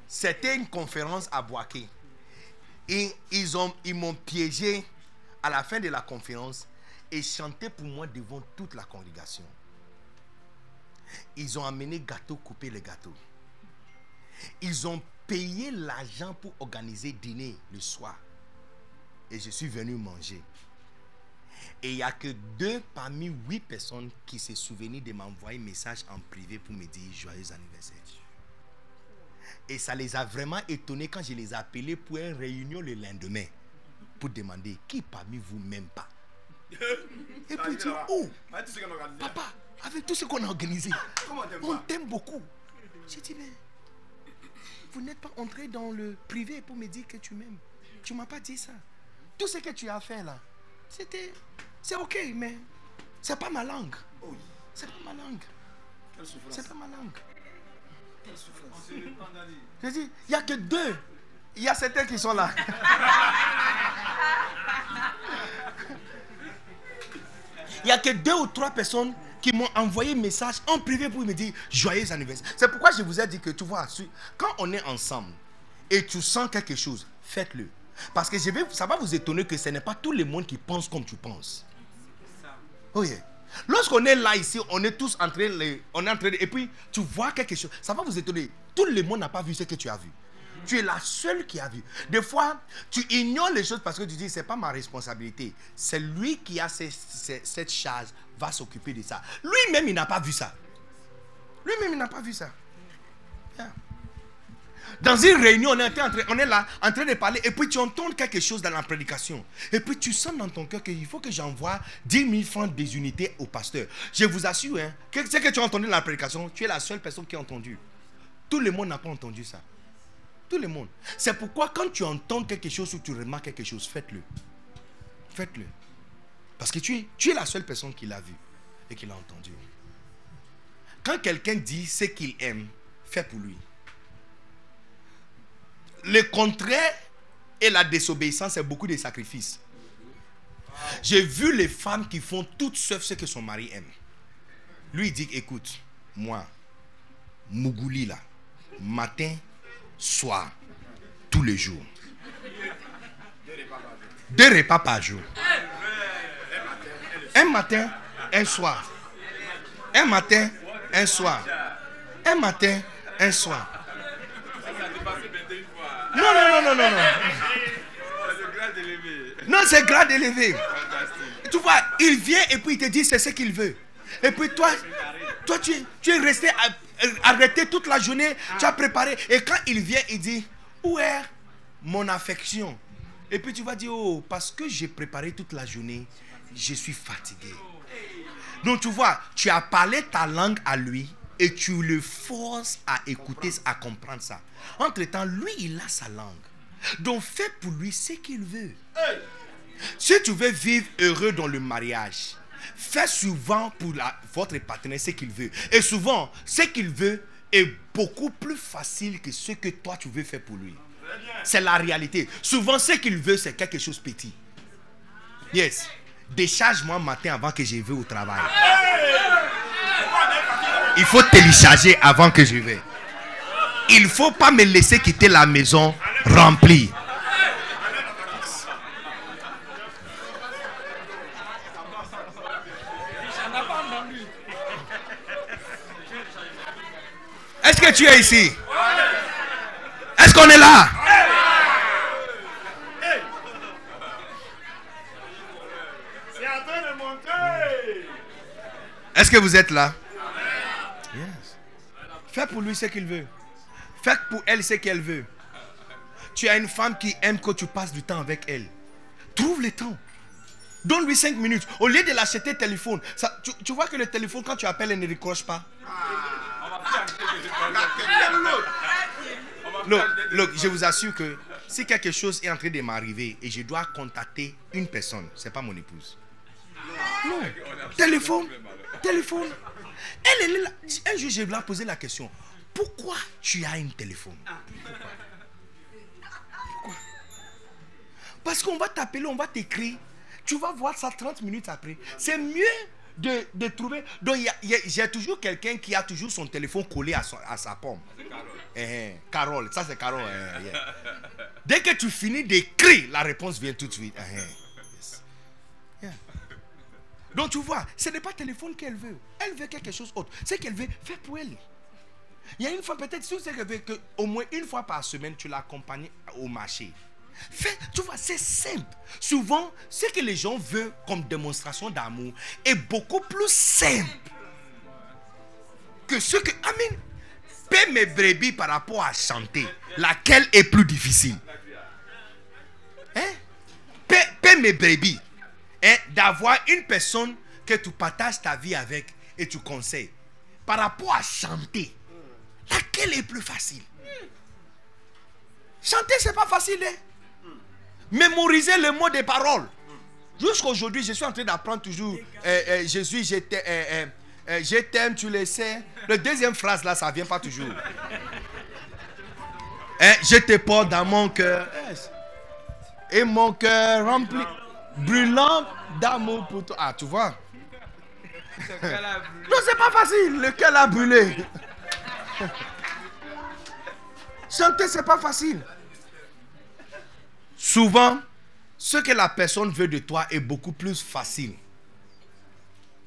c'était une conférence à Boaké. Et ils ont, ils m'ont piégé à la fin de la conférence et chanté pour moi devant toute la congrégation. Ils ont amené gâteau, coupé les gâteaux. Ils ont payé l'argent pour organiser dîner le soir. Et je suis venu manger. Et il n'y a que deux parmi huit personnes qui se souvenaient de m'envoyer un message en privé pour me dire joyeux anniversaire. Et ça les a vraiment étonnés quand je les ai appelés pour une réunion le lendemain. Pour demander qui parmi vous m'aime pas. Et puis dire, oh, papa, avec tout ce qu'on a organisé, on t'aime beaucoup. J'ai dit, mais vous n'êtes pas entré dans le privé pour me dire que tu m'aimes. Tu m'as pas dit ça. Tout ce que tu as fait là, c'était. C'est ok, mais c'est pas ma langue. C'est pas ma langue. C'est pas ma langue. J'ai dit, il n'y a que deux. Il y a certains qui sont là. Il n'y a que deux ou trois personnes qui m'ont envoyé un message en privé pour me dire joyeux anniversaire. C'est pourquoi je vous ai dit que tu vois, quand on est ensemble et tu sens quelque chose, faites-le. Parce que ça va vous étonner que ce n'est pas tout le monde qui pense comme tu penses. Oh yeah. Lorsqu'on est là ici, on est tous en train de, on est en et puis tu vois quelque chose, ça va vous étonner. Tout le monde n'a pas vu ce que tu as vu. Tu es la seule qui a vu. Des fois, tu ignores les choses parce que tu dis, c'est pas ma responsabilité. C'est lui qui a cette charge, va s'occuper de ça. Lui-même, il n'a pas vu ça. Lui-même, il n'a pas vu ça. Yeah. Dans une réunion, on est, train- on est là en train de parler et puis tu entends quelque chose dans la prédication. Et puis tu sens dans ton cœur qu'il faut que j'envoie 10 000 francs des unités au pasteur. Je vous assure, hein, que ce que tu as entendu dans la prédication, tu es la seule personne qui a entendu. Tout le monde n'a pas entendu ça. Tout le monde. C'est pourquoi quand tu entends quelque chose ou tu remarques quelque chose, faites-le. Faites-le. Parce que tu es, tu es la seule personne qui l'a vu et qui l'a entendu. Quand quelqu'un dit ce qu'il aime, fais pour lui. Le contraire et la désobéissance, c'est beaucoup de sacrifices. J'ai vu les femmes qui font toutes sauf ce que son mari aime. Lui, dit, écoute, moi, Mougouli là, matin, soir, tous les jours. Deux repas par jour. Un matin, un soir. Un matin, un soir. Un matin, un soir. Non, non, non, non, non, c'est grade élevé. Tu vois, il vient et puis il te dit c'est ce qu'il veut. Et puis toi, toi tu, tu es resté à- arrêté toute la journée, tu as préparé. Et quand il vient, il dit, où est mon affection? Et puis tu vas dire, oh, parce que j'ai préparé toute la journée, je suis fatigué. Donc tu vois, tu as parlé ta langue à lui et tu le forces à écouter, à comprendre ça. Entre-temps, lui, il a sa langue. Donc fais pour lui ce qu'il veut. Si tu veux vivre heureux dans le mariage, fais souvent pour la- votre partenaire ce qu'il veut. Et souvent, ce qu'il veut est beaucoup plus facile que ce que toi tu veux faire pour lui. C'est la réalité. Souvent, ce qu'il veut, c'est quelque chose de petit. Yes. Décharge-moi matin avant que je vais au travail. Il faut télécharger avant que je vais. Il ne faut pas me laisser quitter la maison remplie. Est-ce que tu es ici? Est-ce qu'on est là? Est-ce que vous êtes là? Yes. Fais pour lui ce qu'il veut. Fais pour elle ce qu'elle veut. Tu as une femme qui aime que tu passes du temps avec elle. Trouve le temps. Donne-lui 5 minutes. Au lieu de l'acheter téléphone. Tu, vois que le téléphone, quand tu appelles, elle ne décroche pas. Look, look, je vous assure que si quelque chose est en train de m'arriver et je dois contacter une personne, c'est pas mon épouse. Non. Téléphone. Téléphone. Elle, elle là. Un jour, je lui ai posé la question. Pourquoi tu as un téléphone? Parce qu'on va t'appeler, on va t'écrire. Tu vas voir ça 30 minutes après. C'est mieux de, de trouver. Donc, j'ai toujours quelqu'un qui a toujours son téléphone collé à, son- à sa pomme. Eh, eh, Carole, ça c'est Carole. eh, yeah. Dès que tu finis d'écrire, la réponse vient tout de suite. Eh, yes. Yeah. Donc tu vois, ce n'est pas téléphone qu'elle veut. Elle veut quelque chose d'autre. Ce qu'elle veut, fais pour elle. Il y a une fois, peut-être, si tu veut que au moins une fois par semaine, tu l'accompagnes au marché. Tu vois, c'est simple. Souvent, ce que les gens veulent comme démonstration d'amour est beaucoup plus simple que ce que. Amen. Paie mes brebis par rapport à chanter. Laquelle est plus difficile? Hein? Paie mes brebis. Hein, D'avoir une personne que tu partages ta vie avec et tu conseilles. Par rapport à chanter, laquelle est plus facile? Chanter, c'est pas facile. Hein? Mémoriser le mot des paroles. Jusqu'aujourd'hui, je suis en train d'apprendre toujours euh, euh, Jésus, je euh, euh, euh, je t'aime, tu le sais. La deuxième phrase là, ça vient pas toujours. Hein, je te porte dans mon cœur. Et mon cœur rempli, brûlant d'amour pour toi. Ah, tu vois? Non, c'est pas facile. Le cœur a brûlé. Chanter, c'est pas facile. Souvent, ce que la personne veut de toi est beaucoup plus facile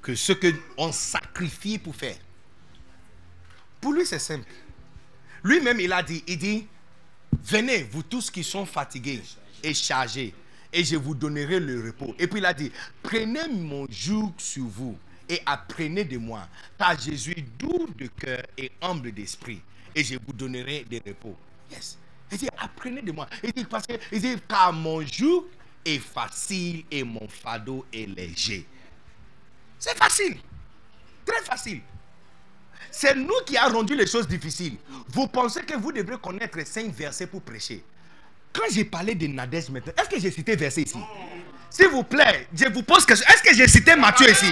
que ce que on sacrifie pour faire. Pour lui, c'est simple. Lui-même, il a dit, il dit, venez, vous tous qui sont fatigués et chargés, et je vous donnerai le repos. Et puis il a dit, prenez mon joug sur vous et apprenez de moi, car je suis doux de cœur et humble d'esprit, et je vous donnerai des repos. Yes. Il dit, apprenez de moi. Il dit, parce que, il dit, car mon joug est facile et mon fardeau est léger. C'est facile. Très facile. C'est nous qui avons rendu les choses difficiles. Vous pensez que vous devrez connaître cinq versets pour prêcher. Quand j'ai parlé de Nadège maintenant, est-ce que j'ai cité verset ici? S'il vous plaît, je vous pose question. Est-ce que j'ai cité Matthieu ici?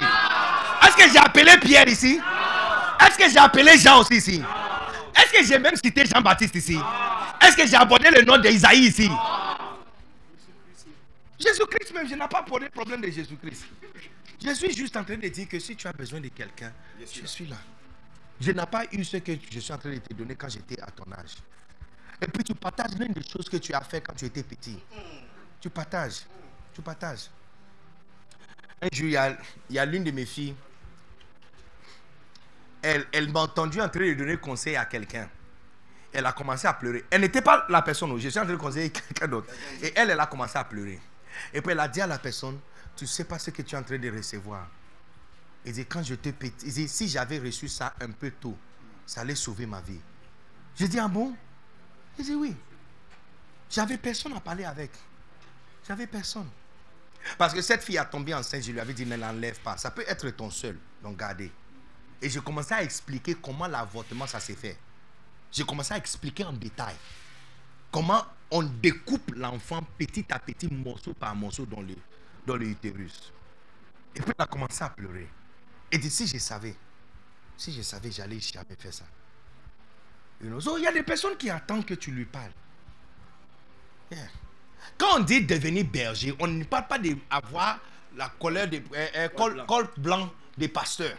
Est-ce que j'ai appelé Pierre ici? Est-ce que j'ai appelé Jean aussi ici? Est-ce que j'ai même cité Jean-Baptiste ici? Est-ce que j'ai abordé le nom d'Isaïe ici? Jésus-Christ même, je n'ai pas abordé le problème de Jésus-Christ. Je suis juste en train de dire que si tu as besoin de quelqu'un, je suis là. Je n'ai pas eu ce que je suis en train de te donner quand j'étais à ton âge. Et puis tu partages l'une des choses que tu as fait quand tu étais petit. Tu partages. Tu partages. Un jour, il y a, il y a l'une de mes filles. Elle, m'a entendu en train de donner conseil à quelqu'un. Elle a commencé à pleurer. Elle n'était pas la personne je suis en train de conseiller quelqu'un d'autre. Et elle, elle a commencé à pleurer. Et puis elle a dit à la personne, tu ne sais pas ce que tu es en train de recevoir. Il dit, quand je te pétais, il dit, si j'avais reçu ça un peu tôt, ça allait sauver ma vie. Je dis, ah bon? Il dit, oui. J'avais personne à parler avec. J'avais personne. Parce que cette fille a tombé enceinte, je lui avais dit, ne l'enlève pas. Ça peut être ton seul, donc gardez. Et je commençais à expliquer comment l'avortement, ça s'est fait. J'ai commencé à expliquer en détail comment on découpe l'enfant petit à petit, morceau par morceau dans le, dans le utérus. Et puis elle a commencé à pleurer. Et dit, si je savais, si je savais, j'allais jamais faire ça. So, il y a des personnes qui attendent que tu lui parles. Yeah. Quand on dit devenir berger, on ne parle pas d'avoir la colère de euh, euh, col, col blanc des pasteurs.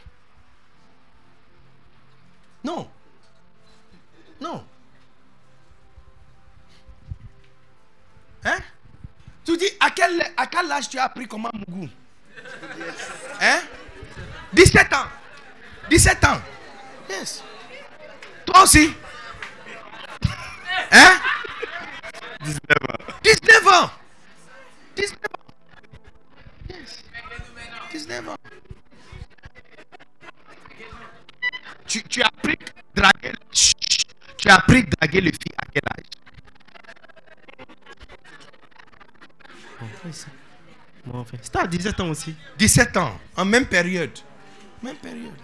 Non. Non. Hein? Tu dis, à quel, à quel âge tu as appris comment Mougou? Hein? 17 ans. 17 ans. Yes. Toi aussi. Hein? 19 ans. 19 ans. 19 ans. Yes. 19 ans. Tu, tu as appris à draguer, tu as appris draguer les filles à quel âge? Bon, C'était à 17 ans aussi. 17 ans, en même période. Même période.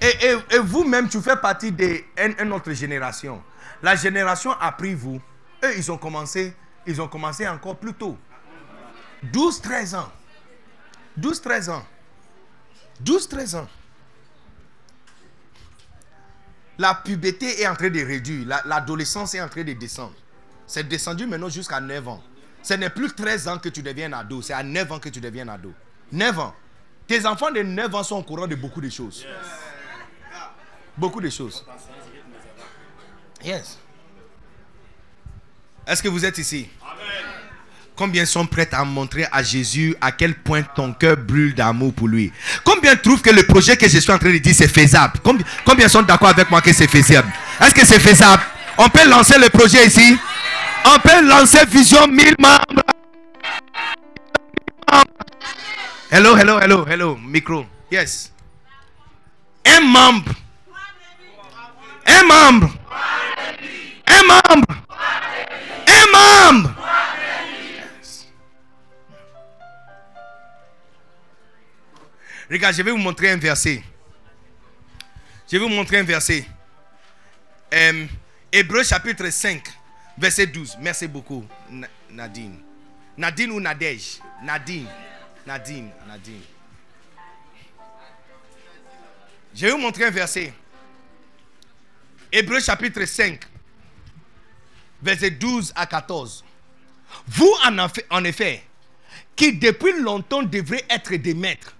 Et, et- et vous-même, tu fais partie d'une autre génération. La génération après vous, eux, ils ont commencé, ils ont commencé encore plus tôt. 12, 13 ans. 12, 13 ans. 12, 13 ans. La puberté est en train de réduire. La- L'adolescence est en train de descendre. C'est descendu maintenant jusqu'à 9 ans. Ce n'est plus 13 ans que tu deviens ado, c'est à 9 ans que tu deviens ado. 9 ans. Tes enfants de 9 ans sont au courant de beaucoup de choses. Beaucoup de choses. Yes. Est-ce que vous êtes ici? Combien sont prêts à montrer à Jésus à quel point ton cœur brûle d'amour pour lui? Combien trouvent que le projet que je suis en train de dire c'est faisable? Combien, sont d'accord avec moi que c'est faisable? Est-ce que c'est faisable? On peut lancer le projet ici? On peut lancer Vision 1000 membres Hello, hello, hello, hello, micro. Yes. Un membre. Un membre. Un membre. Un membre. Regarde, je vais vous montrer un verset. Je vais vous montrer un verset. Euh, Hébreu chapitre 5, verset 12. Merci beaucoup, Na- Nadine. Nadine ou Nadège? Nadine. Nadine. Nadine. Je vais vous montrer un verset. Hébreu chapitre 5, verset 12 à 14. Vous, en effet, qui depuis longtemps devrez être des maîtres,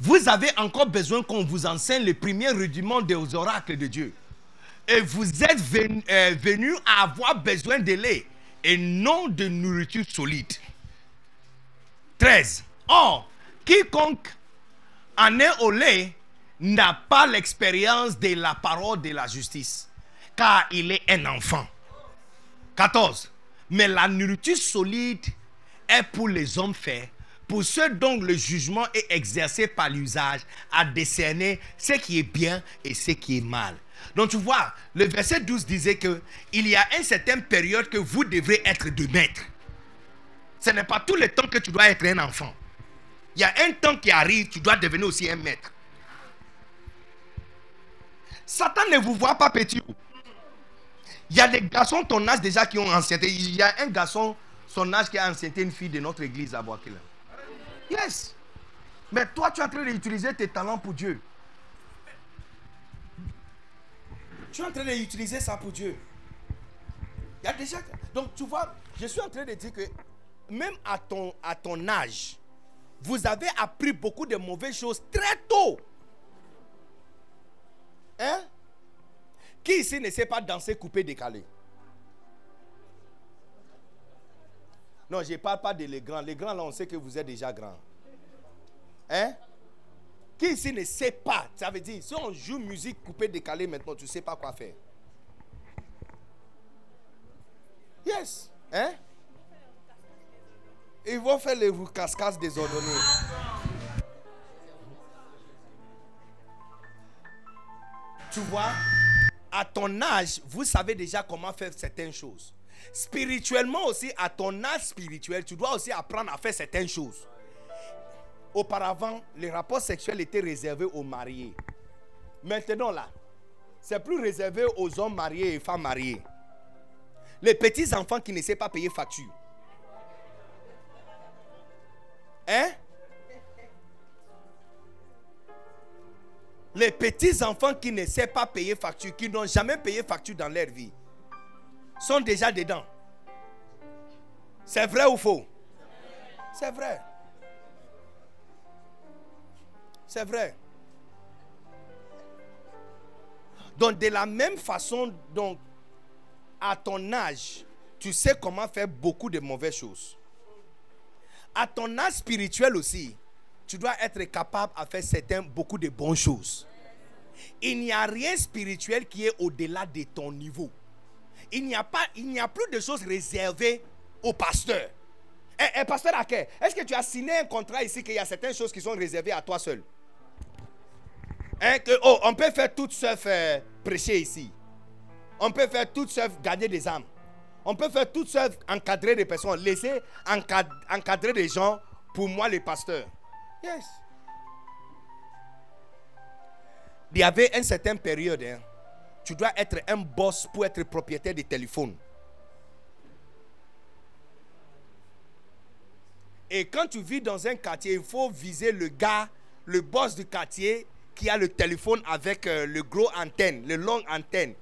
vous avez encore besoin qu'on vous enseigne les premiers rudiments des oracles de Dieu. Et vous êtes venus venu à avoir besoin de lait et non de nourriture solide. 13. Or, quiconque en est au lait n'a pas l'expérience de la parole de la justice, car il est un enfant. 14. Mais la nourriture solide est pour les hommes faits, pour ceux dont le jugement est exercé par l'usage, à décerner ce qui est bien et ce qui est mal. Donc tu vois, le verset 12 disait que il y a une certaine période que vous devrez être de maître. Ce n'est pas tout le temps que tu dois être un enfant. Il y a un temps qui arrive, tu dois devenir aussi un maître. Satan ne vous voit pas petit. Il y a des garçons ton âge déjà qui ont ancienneté. Il y a un garçon, son âge qui a ancienneté une fille de notre église à Boakila. Yes. Mais toi, tu es en train d'utiliser tes talents pour Dieu. tu es en train d'utiliser ça pour Dieu. Il y a déjà. Donc, tu vois, je suis en train de dire que même à ton, à ton âge, vous avez appris beaucoup de mauvaises choses très tôt. Hein? Qui ici ne sait pas danser coupé décalé? Non, je ne parle pas de les grands. Les grands, là, on sait que vous êtes déjà grands. Hein? Qui ici ne sait pas? Ça veut dire, si on joue musique coupée décalée maintenant, tu ne sais pas quoi faire. Yes. Hein? Ils vont faire les cascades désordonnées. Tu vois, à ton âge, vous savez déjà comment faire certaines choses. Spirituellement aussi, à ton âge spirituel, tu dois aussi apprendre à faire certaines choses. Auparavant, les rapports sexuels étaient réservés aux mariés. Maintenant là, c'est plus réservé aux hommes mariés et femmes mariées. Les petits enfants qui ne savent pas payer facture. Hein? Les petits enfants qui ne savent pas payer facture, qui n'ont jamais payé facture dans leur vie, sont déjà dedans. C'est vrai ou faux? C'est vrai. C'est vrai. Donc, de la même façon, donc, à ton âge, tu sais comment faire beaucoup de mauvaises choses. À ton âge spirituel aussi, tu dois être capable de faire certains, beaucoup de bonnes choses. Il n'y a rien spirituel qui est au-delà de ton niveau. Il n'y a pas, il n'y a plus de choses réservées aux pasteurs. Eh, eh pasteur Aké, est-ce que tu as signé un contrat ici qu'il y a certaines choses qui sont réservées à toi seul? Hein, que, oh, on peut faire tout sauf euh, prêcher ici. On peut faire tout sauf gagner des âmes. On peut faire tout sauf encadrer des personnes. Laisser encadrer des gens pour moi, les pasteurs. Yes. Il y avait une certaine période, hein, tu dois être un boss pour être propriétaire de téléphone. Et quand tu vis dans un quartier, il faut viser le gars, le boss du quartier qui a le téléphone avec euh, le gros antenne, le long antenne.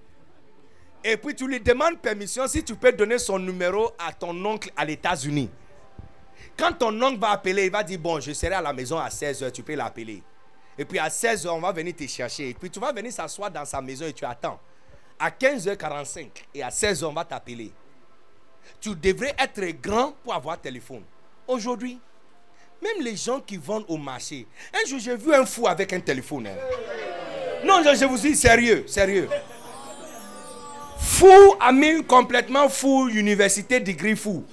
Et puis tu lui demandes permission si tu peux donner son numéro à ton oncle à l'États-Unis. Quand ton oncle va appeler, il va dire Bon, je serai à la maison à 16h, tu peux l'appeler. Et puis à 16h, on va venir te chercher. Et puis tu vas venir s'asseoir dans sa maison et tu attends. À 15h45 et à 16h, on va t'appeler. Tu devrais être grand pour avoir téléphone. Aujourd'hui, même les gens qui vendent au marché. Un jour, j'ai vu un fou avec un téléphone. Hein. Non, je vous dis sérieux, sérieux. Fou, ami, complètement fou, université, degré fou.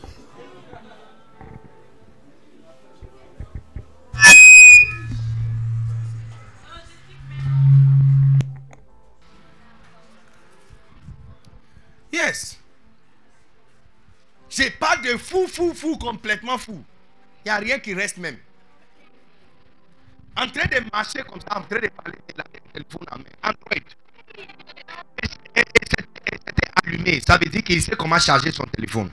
Yes. J'ai pas de fou, fou, fou, complètement fou. Il n'y a rien qui reste même. En train de marcher comme ça, en train de parler, de la téléphone en main. Android. C'était allumé. Ça veut dire qu'il sait comment charger son téléphone.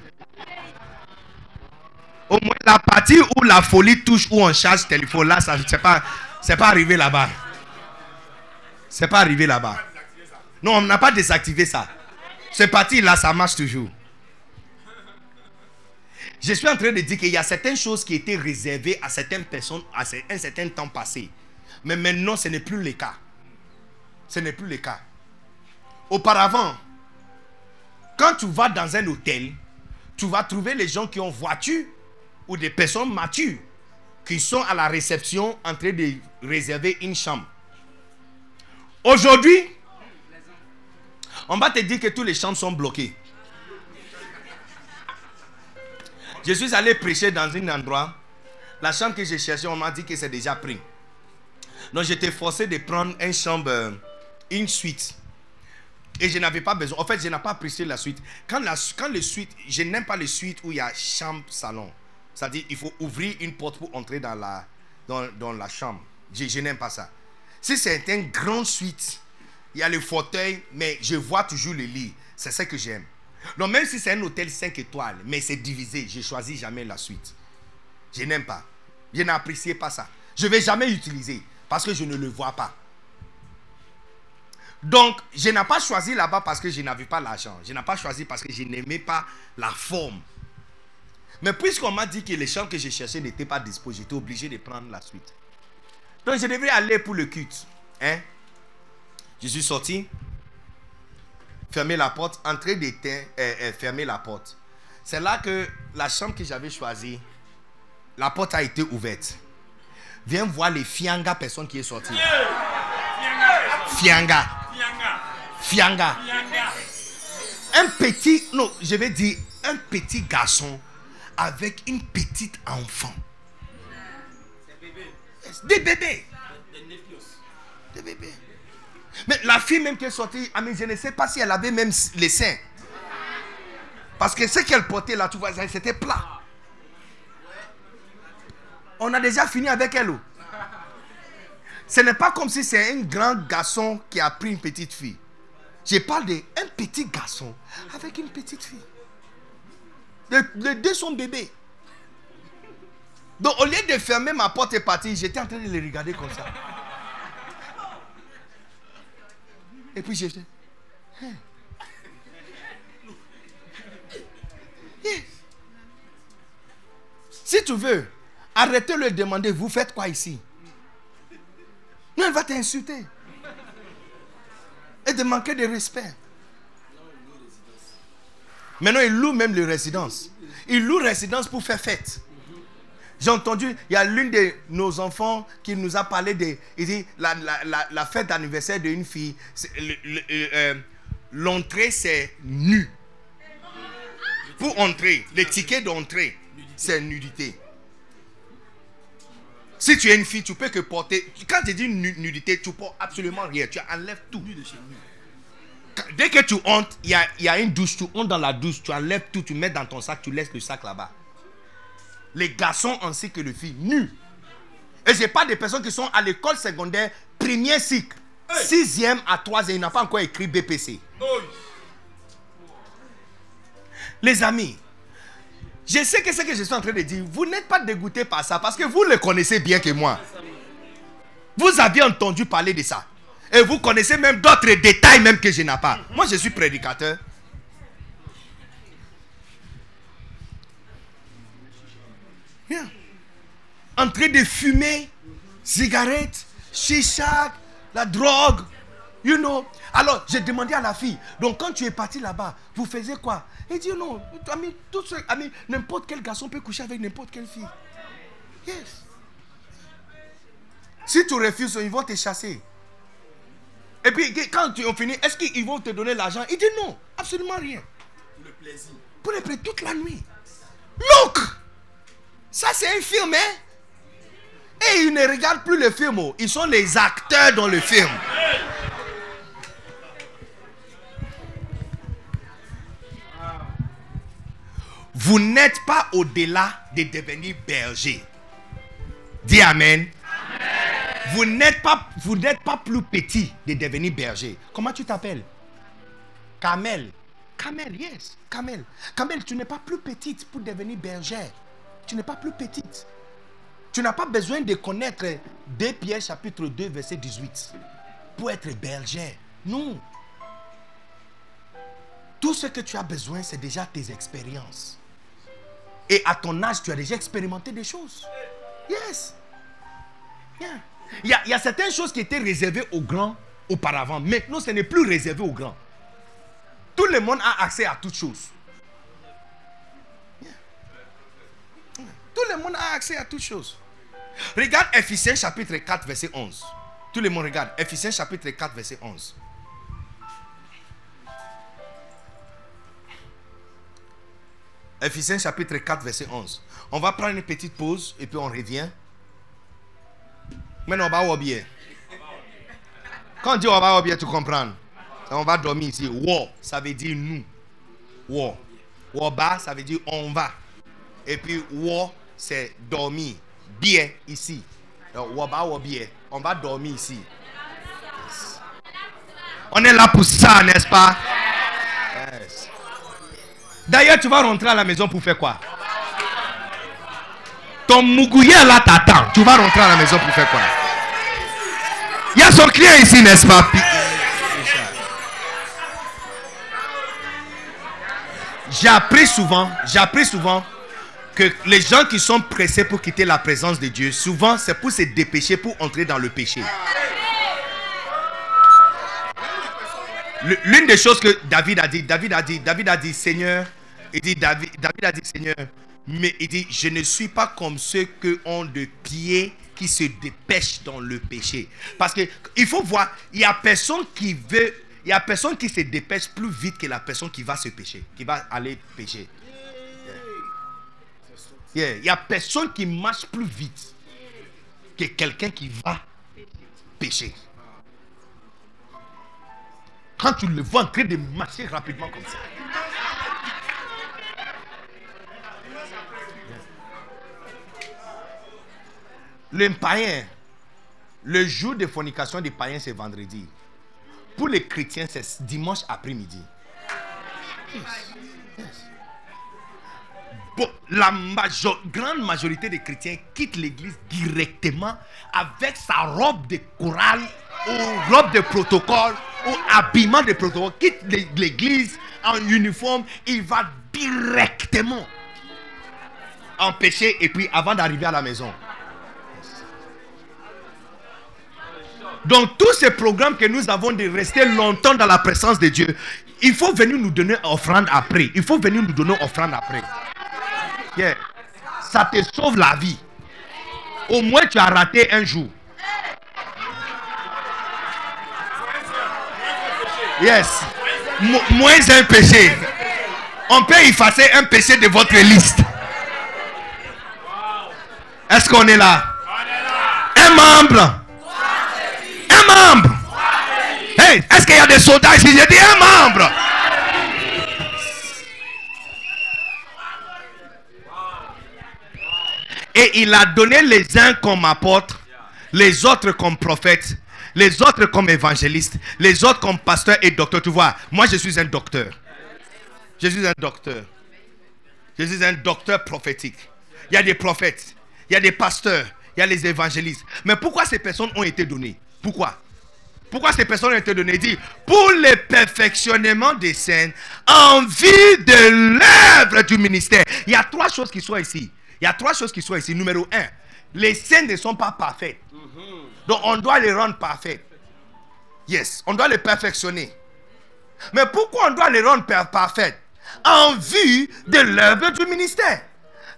Au moins, la partie où la folie touche, où on charge le téléphone, là, ça c'est pas, c'est pas arrivé là-bas. C'est pas arrivé là-bas. Non, on n'a pas désactivé ça. C'est parti là, ça marche toujours. Je suis en train de dire qu'il y a certaines choses qui étaient réservées à certaines personnes à un certain temps passé. Mais maintenant, ce n'est plus le cas. Ce n'est plus le cas. Auparavant, quand tu vas dans un hôtel, tu vas trouver les gens qui ont voiture ou des personnes matures qui sont à la réception en train de réserver une chambre. Aujourd'hui, on va te dire que toutes les chambres sont bloquées. Je suis allé prêcher dans un endroit. La chambre que j'ai cherchée, on m'a dit que c'est déjà pris. Donc j'étais forcé de prendre une chambre, euh, une suite. Et je n'avais pas besoin. En fait, je n'ai pas apprécié la suite. Quand, la, quand le suite, je n'aime pas les suites où il y a chambre, salon. C'est-à-dire, il faut ouvrir une porte pour entrer dans la, dans, dans la chambre. Je, je n'aime pas ça. Si c'est une grande suite, il y a le fauteuil, mais je vois toujours le lit. C'est ça que j'aime. Donc même si c'est un hôtel 5 étoiles, mais c'est divisé, je choisis jamais la suite. Je n'aime pas. Je n'apprécie pas ça. Je ne vais jamais utiliser parce que je ne le vois pas. Donc, je n'ai pas choisi là-bas parce que je n'avais pas l'argent. Je n'ai pas choisi parce que je n'aimais pas la forme. Mais puisqu'on m'a dit que les chambres que je cherchais n'étaient pas dispo, j'étais obligé de prendre la suite. Donc, je devais aller pour le culte. Hein? Je suis sorti, fermé la porte, entré d'éteint, euh, euh, fermé la porte. C'est là que la chambre que j'avais choisie, la porte a été ouverte. Viens voir les fianga personnes qui est sorti. Fianga. Fianga. Un petit, non, je vais dire un petit garçon avec une petite enfant. Des bébés. Des bébés. Mais la fille même qui est sortie, ah, je ne sais pas si elle avait même les seins. Parce que ce qu'elle portait là, tu vois, c'était plat. On a déjà fini avec elle. oh. Ce n'est pas comme si c'est un grand garçon qui a pris une petite fille. Je parle d'un petit garçon avec une petite fille. Les, les deux sont bébés. Donc au lieu de fermer ma porte et partir, j'étais en train de les regarder comme ça. Et puis j'étais. Hein? Yes. Si tu veux, arrêtez le demander, vous faites quoi ici? Non, elle va t'insulter. Et de manquer de respect. Maintenant, il loue même les résidences. Il loue résidence pour faire fête. J'ai entendu, il y a l'une de nos enfants qui nous a parlé de. Il dit la, la- la- la fête d'anniversaire d'une fille, c'est le- le- euh, l'entrée c'est nu. Pour entrer, le ticket d'entrée, c'est nudité. Si tu es une fille, tu peux que porter. Quand tu dis nu- nudité, tu portes absolument rien. Tu enlèves tout. Dès que tu entres, il y a, il y a une douche, tu entres dans la douche, tu enlèves tout, tu mets dans ton sac, tu laisses le sac là-bas. Les garçons ainsi que les filles, nus. Et je pas des personnes qui sont à l'école secondaire, premier cycle, sixième à troisième, il n'a pas encore écrit BPC. Les amis, je sais que ce que je suis en train de dire, vous n'êtes pas dégoûté par ça parce que vous le connaissez bien que moi. Vous aviez entendu parler de ça. Et vous connaissez même d'autres détails même que je n'ai pas. Moi, je suis prédicateur. En train de fumer, cigarette, chicha, la drogue, you know. Alors, j'ai demandé à la fille, donc quand tu es parti là-bas, vous faisiez quoi? Elle dit non, ami, tout ce, ami, n'importe quel garçon peut coucher avec n'importe quelle fille. Yes. Si tu refuses, ils vont te chasser. Et puis, quand tu as fini, est-ce qu'ils vont te donner l'argent? Il dit non, absolument rien. Pour le plaisir. Pour les prêts toute la nuit. Look Ça, c'est un film, hein? Et ils ne regardent plus le film. oh. Ils sont les acteurs dans le film. Vous n'êtes pas au-delà de devenir berger. Dis Amen. Vous n'êtes pas, vous n'êtes pas plus petit de devenir berger. Comment tu t'appelles? Kamel. Kamel, yes. Kamel. Kamel, tu n'es pas plus petite pour devenir bergère. Tu n'es pas plus petite. Tu n'as pas besoin de connaître 2 Pierre chapitre 2 verset 18 pour être bergère. Non. Tout ce que tu as besoin, c'est déjà tes expériences. Et à ton âge, tu as déjà expérimenté des choses. Yes. Il, y y a certaines choses qui étaient réservées aux grands auparavant. Maintenant, ce n'est plus réservé aux grands. Tout le monde a accès à toutes choses. Tout le monde a accès à toutes choses. Regarde Ephésiens chapitre 4, verset 11. Tout le monde regarde. Ephésiens chapitre 4, verset 11. Ephésiens chapitre 4, verset 11. On va prendre une petite pause et puis on revient. Maintenant, on va au bien. Quand on dit on va au bien, tu comprends. On va dormir ici. Wo, ça veut dire nous. Wo. Woba, ça veut dire on va. Et puis wo, c'est dormir bien ici. On va dormir ici. On est là pour ça, n'est-ce pas? D'ailleurs, tu vas rentrer à la maison pour faire quoi? Ton mougouillère là t'attend. Tu vas rentrer à la maison pour faire quoi? Il y a son client ici, n'est-ce pas? J'apprends souvent, j'apprends souvent les gens qui sont pressés pour quitter la présence de Dieu, souvent c'est pour se dépêcher pour entrer dans le péché. L'une des choses que David a dit, David a dit, David a dit, Seigneur, il dit, David, David a dit, Seigneur, mais il dit, je ne suis pas comme ceux qui ont de pieds qui se dépêchent dans le péché. Parce que il faut voir, il y a personne qui veut, il y a personne qui se dépêche plus vite que la personne qui va se pécher, qui va aller pécher. Il y a personne qui marche plus vite que quelqu'un qui va pécher. Quand tu le vois en train de marcher rapidement comme ça. Le païen, le jour de fornication des païens, c'est vendredi. Pour les chrétiens, c'est dimanche après-midi. La grande majorité des chrétiens quittent l'église directement avec sa robe de chorale ou robe de protocole ou habillement de protocole. Quitte l'é- l'église en uniforme, il va directement en péché et puis avant d'arriver à la maison. Donc tous ces programmes que nous avons de rester longtemps dans la présence de Dieu, il faut venir nous donner offrande après. Il faut venir nous donner offrande après. Ça te sauve la vie. Au moins tu as raté un jour. Yes. Mo- moins un péché. On peut effacer un péché de votre liste. Est-ce qu'on est là? Un membre. Un membre. Hey, est-ce qu'il y a des soldats ici? J'ai dit un membre. Et il a donné les uns comme apôtres, les autres comme prophètes, les autres comme évangélistes, les autres comme pasteurs et docteurs. Tu vois, moi je suis un docteur. Je suis un docteur. Je suis un docteur prophétique. Il y a des prophètes, il y a des pasteurs, il y a les évangélistes. Mais pourquoi ces personnes ont été données? Pourquoi? Pourquoi ces personnes ont été données? Dit, pour le perfectionnement des scènes, en vue de l'œuvre du ministère. Il y a trois choses qui sont ici. Il y a trois choses qui sont ici. Numéro un, les scènes ne sont pas parfaites. Donc on doit les rendre parfaites. Yes, on doit les perfectionner. Mais pourquoi on doit les rendre par- parfaites En vue de l'œuvre du ministère.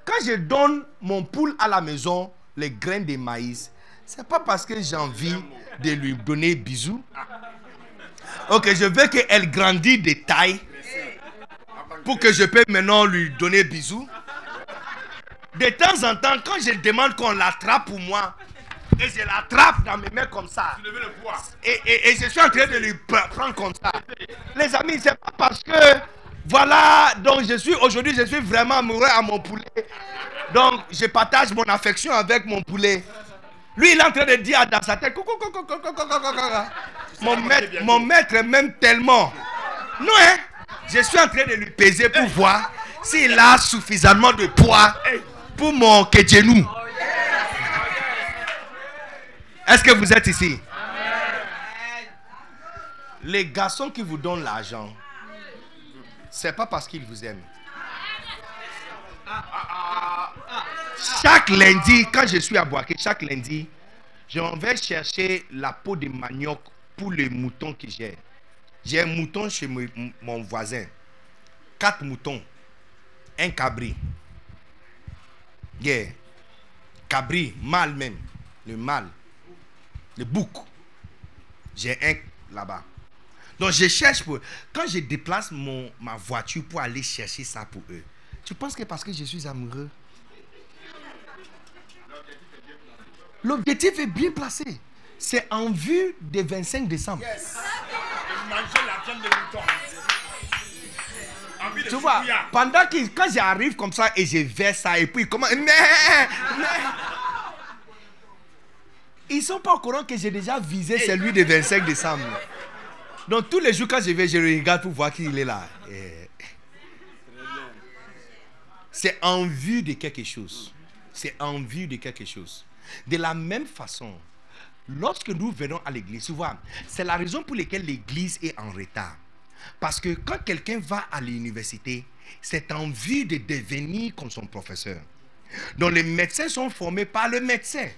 Quand je donne mon poule à la maison, les graines de maïs, c'est pas parce que j'ai envie de lui donner bisous. Ok, je veux qu'elle grandisse de taille pour que je puisse maintenant lui donner bisous. De temps en temps, quand je demande qu'on l'attrape pour moi, et je l'attrape dans mes mains comme ça, et, et- et je suis en train de lui pr- prendre comme ça. Les amis, c'est pas parce que, voilà, donc je suis, aujourd'hui, je suis vraiment amoureux à mon poulet. Donc, je partage mon affection avec mon poulet. Lui, il est en train de dire dans sa tête, coucou, coucou, coucou, coucou, coucou, coucou. Mon maître, mon maître m'aime tellement. Non, hein? Je suis en train de lui peser pour voir s'il a suffisamment de poids pour mon. Est-ce que vous êtes ici? Les garçons qui vous donnent l'argent, c'est pas parce qu'ils vous aiment. Chaque lundi, quand je suis à Boaké, chaque lundi, je m'en vais chercher la peau de manioc pour les moutons que j'ai. J'ai un mouton chez mo- mon voisin. Quatre moutons. Un cabri. Yeah. Cabri, mâle même. Le mâle. Le bouc. J'ai un là-bas. Donc je cherche pour... Quand je déplace mon, ma voiture pour aller chercher ça pour eux, tu penses que parce que je suis amoureux? L'objectif est bien placé. C'est en vue des 25 décembre. Tu vois, pendant que quand j'arrive comme ça et je verse ça et puis comment... Ils sont pas au courant que j'ai déjà visé celui de 25 décembre. Donc tous les jours quand je vais, je regarde pour voir qu'il est là. Eh. C'est en vue de quelque chose. C'est en vue de quelque chose. De la même façon, lorsque nous venons à l'église, souvent, c'est la raison pour laquelle l'église est en retard. Parce que quand quelqu'un va à l'université, c'est en vue de devenir comme son professeur. Donc les médecins sont formés par le médecin.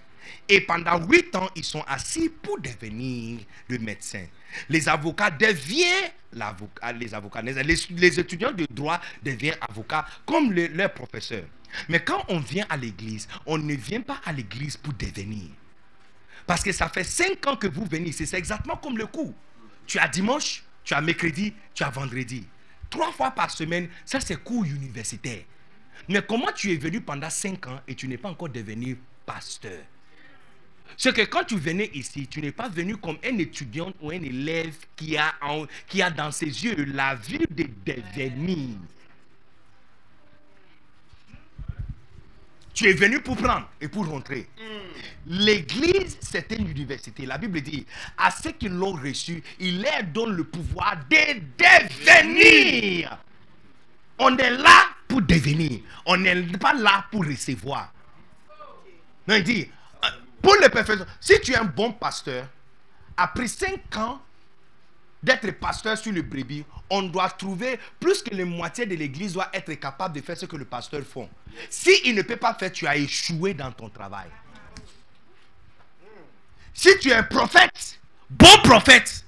Et pendant huit ans, ils sont assis pour devenir le médecin. Les avocats deviennent l'avocat, les avocats. Les, étudiants de droit deviennent avocats comme le- leur professeur. Mais quand on vient à l'église, on ne vient pas à l'église pour devenir. Parce que ça fait cinq ans que vous venez. C'est exactement comme le cours. Tu as dimanche, tu as mercredi, tu as vendredi. Trois fois par semaine, ça c'est cours universitaire. Mais comment tu es venu pendant cinq ans et tu n'es pas encore devenu pasteur? C'est que quand tu venais ici, tu n'es pas venu comme un étudiant ou un élève qui a, qui a dans ses yeux la vue de devenir. Tu es venu pour prendre et pour rentrer. L'église, c'est une université. La Bible dit, à ceux qui l'ont reçu, il leur donne le pouvoir de devenir. On est là pour devenir. On n'est pas là pour recevoir. Non, il dit, euh, pour le perfectionnement, si tu es un bon pasteur, après cinq ans d'être pasteur sur le brebis, on doit trouver plus que la moitié de l'église doit être capable de faire ce que le pasteur fait. Si il ne peut pas faire, tu as échoué dans ton travail. Si tu es un prophète, bon prophète,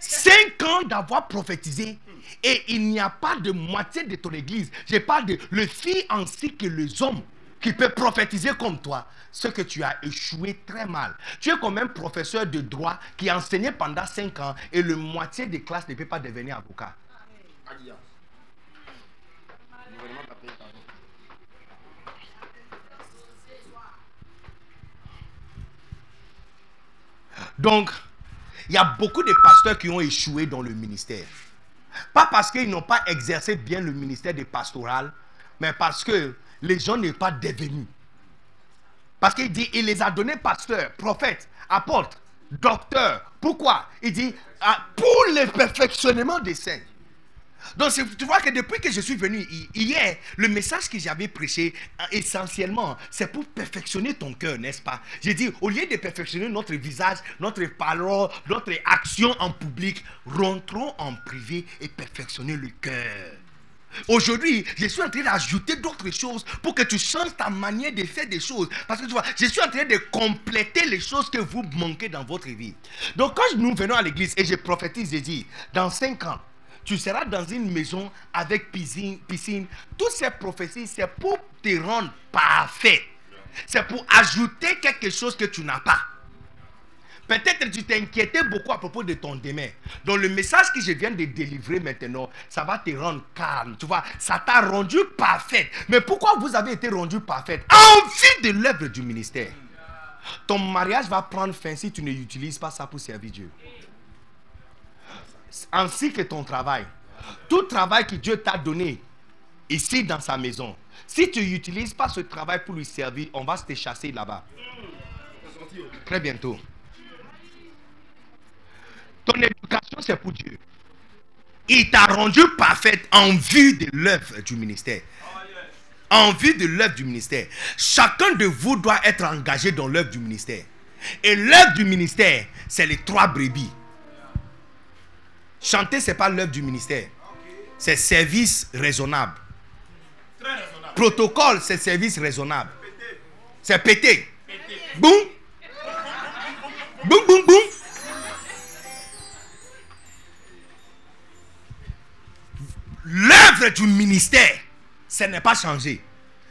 cinq ans d'avoir prophétisé et il n'y a pas de moitié de ton église. Je parle de le filles ainsi que les hommes qui peuvent prophétiser comme toi. Ce que tu as échoué très mal. Tu es comme un professeur de droit qui a enseigné pendant cinq ans et le moitié des classes ne peut pas devenir avocat. Donc, il y a beaucoup de pasteurs qui ont échoué dans le ministère. Pas parce qu'ils n'ont pas exercé bien le ministère de pastoral, mais parce que les gens n'est pas devenus. Parce qu'il dit, il les a donnés pasteurs, prophètes, apôtres, docteurs. Pourquoi? Il dit, ah, pour le perfectionnement des saints. Donc tu vois que depuis que je suis venu hi- hier, le message que j'avais prêché, euh, essentiellement, c'est pour perfectionner ton cœur, n'est-ce pas? J'ai dit, au lieu de perfectionner notre visage, notre parole, notre action en public, rentrons en privé et perfectionnons le cœur. Aujourd'hui, je suis en train d'ajouter d'autres choses pour que tu changes ta manière de faire des choses. Parce que tu vois, je suis en train de compléter les choses que vous manquez dans votre vie. Donc quand nous venons à l'église et je prophétise, je dis, dans cinq ans, tu seras dans une maison avec piscine. piscine. Toutes ces prophéties, c'est pour te rendre parfait. C'est pour ajouter quelque chose que tu n'as pas. Peut-être tu t'inquiétais beaucoup à propos de ton demain. Donc le message que je viens de délivrer maintenant, ça va te rendre calme. Tu vois, ça t'a rendu parfaite. Mais pourquoi vous avez été rendu parfaite? En vue de l'œuvre du ministère. Ton mariage va prendre fin si tu ne utilises pas ça pour servir Dieu. Ainsi que ton travail. Tout travail que Dieu t'a donné ici dans sa maison. Si tu n'utilises pas ce travail pour lui servir, on va te chasser là-bas. Très bientôt. Ton éducation, c'est pour Dieu. Il t'a rendu parfaite en vue de l'œuvre du ministère. En vue de l'œuvre du ministère. Chacun de vous doit être engagé dans l'œuvre du ministère. Et l'œuvre du ministère, c'est les trois brebis. Chanter, ce n'est pas l'œuvre du ministère. C'est service raisonnable. Protocole, c'est service raisonnable. C'est pété. Boum. Boum, boum, boum. L'œuvre du ministère, ce n'est pas changé.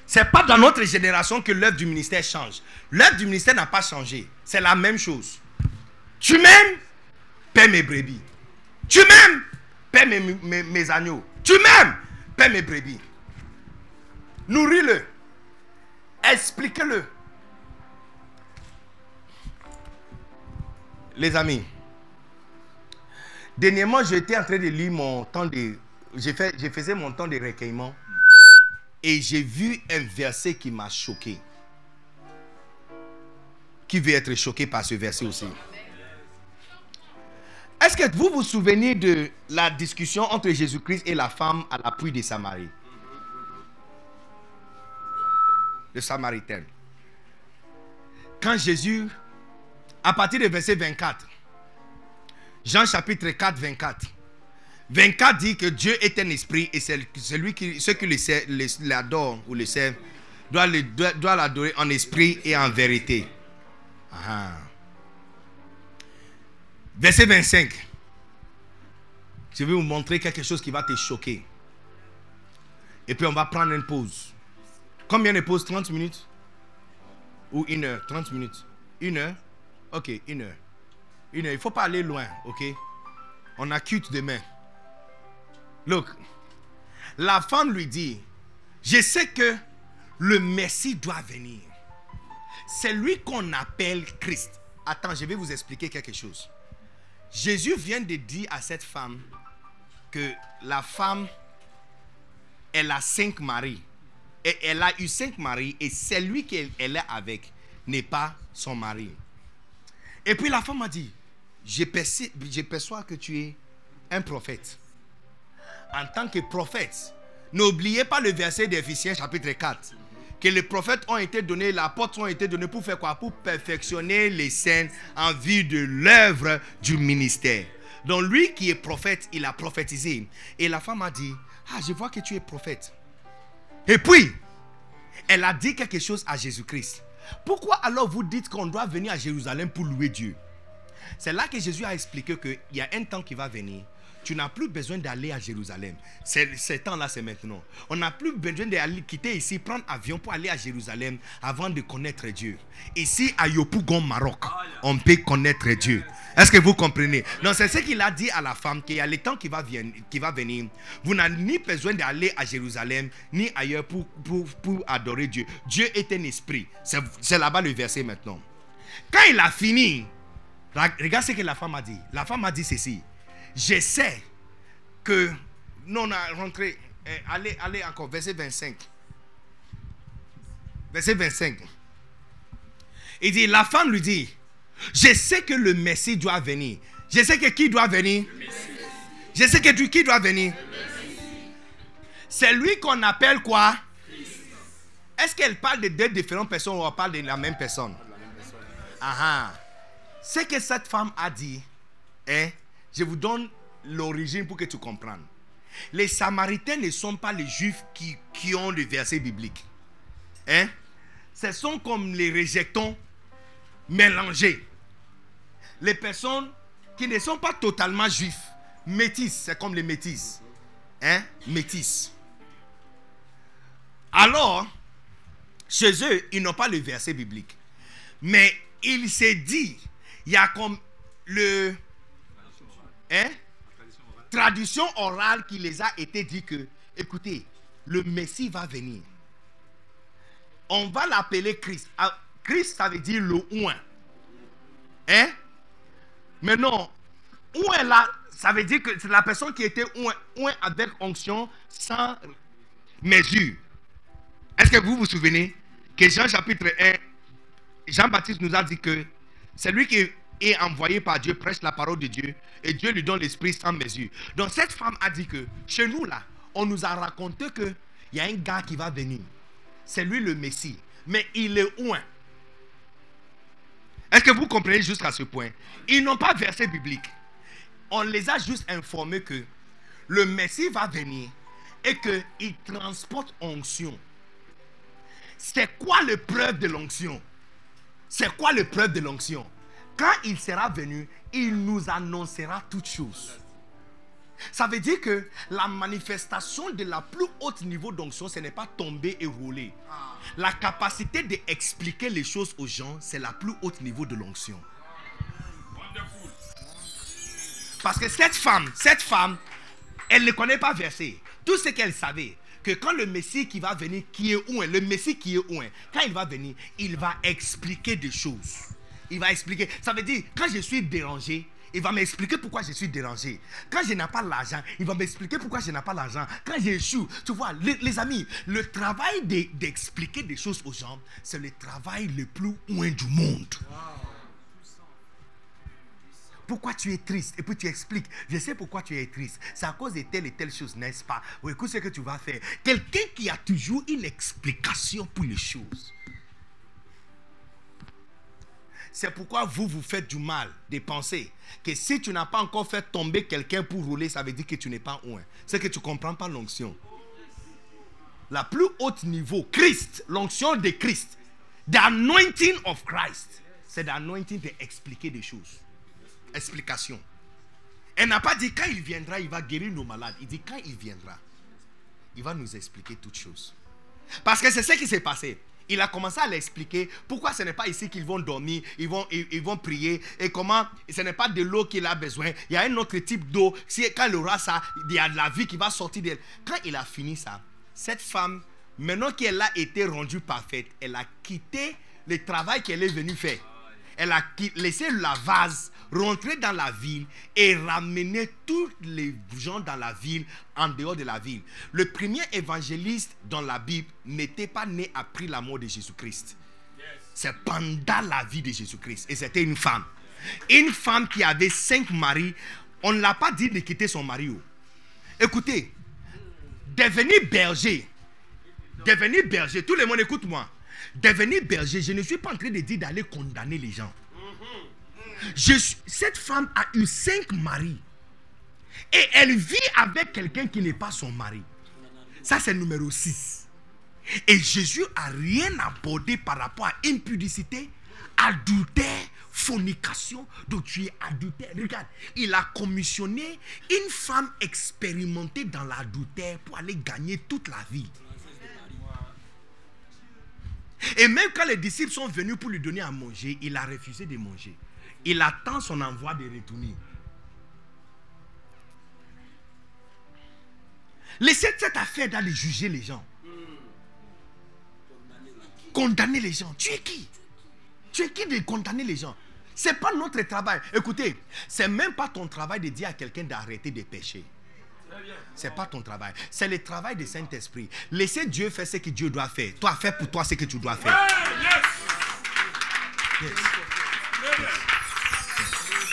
Ce n'est pas dans notre génération que l'œuvre du ministère change. L'œuvre du ministère n'a pas changé. C'est la même chose. Tu m'aimes, paie mes brebis. Tu m'aimes, paie mes, agneaux. Tu m'aimes, paie mes brebis. Nourris-le. Explique-le. Les amis, dernièrement, j'étais en train de lire mon temps de. Je faisais mon temps de recueillement et j'ai vu un verset qui m'a choqué. Qui veut être choqué par ce verset aussi? Est-ce que vous vous souvenez de la discussion entre Jésus-Christ et la femme à la puits de Samarie? Le Samaritain. Quand Jésus, à partir du verset 24, Jean chapitre 4, 24, 24 dit que Dieu est un esprit et celui qui, ceux qui l'adorent ou le servent doivent doivent- doivent l'adorer en esprit et en vérité. Ah. Verset 25. Je vais vous montrer quelque chose qui va te choquer. Et puis on va prendre une pause. Combien de pauses? 30 minutes? Ou une heure? 30 minutes Une heure? Ok, une heure. Une heure. Il ne faut pas aller loin, ok? On a cut demain. Look. La femme lui dit, je sais que le Messie doit venir. C'est lui qu'on appelle Christ. Attends, je vais vous expliquer quelque chose. Jésus vient de dire à cette femme que la femme, elle a cinq maris. Et elle a eu cinq maris et celui qu'elle elle est avec n'est pas son mari. Et puis la femme a dit, je perçois que tu es un prophète. En tant que prophète, n'oubliez pas le verset d'Éphésiens chapitre 4. Que les prophètes ont été donnés, les apôtres ont été donnés pour faire quoi? Pour perfectionner les scènes en vue de l'œuvre du ministère. Donc lui qui est prophète, il a prophétisé. Et la femme a dit, ah je vois que tu es prophète. Et puis, elle a dit quelque chose à Jésus-Christ. Pourquoi alors vous dites qu'on doit venir à Jérusalem pour louer Dieu? C'est là que Jésus a expliqué qu'il y a un temps qui va venir. Tu n'as plus besoin d'aller à Jérusalem. C'est- Ce temps-là, c'est maintenant. On n'a plus besoin d'aller quitter ici, prendre avion pour aller à Jérusalem avant de connaître Dieu. Ici, à Yopougon, Maroc, on peut connaître Dieu. Est-ce que vous comprenez? Donc, c'est ce qu'il a dit à la femme qu'il y a le temps qui va, venir. Vous n'avez ni besoin d'aller à Jérusalem, ni ailleurs pour, pour, pour adorer Dieu. Dieu est un esprit. C'est là-bas le verset maintenant. Quand il a fini, Regarde ce que la femme a dit. La femme a dit ceci. Je sais que... Non, on a rentré. Eh, allez, allez encore. Verset 25. Verset 25. Il dit, la femme lui dit, je sais que le Messie doit venir. Je sais que qui doit venir? Je sais que qui doit venir? C'est lui qu'on appelle quoi? Est-ce qu'elle parle de deux différentes personnes ou elle parle de la même personne? Ah ah. Ce que cette femme a dit, hein, je vous donne l'origine pour que tu comprennes. Les Samaritains ne sont pas les Juifs qui, ont le verset biblique. Hein? Ce sont comme les rejetons mélangés. Les personnes qui ne sont pas totalement juifs, métis, c'est comme les métis. Hein? Métis. Alors, chez eux, ils n'ont pas le verset biblique. Mais il s'est dit, il y a comme le... Hein? Tradition orale qui les a été dit que, écoutez, le Messie va venir. On va l'appeler Christ. Ah, Christ, ça veut dire le oint. Hein? Mais non, oint là, ça veut dire que c'est la personne qui était oint, oint avec onction sans mesure. Est-ce que vous vous souvenez que Jean chapitre 1, Jean-Baptiste nous a dit que c'est lui qui est envoyé par Dieu, prêche la parole de Dieu, et Dieu lui donne l'esprit sans mesure. Donc cette femme a dit que chez nous là, on nous a raconté que il y a un gars qui va venir. C'est lui le Messie. Mais il est oint. Est-ce que vous comprenez jusqu'à ce point? Ils n'ont pas verset biblique. On les a juste informés que le Messie va venir et qu'il transporte onction. C'est quoi le preuve de l'onction? C'est quoi le preuve de l'onction? Quand il sera venu, il nous annoncera toutes choses. Ça veut dire que la manifestation de la plus haute niveau d'onction, ce n'est pas tomber et rouler. La capacité d'expliquer les choses aux gens, c'est la plus haute niveau de l'onction. Parce que cette femme, cette femme, elle ne connaît pas verset. Tout ce qu'elle savait, que quand le Messie qui va venir, qui est où le Messie qui est où quand il va venir, il va expliquer des choses. Il va expliquer. Ça veut dire, quand je suis dérangé, il va m'expliquer pourquoi je suis dérangé. Quand je n'ai pas l'argent, il va m'expliquer pourquoi je n'ai pas l'argent. Quand j'échoue, tu vois, les, amis, le travail de- d'expliquer des choses aux gens, c'est le travail le plus loin du monde. Pourquoi tu es triste? Et puis tu expliques. Je sais pourquoi tu es triste. C'est à cause de telle et telle chose, n'est-ce pas? Oui, écoute ce que tu vas faire. Quelqu'un qui a toujours une explication pour les choses. C'est pourquoi vous vous faites du mal de penser que si tu n'as pas encore fait tomber quelqu'un pour rouler, ça veut dire que tu n'es pas loin. C'est que tu ne comprends pas l'onction. La plus haute niveau, Christ, l'onction de Christ, the anointing of Christ, c'est l'anointing d'expliquer des choses. Explication. Elle n'a pas dit quand il viendra, il va guérir nos malades. Il dit quand il viendra, il va nous expliquer toutes choses. Parce que c'est ce qui s'est passé. Il a commencé à l'expliquer pourquoi ce n'est pas ici qu'ils vont dormir, ils vont, ils, vont prier et comment ce n'est pas de l'eau qu'il a besoin. Il y a un autre type d'eau. Si, quand il aura ça, il y a de la vie qui va sortir d'elle. Quand il a fini ça, cette femme, maintenant qu'elle a été rendue parfaite, elle a quitté le travail qu'elle est venue faire. Elle a laissé la vase rentrer dans la ville et ramener tous les gens dans la ville en dehors de la ville. Le premier évangéliste dans la Bible n'était pas né après la mort de Jésus-Christ. C'est pendant la vie de Jésus-Christ. Et c'était une femme. Une femme qui avait cinq maris. On ne l'a pas dit de quitter son mari. oh. Écoutez, devenir berger, devenir berger, tout le monde écoute-moi. Devenir berger, je ne suis pas en train de dire d'aller condamner les gens. Cette femme a eu cinq maris. Et elle vit avec quelqu'un qui n'est pas son mari. Ça, c'est numéro 6. Et Jésus a rien abordé par rapport à impudicité, adultère, fornication. Donc tu es adultère. Regarde, il a commissionné une femme expérimentée dans l'adultère pour aller gagner toute la vie. Et même quand les disciples sont venus pour lui donner à manger, il a refusé de manger. Il attend son envoi de retourner. Laissez cette affaire d'aller juger les gens. Condamner les gens. Tu es qui? Tu es qui de condamner les gens? C'est pas notre travail. Écoutez, c'est même pas ton travail de dire à quelqu'un d'arrêter de pécher. C'est pas ton travail. C'est le travail du Saint-Esprit. Laissez Dieu faire ce que Dieu doit faire. Toi, fais pour toi ce que tu dois faire. Yes.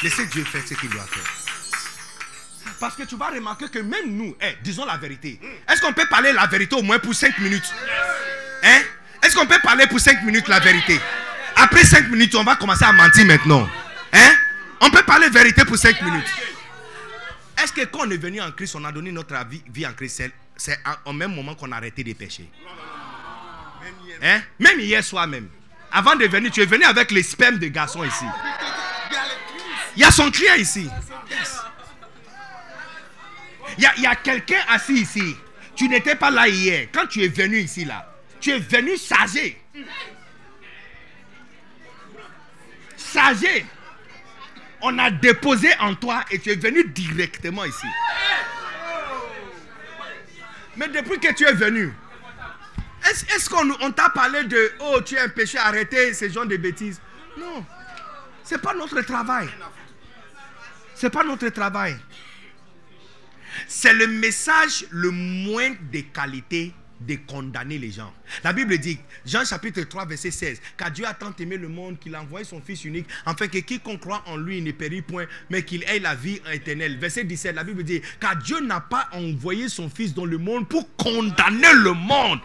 Laissez Dieu faire ce qu'il doit faire. Parce que tu vas remarquer que même nous, eh, disons la vérité. Est-ce qu'on peut parler la vérité au moins pour 5 minutes? Hein? Est-ce qu'on peut parler pour 5 minutes la vérité? Après 5 minutes, on va commencer à mentir maintenant. Hein? On peut parler vérité pour 5 minutes. Est-ce que quand on est venu en Christ, on a donné notre vie, en Christ, c'est- au même moment qu'on a arrêté de pécher Hein? Même hier soir même. Avant de venir, tu es venu avec les spermes de garçons ici. Il y a son client ici. Il y a, quelqu'un assis ici. Tu n'étais pas là hier. Quand tu es venu ici, là, tu es venu chargé. Chargé. On a déposé en toi et tu es venu directement ici. Mais depuis que tu es venu, est-ce qu'on on t'a parlé de oh tu es un péché, arrêtez ces genre de bêtises? Non. C'est pas notre travail. C'est pas notre travail. C'est le message le moins de qualité de condamner les gens. La Bible dit, Jean chapitre 3, verset 16, car Dieu a tant aimé le monde qu'il a envoyé son Fils unique, afin que quiconque croit en lui ne périsse point, mais qu'il ait la vie éternelle. Verset 17, la Bible dit, car Dieu n'a pas envoyé son Fils dans le monde pour condamner le monde.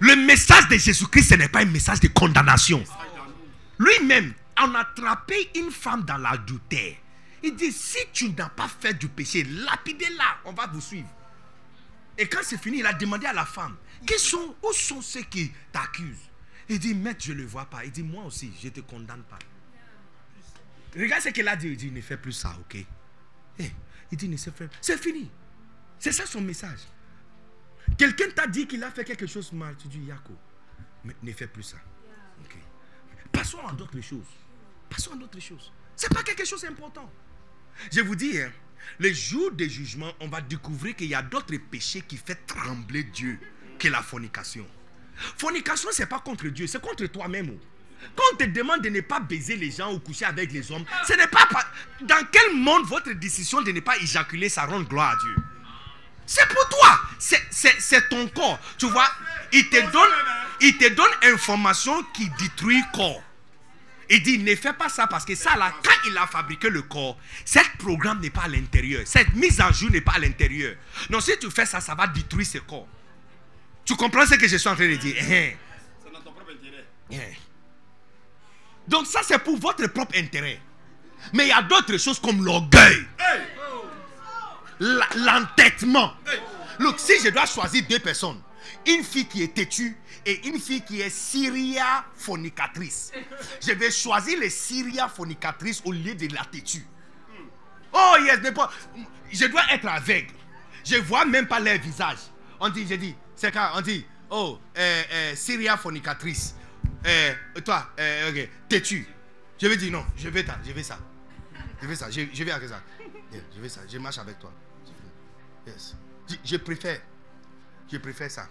Le message de Jésus-Christ, ce n'est pas un message de condamnation. Lui-même en attrapé une femme dans l'adultère. Il dit, si tu n'as pas fait du péché, lapidez-la, on va vous suivre. Et quand c'est fini, il a demandé à la femme, Qui sont, où sont ceux qui t'accusent? Il dit, maître, je ne le vois pas. Il dit, moi aussi, je ne te condamne pas. Regarde ce qu'il a dit. Il dit, ne fais plus ça, ok? Eh, Il dit, ne se fait C'est fini. C'est ça son message. Quelqu'un t'a dit qu'il a fait quelque chose de mal. Tu dis, Yako, ne fais plus ça. Passons à d'autres choses. Passons à d'autres choses. Ce n'est pas quelque chose d'important. Je vous dis, hein, le jour des jugements, on va découvrir qu'il y a d'autres péchés qui font trembler Dieu que la fornication. Fornication, ce n'est pas contre Dieu, c'est contre toi-même. oh. Quand on te demande de ne pas baiser les gens ou coucher avec les hommes, ce n'est pas, Dans quel monde votre décision de ne pas éjaculer, ça rend gloire à Dieu? C'est pour toi. C'est- C'est c'est ton corps. Tu vois, il te donne, il te donne information qui détruit corps. Il dit, ne fais pas ça parce que ça, là, quand il a fabriqué le corps, cette programme n'est pas à l'intérieur. Cette mise en jour n'est pas à l'intérieur. Non, si tu fais ça, ça va détruire ce corps. Tu comprends ce que je suis en train de dire? Hein. C'est dans ton propre intérêt. Hein. Donc ça, c'est pour votre propre intérêt. Mais il y a d'autres choses comme l'orgueil, l'entêtement. Look, si je dois choisir deux personnes, une fille qui est têtue et une fille qui est syria fornicatrice, je vais choisir les syria fornicatrices au lieu de la têtue. Oh yes, mais pas. Je dois être aveugle. Je vois même pas leur visage. On dit, je dis, on dit, oh, euh, euh, Syria fornicatrice. Euh, toi, ok, têtu. Je vais dire non, je vais ça, je vais ça. Je vais ça, je, je vais avec ça. Je vais ça, je marche avec toi. Je préfère, je préfère ça.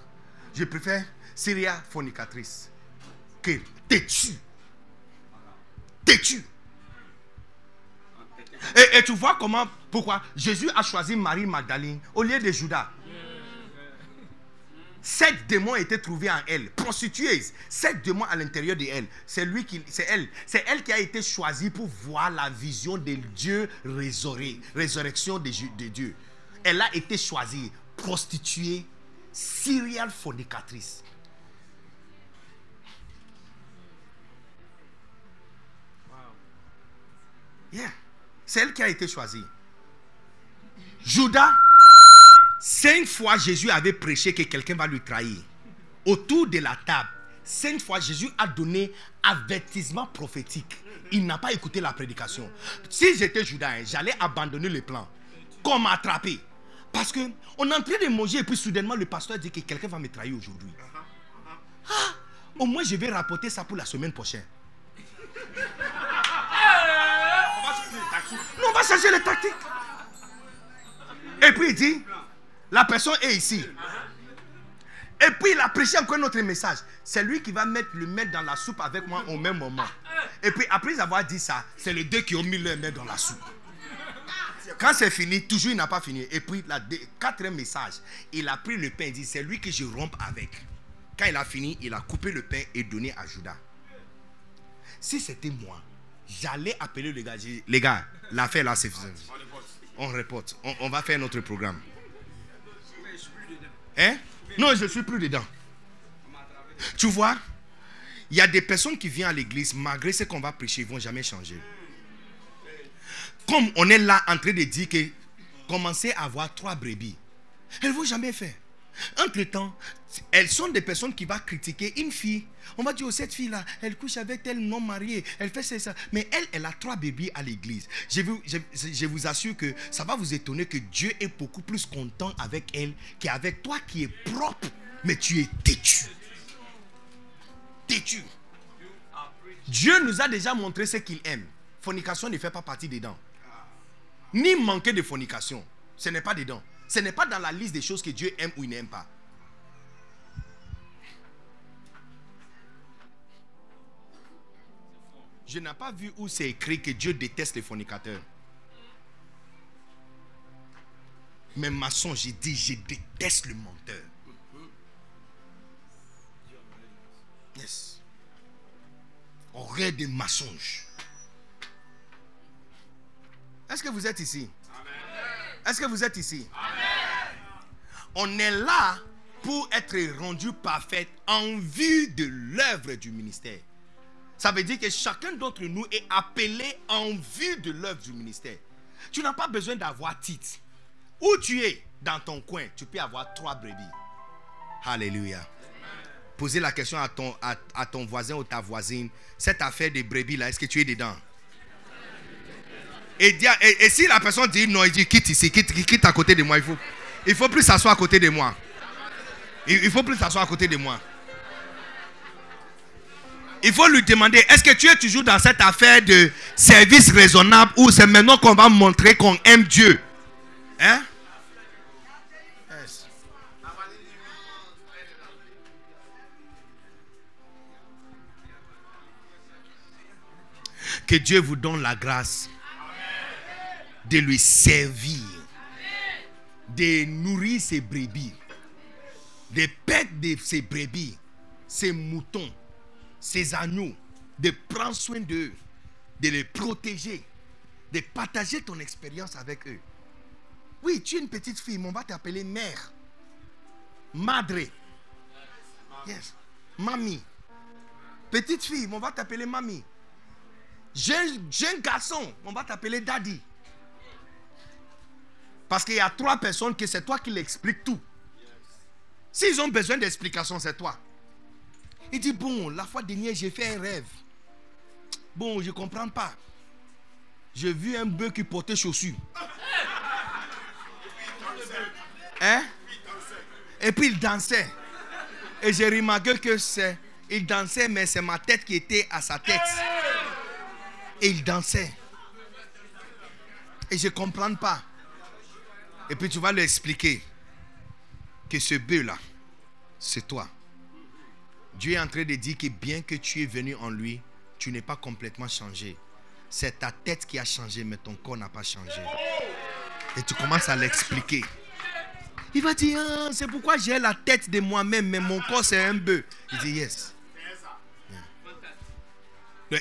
Je préfère Syria fornicatrice que têtu. Têtu. Et, et tu vois comment, pourquoi Jésus a choisi Marie Magdalene au lieu de Judas. Sept démons étaient trouvés en elle, prostitueuse. Sept démons à l'intérieur de elle. C'est elle, c'est elle qui a été choisie pour voir la vision de Dieu résurré, résurrection de, de Dieu. Elle a été choisie, prostituée, serial fornicatrice. Yeah. C'est elle qui a été choisie. Judas, cinq fois Jésus avait prêché que quelqu'un va lui trahir. Autour de la table, cinq fois Jésus a donné avertissement prophétique. Il n'a pas écouté la prédication. Si j'étais Judas, hein, j'allais abandonner le plan. Comme attrapé. Parce que on est en train de manger et puis soudainement le pasteur dit que quelqu'un va me trahir aujourd'hui. Ah, au moins je vais rapporter ça pour la semaine prochaine. On va changer les tactiques. Et puis il dit, la personne est ici. Et puis il a prêché encore un autre message. C'est lui qui va mettre le mettre dans la soupe avec moi au même moment. Et puis après avoir dit ça, c'est les deux qui ont mis leur main dans la soupe. Quand c'est fini, toujours il n'a pas fini. Et puis la quatrième message, il a pris le pain et dit, c'est lui que je rompe avec. Quand il a fini, il a coupé le pain et donné à Judas. Si c'était moi, j'allais appeler les gars. Les gars, l'affaire là, c'est On reporte. On va faire notre programme. Hein? Non, je suis plus dedans. Tu vois, il y a des personnes qui viennent à l'église, malgré ce qu'on va prêcher, ils ne vont jamais changer. Comme on est là en train de dire que commencez à avoir trois brebis, elles ne vont jamais faire. Entre-temps, elles sont des personnes qui vont critiquer une fille. On va dire, oh, cette fille-là, elle couche avec tel non marié, elle fait ça. Mais elle, elle a trois bébés à l'église. Je vous, je vous assure que ça va vous étonner que Dieu est beaucoup plus content avec elle qu'avec toi qui es propre, mais tu es têtu. Têtu. Dieu nous a déjà montré ce qu'il aime. Fornication ne fait pas partie dedans. Ni manquer de fornication. Ce n'est pas dedans. Ce n'est pas dans la liste des choses que Dieu aime ou n'aime pas. Je n'ai pas vu où c'est écrit que Dieu déteste les fornicateurs. Mais maçon, j'ai dit, je déteste le menteur. Yes. Aurait des mensonges. Est-ce que vous êtes ici? Est-ce que vous êtes ici? On est là pour être rendu parfait en vue de l'œuvre du ministère. Ça veut dire que chacun d'entre nous est appelé en vue de l'œuvre du ministère. Tu n'as pas besoin d'avoir titre. Où tu es? Dans ton coin, tu peux avoir trois brebis. Alléluia. Posez la question à ton, à, ton voisin ou ta voisine. Cette affaire de brebis là, est-ce que tu es dedans? Et, si la personne dit non, il dit quitte ici, quitte, quitte à côté de moi. Il faut, il faut plus s'asseoir à côté de moi. Il, il faut plus s'asseoir à côté de moi. Il faut lui demander est-ce que tu es toujours dans cette affaire de service raisonnable ou c'est maintenant qu'on va montrer qu'on aime Dieu? Hein? Que Dieu vous donne la grâce de lui servir, de nourrir ses brebis, de perdre ses brebis, ses moutons, ses agneaux, de prendre soin d'eux, de les protéger, de partager ton expérience avec eux. Oui, tu es une petite fille, mais on va t'appeler mère. Madre. Yes. Mamie. Petite fille, mais on va t'appeler mamie. Jeune, jeune garçon, on va t'appeler daddy. Parce qu'il y a trois personnes que c'est toi qui l'expliques tout. S'ils ont besoin d'explications, c'est toi. Il dit, bon, la fois dernière, j'ai fait un rêve. Bon, je ne comprends pas. J'ai vu un bœuf qui portait chaussures. Hein? Et puis il dansait. Et j'ai remarqué que c'est. Il dansait, mais c'est ma tête qui était à sa tête. Et il dansait. Et je ne comprends pas. Et puis tu vas lui expliquer que ce bœuf-là, c'est toi. Dieu est en train de dire que bien que tu es venu en lui, tu n'es pas complètement changé. C'est ta tête qui a changé, mais ton corps n'a pas changé. Et tu commences à l'expliquer. Il va dire, Ah, c'est pourquoi j'ai la tête de moi-même, mais mon corps c'est un bœuf. Il dit, yes.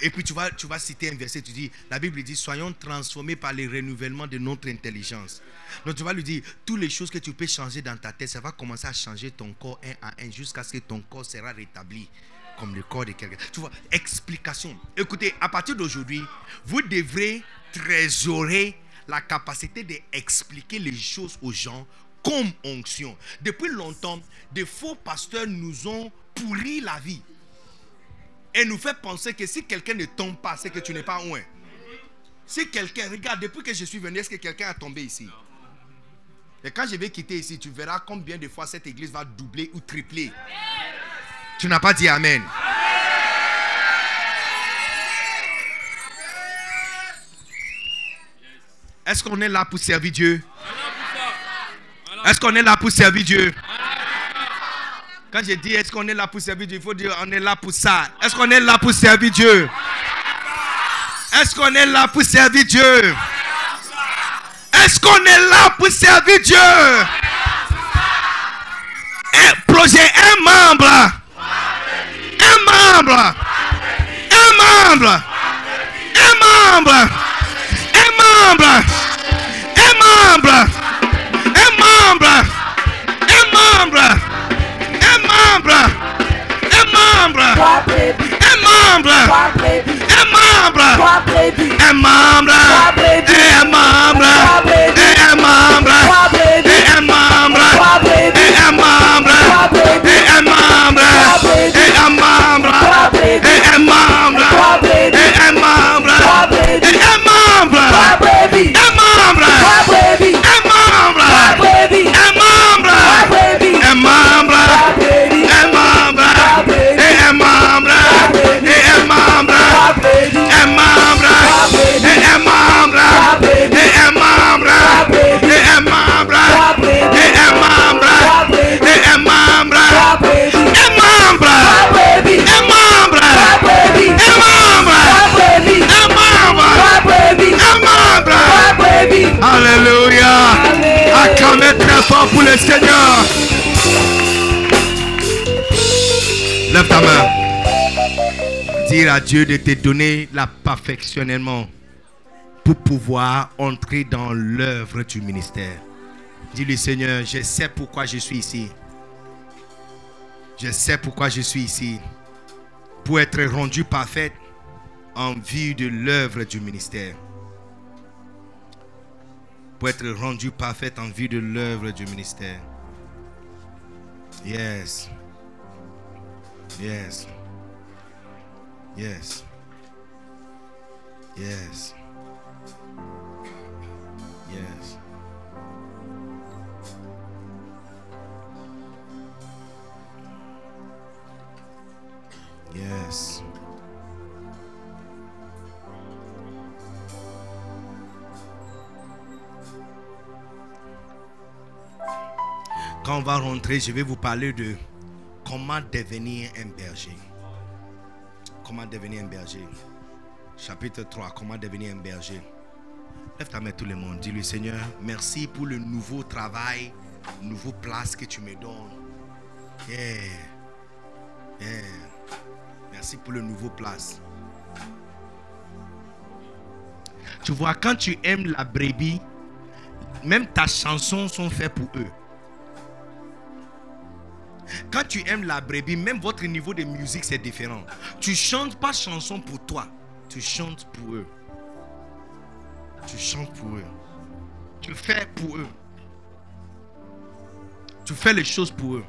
Et puis tu vas, tu vas citer un verset, tu dis, la Bible dit, soyons transformés par le renouvellement de notre intelligence. Donc tu vas lui dire, toutes les choses que tu peux changer dans ta tête, ça va commencer à changer ton corps un à un jusqu'à ce que ton corps sera rétabli comme le corps de quelqu'un. Tu vois, explication. Écoutez, à partir d'aujourd'hui, vous devrez trésorer la capacité d'expliquer les choses aux gens comme onction. Depuis longtemps, des faux pasteurs nous ont pourri la vie et nous fait penser que si quelqu'un ne tombe pas, c'est que tu n'es pas loin. Si quelqu'un, regarde, depuis que je suis venu, est-ce que quelqu'un a tombé ici? Et quand je vais quitter ici, tu verras combien de fois cette église va doubler ou tripler. Tu n'as pas dit Amen. Est-ce qu'on est là pour servir Dieu? Est-ce qu'on est là pour servir Dieu? Quand je dis est-ce qu'on est là pour servir Dieu, il faut dire on est là pour ça. Est-ce qu'on est là pour servir Dieu? Est-ce qu'on est là pour servir Dieu? Est-ce qu'on est là pour servir Dieu? Un projet, un membre. Un membre. Un membre. Un membre. Un membre. Un membre. Membre. Un membre. Un membre. Un membre. Un membre. Un membre. Un membre. Un membre. Un membre. Un membre. Un membre. Un membre. Un membre. Un membre. Fort pour le Seigneur. Lève ta main. Dire à Dieu de te donner la perfectionnellement pour pouvoir entrer dans l'œuvre du ministère. Dis-lui Seigneur, je sais pourquoi je suis ici. Je sais pourquoi je suis ici. Pour être rendu parfait en vue de l'œuvre du ministère. Pour être rendu parfait en vue de l'œuvre du ministère. Yes. Yes. Yes. Yes. Yes. Yes. Quand on va rentrer, je vais vous parler de comment devenir un berger. Comment devenir un berger. Chapitre 3, comment devenir un berger. Lève ta main tout le monde. Dis-lui Seigneur, merci pour le nouveau travail, nouveau place que tu me donnes. Yeah. Yeah. Merci pour le nouveau place. Tu vois, quand tu aimes la brebis, même ta chanson sont faites pour eux. Quand tu aimes la brebis, même votre niveau de musique c'est différent. Tu chantes pas chanson pour toi. Tu chantes pour eux. Tu chantes pour eux. Tu fais pour eux. Tu fais les choses pour eux.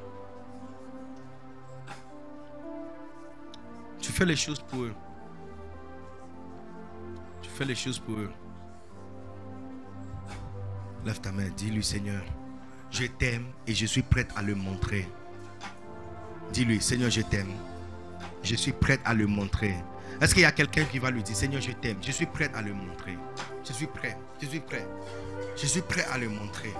Tu fais les choses pour eux. Tu fais les choses pour eux. Lève ta main, dis-lui Seigneur, je t'aime et je suis prête à le montrer. Dis-lui, Seigneur, je t'aime. Je suis prête à le montrer. Est-ce qu'il y a quelqu'un qui va lui dire, Seigneur, je t'aime? Je suis prête à le montrer. Je suis prêt. Je suis prêt. Je suis prêt à le montrer.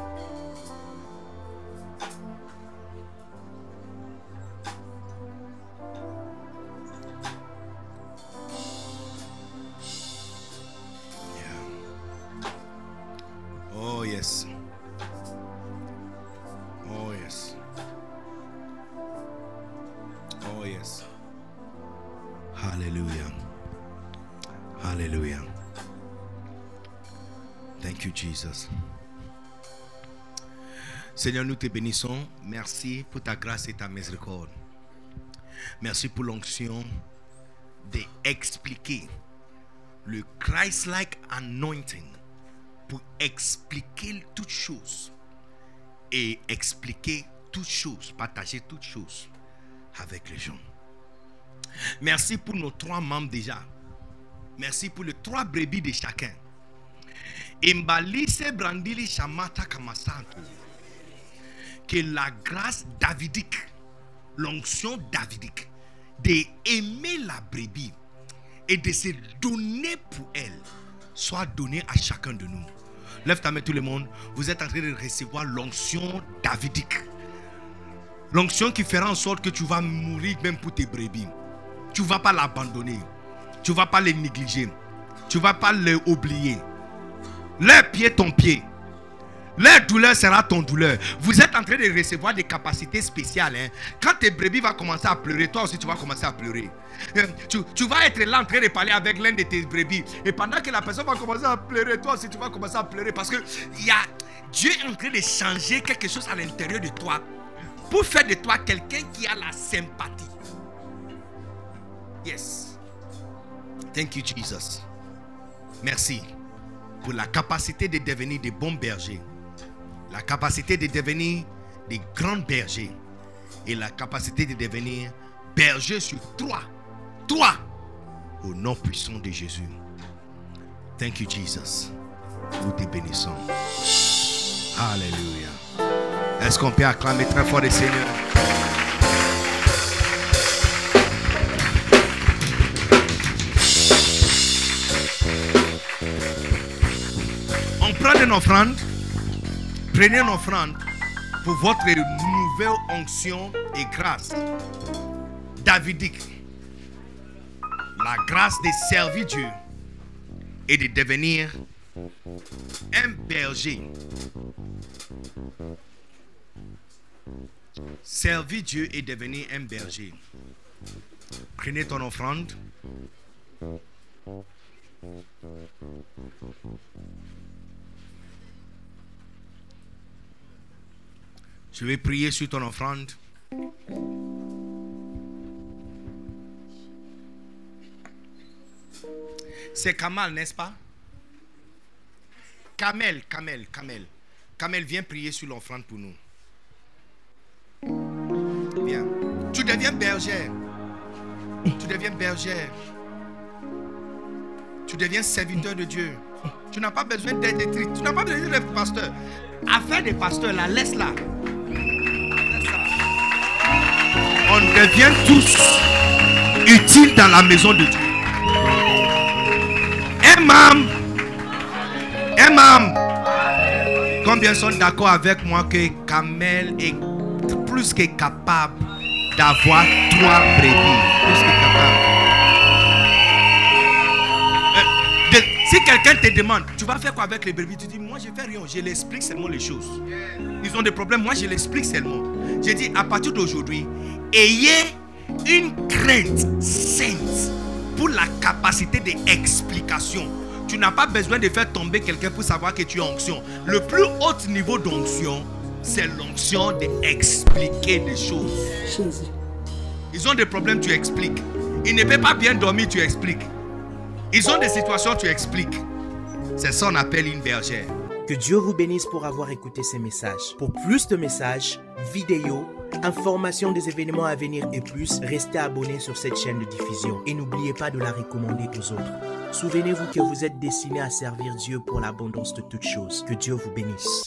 Oh yes. Oh yes. Oh. Hallelujah. Hallelujah. Thank you, Jesus. Seigneur, nous te bénissons. Merci pour ta grâce et ta miséricorde. Merci pour l'onction d'expliquer le Christ-like anointing pour expliquer toutes choses et expliquer toutes choses, partager toutes choses avec les gens. Merci pour nos trois membres déjà. Merci pour les trois brebis de chacun. Imbalise brandili shamata kamasanto. Que la grâce davidique, l'onction davidique, d'aimer la brebis et de se donner pour elle, soit donnée à chacun de nous. Lève ta main tout le monde. Vous êtes en train de recevoir l'onction davidique. L'onction qui fera en sorte que tu vas mourir même pour tes brebis. Tu ne vas pas l'abandonner. Tu ne vas pas les négliger. Tu ne vas pas les oublier. Leur pied, ton pied. Leur douleur sera ton douleur. Vous êtes en train de recevoir des capacités spéciales. hein. Quand tes brebis vont commencer à pleurer, toi aussi tu vas commencer à pleurer. Euh, Tu, vas être là en train de parler avec l'un de tes brebis. Et pendant que la personne va commencer à pleurer, toi aussi tu vas commencer à pleurer. Parce que y a, Dieu est en train de changer quelque chose à l'intérieur de toi. Pour faire de toi quelqu'un qui a la sympathie. Yes. Thank you, Jesus. Merci pour la capacité de devenir des bons bergers, la capacité de devenir des grands bergers et la capacité de devenir berger sur toi, toi, au nom puissant de Jésus. Thank you, Jesus. Nous te bénissons. Alléluia. Est-ce qu'on peut acclamer très fort le Seigneur? On prend une offrande. Prenez une offrande pour votre nouvelle onction et grâce davidique. La grâce de servir Dieu et de devenir un berger. Servir Dieu et devenir un berger. Prenez ton offrande. Je vais prier sur ton offrande. C'est Kamal, n'est-ce pas? Kamel, Kamel, Kamel. Kamel, viens prier sur l'offrande pour nous. Tu deviens bergère. Tu deviens bergère. Tu deviens serviteur de Dieu. Tu n'as pas besoin d'être. Tu n'as pas besoin d'être pasteur. Affaire des pasteurs, là, laisse-la. On devient tous utiles dans la maison de Dieu. Un membre. Combien sont d'accord avec moi que Kamel est plus que capable d'avoir trois brebis? Plus que capable. Euh, si quelqu'un te demande, tu vas faire quoi avec les brebis? Tu dis, moi je fais rien, je l'explique seulement les choses. Ils ont des problèmes, moi je l'explique seulement. J'ai dit, à partir d'aujourd'hui, ayez une crainte sainte pour la capacité d'explication. Tu n'as pas besoin de faire tomber quelqu'un pour savoir que tu es onction. Le plus haut niveau d'onction, c'est l'onction d'expliquer des choses. Ils ont des problèmes, tu expliques. Ils ne peuvent pas bien dormir, tu expliques. Ils ont des situations, tu expliques. C'est ça qu'on appelle une bergère. Que Dieu vous bénisse pour avoir écouté ces messages. Pour plus de messages, vidéos, informations des événements à venir et plus, restez abonnés sur cette chaîne de diffusion et n'oubliez pas de la recommander aux autres. Souvenez-vous que vous êtes destiné à servir Dieu pour l'abondance de toutes choses. Que Dieu vous bénisse.